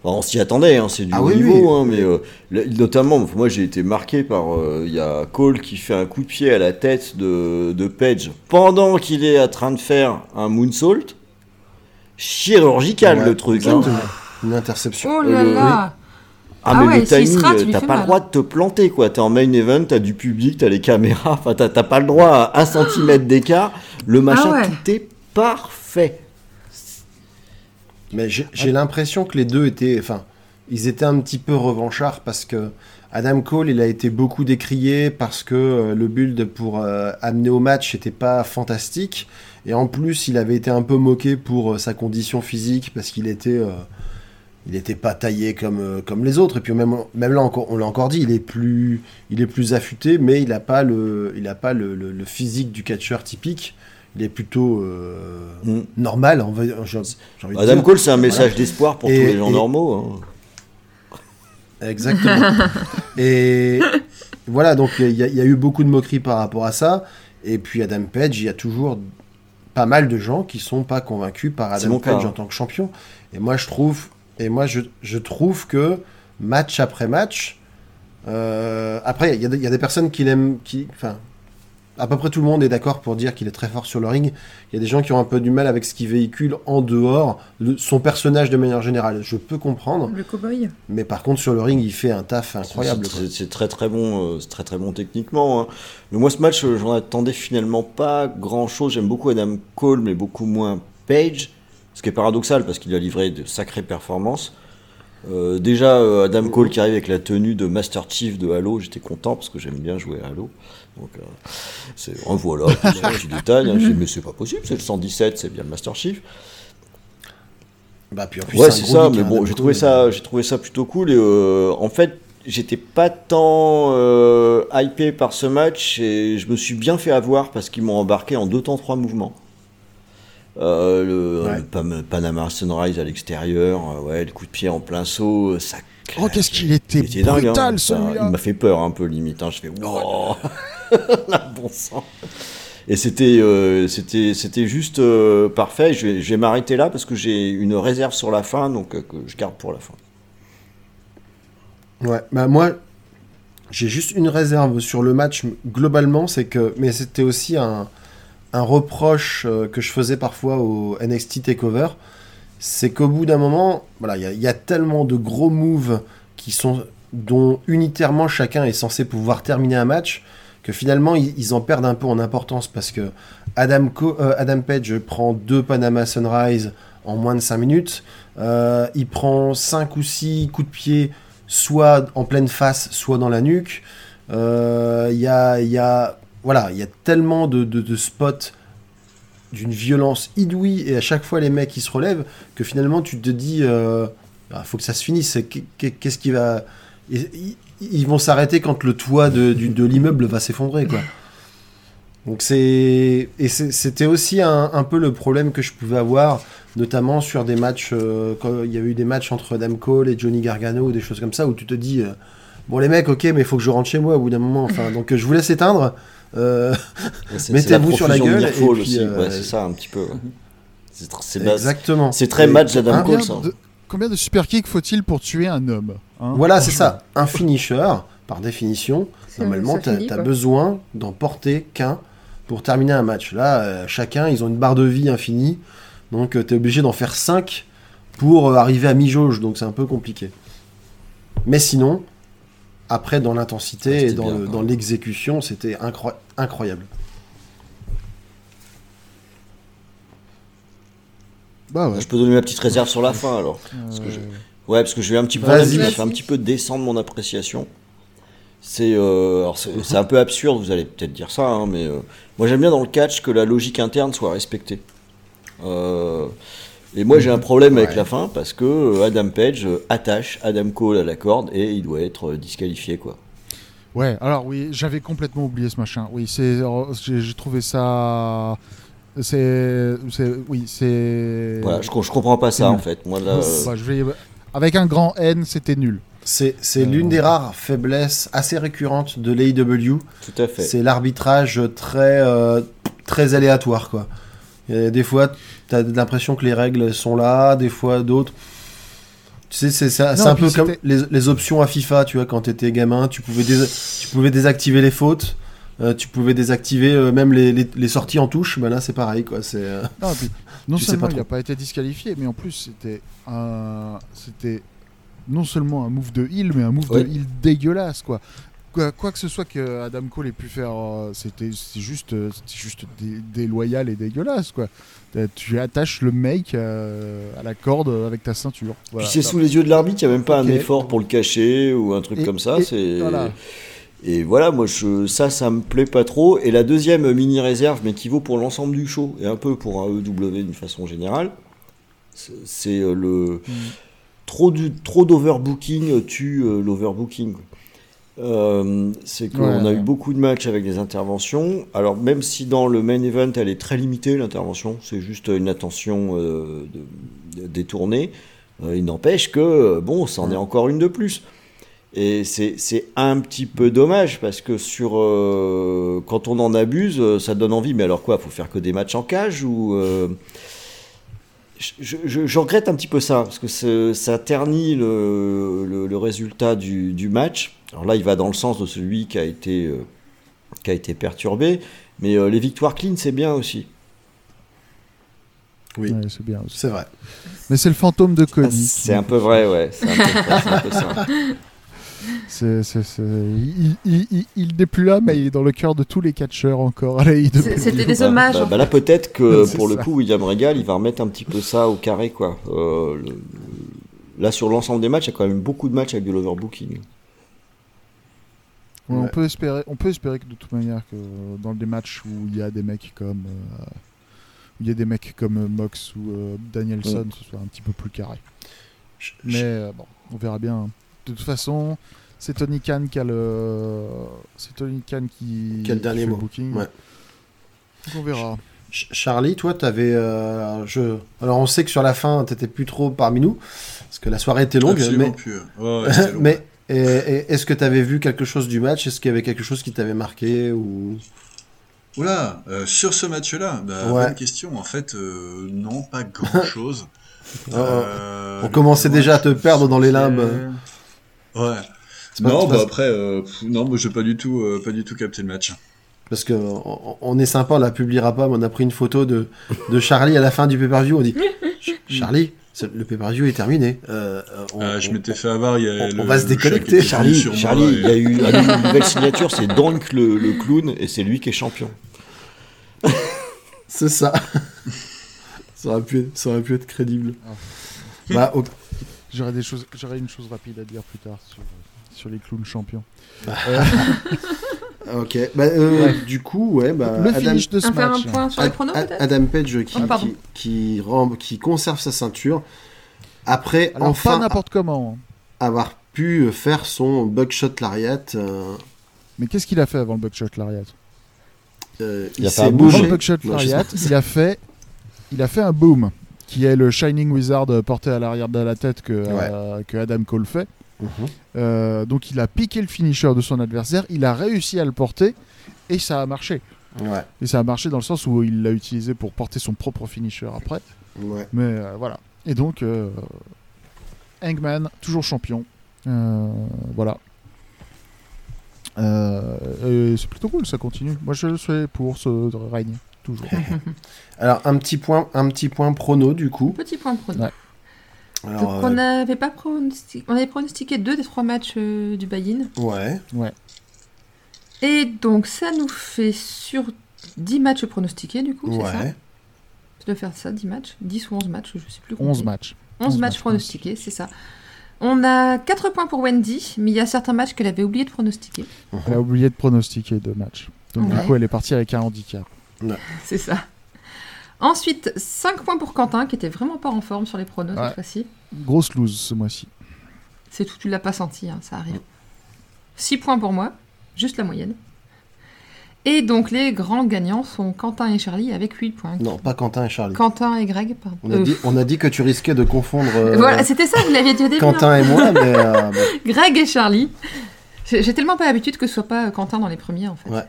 [SPEAKER 5] On s'y attendait, hein, c'est du
[SPEAKER 1] Ah
[SPEAKER 5] haut
[SPEAKER 1] oui,
[SPEAKER 5] niveau,
[SPEAKER 1] oui.
[SPEAKER 5] hein, mais euh, le- notamment, moi j'ai été marqué par. euh, Il y a Cole qui fait un coup de pied à la tête de, de Page pendant qu'il est en train de faire un moonsault. Chirurgical
[SPEAKER 1] Ouais,
[SPEAKER 5] le truc. hein.
[SPEAKER 1] exactement. Une interception.
[SPEAKER 2] Oh là
[SPEAKER 5] Euh,
[SPEAKER 2] là
[SPEAKER 5] Ah,
[SPEAKER 2] Ah
[SPEAKER 5] mais
[SPEAKER 2] ouais,
[SPEAKER 5] le timing, euh, t'as pas le droit de te planter, quoi. T'es en main event, t'as du public, t'as les caméras, enfin, t'as pas le droit à un centimètre d'écart. Le machin,
[SPEAKER 2] ouais.
[SPEAKER 5] tout est parfait.
[SPEAKER 1] Mais j'ai l'impression que les deux étaient, enfin, ils étaient un petit peu revanchards parce que Adam Cole, il a été beaucoup décrié parce que euh, le build pour euh, amener au match n'était pas fantastique et en plus il avait été un peu moqué pour euh, sa condition physique parce qu'il était, il était pas taillé comme comme les autres et puis même là on l'a encore dit, il est plus, il affûté mais il a pas le, il a pas le physique du catcheur typique. Il est plutôt euh,
[SPEAKER 5] Mm.
[SPEAKER 1] normal, de
[SPEAKER 5] Adam
[SPEAKER 1] dire.
[SPEAKER 5] Cole, c'est un message d'espoir pour
[SPEAKER 1] Et-
[SPEAKER 5] tous les gens
[SPEAKER 1] et-
[SPEAKER 5] normaux. hein.
[SPEAKER 1] Exactement. et voilà, donc il y, a- il y a eu beaucoup de moqueries par rapport à ça. Et puis Adam Page, il y a toujours pas mal de gens qui sont pas convaincus par Adam
[SPEAKER 5] cas,
[SPEAKER 1] Page en tant que champion. Et moi, je trouve, et moi, je, je trouve que match après match, euh, après, il y, a des- il y a des personnes qui l'aiment, qui, enfin, à peu près tout le monde est d'accord pour dire qu'il est très fort sur le ring. Il y a des gens qui ont un peu du mal avec ce qu'il véhicule en dehors, de son personnage de manière générale. Je peux comprendre.
[SPEAKER 2] Le cowboy
[SPEAKER 1] Mais par contre, sur le ring, il fait un taf incroyable.
[SPEAKER 5] C'est- très très bon, euh, très très bon techniquement. hein. Mais moi, ce match, euh, j'en attendais finalement pas grand chose. J'aime beaucoup Adam Cole, mais beaucoup moins Page. Ce qui est paradoxal parce qu'il a livré de sacrées performances. Euh, déjà, euh, Adam Cole qui arrive avec la tenue de Master Chief de Halo, j'étais content parce que j'aime bien jouer à Halo. Donc, euh, c'est en voilà, un petit détail. hein. Dit, mais c'est pas possible, c'est le 117, c'est bien le Master Chief.
[SPEAKER 1] Bah, puis en plus,
[SPEAKER 5] Ouais,
[SPEAKER 1] un
[SPEAKER 5] c'est ça, mais
[SPEAKER 1] hein,
[SPEAKER 5] bon, j'ai trouvé ça, j'ai trouvé ça plutôt cool. Et euh, en fait, j'étais pas tant hypé par ce match et je me suis bien fait avoir parce qu'ils m'ont embarqué en deux temps trois mouvements. Euh, le,
[SPEAKER 1] Ouais.
[SPEAKER 5] le Panama Sunrise à l'extérieur, euh, ouais, le coup de pied en plein saut, ça.
[SPEAKER 3] Oh, qu'est-ce qu'il était,
[SPEAKER 5] était dingue, hein.
[SPEAKER 3] brutal
[SPEAKER 5] Ça,
[SPEAKER 3] celui-là
[SPEAKER 5] Il m'a fait peur un peu limite. Hein. Je fais wow, la bon sang. Et c'était euh, c'était c'était juste euh, parfait. Je vais, je vais m'arrêter là parce que j'ai une réserve sur la fin, donc euh, que je garde pour la fin.
[SPEAKER 1] Ouais, bah moi, j'ai juste une réserve sur le match globalement, c'est que, mais c'était aussi un, un reproche euh, que je faisais parfois au NXT Takeover, c'est qu'au bout d'un moment, il y a- tellement de gros moves dont unitairement chacun est censé pouvoir terminer un match que finalement ils, en perdent un peu en importance parce que Adam, euh, Page prend deux Panama Sunrise en moins de 5 minutes, Euh, il prend 5 ou 6 coups de pied soit en pleine face, soit dans la nuque. Il y a voilà, il y a tellement de, de- spots d'une violence inouïe et à chaque fois les mecs ils se relèvent que finalement tu te dis euh, ah, faut que ça se finisse. Qu'est-ce qui va ils- vont s'arrêter quand le toit de, de l'immeuble va s'effondrer quoi. Donc c'est et c'était aussi un, un peu le problème que je pouvais avoir notamment sur des matchs euh, il y a eu des matchs entre Adam Cole et Johnny Gargano ou des choses comme ça où tu te dis euh, bon les mecs ok mais il faut que je rentre chez moi au bout d'un moment. Enfin donc je vous laisse éteindre Mettez-vous
[SPEAKER 5] la
[SPEAKER 1] sur la gueule, et puis,
[SPEAKER 5] aussi.
[SPEAKER 1] euh,
[SPEAKER 5] Ouais, c'est ça un petit peu. ouais. C'est tr-
[SPEAKER 1] exactement
[SPEAKER 5] c'est très
[SPEAKER 1] Et-
[SPEAKER 5] match d'Adam
[SPEAKER 1] hein,
[SPEAKER 5] Cole,
[SPEAKER 3] Combien
[SPEAKER 5] ça.
[SPEAKER 3] de, combien de super kicks faut-il pour tuer un homme hein
[SPEAKER 1] Voilà, c'est ça. Un finisher, par définition, normalement, tu as, besoin d'en porter qu'un pour terminer un match. Là, euh, chacun, ils ont une barre de vie infinie. Donc, tu es obligé d'en faire 5 pour euh, arriver à mi-jauge. Donc, c'est un peu compliqué. Mais sinon, après, dans
[SPEAKER 5] Ah,
[SPEAKER 1] l'intensité
[SPEAKER 5] c'était
[SPEAKER 1] et dans
[SPEAKER 5] bien,
[SPEAKER 1] le-
[SPEAKER 5] quoi.
[SPEAKER 1] dans l'exécution, c'était incro- incroyable.
[SPEAKER 3] Bah ouais.
[SPEAKER 5] Je peux donner ma petite réserve sur la fin alors. Parce que je- Ouais, parce que je vais un petit peu,
[SPEAKER 1] Vas-y.
[SPEAKER 5] fait un petit peu descendre mon appréciation. C'est euh, alors c'est c'est un peu absurde, vous allez peut-être dire ça, hein, mais euh, moi j'aime bien dans le catch que la logique interne soit respectée. Euh, et moi j'ai un problème avec la fin parce que euh, Adam Page euh, attache Adam Cole à la corde et il doit être euh, disqualifié quoi.
[SPEAKER 3] Ouais, alors oui, j'avais complètement oublié ce machin. Oui, c'est, j'ai trouvé ça. C'est, oui, c'est.
[SPEAKER 5] Voilà, je, je comprends pas ça
[SPEAKER 3] nul.
[SPEAKER 5] en fait. Moi là, euh,
[SPEAKER 3] Bah, je vais, avec un grand N, c'était nul.
[SPEAKER 1] C'est c'est
[SPEAKER 3] Euh,
[SPEAKER 1] l'une des rares faiblesses assez récurrentes de l'AEW.
[SPEAKER 5] tout à fait.
[SPEAKER 1] C'est l'arbitrage très, euh, très aléatoire, quoi. Et des fois, tu as l'impression que les règles sont là, des fois d'autres. Tu sais, c'est un peu comme les, les options à FIFA, tu vois, quand tu étais gamin, tu pouvais, dés- tu pouvais désactiver les fautes, euh, tu pouvais désactiver euh, même les, les- les sorties en touche, ben là c'est pareil, quoi. C'est euh,
[SPEAKER 3] Non, non seulement il n'a pas été disqualifié, mais en plus c'était c'était non seulement un move de heal, mais un move
[SPEAKER 5] Ouais.
[SPEAKER 3] de heal dégueulasse quoi. Quoi, quoi que ce soit que Adam Cole ait pu faire, euh, c'était c'est juste, euh, juste dé- déloyal et dégueulasse quoi. Tu attaches le mec euh, à la corde avec ta ceinture. Voilà.
[SPEAKER 5] Puis c'est sous les yeux de l'arbitre, il n'y a même pas un effort pour le cacher ou un truc
[SPEAKER 3] Et-
[SPEAKER 5] comme ça.
[SPEAKER 3] et-
[SPEAKER 5] C'est
[SPEAKER 3] voilà.
[SPEAKER 5] et voilà, moi je, ça, ça me plaît pas trop. Et la deuxième mini réserve, mais qui vaut pour l'ensemble du show et un peu pour un EW d'une façon générale, c'est- le
[SPEAKER 3] Mm.
[SPEAKER 5] trop du trop d'overbooking tue l'overbooking. Euh, c'est qu'on
[SPEAKER 3] Ouais,
[SPEAKER 5] a
[SPEAKER 3] ouais.
[SPEAKER 5] eu beaucoup de matchs avec des interventions. Alors même si dans le main event elle est très limitée l'intervention, c'est juste une attention euh, de- de- détournée. Euh, il n'empêche que bon, c'en est encore une de plus. Et c'est un petit peu dommage parce que sur quand on en abuse, ça donne envie. Mais alors quoi, faut faire que des matchs en cage ou je, je- je regrette un petit peu ça parce que ça ternit le, le- le résultat du, du match. Alors là, il va dans le sens de celui qui a été euh, qui a été perturbé, mais euh, les victoires clean, c'est bien aussi.
[SPEAKER 1] oui,
[SPEAKER 3] Ouais, c'est bien aussi.
[SPEAKER 1] c'est vrai.
[SPEAKER 3] Mais c'est le fantôme de
[SPEAKER 5] Ah,
[SPEAKER 3] Cody.
[SPEAKER 5] C'est un peu vrai, ouais. C'est un peu, c'est un peu ça.
[SPEAKER 3] C'est, c'est- c'est- Il, il, il- il n'est plus là, mais il est dans le cœur de tous les catcheurs encore.
[SPEAKER 2] C'est- C'était des
[SPEAKER 5] Bah,
[SPEAKER 2] hommages.
[SPEAKER 5] bah, bah là, peut-être que pour le coup, William Regal, il va remettre un petit peu ça au carré, quoi. Euh, le- Là, sur l'ensemble des matchs, il y a quand même beaucoup de matchs avec de l'overbooking.
[SPEAKER 3] Ouais, On, peut espérer, on peut espérer que de toute manière, que dans des matchs où il y a des mecs comme, euh, il y a des mecs comme euh, Mox ou euh, Danielson, ce soit un petit peu plus carré.
[SPEAKER 1] Je-
[SPEAKER 3] Mais euh, bon, on verra bien. De toute façon, c'est Tony Khan qui a le, c'est Tony Khan qui,
[SPEAKER 1] Qui a le dernier
[SPEAKER 3] fait
[SPEAKER 1] mot.
[SPEAKER 3] booking.
[SPEAKER 1] Ouais.
[SPEAKER 3] On verra.
[SPEAKER 1] Ch- Charlie, toi, t'avais. euh, je... Alors, on sait que sur la fin, t'étais plus trop parmi nous, parce que la soirée était longue,
[SPEAKER 4] Absolument
[SPEAKER 1] mais,
[SPEAKER 4] plus. Ouais, long.
[SPEAKER 1] mais et est-ce que t'avais vu quelque chose du match? Est-ce qu'il y avait quelque chose qui t'avait marqué ou?
[SPEAKER 4] Oula, euh, sur ce match-là, bah,
[SPEAKER 1] Ouais.
[SPEAKER 4] bonne question. En fait, euh, non, pas grand-chose. Euh,
[SPEAKER 1] On commençait déjà à te perdre dans les limbes.
[SPEAKER 4] Ouais.
[SPEAKER 1] Pas-
[SPEAKER 4] Non, bah après, euh, pff, non, moi j'ai pas du tout, euh, pas du tout capté le match.
[SPEAKER 1] Parce que on, on est sympa, on la publiera pas, mais on a pris une photo de, de Charlie à la fin du pay-per-view. On dit Ch- Charlie, le pay-per-view est terminé. Euh, on-
[SPEAKER 4] Ah, je m'étais fait avoir. Il y a
[SPEAKER 1] on-
[SPEAKER 4] le-
[SPEAKER 1] on va se déconnecter,
[SPEAKER 5] Charlie, Charlie,
[SPEAKER 4] et-
[SPEAKER 5] il y a eu une nouvelle signature, c'est Donk le, le clown, et c'est lui qui est champion.
[SPEAKER 1] C'est ça. ça, aurait pu être, ça aurait pu être crédible.
[SPEAKER 3] Ah.
[SPEAKER 1] Bah, au-
[SPEAKER 3] J'aurais des choses, j'aurais une chose rapide à dire plus tard sur, sur les clowns champions.
[SPEAKER 1] ok. Bah, euh, Du coup, ouais. Bah,
[SPEAKER 3] le
[SPEAKER 1] Adam,
[SPEAKER 3] finish de ce
[SPEAKER 2] faire un
[SPEAKER 3] match.
[SPEAKER 2] point sur les pronos
[SPEAKER 1] Ad- Adam Page qui,
[SPEAKER 2] Oh,
[SPEAKER 1] qui, qui, qui conserve sa ceinture après
[SPEAKER 3] Alors pas
[SPEAKER 1] enfin
[SPEAKER 3] n'importe comment.
[SPEAKER 1] avoir pu faire son buckshot lariat. euh,
[SPEAKER 3] Mais qu'est-ce qu'il a fait avant le buckshot lariat?
[SPEAKER 1] Euh,
[SPEAKER 5] Il a fait
[SPEAKER 1] s'est bougé.
[SPEAKER 3] le buckshot
[SPEAKER 1] Non,
[SPEAKER 3] lariat, il a fait, il a fait un boom, qui est le Shining Wizard porté à l'arrière de la tête que, euh, que Adam Cole fait.
[SPEAKER 1] Mhm.
[SPEAKER 3] Euh, donc il a piqué le finisher de son adversaire, il a réussi à le porter et ça a marché.
[SPEAKER 1] Ouais,
[SPEAKER 3] Et ça a marché dans le sens où il l'a utilisé pour porter son propre finisher après.
[SPEAKER 1] ouais.
[SPEAKER 3] Mais euh, voilà. Et donc, euh, Hangman, toujours champion. Voilà. C'est plutôt cool, ça continue. Moi, je suis pour ce règne, toujours.
[SPEAKER 1] Alors un petit point, un petit point prono du coup.
[SPEAKER 2] Petit point prono.
[SPEAKER 3] Ouais.
[SPEAKER 1] Alors,
[SPEAKER 2] Donc on
[SPEAKER 1] euh,
[SPEAKER 2] n'avait pas pronostiqué, on avait pronostiqué deux des trois matchs euh, du buy-in.
[SPEAKER 1] ouais.
[SPEAKER 2] Et donc ça nous fait sur 10 matchs pronostiqués du coup, c'est ça
[SPEAKER 1] Ouais.
[SPEAKER 2] Je dois faire ça, 10 matchs, 10 ou 11 matchs, je sais plus.
[SPEAKER 3] 11
[SPEAKER 2] compter.
[SPEAKER 3] matchs.
[SPEAKER 2] 11
[SPEAKER 3] 11
[SPEAKER 2] matchs
[SPEAKER 3] matchs
[SPEAKER 2] pronostiqués, c'est ça. On a 4 points pour Wendy, mais il y a certains matchs qu'elle avait oublié de pronostiquer.
[SPEAKER 3] Elle a oublié de pronostiquer deux matchs. Donc,
[SPEAKER 2] Ouais.
[SPEAKER 3] du coup, elle est partie avec un handicap.
[SPEAKER 2] C'est ça. Ensuite, 5 points pour Quentin, qui était vraiment pas en forme sur les pronos
[SPEAKER 3] Ouais.
[SPEAKER 2] cette fois-ci.
[SPEAKER 3] Grosse lose ce mois-ci.
[SPEAKER 2] C'est tout, tu l'as pas senti, hein, ça arrive. 6 points pour moi, juste la moyenne. Et donc les grands gagnants sont Quentin et Charlie avec 8 points.
[SPEAKER 1] Non, pas Quentin et Charlie.
[SPEAKER 2] Quentin et Greg, pardon.
[SPEAKER 1] On a,
[SPEAKER 2] Euh,
[SPEAKER 1] dit, on a dit que tu risquais de confondre euh,
[SPEAKER 2] Voilà, c'était ça, vous l'aviez dit au début. hein.
[SPEAKER 1] Quentin et moi, mais euh,
[SPEAKER 2] Greg et Charlie. J'ai tellement pas l'habitude que ce soit pas Quentin dans les premiers en fait.
[SPEAKER 1] Ouais.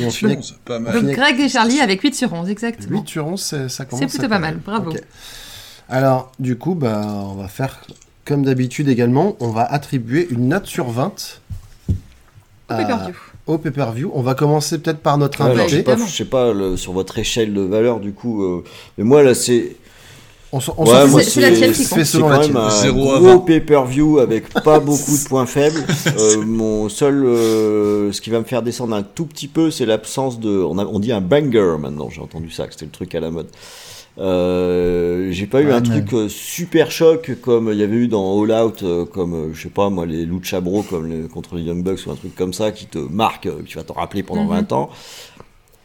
[SPEAKER 1] Et on finit avec
[SPEAKER 4] 11, pas
[SPEAKER 2] Donc
[SPEAKER 4] mal.
[SPEAKER 2] Greg et Charlie avec 8 sur 11, exactement.
[SPEAKER 1] 8 sur 11, c'est- ça commence
[SPEAKER 2] C'est plutôt
[SPEAKER 1] à
[SPEAKER 2] pas mal, bravo.
[SPEAKER 1] Alors, du coup, bah, on va faire comme d'habitude également. On va attribuer une note sur 20
[SPEAKER 2] Au
[SPEAKER 1] à-
[SPEAKER 2] pay-per-view.
[SPEAKER 1] au pay-per-view. On va commencer peut-être par notre
[SPEAKER 5] Ouais, alors, je
[SPEAKER 1] invité.
[SPEAKER 5] sais pas, je sais pas le- sur votre échelle de valeur du coup, euh, mais moi là c'est
[SPEAKER 1] On s'en on
[SPEAKER 5] Ouais, moi,
[SPEAKER 2] c'est la tienne qui compte.
[SPEAKER 1] fait
[SPEAKER 5] c'est quand même
[SPEAKER 1] tienne.
[SPEAKER 5] un
[SPEAKER 4] à
[SPEAKER 5] gros pay-per-view avec pas beaucoup de points faibles. Euh, mon seul, euh, ce qui va me faire descendre un tout petit peu, c'est l'absence de, on, a- on dit un banger maintenant. J'ai entendu ça, que c'était le truc à la mode. Euh, j'ai pas eu
[SPEAKER 3] Ouais,
[SPEAKER 5] un truc euh, super choc comme il y avait eu dans All Out, euh, comme euh, je sais pas moi les Lucha Bros comme les- contre les Young Bucks ou un truc comme ça qui te marque, euh, que tu vas t'en rappeler pendant
[SPEAKER 2] Mhm.
[SPEAKER 5] 20 ans.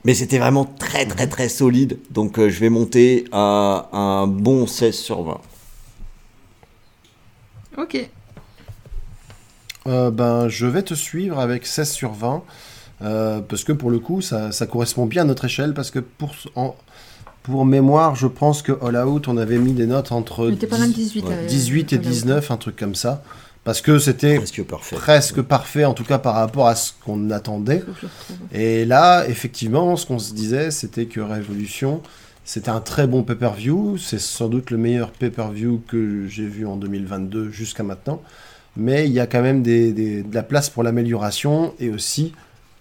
[SPEAKER 5] Mais c'était vraiment très très très solide, donc euh, je vais monter à un bon 16 sur 20.
[SPEAKER 2] Ok.
[SPEAKER 1] Euh, ben, je vais te suivre avec 16 sur 20. euh, parce que pour le coup, ça, ça correspond bien à notre échelle. Parce que pour, en- pour mémoire, je pense que All Out, on avait mis des notes entre
[SPEAKER 2] On était pas loin de
[SPEAKER 1] 10
[SPEAKER 2] 18.
[SPEAKER 5] ouais,
[SPEAKER 2] euh,
[SPEAKER 1] 18 et
[SPEAKER 2] voilà.
[SPEAKER 1] 19, un truc comme ça. Parce que c'était
[SPEAKER 5] Presque parfait.
[SPEAKER 1] presque parfait, en tout cas par rapport à ce qu'on attendait. Et là, effectivement, ce qu'on se disait, c'était que Révolution, c'était un très bon pay-per-view. C'est sans doute le meilleur pay-per-view que j'ai vu en 2022 jusqu'à maintenant. Mais il y a quand même des- des- de la place pour l'amélioration. Et aussi,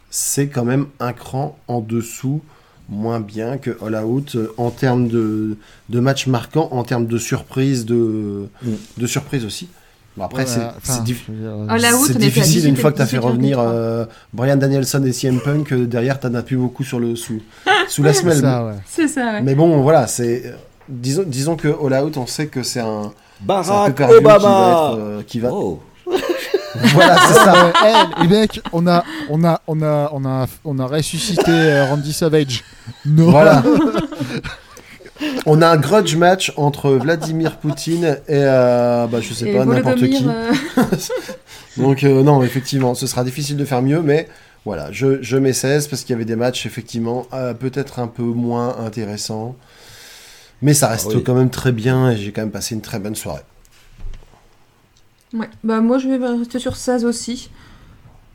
[SPEAKER 1] c'est quand même un cran en dessous, moins bien que All Out euh, en termes de, de matchs marquants, en termes de surprise, de,
[SPEAKER 5] Mm.
[SPEAKER 1] de surprise aussi. Bon, après,
[SPEAKER 3] Ouais,
[SPEAKER 1] c'est
[SPEAKER 3] dire, euh,
[SPEAKER 2] Out,
[SPEAKER 1] c'est difficile
[SPEAKER 2] 18
[SPEAKER 1] une fois que tu as fait
[SPEAKER 2] 18,3.
[SPEAKER 1] revenir euh, Brian Danielson et CM Punk, euh, derrière tu as plus beaucoup sur le sous, sous la
[SPEAKER 3] c'est
[SPEAKER 1] semelle.
[SPEAKER 3] ça, ouais.
[SPEAKER 2] C'est ça, ouais.
[SPEAKER 1] Mais bon, voilà, c'est disons, disons que All Out, on sait que c'est un, c'est un
[SPEAKER 5] Barack
[SPEAKER 1] qui va
[SPEAKER 5] Obama.
[SPEAKER 1] être, euh, qui va-
[SPEAKER 5] Oh.
[SPEAKER 1] voilà, c'est ça.
[SPEAKER 3] Ouais, hey, les mecs, on a, on a, on a, on a, on a ressuscité Randy Savage. Non.
[SPEAKER 1] Voilà. On a un grudge match entre Vladimir Poutine et euh, bah, je sais
[SPEAKER 2] Et
[SPEAKER 1] pas n'importe qui.
[SPEAKER 2] euh,
[SPEAKER 1] Donc euh, non, effectivement, ce sera difficile de faire mieux, mais voilà, je, je mets 16 parce qu'il y avait des matchs effectivement euh, peut-être un peu moins intéressants. Mais ça reste
[SPEAKER 5] Ah oui.
[SPEAKER 1] quand même très bien et j'ai quand même passé une très bonne soirée.
[SPEAKER 2] Ouais, bah moi je vais rester sur 16 aussi.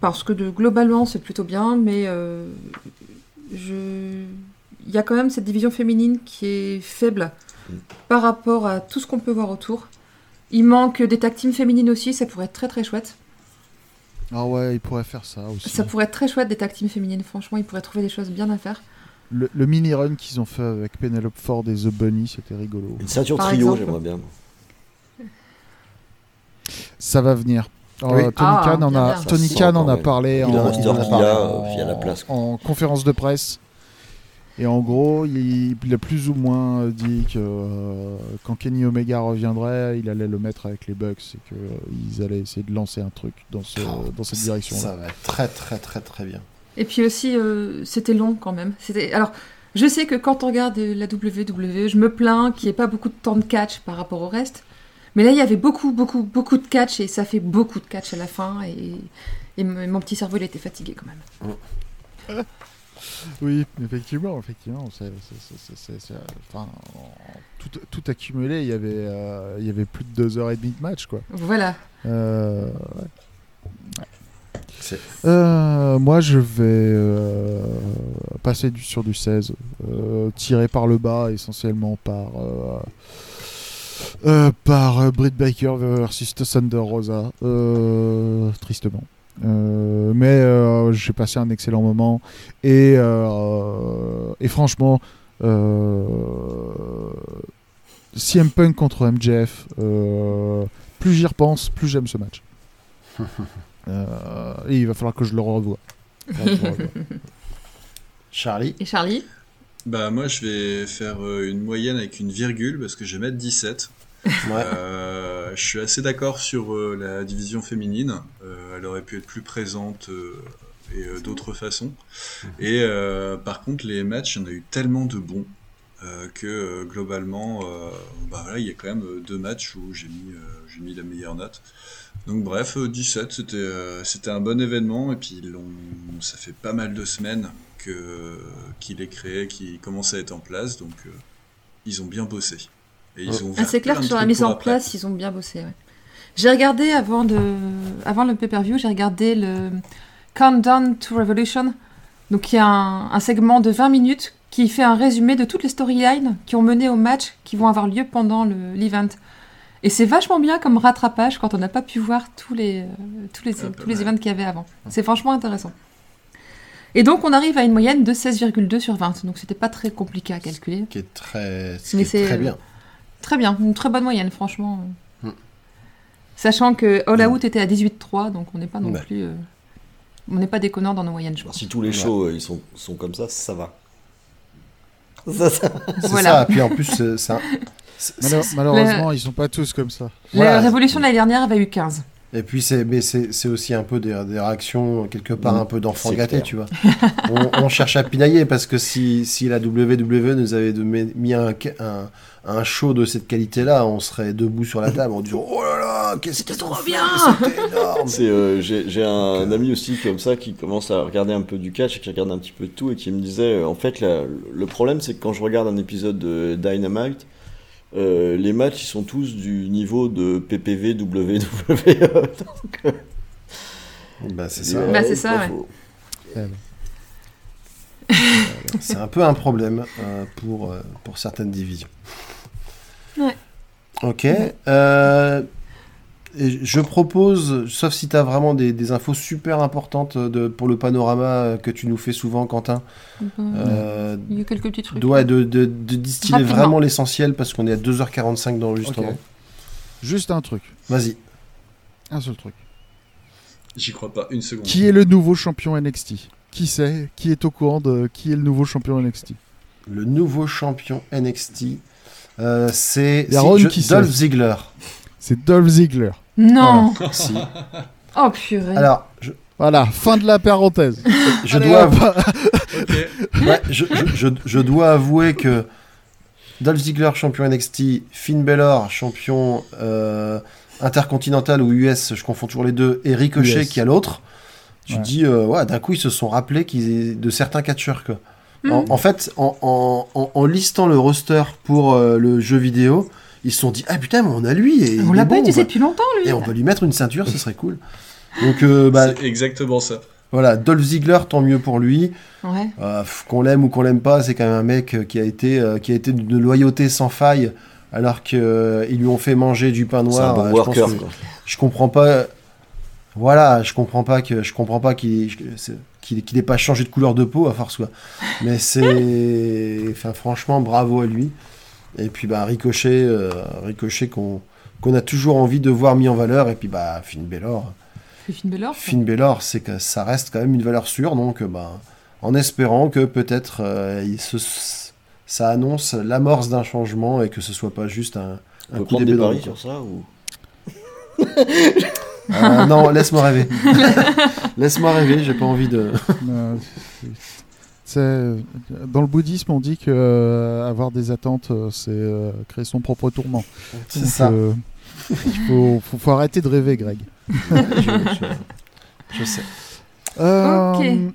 [SPEAKER 2] Parce que de, globalement c'est plutôt bien, mais euh, je... il y a quand même cette division féminine qui est faible
[SPEAKER 5] Mm.
[SPEAKER 2] par rapport à tout ce qu'on peut voir autour. Il manque des tag teams féminines aussi, ça pourrait être très très chouette.
[SPEAKER 3] Ah ouais, il pourrait faire ça aussi.
[SPEAKER 2] Ça pourrait être très chouette des tag teams féminines, franchement, ils pourraient trouver des choses bien à faire.
[SPEAKER 3] Le, le mini-run qu'ils ont fait avec Penelope Ford et The Bunny, c'était rigolo.
[SPEAKER 5] Une ceinture
[SPEAKER 2] Par
[SPEAKER 5] trio, j'aimerais bien.
[SPEAKER 3] Ça va venir. Euh. Tony
[SPEAKER 2] Ah,
[SPEAKER 3] Khan en a. Tony Khan en parlé
[SPEAKER 5] a
[SPEAKER 3] en conférence de presse. Et en gros, il, il a plus ou moins euh, dit que euh, quand Kenny Omega reviendrait, il allait le mettre avec les Bucks et qu'ils allaient essayer de lancer un truc dans, ce, dans cette direction.
[SPEAKER 1] Ça va être très très très très bien.
[SPEAKER 2] Et puis aussi, euh, c'était long quand même. C'était alors. Je sais que quand on regarde la WWE, je me plains qu'il n'y ait pas beaucoup de temps de catch par rapport au reste. Mais là, il y avait beaucoup, beaucoup, beaucoup de catch et ça fait beaucoup de catch à la fin. Et, mon petit cerveau, il était fatigué quand même.
[SPEAKER 3] Oui, effectivement, effectivement. enfin, tout, tout accumulé, il y, avait, euh, il y avait plus de deux heures et demie de match, quoi.
[SPEAKER 2] Voilà.
[SPEAKER 3] Euh, Euh, moi, je vais euh, passer du, sur du 16, euh, tiré par le bas essentiellement par euh, euh, par euh, Britt Baker versus Thunder Rosa, euh, tristement. Euh, mais euh, j'ai passé un excellent moment et euh, et franchement. Euh, CM Punk contre MJF, euh, plus j'y repense, plus j'aime ce match. Euh, et il va falloir que je le revoie.
[SPEAKER 1] Charlie
[SPEAKER 2] Et Charlie?
[SPEAKER 4] Bah moi je vais faire une moyenne avec une virgule parce que je vais mettre 17. Euh, je suis assez d'accord sur euh, la division féminine. Euh, elle aurait pu être plus présente et d'autres façons. Et euh, par contre, les matchs, il y en a eu tellement de bons que globalement, bah voilà, il y a quand même deux matchs où j'ai mis, j'ai mis la meilleure note. Donc bref, euh, 17, c'était c'était un bon événement et puis ça fait pas mal de semaines que qu'il est créé, qu'il commence à être en place, donc ils ont bien bossé. Et ils ont
[SPEAKER 2] Ah, c'est clair que sur la mise en
[SPEAKER 4] après.
[SPEAKER 2] place, ils ont bien bossé. ouais. J'ai regardé avant, de... avant le pay-per-view, j'ai regardé le Countdown to Revolution. Donc il y a un, un segment de 20 minutes qui fait un résumé de toutes les storylines qui ont mené au match qui vont avoir lieu pendant le- l'event. Et c'est vachement bien comme rattrapage quand on n'a pas pu voir tous les, euh, tous les,
[SPEAKER 4] Ah,
[SPEAKER 2] tous les events qu'il y avait avant. C'est franchement intéressant. Et donc on arrive à une moyenne de 16,2 sur 20. Donc c'était pas très compliqué à calculer.
[SPEAKER 1] qui est très, ce qui est très bien.
[SPEAKER 2] Très bien, une très bonne moyenne, franchement.
[SPEAKER 1] Hmm.
[SPEAKER 2] Sachant que All Out était à 18,3, donc on n'est pas non
[SPEAKER 1] Ouais.
[SPEAKER 2] plus. euh, On n'est pas déconnant dans nos moyennes, je pense.
[SPEAKER 5] Si tous les shows euh, ils sont, sont comme ça, ça va. Ça, ça-
[SPEAKER 1] C'est
[SPEAKER 2] Voilà.
[SPEAKER 1] ça. Puis en plus,
[SPEAKER 3] malheureusement, ils sont pas tous comme ça.
[SPEAKER 1] voilà.
[SPEAKER 2] La Révolution de l'année dernière avait eu 15.
[SPEAKER 1] Et puis c'est mais c'est c'est aussi un peu des, des réactions quelque part
[SPEAKER 5] Mm,
[SPEAKER 1] un peu gâtés,
[SPEAKER 5] clair.
[SPEAKER 1] tu vois. on, on cherche à pinailler parce que si, si la WWE nous avait de- mis un, un, un show de cette qualité-là, on serait debout sur la table en disant oh là là, qu'est-ce ont
[SPEAKER 2] trop bien
[SPEAKER 1] c'était énorme.
[SPEAKER 5] C'est, euh, j'ai un ami aussi comme ça qui commence à regarder un peu du catch et qui regarde un petit peu de tout et qui me disait euh, en fait la- le problème c'est que quand je regarde un épisode de Dynamite euh, les matchs ils sont tous du niveau de PPV WWE Donc, euh,
[SPEAKER 1] Bah, c'est ça.
[SPEAKER 2] Bah,
[SPEAKER 5] ouais,
[SPEAKER 2] c'est ça, ouais.
[SPEAKER 1] C'est un peu un problème euh, pour, euh, pour certaines divisions.
[SPEAKER 2] Ouais.
[SPEAKER 1] Ok. euh, et je propose, sauf si tu as vraiment des, des infos super importantes de, pour le panorama que tu nous fais souvent, Quentin, euh,
[SPEAKER 2] Il y a quelques petits trucs.
[SPEAKER 1] doit de, de, de distiller
[SPEAKER 2] Rapidement.
[SPEAKER 1] vraiment l'essentiel parce qu'on est à 2h45 d'enregistrement.
[SPEAKER 3] Ok. Juste un truc.
[SPEAKER 1] Vas-y.
[SPEAKER 3] Un seul truc.
[SPEAKER 4] J'y crois pas une seconde.
[SPEAKER 3] Qui est le nouveau champion NXT Qui c'est? Qui est au courant de qui est le nouveau champion NXT
[SPEAKER 1] Le nouveau champion NXT, euh, c'est Dolph
[SPEAKER 3] sait.
[SPEAKER 1] Ziggler.
[SPEAKER 3] C'est Dolph Ziggler.
[SPEAKER 2] Non
[SPEAKER 1] Si.
[SPEAKER 2] Oh purée
[SPEAKER 1] Alors, je,
[SPEAKER 3] Voilà, fin de la parenthèse.
[SPEAKER 1] je
[SPEAKER 3] Allez,
[SPEAKER 1] dois. Ouais, je, je- je- je dois avouer que Dolph Ziggler, champion NXT, Finn Balor, champion euh, intercontinental ou US, je confonds toujours les deux, et Ricochet
[SPEAKER 3] US.
[SPEAKER 1] qui a l'autre, tu
[SPEAKER 3] Ouais.
[SPEAKER 1] te dis, euh, ouais, d'un coup, ils se sont rappelés qu'ils de certains catcheurs. Quoi.
[SPEAKER 2] Hmm.
[SPEAKER 1] En, en fait, en, en- en- en listant le roster pour euh, le jeu vidéo, ils se sont dit, ah putain, mais on a lui. Et
[SPEAKER 2] On l'a pas utilisé depuis longtemps, lui
[SPEAKER 1] Et on peut lui mettre une ceinture, ce serait cool. Donc, euh, bah,
[SPEAKER 4] C'est exactement ça.
[SPEAKER 1] Voilà, Dolph Ziggler, tant mieux pour lui.
[SPEAKER 2] Ouais.
[SPEAKER 1] Euh, qu'on l'aime ou qu'on l'aime pas, c'est quand même un mec euh, qui a été, euh, qui a été d'une loyauté sans faille, alors qu'ils lui ont fait manger du pain
[SPEAKER 5] C'est un
[SPEAKER 1] noir.
[SPEAKER 5] bon
[SPEAKER 1] Euh, je pense
[SPEAKER 5] worker.
[SPEAKER 1] que-
[SPEAKER 5] quoi.
[SPEAKER 1] je comprends pas. Voilà, je comprends pas que je comprends pas qu'il qu'il qu'il ait pas changé de couleur de peau à force quoi. Mais c'est, enfin franchement bravo à lui. Et puis bah Ricochet, euh, Ricochet qu'on qu'on a toujours envie de voir mis en valeur. Et puis bah Finn
[SPEAKER 2] C'est Finn ça.
[SPEAKER 1] Finn Balor, c'est que ça reste quand même une valeur sûre. Donc euh, bah en espérant que peut-être euh, il se- ça annonce l'amorce d'un changement et que ce soit pas juste un, un coup d'épée
[SPEAKER 5] des
[SPEAKER 1] dans
[SPEAKER 5] sur ça ou...
[SPEAKER 1] Euh, non, laisse-moi rêver. laisse-moi rêver, j'ai pas envie de.
[SPEAKER 3] Dans le bouddhisme, on dit que euh, avoir des attentes, euh, c'est euh, créer son propre tourment.
[SPEAKER 1] C'est ça.
[SPEAKER 3] euh, il faut, faut- faut arrêter de rêver, Greg.
[SPEAKER 1] je, je- je sais.
[SPEAKER 3] Euh.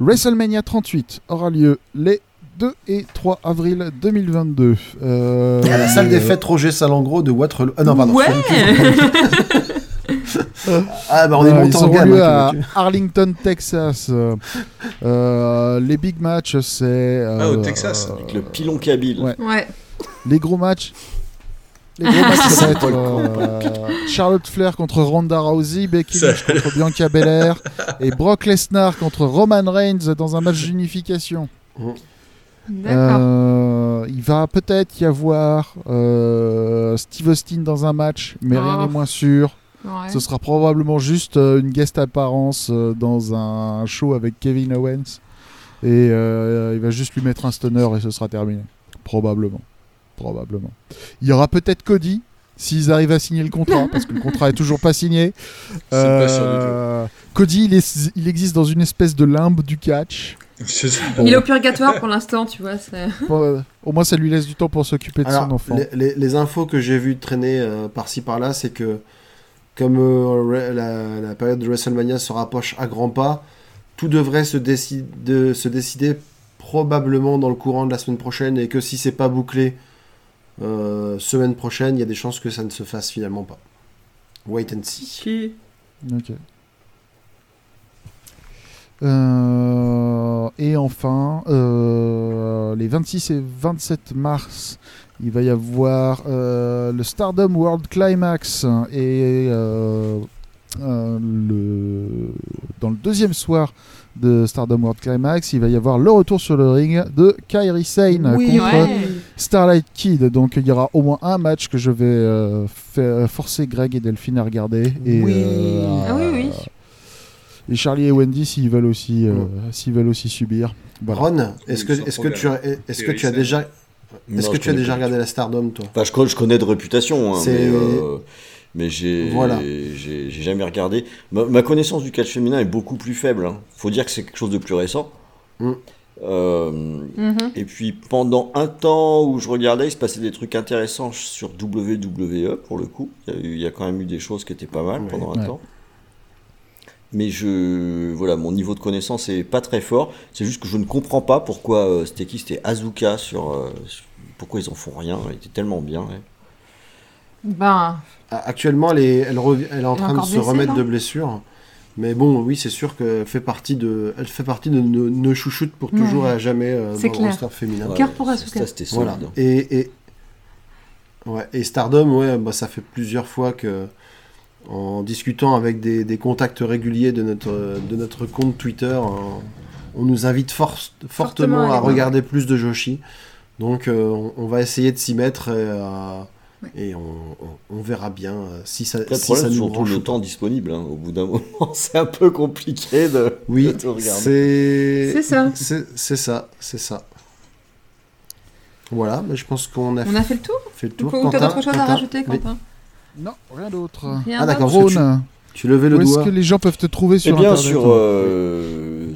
[SPEAKER 3] WrestleMania 38 aura lieu les 2 et 3 avril 2022. Euh,
[SPEAKER 1] À la salle des fêtes Roger Salengro de Waterloo. Ah non, pardon.
[SPEAKER 2] Ouais.
[SPEAKER 1] Ah bah on est
[SPEAKER 3] Euh,
[SPEAKER 1] monté en gamme. hein,
[SPEAKER 3] à
[SPEAKER 1] tu.
[SPEAKER 3] Arlington, Texas. Euh, euh, les big matchs, c'est.
[SPEAKER 4] Ah, au
[SPEAKER 3] euh,
[SPEAKER 4] Texas.
[SPEAKER 5] Avec le pilon kabyle.
[SPEAKER 3] Ouais.
[SPEAKER 2] Ouais.
[SPEAKER 3] Les gros matchs. Les gros matchs, ça va être euh, Charlotte Flair contre Ronda Rousey, Becky Lynch contre Bianca Belair et Brock Lesnar contre Roman Reigns dans un match d'unification. Euh, il va peut-être y avoir euh, Steve Austin dans un match, mais rien
[SPEAKER 2] Oh.
[SPEAKER 3] n'est moins sûr.
[SPEAKER 2] Ouais.
[SPEAKER 3] Ce sera probablement juste euh, une guest apparence euh, dans un show avec Kevin Owens. Et euh, il va juste lui mettre un stunner et ce sera terminé. Probablement. Probablement. Il y aura peut-être Cody, s'ils arrivent à signer le contrat, parce que le contrat est toujours pas signé.
[SPEAKER 4] C'est pas sûr du
[SPEAKER 3] Cody, il, est- il existe dans une espèce de limbe du catch. Bon,
[SPEAKER 2] Il est au purgatoire pour l'instant, tu vois.
[SPEAKER 3] euh, au moins, ça lui laisse du temps pour s'occuper de
[SPEAKER 1] Alors,
[SPEAKER 3] son enfant.
[SPEAKER 1] les, les- les infos que j'ai vues traîner euh, par-ci par-là, c'est que comme euh, la, la période de WrestleMania se rapproche à grands pas, tout devrait se, décide- de- se décider probablement dans le courant de la semaine prochaine et que si c'est pas bouclé euh, semaine prochaine, il y a des chances que ça ne se fasse finalement pas. Wait and see.
[SPEAKER 3] Ok. Euh, et enfin, euh, les 26 et 27 mars, il va y avoir euh, le Stardom World Climax et euh, euh, le, dans le deuxième soir de Stardom World Climax, il va y avoir le retour sur le ring de Kairi Sane
[SPEAKER 1] Oui,
[SPEAKER 3] contre
[SPEAKER 2] Ouais.
[SPEAKER 3] Starlight Kid. Donc il y aura au moins un match que je vais euh, faire- forcer Greg et Delphine à regarder. Et,
[SPEAKER 1] Oui.
[SPEAKER 3] euh,
[SPEAKER 2] Ah oui, oui.
[SPEAKER 3] Et Charlie et Wendy s'ils veulent aussi, euh, s'ils veulent aussi subir. Voilà.
[SPEAKER 1] Ron, est-ce que, est-ce que tu as, est-ce que
[SPEAKER 4] Et
[SPEAKER 1] tu as
[SPEAKER 4] Harry
[SPEAKER 1] déjà, est-ce que tu as déjà regardé la Stardom, toi?
[SPEAKER 5] Enfin, je, connais- je connais de réputation, hein, mais, euh, mais j'ai
[SPEAKER 1] Voilà.
[SPEAKER 5] j'ai j'ai jamais regardé. Ma, ma connaissance du catch féminin est beaucoup plus faible. hein. Faut dire que c'est quelque chose de plus récent.
[SPEAKER 1] Mm.
[SPEAKER 5] Euh,
[SPEAKER 2] Mhm.
[SPEAKER 5] et puis pendant un temps où je regardais, il se passait des trucs intéressants sur WWE pour le coup. Il y a, eu- il y a quand même eu des choses qui étaient pas mal
[SPEAKER 1] Ouais.
[SPEAKER 5] pendant un
[SPEAKER 3] Ouais.
[SPEAKER 5] temps. Mais je, voilà, mon niveau de connaissance est pas très fort. C'est juste que je ne comprends pas pourquoi euh, c'était qui C'était Azuka sur, euh, sur- pourquoi ils en font rien. Elle était tellement bien. ouais.
[SPEAKER 2] Ben,
[SPEAKER 1] Actuellement, elle est, elle, est en
[SPEAKER 2] Elle est
[SPEAKER 1] train de se
[SPEAKER 2] blessée,
[SPEAKER 1] remettre de blessure. Mais bon, oui, c'est sûr qu'elle fait partie de, elle fait partie de nos, nos chouchoutes pour toujours
[SPEAKER 2] Ouais.
[SPEAKER 1] et à jamais euh,
[SPEAKER 2] C'est
[SPEAKER 1] dans le
[SPEAKER 2] clair.
[SPEAKER 1] roster féminin.
[SPEAKER 5] Ouais,
[SPEAKER 2] Cœur pour Asuka.
[SPEAKER 5] Ça.
[SPEAKER 1] Voilà.
[SPEAKER 5] hein.
[SPEAKER 1] Et, et, ouais, et Stardom, ouais, bah, ça fait plusieurs fois que, en discutant avec des, des contacts réguliers de notre, de notre compte Twitter, hein, on nous invite fort- fortement,
[SPEAKER 2] Fortement à voir.
[SPEAKER 1] regarder plus de Joshi. Donc, euh, on, on va essayer de s'y mettre et, euh,
[SPEAKER 2] Ouais.
[SPEAKER 1] et on, on- on verra bien euh, si ça,
[SPEAKER 5] Après,
[SPEAKER 1] si
[SPEAKER 5] problème,
[SPEAKER 1] ça nous
[SPEAKER 5] surtout le temps disponible. hein. Au bout d'un moment, c'est un peu compliqué de,
[SPEAKER 1] Oui,
[SPEAKER 5] de tout regarder.
[SPEAKER 1] c'est
[SPEAKER 2] C'est ça.
[SPEAKER 1] C'est ça, c'est ça. Voilà, mais je pense qu'on a,
[SPEAKER 2] on a fait le tour
[SPEAKER 1] fait le
[SPEAKER 2] Ou
[SPEAKER 1] tour.
[SPEAKER 2] tu as
[SPEAKER 1] Quentin,
[SPEAKER 2] d'autres choses à
[SPEAKER 1] Quentin,
[SPEAKER 2] rajouter. Quentin?
[SPEAKER 3] Non, rien d'autre.
[SPEAKER 1] Ah, d'accord.
[SPEAKER 3] Rhône,
[SPEAKER 1] Tu levais le
[SPEAKER 3] où est-ce
[SPEAKER 1] doigt.
[SPEAKER 3] que les gens peuvent te trouver
[SPEAKER 5] Eh
[SPEAKER 3] sur
[SPEAKER 5] bien,
[SPEAKER 3] Internet
[SPEAKER 5] sur. euh,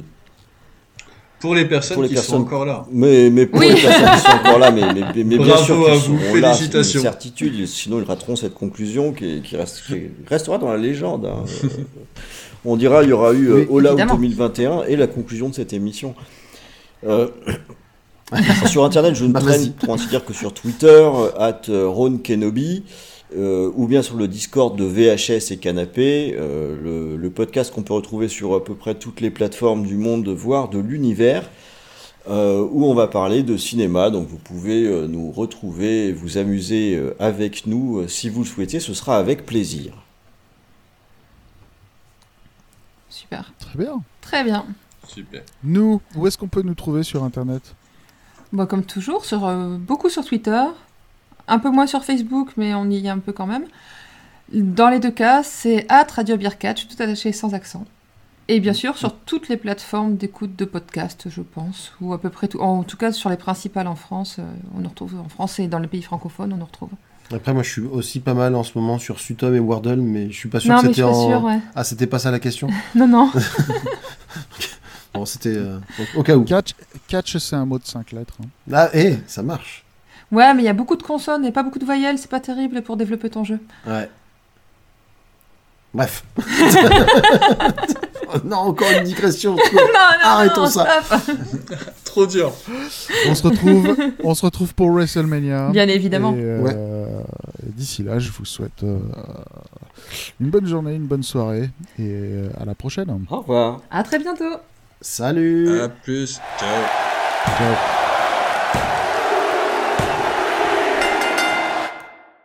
[SPEAKER 4] Pour les personnes
[SPEAKER 5] Pour les
[SPEAKER 4] qui
[SPEAKER 5] personnes-
[SPEAKER 4] sont encore là.
[SPEAKER 5] Mais, mais pour
[SPEAKER 2] Oui.
[SPEAKER 5] les personnes qui sont encore là, mais, mais, mais- mais bien
[SPEAKER 4] Bravo
[SPEAKER 5] sûr
[SPEAKER 4] à
[SPEAKER 5] qu'ils
[SPEAKER 4] vous,
[SPEAKER 5] seront là, c'est une certitude, sinon ils rateront cette conclusion qui, qui reste- qui restera dans la légende. hein. On dira il y aura eu euh,
[SPEAKER 1] Oui,
[SPEAKER 5] All Out
[SPEAKER 2] évidemment.
[SPEAKER 5] 2021 et la conclusion de cette émission. Euh, sur Internet, je ne
[SPEAKER 1] Bah,
[SPEAKER 5] traîne pour ainsi dire que sur Twitter, at Ron Kenobi, euh, ou bien sur le Discord de VHS et Canapé, euh, le, le podcast qu'on peut retrouver sur à peu près toutes les plateformes du monde, voire de l'univers, euh, où on va parler de cinéma. Donc vous pouvez euh, nous retrouver et vous amuser euh, avec nous euh, si vous le souhaitez, ce sera avec plaisir.
[SPEAKER 2] Super.
[SPEAKER 3] Très bien.
[SPEAKER 2] Très bien.
[SPEAKER 4] Super.
[SPEAKER 3] Nous, où est-ce qu'on peut nous trouver sur Internet?
[SPEAKER 2] Bon, comme toujours, sur, euh, beaucoup sur Twitter, un peu moins sur Facebook, mais on y est un peu quand même. Dans les deux cas, c'est at Radio je suis tout attaché sans accent. Et bien sûr, sur toutes les plateformes d'écoute de podcasts, je pense, ou à peu près tout. En tout cas, sur les principales en France, euh, on nous retrouve en France et dans les pays francophones, on nous retrouve.
[SPEAKER 1] Après, moi, je suis aussi pas mal en ce moment sur Sutom et Wordle, mais je suis pas sûr
[SPEAKER 2] non,
[SPEAKER 1] que c'était en.
[SPEAKER 2] sûre, ouais.
[SPEAKER 1] Ah, c'était pas ça la question
[SPEAKER 2] Non, non.
[SPEAKER 1] Bon, c'était euh, au, cas où.
[SPEAKER 3] Catch, catch c'est un mot de 5 lettres. hein.
[SPEAKER 1] Ah, eh, ça marche.
[SPEAKER 2] Ouais, mais il y a beaucoup de consonnes et pas beaucoup de voyelles, c'est pas terrible pour développer ton jeu.
[SPEAKER 1] Ouais. Bref. non, encore une digression.
[SPEAKER 2] Non, non,
[SPEAKER 1] Arrêtons
[SPEAKER 2] non,
[SPEAKER 1] ça.
[SPEAKER 4] Trop dur.
[SPEAKER 3] On se retrouve, on se retrouve pour WrestleMania.
[SPEAKER 2] Bien évidemment.
[SPEAKER 3] Et, euh, et D'ici là, je vous souhaite euh, une bonne journée, une bonne soirée et euh, à la prochaine.
[SPEAKER 5] Au revoir.
[SPEAKER 2] À très bientôt.
[SPEAKER 1] Salut
[SPEAKER 4] À plus. Ciao.
[SPEAKER 3] Ciao.